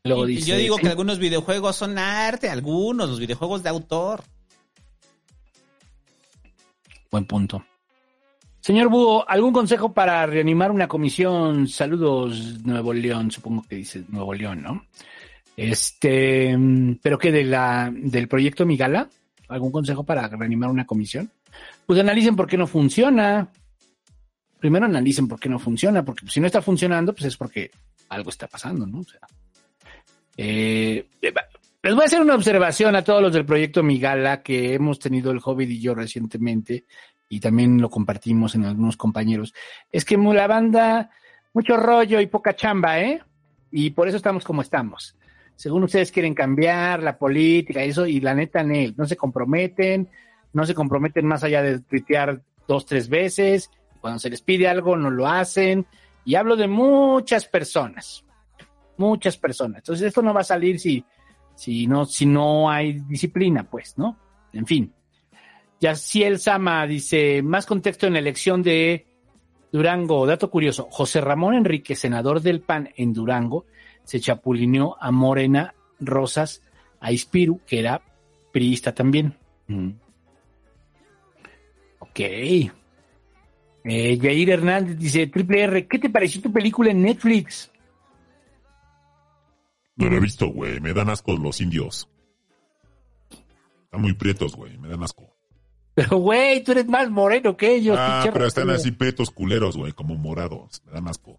Luego dice, yo digo "Sí, que algunos videojuegos son arte, algunos, los videojuegos de autor. Buen punto. Señor Búho, ¿algún consejo para reanimar una comisión? Saludos, Nuevo León, supongo que dice Nuevo León, ¿no? Este, mm, pero que de la, del proyecto Migala, ¿algún consejo para reanimar una comisión? Pues analicen por qué no funciona. Primero analicen por qué no funciona, porque si no está funcionando, pues es porque algo está pasando, ¿no? O sea, eh, les voy a hacer una observación a todos los del proyecto Migala que hemos tenido el Hobbit y yo recientemente y también lo compartimos en algunos compañeros. Es que la banda, mucho rollo y poca chamba, ¿eh? Y por eso estamos como estamos. Según ustedes quieren cambiar la política y eso, y la neta, Nel, no se comprometen, no se comprometen más allá de tuitear dos, tres veces. Cuando se les pide algo, no lo hacen. Y hablo de muchas personas, muchas personas. Entonces, esto no va a salir si, si no, si no hay disciplina, pues, ¿no? En fin. Yaciel Sama dice, más contexto en la elección de Durango. Dato curioso, José Ramón Enrique, senador del PAN en Durango, se chapulineó a Morena Rosas, a Ispiru, que era priista también. Mm. Ok. Eh, Yair Hernández dice, Triple R, ¿qué te pareció tu película en Netflix? No lo he visto, güey. Me dan asco los indios. Están muy prietos, güey. Me dan asco. Pero, güey, tú eres más moreno que ellos. Ah, pero están así prietos culeros, güey. Como morados. Me dan asco.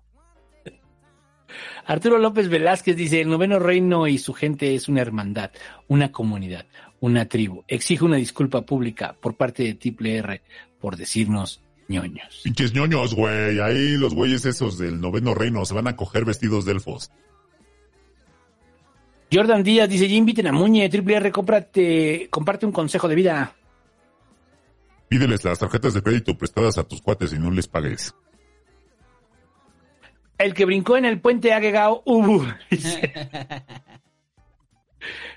Arturo López Velázquez dice, el noveno reino y su gente es una hermandad, una comunidad, una tribu. Exijo una disculpa pública por parte de Triple R por decirnos ñoños. Pinches ñoños, güey. Ahí los güeyes esos del noveno reino se van a coger vestidos de elfos. Jordan Díaz dice, ya inviten a Muñe, Triple R, cómprate, comparte un consejo de vida. Pídeles las tarjetas de crédito prestadas a tus cuates y no les pagues. El que brincó en el puente ha llegado, uh, dice.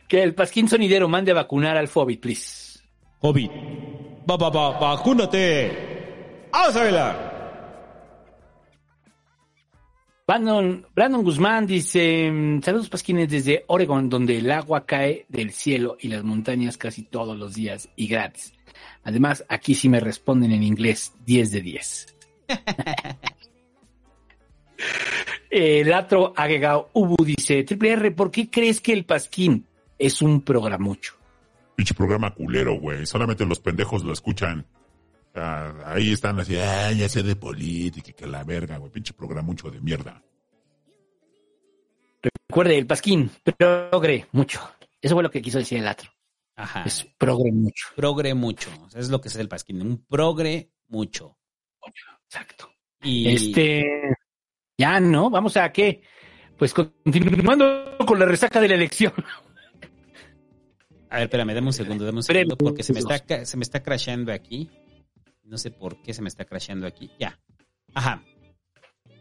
que el pasquín sonidero mande a vacunar al Fobit, please. Hobbit. Va, va, va. Brandon, Brandon Guzmán dice, mm, saludos pasquines desde Oregon, donde el agua cae del cielo y las montañas casi todos los días y gratis. Además, aquí sí me responden en inglés 10 de 10. el otro agregado Ubu dice, Triple R, ¿por qué crees que el pasquín es un programucho? Pinche programa culero, güey. Solamente los pendejos lo escuchan. Ah, ahí están así, ah, ya sé de política, y que la verga, güey. Pinche programucho de mierda. Recuerde, el pasquín, progre mucho. Eso fue lo que quiso decir el otro. Ajá. Es progre mucho. Progre mucho. O sea, es lo que es el pasquín. Un progre mucho. Exacto. Y Este, ya no, vamos a qué. Pues continuando con la resaca de la elección. A ver, espérame, dame un segundo, dame un segundo, porque se me está, se me está crasheando aquí. No sé por qué se me está crasheando aquí. Ya. Ajá.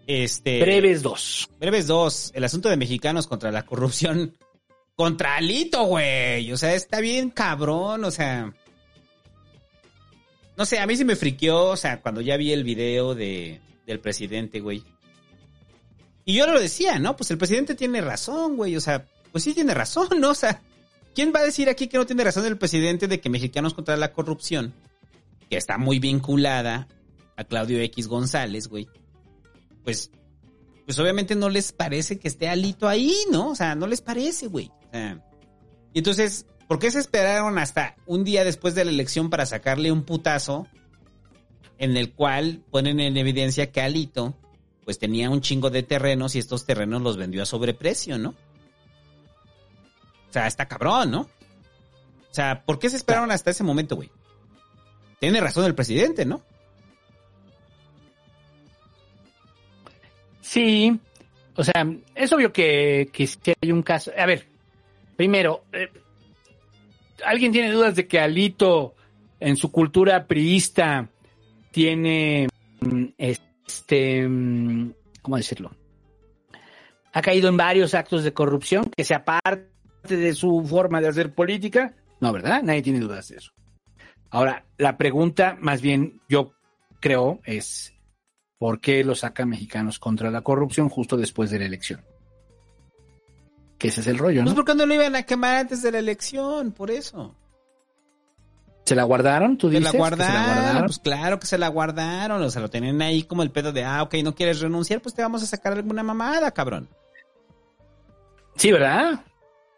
Este. Breves 2. Breves 2. El asunto de mexicanos contra la corrupción. Contra Alito, güey. O sea, está bien cabrón. O sea. No sé, a mí sí me friqueó. O sea, cuando ya vi el video de, del presidente, güey. Y yo lo decía, ¿no? Pues el presidente tiene razón, güey. O sea, pues sí tiene razón, ¿no? O sea, ¿quién va a decir aquí que no tiene razón el presidente de que mexicanos contra la corrupción, que está muy vinculada a Claudio X González, güey? Pues, pues obviamente no les parece que esté Alito ahí, ¿no? O sea, no les parece, güey. O sea, y entonces, ¿por qué se esperaron hasta un día después de la elección para sacarle un putazo en el cual ponen en evidencia que Alito pues tenía un chingo de terrenos y estos terrenos los vendió a sobreprecio, ¿no? O sea, está cabrón, ¿no? O sea, ¿por qué se esperaron hasta ese momento, güey? Tiene razón el presidente, ¿no? Sí, o sea, es obvio que, que sí hay un caso. A ver, primero, eh, ¿alguien tiene dudas de que Alito en su cultura priista tiene mm, este, mm, ¿cómo decirlo? Ha caído en varios actos de corrupción que sea parte de su forma de hacer política. No, ¿verdad? Nadie tiene dudas de eso. Ahora, la pregunta, más bien, yo creo, es ¿por qué lo sacan mexicanos contra la corrupción justo después de la elección? Que ese es el rollo, ¿no? Pues porque no lo iban a quemar antes de la elección, por eso. ¿Se la guardaron? ¿Tú Se dices? la que guardaron, se la guardaron? pues claro que se la guardaron, o sea, lo tenían ahí como el pedo de, ah, ok, no quieres renunciar, pues te vamos a sacar alguna mamada, cabrón. Sí, ¿verdad?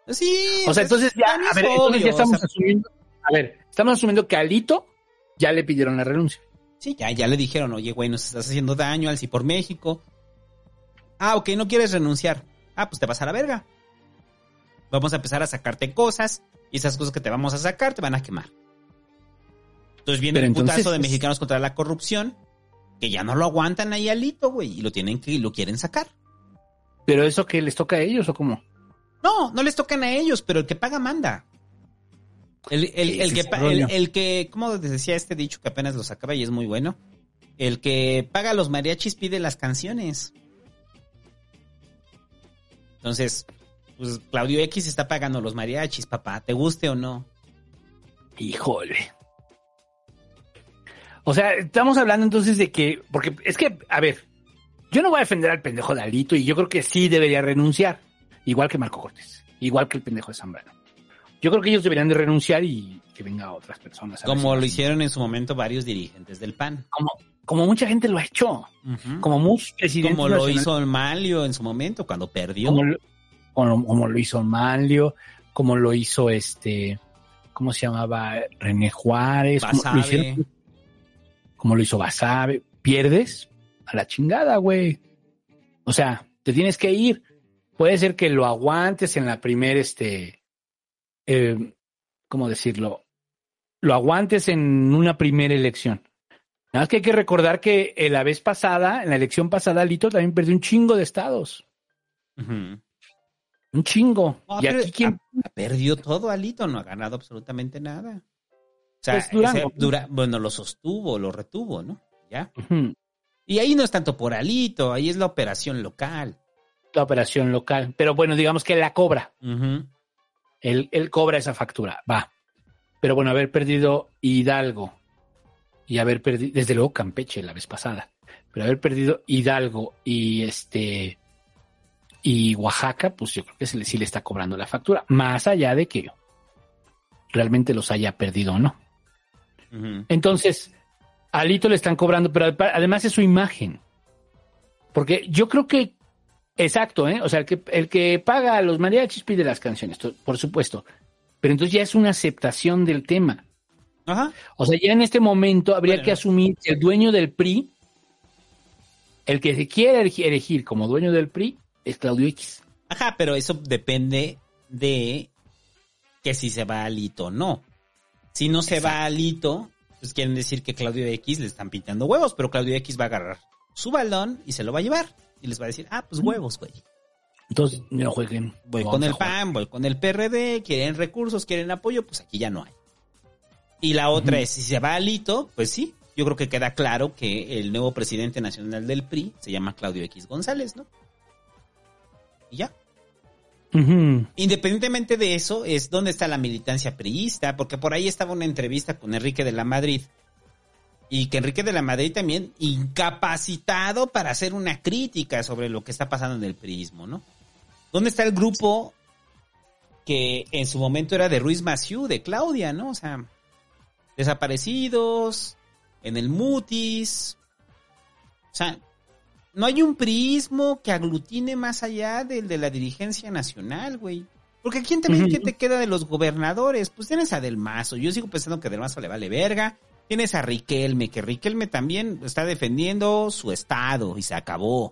Sí. O sea, pues, entonces ya, a ver, entonces ya estamos o sea, asumiendo, a ver, estamos asumiendo que a Alito ya le pidieron la renuncia. Sí, ya, ya le dijeron, oye, güey, nos estás haciendo daño al sí por México. Ah, ok, no quieres renunciar. Ah, pues te vas a la verga. Vamos a empezar a sacarte cosas y esas cosas que te vamos a sacar te van a quemar. Entonces viene Pero el entonces, putazo de pues- mexicanos contra la corrupción que ya no lo aguantan ahí alito, güey, y lo tienen que lo quieren sacar. ¿Pero eso que les toca a ellos o cómo? No, no les tocan a ellos, pero el que paga manda. El, el- el que, el como decía este dicho que apenas lo sacaba y es muy bueno, el que paga los mariachis pide las canciones. Entonces, pues Claudio X está pagando los mariachis, papá, te guste o no. Híjole. O sea, estamos hablando entonces de que, porque es que, a ver, yo no voy a defender al pendejo de Alito y yo creo que sí debería renunciar, igual que Marco Cortés, igual que el pendejo de Zambrano. Yo creo que ellos deberían de renunciar y que venga otras personas. a Como lo hicieron en su momento varios dirigentes del PAN. Como, como mucha gente lo ha hecho. Como muchos presidentes. Como lo hizo Malio en su momento, cuando perdió. como lo, como, como lo hizo Manlio, como lo hizo este, ¿cómo se llamaba? René Juárez, como lo, hicieron- como lo hizo Basabe. Pierdes a la chingada, güey. O sea, te tienes que ir. Puede ser que lo aguantes en la primera, este, eh, ¿cómo decirlo? Lo aguantes en una primera elección. Nada más que hay que recordar que eh, la vez pasada, en la elección pasada, Lito también perdió un chingo de estados. Un chingo. No, y aquí quién. ha- perdió todo Alito, no ha ganado absolutamente nada. O sea, Pues Durango. ese Dura- bueno, lo sostuvo, lo retuvo, ¿no? Ya. Y ahí no es tanto por Alito, ahí es la operación local. La operación local. Pero bueno, digamos que la cobra. Él, él cobra esa factura. Va. Pero bueno, haber perdido Hidalgo y haber perdido, desde luego Campeche la vez pasada, pero haber perdido Hidalgo y este y Oaxaca, pues yo creo que se le, sí le está cobrando la factura, más allá de que realmente los haya perdido o no. Entonces, a Alito le están cobrando, pero además es su imagen. Porque yo creo que, exacto, ¿eh? O sea, el que, el que paga a los mariachis pide las canciones, por supuesto. Pero entonces ya es una aceptación del tema. Ajá. O sea, ya en este momento habría Bueno. que asumir que el dueño del PRI, el que se quiere elegir- como dueño del PRI, es Claudio X. Ajá, pero eso depende de que si se va Alito o no. Si no se va Alito, pues quieren decir que Claudio X le están pintando huevos, pero Claudio X va a agarrar su balón y se lo va a llevar. Y les va a decir, ah, pues huevos, güey. Entonces, no jueguen. Voy con el. PAN, voy con el PRD, quieren recursos, quieren apoyo, pues aquí ya no hay. Y la otra es, si se va Alito, pues sí, yo creo que queda claro que el nuevo presidente nacional del PRI se llama Claudio X González, ¿no? Y ya. Independientemente de eso, es donde está la militancia priista, porque por ahí estaba una entrevista con Enrique de la Madrid. Y que Enrique de la Madrid también incapacitado para hacer una crítica sobre lo que está pasando en el priismo, ¿no? ¿Dónde está el grupo que en su momento era de Ruiz Maciú, de Claudia, ¿no? O sea, desaparecidos, en el Mutis. O sea, no hay un prismo que aglutine más allá del de la dirigencia nacional, güey. Porque ¿quién también qué te queda de los gobernadores? Pues tienes a Del Mazo. Yo sigo pensando que Del Mazo le vale verga. Tienes a Riquelme, que Riquelme también está defendiendo su estado y se acabó.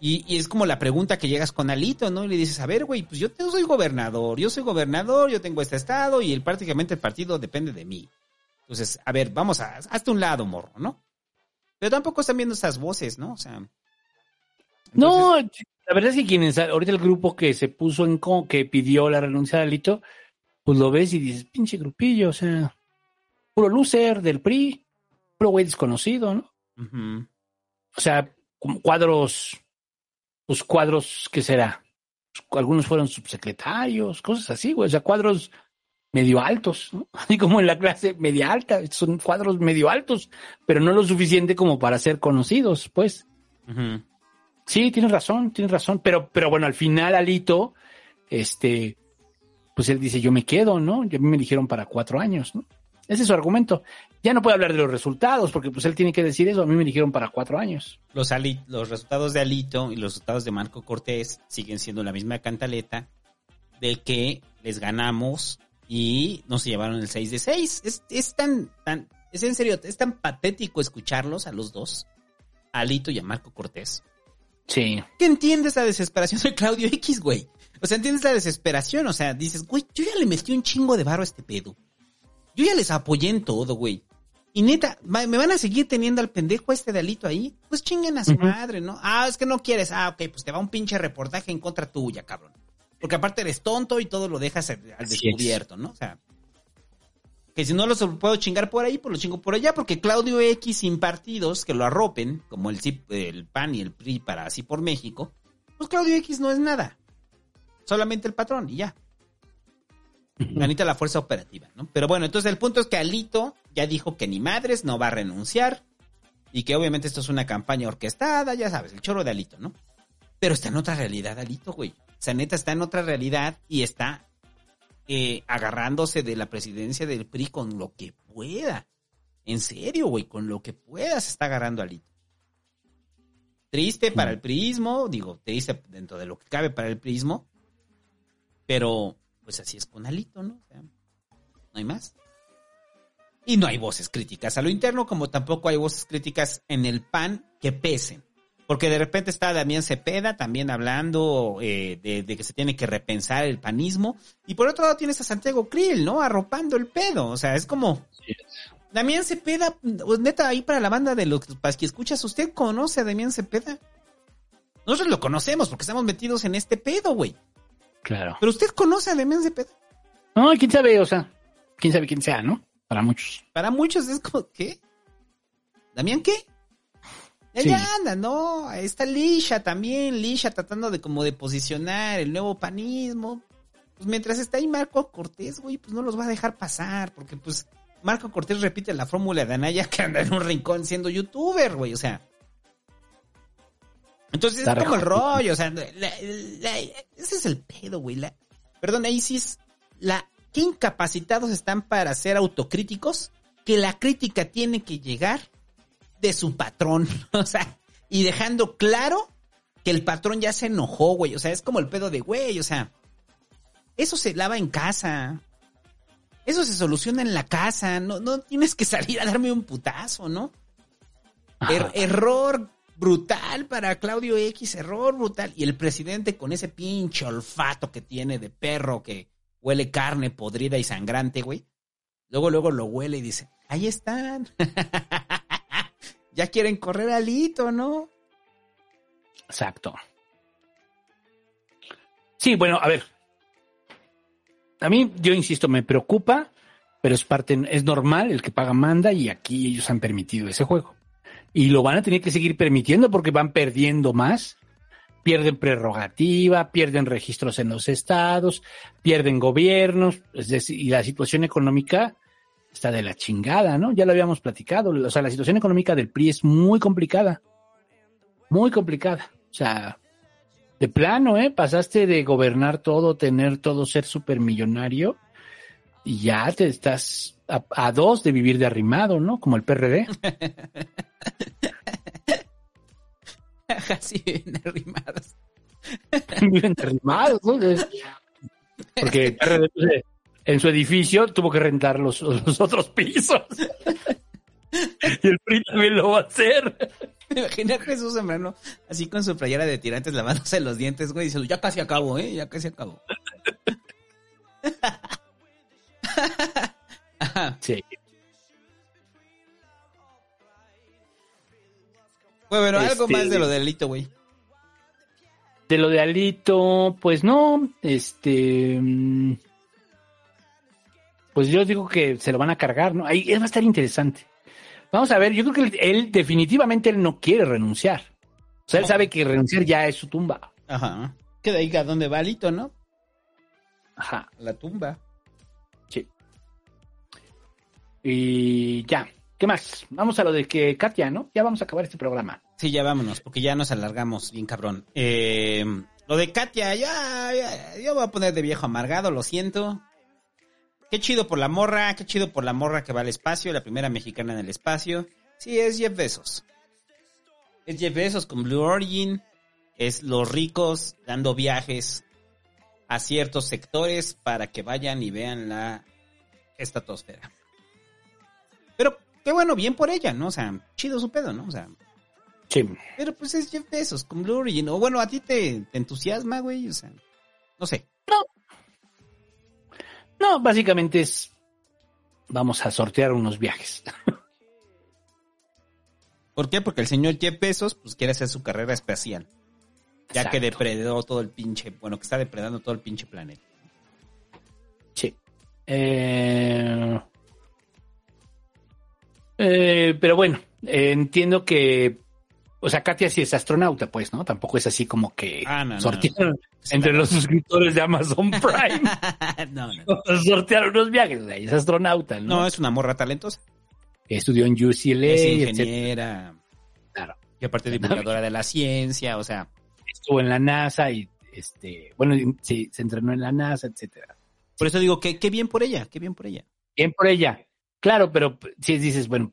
Y, y, es como la pregunta que llegas con Alito, ¿no? Y le dices, a ver, güey, pues yo, soy gobernador, yo soy gobernador, yo tengo este estado y el, prácticamente el partido depende de mí. Entonces, a ver, vamos a, hasta un lado, morro, ¿no? Pero tampoco están viendo esas voces, ¿no? O sea. No, la verdad es que quienes, ahorita el grupo que se puso en con, que pidió la renuncia de Alito, pues lo ves y dices, pinche grupillo, o sea, puro loser del PRI, puro güey desconocido, ¿no? O sea, como cuadros, pues cuadros, ¿qué será? Algunos fueron subsecretarios, cosas así, güey, o sea, cuadros medio altos, ¿no? así como en la clase media alta, son cuadros medio altos, pero no lo suficiente como para ser conocidos, pues. Sí, tienes razón, tienes razón, pero, pero bueno, al final Alito, este, pues él dice, yo me quedo, ¿no? Y a mí me dijeron para cuatro años, ¿no? Ese es su argumento. Ya no puede hablar de los resultados, porque pues él tiene que decir eso. A mí me dijeron para cuatro años. Los, los resultados de Alito y los resultados de Marco Cortés siguen siendo la misma cantaleta de que les ganamos y no se llevaron el 6 de 6. Es, es tan, tan, es en serio, es tan patético escucharlos a los dos, a Alito y a Marco Cortés. Sí. ¿Qué entiendes la desesperación de Claudio X, güey? O sea, entiendes la desesperación, o sea, dices, güey, yo ya le metí un chingo de barro a este pedo. Yo ya les apoyé en todo, güey. Y neta, ¿me van a seguir teniendo al pendejo este de Alito ahí? Pues chinguen a su madre, ¿no? Ah, es que no quieres. Ah, ok, pues te va un pinche reportaje en contra tuya, cabrón. Porque aparte eres tonto y todo lo dejas al descubierto, ¿no? O sea, que si no los puedo chingar por ahí, pues lo chingo por allá, porque Claudio X sin partidos que lo arropen, como el, el PAN y el PRI para así por México, pues Claudio X no es nada. Solamente el patrón y ya. Ganita la fuerza operativa, ¿no? Pero bueno, entonces el punto es que Alito ya dijo que ni madres no va a renunciar y que obviamente esto es una campaña orquestada, ya sabes, el choro de Alito, ¿no? Pero está en otra realidad, Alito, güey. O sea, neta está en otra realidad y está eh, agarrándose de la presidencia del PRI con lo que pueda. En serio, güey, con lo que pueda se está agarrando Alito. Triste para el priismo, digo, triste dentro de lo que cabe para el priismo, pero pues así es con Alito, ¿no? O sea, no hay más. Y no hay voces críticas a lo interno, como tampoco hay voces críticas en el PAN que pesen. Porque de repente está Damián Cepeda también hablando eh, de, que se tiene que repensar el panismo. Y por otro lado tienes a Santiago Krill, ¿no? Arropando el pedo. O sea, es como... Damián Cepeda, pues, neta, ahí para la banda de los que escuchas, ¿usted conoce a Damián Cepeda? Nosotros lo conocemos porque estamos metidos en este pedo, güey. Claro. Pero usted conoce a Damián Cepeda. No, quién sabe, o sea, quién sabe quién sea, ¿no? Para muchos. Para muchos es como, ¿qué? ¿Damián qué? Ella anda, ¿no? Está Lisha también, Lisha tratando de como de posicionar el nuevo panismo. Pues mientras está ahí Marco Cortés, güey, pues no los va a dejar pasar, porque pues Marco Cortés repite la fórmula de Anaya que anda en un rincón siendo youtuber, güey, o sea. Entonces es como el rollo, o sea, ese es el pedo, güey. perdón, Isis, la, ¿qué incapacitados están para ser autocríticos? Que la crítica tiene que llegar de su patrón. O sea, y dejando claro que el patrón ya se enojó, güey. O sea, es como el pedo de, güey, o sea, eso se lava en casa. Eso se soluciona en la casa. No, no tienes que salir a darme un putazo, ¿no? Er, error brutal para Claudio X, error brutal. Y el presidente con ese pinche olfato que tiene de perro que huele carne podrida y sangrante, güey. Luego, luego lo huele y dice, ahí están. ya quieren correr alito, ¿no? Exacto. Sí, bueno, a ver. A mí, yo insisto, me preocupa, pero es parte, es normal, el que paga manda y aquí ellos han permitido ese juego. Y lo van a tener que seguir permitiendo porque van perdiendo más, pierden prerrogativa, pierden registros en los estados, pierden gobiernos, es decir, y la situación económica está de la chingada, ¿no? Ya lo habíamos platicado, o sea, la situación económica del PRI es muy complicada, muy complicada, o sea, de plano, ¿eh? Pasaste de gobernar todo, tener todo, ser supermillonario y ya te estás a, a dos de vivir de arrimado, ¿no? Como el PRD. Así bien arrimados. Viven arrimados, ¿no? Porque el PRD pues, eh, en su edificio tuvo que rentar los, los otros pisos. y el PRI también lo va a hacer. Me a Jesús Sembrano así con su playera de tirantes lavándose los dientes, güey, diciendo, ya casi acabo, ¿eh? Ya casi acabo. Sí. Bueno, algo Este- más de lo del delito, güey. De lo de Alito, pues no, este, mm, pues yo digo que se lo van a cargar, ¿no? Ahí va a estar interesante. Vamos a ver, yo creo que él, él definitivamente él no quiere renunciar. O sea, él sabe que renunciar ya es su tumba. Ajá. Que de ahí a dónde va Alito, ¿no? Ajá. La tumba. Y ya. ¿Qué más? Vamos a lo de que Katia, ¿no? Ya vamos a acabar este programa. Sí, ya vámonos, porque ya nos alargamos bien cabrón. Eh, lo de Katia, ya, ya, yo voy a poner de viejo amargado, lo siento. Qué chido por la morra, qué chido por la morra que va al espacio, la primera mexicana en el espacio. Sí, es Jeff Bezos. Es Jeff Bezos con Blue Origin, es los ricos dando viajes a ciertos sectores para que vayan y vean la estratosfera. Pero qué bueno, bien por ella, ¿no? O sea, chido su pedo, ¿no? O sea, Sí. pero pues es Jeff Bezos con Blue Origin. O bueno, a ti te, te entusiasma, güey. O sea, no sé. No, básicamente es. Vamos a sortear unos viajes. ¿Por qué? Porque el señor Jeff Bezos, pues quiere hacer su carrera espacial. Ya que depredó todo el pinche, bueno, que está depredando todo el pinche planeta. Sí. Eh, eh, pero bueno, eh, entiendo que. O sea, Katia sí es astronauta, pues, ¿no? Tampoco es así como que Ah, no, no. sortearon entre los suscriptores de Amazon Prime. no, no. sortearon unos viajes. o sea, es astronauta, ¿no? No, es una morra talentosa. Estudió en UCLA. Es ingeniera. Claro. Y aparte divulgadora de la ciencia, o sea. Estuvo en la NASA y, este, bueno, sí, se entrenó en la NASA, etcétera. Por eso digo que qué bien por ella, qué bien por ella. Bien por ella. Claro, pero si dices, bueno,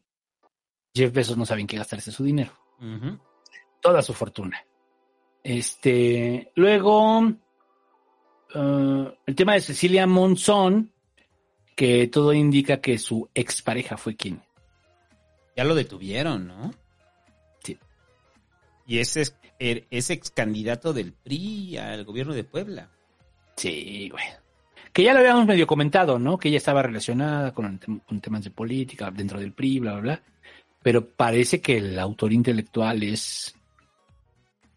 Jeff Bezos no sabe en qué gastarse su dinero. Toda su fortuna. Este, luego, eh, el tema de Cecilia Monzón, que todo indica que su expareja fue quien. Ya lo detuvieron, ¿no? Sí. Y ese es, er- es ex candidato del PRI al gobierno de Puebla. Sí, güey. Que ya lo habíamos medio comentado, ¿no? Que ella estaba relacionada con, temas de política dentro del PRI, bla, bla, bla. Pero parece que el autor intelectual es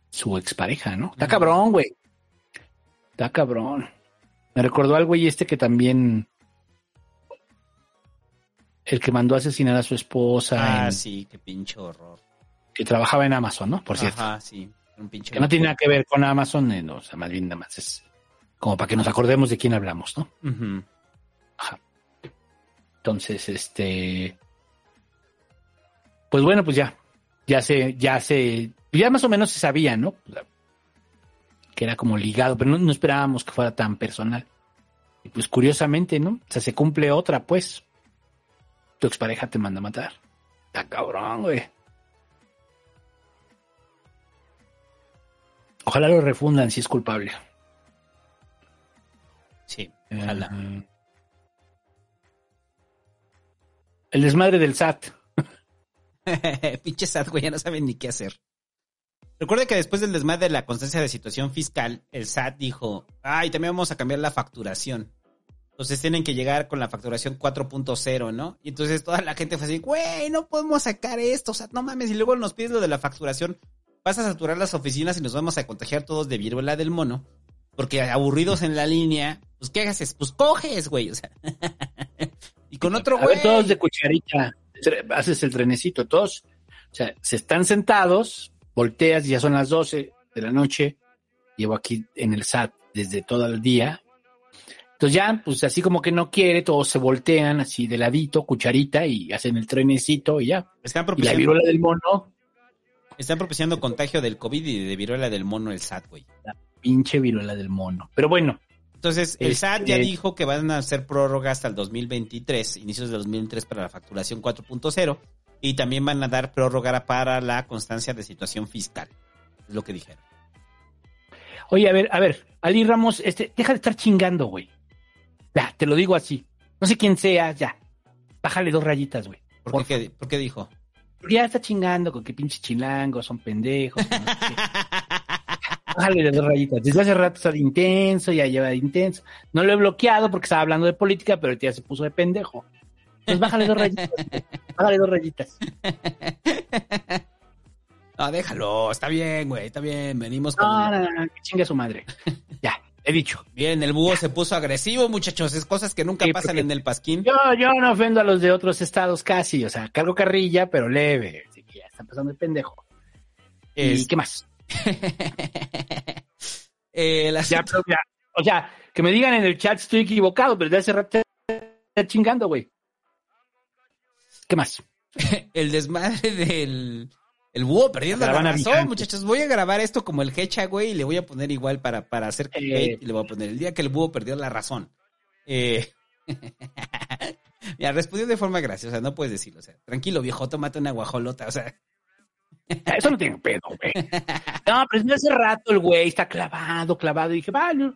su expareja, ¿no? Está cabrón, güey. Está cabrón. Me recordó al güey este que también. El que mandó a asesinar a su esposa. Ah, en- sí, qué pinche horror. Que trabajaba en Amazon, ¿no? Por cierto. Ajá, sí. Un pinche Que no tiene nada que ver con Amazon, eh, no, o sea, más bien nada más es como para que nos acordemos de quién hablamos, ¿no? Ajá. Entonces, este. Pues bueno, pues ya. Ya se, ya se. Ya más o menos se sabía, ¿no? Que era como ligado, pero no, no esperábamos que fuera tan personal. Y pues curiosamente, ¿no? O sea, se cumple otra, pues. Tu expareja te manda a matar. Está cabrón, güey. Ojalá lo refundan si es culpable. Sí, ojalá. Eh, el desmadre del SAT. Pinche SAT, güey, ya no saben ni qué hacer. Recuerde que después del desmadre de la constancia de situación fiscal, el SAT dijo, ay, también vamos a cambiar la facturación. Entonces tienen que llegar con la facturación 4.0, ¿no? Y entonces toda la gente fue así, güey, no podemos sacar esto, o sea, no mames, y luego nos pides lo de la facturación, vas a saturar las oficinas y nos vamos a contagiar todos de viruela del mono, porque aburridos en la línea, pues ¿qué haces? Pues coges, güey, o sea. Y con otro güey. todos de cucharita. Haces el trenecito, todos. O sea, se están sentados, volteas y ya son las 12 de la noche. Llevo aquí en el SAT desde todo el día. Entonces ya, pues así como que no quiere, todos se voltean así de ladito, cucharita, y hacen el trenecito y ya. Están Y la propiciando, viruela del mono, están propiciando contagio del COVID y de viruela del mono el SAT, güey. pinche viruela del mono. Pero bueno, Entonces, el Este- SAT ya dijo que van a hacer prórroga hasta el 2023, inicios del 2023 para la facturación 4.0, y también van a dar prórroga para la constancia de situación fiscal. Es lo que dijeron. Oye, a ver, a ver, Ali Ramos, este, deja de estar chingando, güey. Ya, te lo digo así. No sé quién seas, ya. Bájale dos rayitas, güey. ¿Por, qué, qué- por qué dijo? Ya está chingando con que pinche chilangos, son pendejos. no sé. Bájale de dos rayitas. Desde hace rato está de intenso, ya lleva de intenso. No lo he bloqueado porque estaba hablando de política, pero el tío se puso de pendejo. Entonces bájale dos rayitas. Bájale dos rayitas. No, déjalo, está bien, güey, está bien, venimos con... No, no, no, que chingue a su madre. Ya, he dicho. Bien, el búho se puso agresivo, muchachos, es cosas que nunca Sí, pasan en el pasquín. Yo, yo no ofendo a los de otros estados casi, o sea, cargo carrilla, pero leve. Así que ya están pasando el pendejo. ¿Y qué más? Eh, Ya, pero ya, o sea, que me digan en el chat estoy equivocado, pero de hace rato está chingando, güey. ¿Qué más? el desmadre del el búho perdiendo la, caravana razón, muchachos. Voy a grabar esto como el Hecha, güey, y le voy a poner igual para, para hacer y le voy a poner el día que el búho perdió la razón. Eh... Mira, respondió de forma graciosa, no puedes decirlo. O sea, tranquilo, viejo, tómate una guajolota. O sea, Eso no tengo pedo, güey. No, pero hace rato el güey está clavado, clavado. Y dije, vale, lo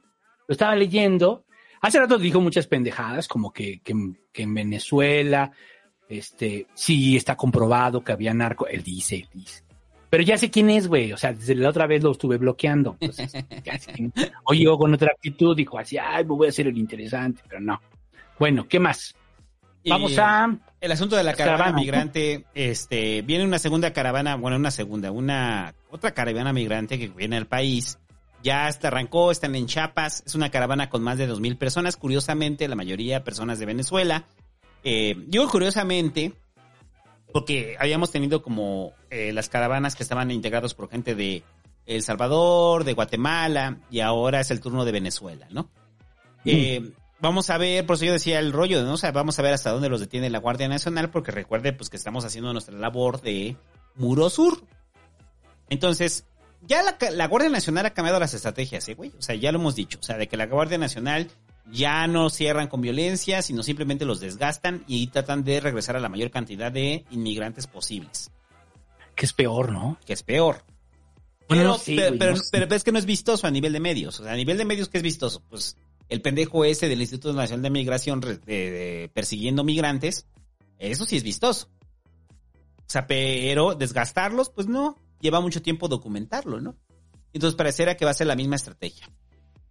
estaba leyendo. Hace rato dijo muchas pendejadas, como que, que, que en Venezuela, este, sí está comprobado que había narco. Él dice, él dice. Pero ya sé quién es, güey. O sea, desde la otra vez lo estuve bloqueando. Entonces, ya sé quién. O llegó con otra actitud, dijo así, ay, me voy a hacer el interesante, pero no. Bueno, ¿qué más? Vamos a el asunto de la caravana migrante, este, viene una segunda caravana, bueno, una segunda, una otra caravana migrante que viene al país. Ya hasta arrancó, están en Chiapas, es una caravana con más de dos mil personas, curiosamente, la mayoría personas de Venezuela. Eh, digo curiosamente, porque habíamos tenido como eh, las caravanas que estaban integrados por gente de El Salvador, de Guatemala, y ahora es el turno de Venezuela, ¿no? Eh, vamos a ver, por eso yo decía el rollo, ¿no? O sea, vamos a ver hasta dónde los detiene la Guardia Nacional, porque recuerde pues que estamos haciendo nuestra labor de Muro Sur. Entonces, ya la, la Guardia Nacional ha cambiado las estrategias, ¿eh, güey? O sea, ya lo hemos dicho, o sea, de que la Guardia Nacional ya no cierran con violencia, sino simplemente los desgastan y tratan de regresar a la mayor cantidad de inmigrantes posibles. que es peor, ¿no? Que es peor. Bueno, pero, no pero, güey, pero, no sé. pero es que no es vistoso a nivel de medios. O sea, a nivel de medios, ¿qué es vistoso? Pues el pendejo ese del Instituto Nacional de Migración persiguiendo migrantes, eso sí es vistoso. O sea, pero desgastarlos, pues no. Lleva mucho tiempo documentarlo, ¿no? Entonces pareciera que va a ser la misma estrategia.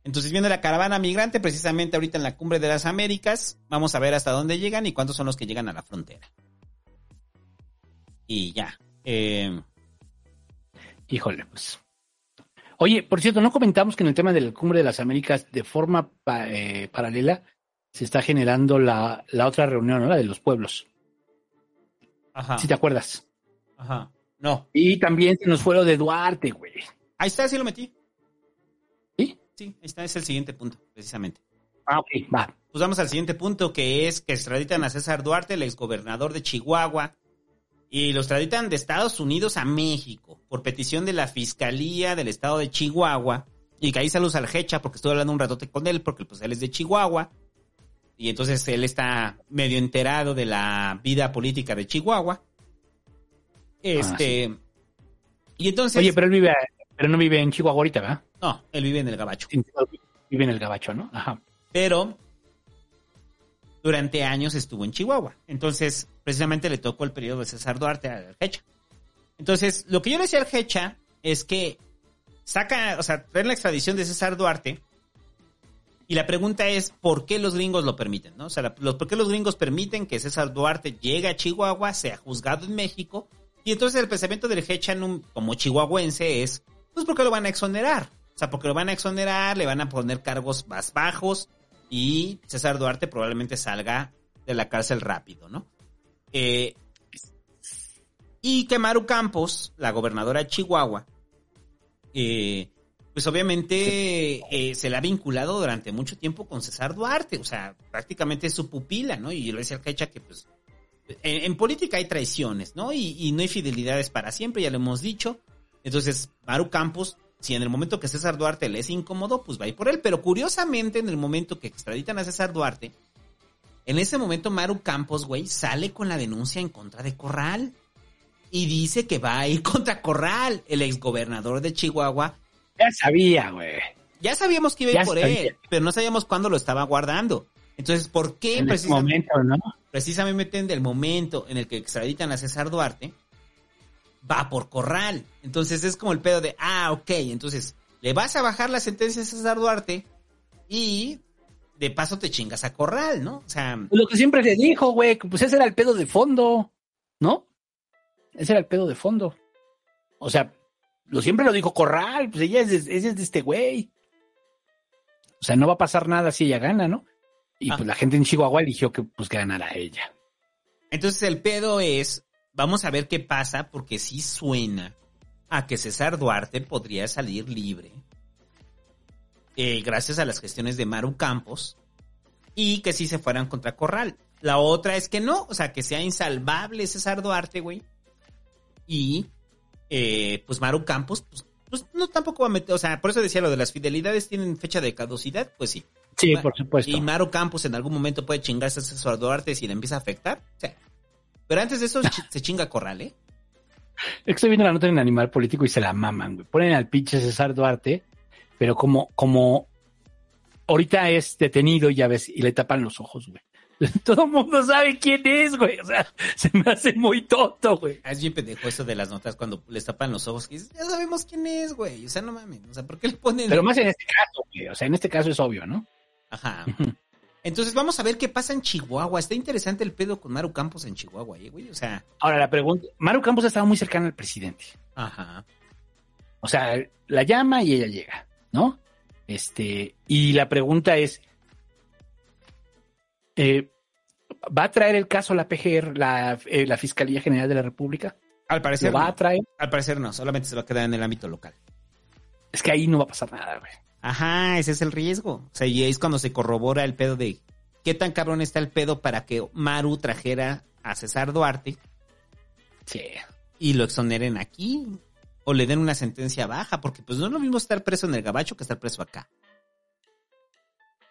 Entonces viene la caravana migrante precisamente ahorita en la cumbre de las Américas. Vamos a ver hasta dónde llegan y cuántos son los que llegan a la frontera. Y ya. Eh, Híjole, pues. Oye, por cierto, no comentamos que en el tema de la Cumbre de las Américas, de forma pa- eh, paralela, se está generando la, la otra reunión, ¿no? La de los pueblos. Ajá. Si te acuerdas. Ajá. No. Y también se nos fue lo de Duarte, güey. Ahí está, sí lo metí. ¿Sí? Sí, ahí está, es el siguiente punto, precisamente. Ah, ok, va. Pues vamos al siguiente punto, que es que extraditan a César Duarte, el exgobernador de Chihuahua, y lo extraditan de Estados Unidos a México, por petición de la Fiscalía del Estado de Chihuahua, y que ahí saludos al Hecha, porque estuve hablando un ratote con él, porque pues él es de Chihuahua, y entonces él está medio enterado de la vida política de Chihuahua. Este... Y entonces... Oye, pero él vive, pero no vive en Chihuahua ahorita, ¿verdad? No, él vive en el Gabacho. Vive en el Gabacho, ¿no? Ajá. pero durante años estuvo en Chihuahua. Entonces, precisamente le tocó el periodo de César Duarte al Hecha. Entonces, lo que yo le decía al Hecha es que saca, o sea, traen la extradición de César Duarte y la pregunta es, ¿por qué los gringos lo permiten? ¿no? O sea, los, ¿por qué los gringos permiten que César Duarte llegue a Chihuahua, sea juzgado en México? Y entonces el pensamiento del Hecha en un- como chihuahuense es, pues porque lo van a exonerar. O sea, porque lo van a exonerar, le van a poner cargos más bajos y César Duarte probablemente salga de la cárcel rápido, ¿no? Eh, y que Maru Campos, la gobernadora de Chihuahua, eh, pues obviamente eh, se le ha vinculado durante mucho tiempo con César Duarte, o sea, prácticamente es su pupila, ¿no? Y yo le decía al Cacha que pues en, en política hay traiciones, ¿no? Y, y no hay fidelidades para siempre, ya lo hemos dicho. Entonces, Maru Campos, si en el momento que César Duarte le es incómodo, pues va a ir por él. Pero curiosamente, en el momento que extraditan a César Duarte, en ese momento Maru Campos, güey, sale con la denuncia en contra de Corral. Y dice que va a ir contra Corral, el exgobernador de Chihuahua. Ya sabía, güey. Ya sabíamos que iba a ir Ya por sabía. él, pero no sabíamos cuándo lo estaba guardando. Entonces, ¿por qué En precisamente, momento, ¿no? precisamente en el momento en el que extraditan a César Duarte, va por Corral? Entonces es como el pedo de, ah, ok, entonces le vas a bajar la sentencia a César Duarte y de paso te chingas a Corral, ¿no? O sea, Lo que siempre se dijo, güey, que pues ese era el pedo de fondo, ¿no? Ese era el pedo de fondo. O sea, lo siempre lo dijo Corral, pues ella es de, ella es de este güey. O sea, no va a pasar nada si ella gana, ¿no? Y pues la gente en Chihuahua eligió que pues ganara ella. Entonces el pedo es, vamos a ver qué pasa, porque sí suena a que César Duarte podría salir libre. eh, gracias a las gestiones de Maru Campos. Y que sí se fueran contra Corral. La otra es que no, o sea, que sea insalvable César Duarte, güey. Y eh, pues Maru Campos, pues, pues, no tampoco va a meter, o sea, por eso decía lo de las fidelidades tienen fecha de caducidad, pues sí. Sí, por supuesto. Y Maru Campos en algún momento puede chingarse a César Duarte si le empieza a afectar. Sí. Pero antes de eso se chinga Corral, ¿eh? Es que estoy viendo la nota en Animal Político y se la maman, güey. Ponen al pinche César Duarte, pero como, como ahorita es detenido, ya ves, y le tapan los ojos, güey. Todo el mundo sabe quién es, güey. O sea, se me hace muy tonto, güey. Es bien pendejo eso de las notas cuando les tapan los ojos. Que dices, ya sabemos quién es, güey. O sea, no mames. O sea, ¿por qué le ponen...? Pero más en este caso, güey. O sea, en este caso es obvio, ¿no? Ajá. Entonces vamos a ver qué pasa en Chihuahua. Está interesante el pedo con Maru Campos en Chihuahua, ¿eh, güey? O sea, Ahora la pregunta, Maru Campos estaba muy cercana al presidente. ajá. O sea, la llama y ella llega, ¿no? Este, y la pregunta es, eh, ¿va a traer el caso la PGR, la, eh, la Fiscalía General de la República? Al parecer ¿Lo va no. a traer? Al parecer no. Solamente se va a quedar en el ámbito local. Es que ahí no va a pasar nada, güey. Ajá, ese es el riesgo. O sea, y es cuando se corrobora el pedo de qué tan cabrón está el pedo para que Maru trajera a César Duarte Sí. y lo exoneren aquí o le den una sentencia baja, porque pues no es lo mismo estar preso en el gabacho que estar preso acá.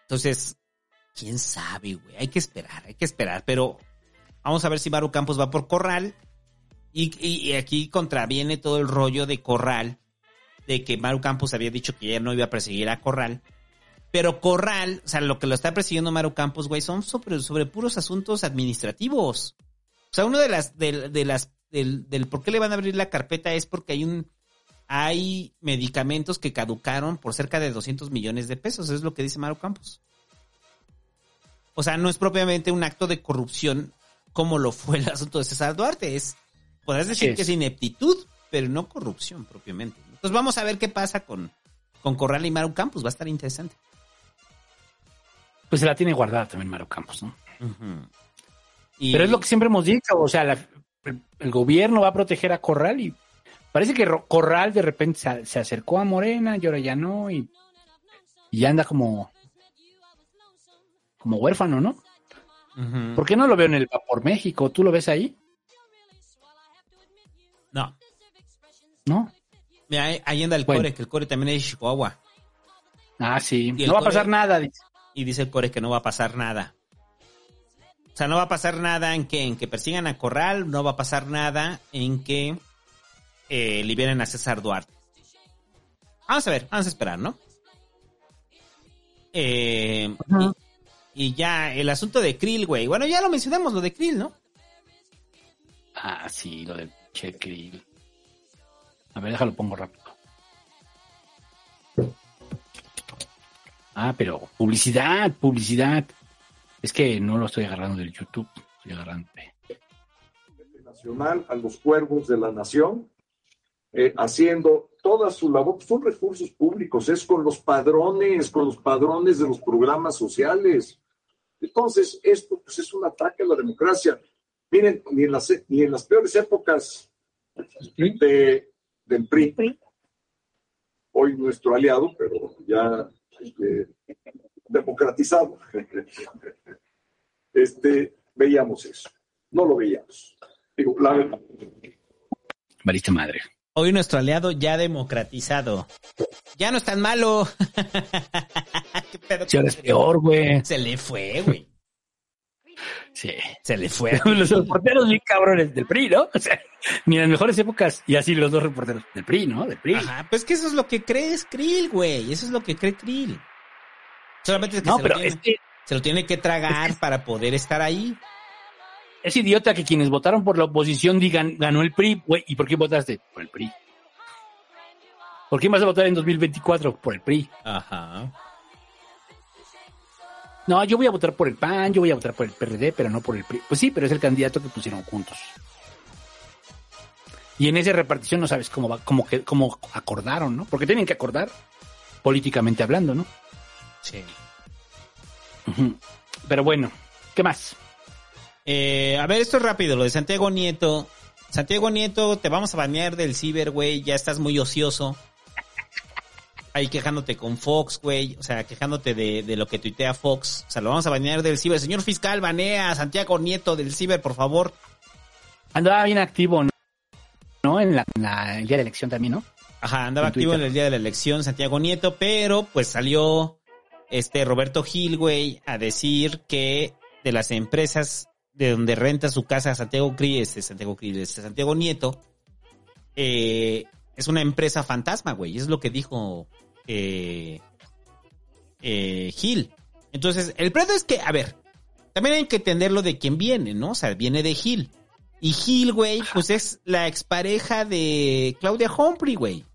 Entonces, quién sabe, güey. Hay que esperar, hay que esperar. Pero vamos a ver si Maru Campos va por Corral. Y, y- y aquí contraviene todo el rollo de Corral, de que Maru Campos había dicho que ya no iba a perseguir a Corral. Pero Corral, o sea, lo que lo está persiguiendo Maru Campos, güey, son sobre, sobre puros asuntos administrativos. O sea, uno de las, de, de las, del, del por qué le van a abrir la carpeta es porque hay un, hay medicamentos que caducaron por cerca de 200 millones de pesos, es lo que dice Maru Campos. O sea, no es propiamente un acto de corrupción como lo fue el asunto de César Duarte, es, podrás decir es. que es ineptitud, pero no corrupción propiamente. Entonces vamos a ver qué pasa con, con Corral y Maru Campos, va a estar interesante. Pues se la tiene guardada también Maru Campos, ¿no? Y- Pero es lo que siempre hemos dicho, o sea, la- el, gobierno va a proteger a Corral y parece que Corral de repente se, se acercó a Morena y ahora ya no y, y anda como como huérfano, ¿no? ¿Por qué no lo veo en el Vapor México? ¿Tú lo ves ahí? No. ¿No? Ahí, anda el Bueno. core, que el core también es de Chihuahua. Ah, sí. No va a core- pasar nada, dice. Y dice el core que no va a pasar nada. O sea, no va a pasar nada en que, en que persigan a Corral, no va a pasar nada en que eh, liberen a César Duarte. Vamos a ver, vamos a esperar, ¿no? Eh, y, y ya, el asunto de Krill, güey. Bueno, ya lo mencionamos, lo de Krill, ¿no? Ah, sí, lo del Che Krill. A ver, déjalo pongo rápido. Ah, pero publicidad, publicidad. Es que no lo estoy agarrando del YouTube, estoy agarrando nacional a los cuervos de la nación, eh, haciendo toda su labor. Son recursos públicos, es con los padrones, con los padrones de los programas sociales. Entonces, esto pues, es un ataque a la democracia. Miren, ni en las, ni en las peores épocas de, del PRI, hoy nuestro aliado, pero ya este, democratizado, este, veíamos eso. No lo veíamos. Digo, la verdad. Marita madre. Hoy nuestro aliado ya democratizado. Ya no es tan malo. ¿Qué pedo peor, güey. Se le fue, güey. Sí. Se le fue. los reporteros bien cabrones del PRI, ¿no? O sea, ni en las mejores épocas. Y así los dos reporteros del PRI, ¿no? Del PRI. Ajá, pues que eso es lo que crees Krill, güey. Eso es lo que cree Krill. Solamente es que, No, se, pero lo tiene, es que- se lo tiene que tragar para poder estar ahí. Es idiota que quienes votaron por la oposición digan, ganó el PRI, güey. ¿Y por qué votaste? Por el PRI. ¿Por quién vas a votar en 2024? Por el PRI. Ajá. No, yo voy a votar por el PAN, yo voy a votar por el PRD, pero no por el PRI. Pues sí, pero es el candidato que pusieron juntos. Y en esa repartición no sabes cómo va, cómo, cómo acordaron, ¿no? Porque tienen que acordar políticamente hablando, ¿no? Sí. Pero bueno, ¿qué más? Eh, a ver, esto es rápido, lo de Santiago Nieto. Santiago Nieto, te vamos a banear del ciber, güey. Ya estás muy ocioso. Ahí quejándote con Fox, güey. O sea, quejándote de, de lo que tuitea Fox. O sea, lo vamos a banear del ciber. Señor fiscal, banea a Santiago Nieto del ciber, por favor. Andaba bien activo, ¿no? ¿No? En, la, en la- el día de la elección también, ¿no? Ajá, andaba En activo en el día de la elección Santiago Nieto, pero pues salió este Roberto Gil, güey, a decir que de las empresas de donde renta su casa Santiago Cri, este Santiago Cri, este Santiago Nieto, eh, es una empresa fantasma, güey. Es lo que dijo eh, eh, Gil. Entonces, el problema es que, a ver, también hay que entenderlo de quién viene, ¿no? O sea, viene de Gil. Y Gil, güey, pues es la expareja de Claudia Humphrey, güey.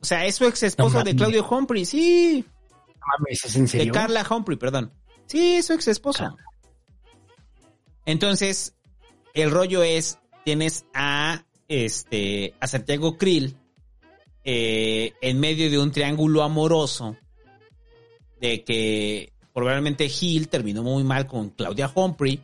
O sea, es su ex esposo No de mames. Claudia Humphrey, sí. No mames, ¿es en serio? De Carla Humphrey, perdón. Sí, es su ex esposo. Entonces, el rollo es, tienes a este, a Santiago Krill eh, en medio de un triángulo amoroso de que probablemente Gil terminó muy mal con Claudia Humphrey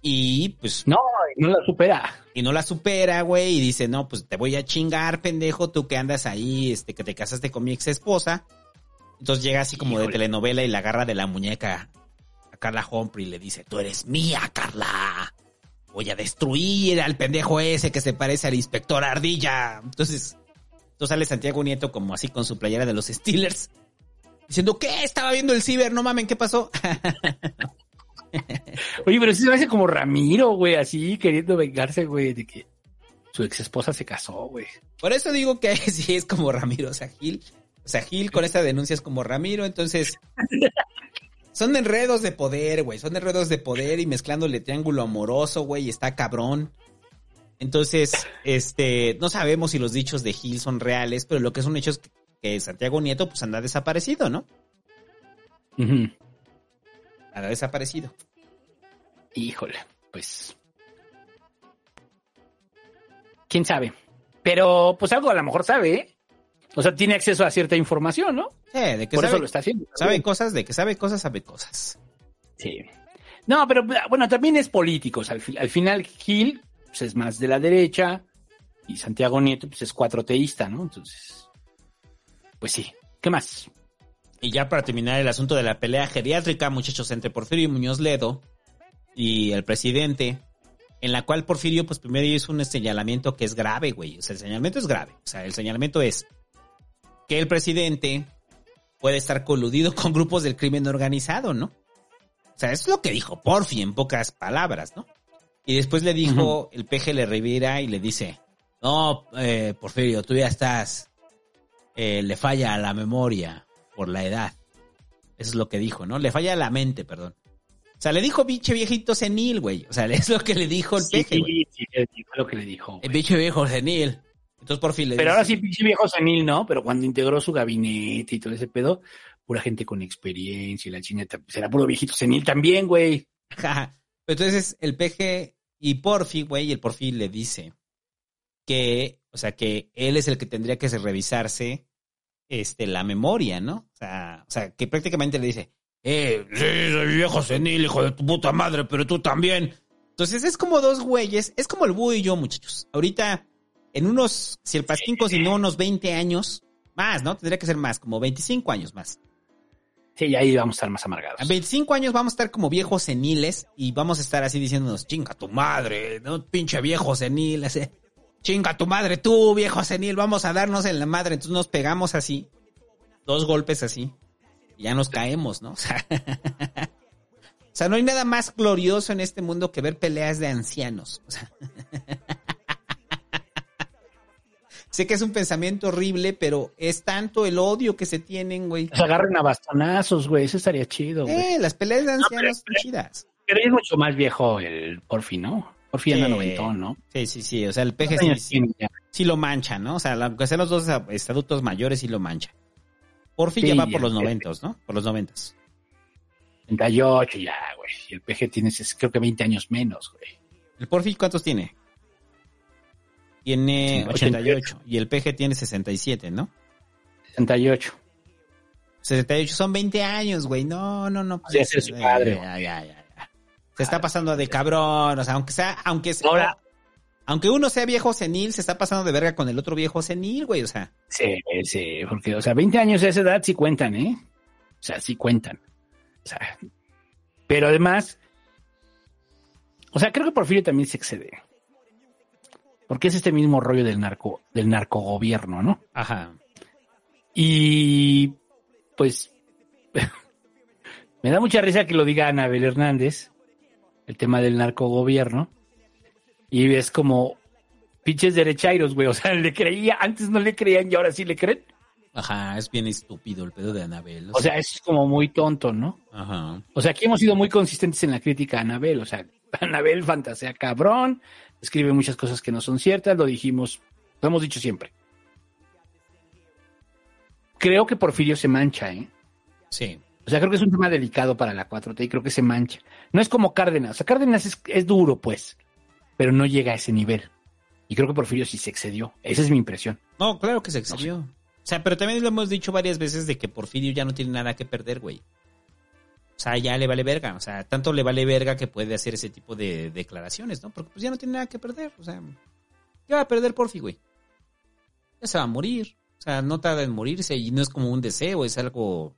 y pues no, no la supera. Y no la supera, güey, y dice, "No, pues te voy a chingar, pendejo, tú que andas ahí, este que te casaste con mi ex esposa." Entonces llega así como de telenovela y la agarra de la muñeca a Carla Humphrey y le dice, "Tú eres mía, Carla. Voy a destruir al pendejo ese que se parece al inspector Ardilla." Entonces, entonces sale Santiago Nieto como así con su playera de los Steelers diciendo, "¿Qué? Estaba viendo el ciber, no mamen, ¿qué pasó?" Oye, pero sí se me hace como Ramiro, güey, así queriendo vengarse, güey, de que su ex esposa se casó, güey. Por eso digo que sí es como Ramiro, o sea, Gil. O sea, Gil con esta denuncia es como Ramiro, entonces. Son enredos de poder, güey. Son enredos de poder y mezclándole triángulo amoroso, güey. Está cabrón. Entonces, este, no sabemos si los dichos de Gil son reales, pero lo que es un hecho es que, que Santiago Nieto, pues anda desaparecido, ¿no? Anda desaparecido. Híjole, pues. ¿Quién sabe? Pero, pues algo a lo mejor sabe, ¿eh? O sea, tiene acceso a cierta información, ¿no? Sí, de que Por sabe, eso lo está haciendo. Sabe cosas, de que sabe cosas, sabe cosas. Sí. No, pero bueno, también es político. O sea, al, al final, Gil pues, es más de la derecha y Santiago Nieto pues, es cuatroteísta, ¿no? Entonces, pues sí. ¿Qué más? Y ya para terminar el asunto de la pelea geriátrica, muchachos, entre Porfirio Muñoz Ledo y el presidente, en la cual Porfirio, pues primero hizo un señalamiento que es grave, güey. O sea, el señalamiento es grave. O sea, el señalamiento es que el presidente puede estar coludido con grupos del crimen organizado, ¿no? O sea, es lo que dijo Porfi en pocas palabras, ¿no? Y después le dijo el peje le Rivera y le dice, no, eh, Porfirio, tú ya estás, eh, le falla a la memoria por la edad. Eso es lo que dijo, ¿no? Le falla a la mente, perdón. O sea, le dijo pinche viejito senil, güey. O sea, es lo que le dijo el Sí, peje, güey. sí, le dijo lo que le dijo. El pinche viejo senil. Entonces por fin le Pero dice, ahora sí, pinche viejo senil, ¿no? Pero cuando integró su gabinete y todo ese pedo, pura gente con experiencia y la chineta, era puro viejito senil también, güey. Entonces el peje y Porfi, güey, el Porfi le dice que, o sea, que él es el que tendría que se revisarse este, la memoria, ¿no? O sea, o sea, que prácticamente le dice, Eh, sí, soy viejo senil, hijo de tu puta madre, pero tú también. Entonces es como dos güeyes, es como el búho y yo, muchachos. Ahorita, en unos, si el Pasquín cocinó unos 20 años, más, ¿no? Tendría que ser más, como 25 años más. Sí, ahí vamos a estar más amargados. A 25 años vamos a estar como viejos seniles y vamos a estar así diciéndonos, chinga tu madre, no pinche viejo senil, chinga tu madre tú, viejo senil, vamos a darnos en la madre. Entonces nos pegamos así, dos golpes así, y ya nos caemos, ¿no? O sea, o sea, no hay nada más glorioso en este mundo que ver peleas de ancianos. O sea, sé que es un pensamiento horrible, pero es tanto el odio que se tienen, güey. Se agarren a bastonazos, güey. Eso estaría chido, güey. Eh, las peleas de ancianos son chidas. Pero es mucho más viejo el Porfi, ¿no? Porfi anda noventón, ¿no? Sí, sí, sí. O sea, el peje ¿Cuántos sí, lo mancha, ¿no? O sea, aunque sean los dos adultos mayores, sí lo mancha. Porfi Sí, ya va por los noventos, ¿no? Por los noventos. 38 ya, güey. Y el PG tiene, creo que 20 años menos, güey. ¿El Porfi cuántos tiene? Tiene Sí, 88. Y el PG tiene 67, ¿no? 68. 68. Son 20 años, güey. No, no, no. pues, es su padre. Ya, ya, ya, ya. Se está pasando de cabrón. O sea, aunque sea, aunque sea, Ahora- aunque uno sea viejo senil, se está pasando de verga con el otro viejo senil, güey. O sea, Sí, sí, porque, o sea, 20 años de esa edad sí cuentan, ¿eh? O sea, sí cuentan. O sea, pero además, o sea, creo que Porfirio también se excede. Porque es este mismo rollo del narco, del narcogobierno, ¿no? ajá. Y pues me da mucha risa que lo diga Anabel Hernández, el tema del narcogobierno. Y es como pinches derechairos, güey. O sea, le creía, antes no le creían y ahora sí le creen. Ajá, es bien estúpido el pedo de Anabel. O sea, es como muy tonto, ¿no? Ajá. O sea, aquí hemos sido muy consistentes en la crítica a Anabel. O sea, Anabel fantasea cabrón, escribe muchas cosas que no son ciertas, lo dijimos, lo hemos dicho siempre. Creo que Porfirio se mancha, ¿eh? Sí. O sea, creo que es un tema delicado para la 4T y creo que se mancha. No es como Cárdenas. O sea, Cárdenas es, es duro, pues, pero no llega a ese nivel. Y creo que Porfirio sí se excedió. Esa es mi impresión. No, claro que se excedió. O sea, pero también lo hemos dicho varias veces de que Porfirio ya no tiene nada que perder, güey. O sea, ya le vale verga. O sea, tanto le vale verga que puede hacer ese tipo de declaraciones, ¿no? Porque pues ya no tiene nada que perder. O sea, ¿qué va a perder Porfi, güey? Ya se va a morir. O sea, no tarda en morirse y no es como un deseo, es algo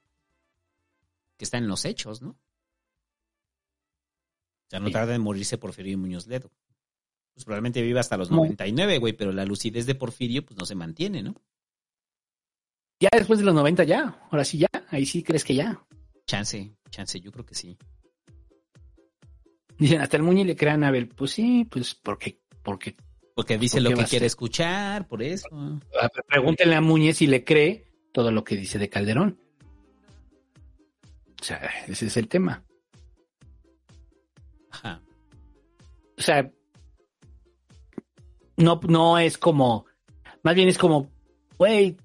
que está en los hechos, ¿no? O sea, no Sí. tarda en morirse Porfirio Muñoz Ledo. Pues probablemente viva hasta los No. 99, güey, pero la lucidez de Porfirio pues no se mantiene, ¿no? Ya después de los 90 ya. Ahora sí ya. Ahí sí crees que ya. Chance, chance, yo creo que sí. Dicen, hasta el Muñe le crean a Anabel. Pues sí, pues porque, porque Porque dice ¿Por lo que quiere escuchar, por eso. Pregúntenle a Muñez si le cree todo lo que dice de Calderón. O sea, ese es el tema. Ajá. O sea, no, no es como, más bien es como, güey,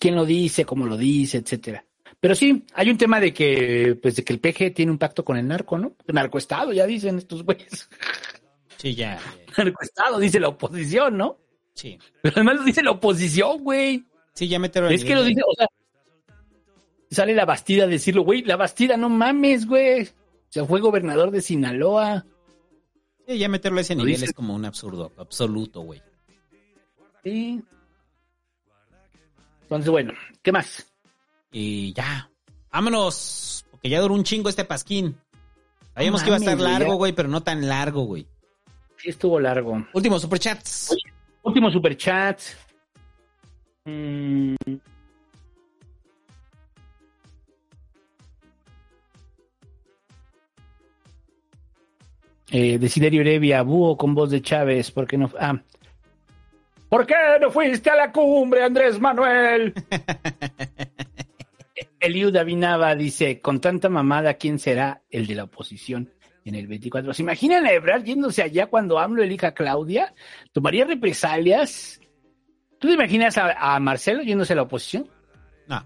quién lo dice, cómo lo dice, etcétera. Pero sí, hay un tema de que, pues, de que el PG tiene un pacto con el narco, ¿no? El narcoestado, ya dicen estos güeyes. Sí, ya. Narcoestado, dice la oposición, ¿no? Sí. Pero además lo dice la oposición, güey. Sí, ya metieron Es que lo dice, o sea, sale la Bastida a decirlo, güey, la Bastida, no mames, güey. O sea, fue gobernador de Sinaloa. Sí, ya meterlo a ese nivel dice- es como un absurdo, absoluto, güey. Sí. Entonces, bueno, ¿qué más? Y ya. Vámonos. Porque ya duró un chingo este pasquín. Sabíamos que iba a estar largo, güey, pero no tan largo, güey. Sí, estuvo largo. Último superchats. Último superchat. Mm. Eh, Desiderio Heredia, búho con voz de Chávez, ¿por qué no? Ah. ¿Por qué no fuiste a la cumbre, Andrés Manuel? Eliud Avinaba dice, con tanta mamada, ¿quién será el de la oposición en el 24? ¿Se imaginan a Ebrard yéndose allá cuando AMLO elija a Claudia? ¿Tomaría represalias? ¿Tú te imaginas a, a Marcelo yéndose a la oposición? No.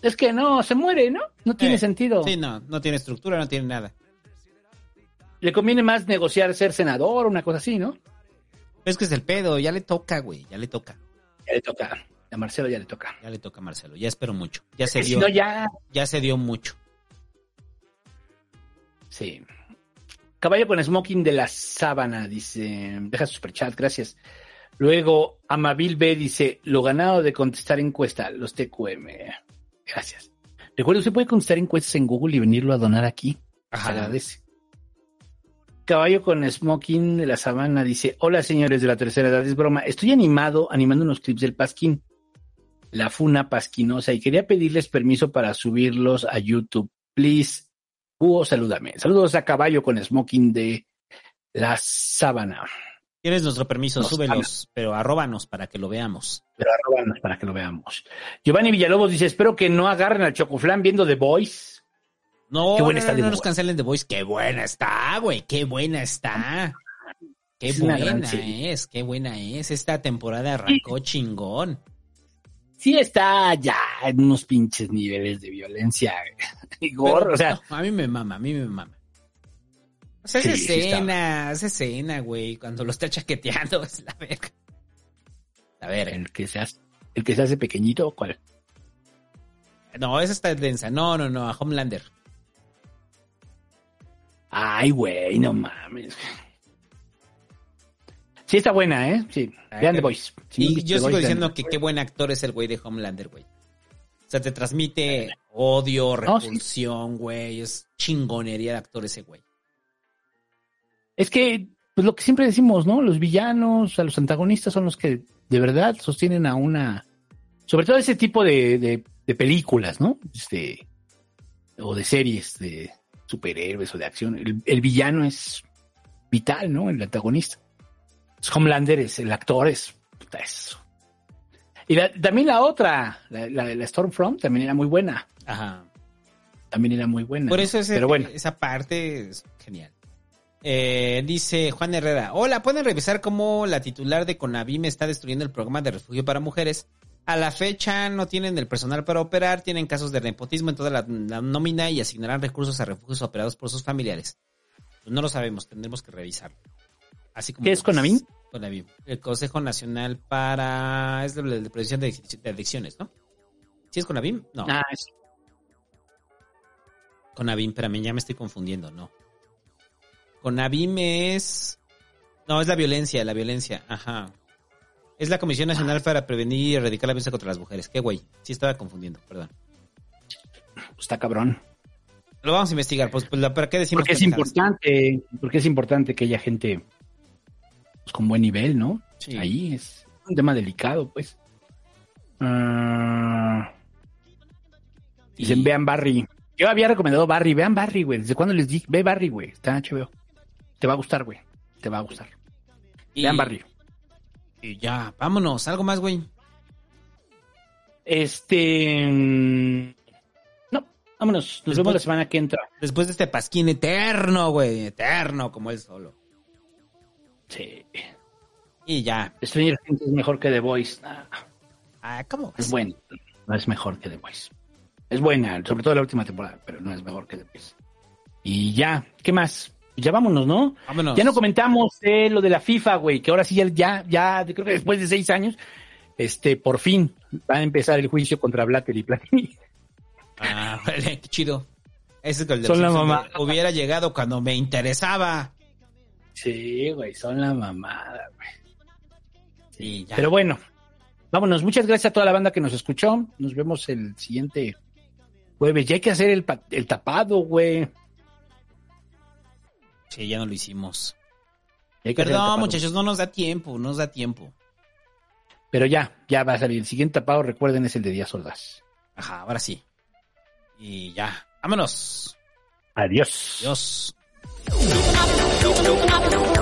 Es que no, se muere, ¿no? No tiene Eh, sentido. Sí, no, no tiene estructura, no tiene nada. Le conviene más negociar ser senador una cosa así, ¿no? Es que es el pedo, ya le toca, güey, ya le toca. Ya le toca. A Marcelo ya le toca. Ya le toca a Marcelo. Ya espero mucho. Ya se Si dio. no, ya. Ya se dio mucho. Sí. Caballo con smoking de la sábana, dice. Deja su superchat, gracias. Luego, Amabil B dice, lo ganado de contestar encuesta, los TQM. Gracias. Recuerda, usted puede contestar encuestas en Google y venirlo a donar aquí. Se agradece. Caballo con smoking de la sabana dice, hola señores de la tercera edad, es broma. Estoy animado, animando unos clips del Pasquín, la funa pasquinosa, y quería pedirles permiso para subirlos a YouTube. Please, Hugo, salúdame. Saludos a Caballo con smoking de la sábana. Tienes nuestro permiso, Nos súbelos, pero arróbanos para que lo veamos. Pero arróbanos para que lo veamos. Giovanni Villalobos dice, espero que no agarren al Chocoflán viendo The Voice. No, Qué buena no, está no, no nos cancelen The Voice. Qué buena está, güey. Qué buena está. Qué Es buena es, qué buena es. Esta temporada arrancó chingón. Sí está ya en unos pinches niveles de violencia y gorro, o sea, no, a mí me mama, a mí me mama. O sea, Sí, esa sí escena, esa escena, güey, cuando lo está chaqueteando es la verga. A ver, el que se hace, el que se hace pequeñito, ¿cuál? no, esa está densa. No, no, no, a Homelander. Ay, güey, no mames. Sí está buena, ¿eh? Sí. Vean The Voice. Si Y yo The sigo diciendo que qué buen actor es el güey de Homelander, güey. O sea, te transmite odio, repulsión, güey. Es chingonería de actor ese güey. Es que, pues lo que siempre decimos, ¿no? Los villanos, a los antagonistas son los que de verdad sostienen a una. Sobre todo ese tipo de, de- de películas, ¿no? Este, o de series de superhéroes o de acción. El, el villano es vital, ¿no? El antagonista. Homelander es, el actor es. puta, es- Y la- también la otra, la, la, la Stormfront, también era muy buena. Ajá. También era muy buena. Por eso ese- Pero bueno. esa parte es genial. Eh, dice Juan Herrera, hola, ¿pueden revisar cómo la titular de Conavim está destruyendo el programa de refugio para mujeres? A la fecha no tienen el personal para operar, tienen casos de nepotismo en toda la, la nómina y asignarán recursos a refugios operados por sus familiares. No lo sabemos, tendremos que revisarlo. Así como ¿Qué es Conavim? Conavim, el Consejo Nacional para... es de, de prevención de, de adicciones, ¿no? ¿Sí es Conavim? No. Ah, es- Conavim, espérame, ya me estoy confundiendo, no. Conavim es... No, es la violencia, la violencia, ajá. Es la Comisión Nacional para Prevenir y Erradicar la Violencia contra las Mujeres. Qué güey, sí estaba confundiendo, perdón. Está cabrón. Lo vamos a investigar, pues, pues, ¿para qué decimos Porque es importante, porque es importante que haya gente pues, con buen nivel, ¿no? Sí. Ahí es un tema delicado, pues. Ah, dicen, vean Barry. Yo había recomendado Barry, vean Barry, güey. ¿Desde cuándo les dije? Ve Barry, güey. Está HBO. Te va a gustar, güey. Te va a gustar. Y- Vean Barry. Y ya, vámonos, algo más, güey. Este... mm, No, vámonos. Nos vemos la semana que entra. Después de este pasquín eterno, güey, eterno, como él solo. Sí. Y ya. Stranger Things es mejor que The Voice. Ah, Ah, ¿cómo? es bueno. No es mejor que The Voice. Es buena, sobre todo la última temporada, pero no es mejor que The Voice. Y ya, ¿qué más? Ya vámonos, ¿no? Vámonos. Ya no comentamos eh, lo de la FIFA, güey, que ahora sí ya, ya, ya, creo que después de seis años, este, por fin va a empezar el juicio contra Blatter y Platini. Ah, vale, qué chido. Ese es el de Son la mamá. Hubiera llegado cuando me interesaba. Sí, güey, son la mamada, güey. Sí, ya. Pero bueno, vámonos. Muchas gracias a toda la banda que nos escuchó. Nos vemos el siguiente jueves. Ya hay que hacer el, pa- el tapado, güey. Sí, ya no lo hicimos. Perdón, muchachos, no nos da tiempo, no nos da tiempo. Pero ya, ya va a salir. El siguiente tapado, recuerden, es el de Díaz Ordaz. Ajá, ahora sí. Y ya, vámonos. Adiós. Adiós. Don't, don't, don't, don't, don't.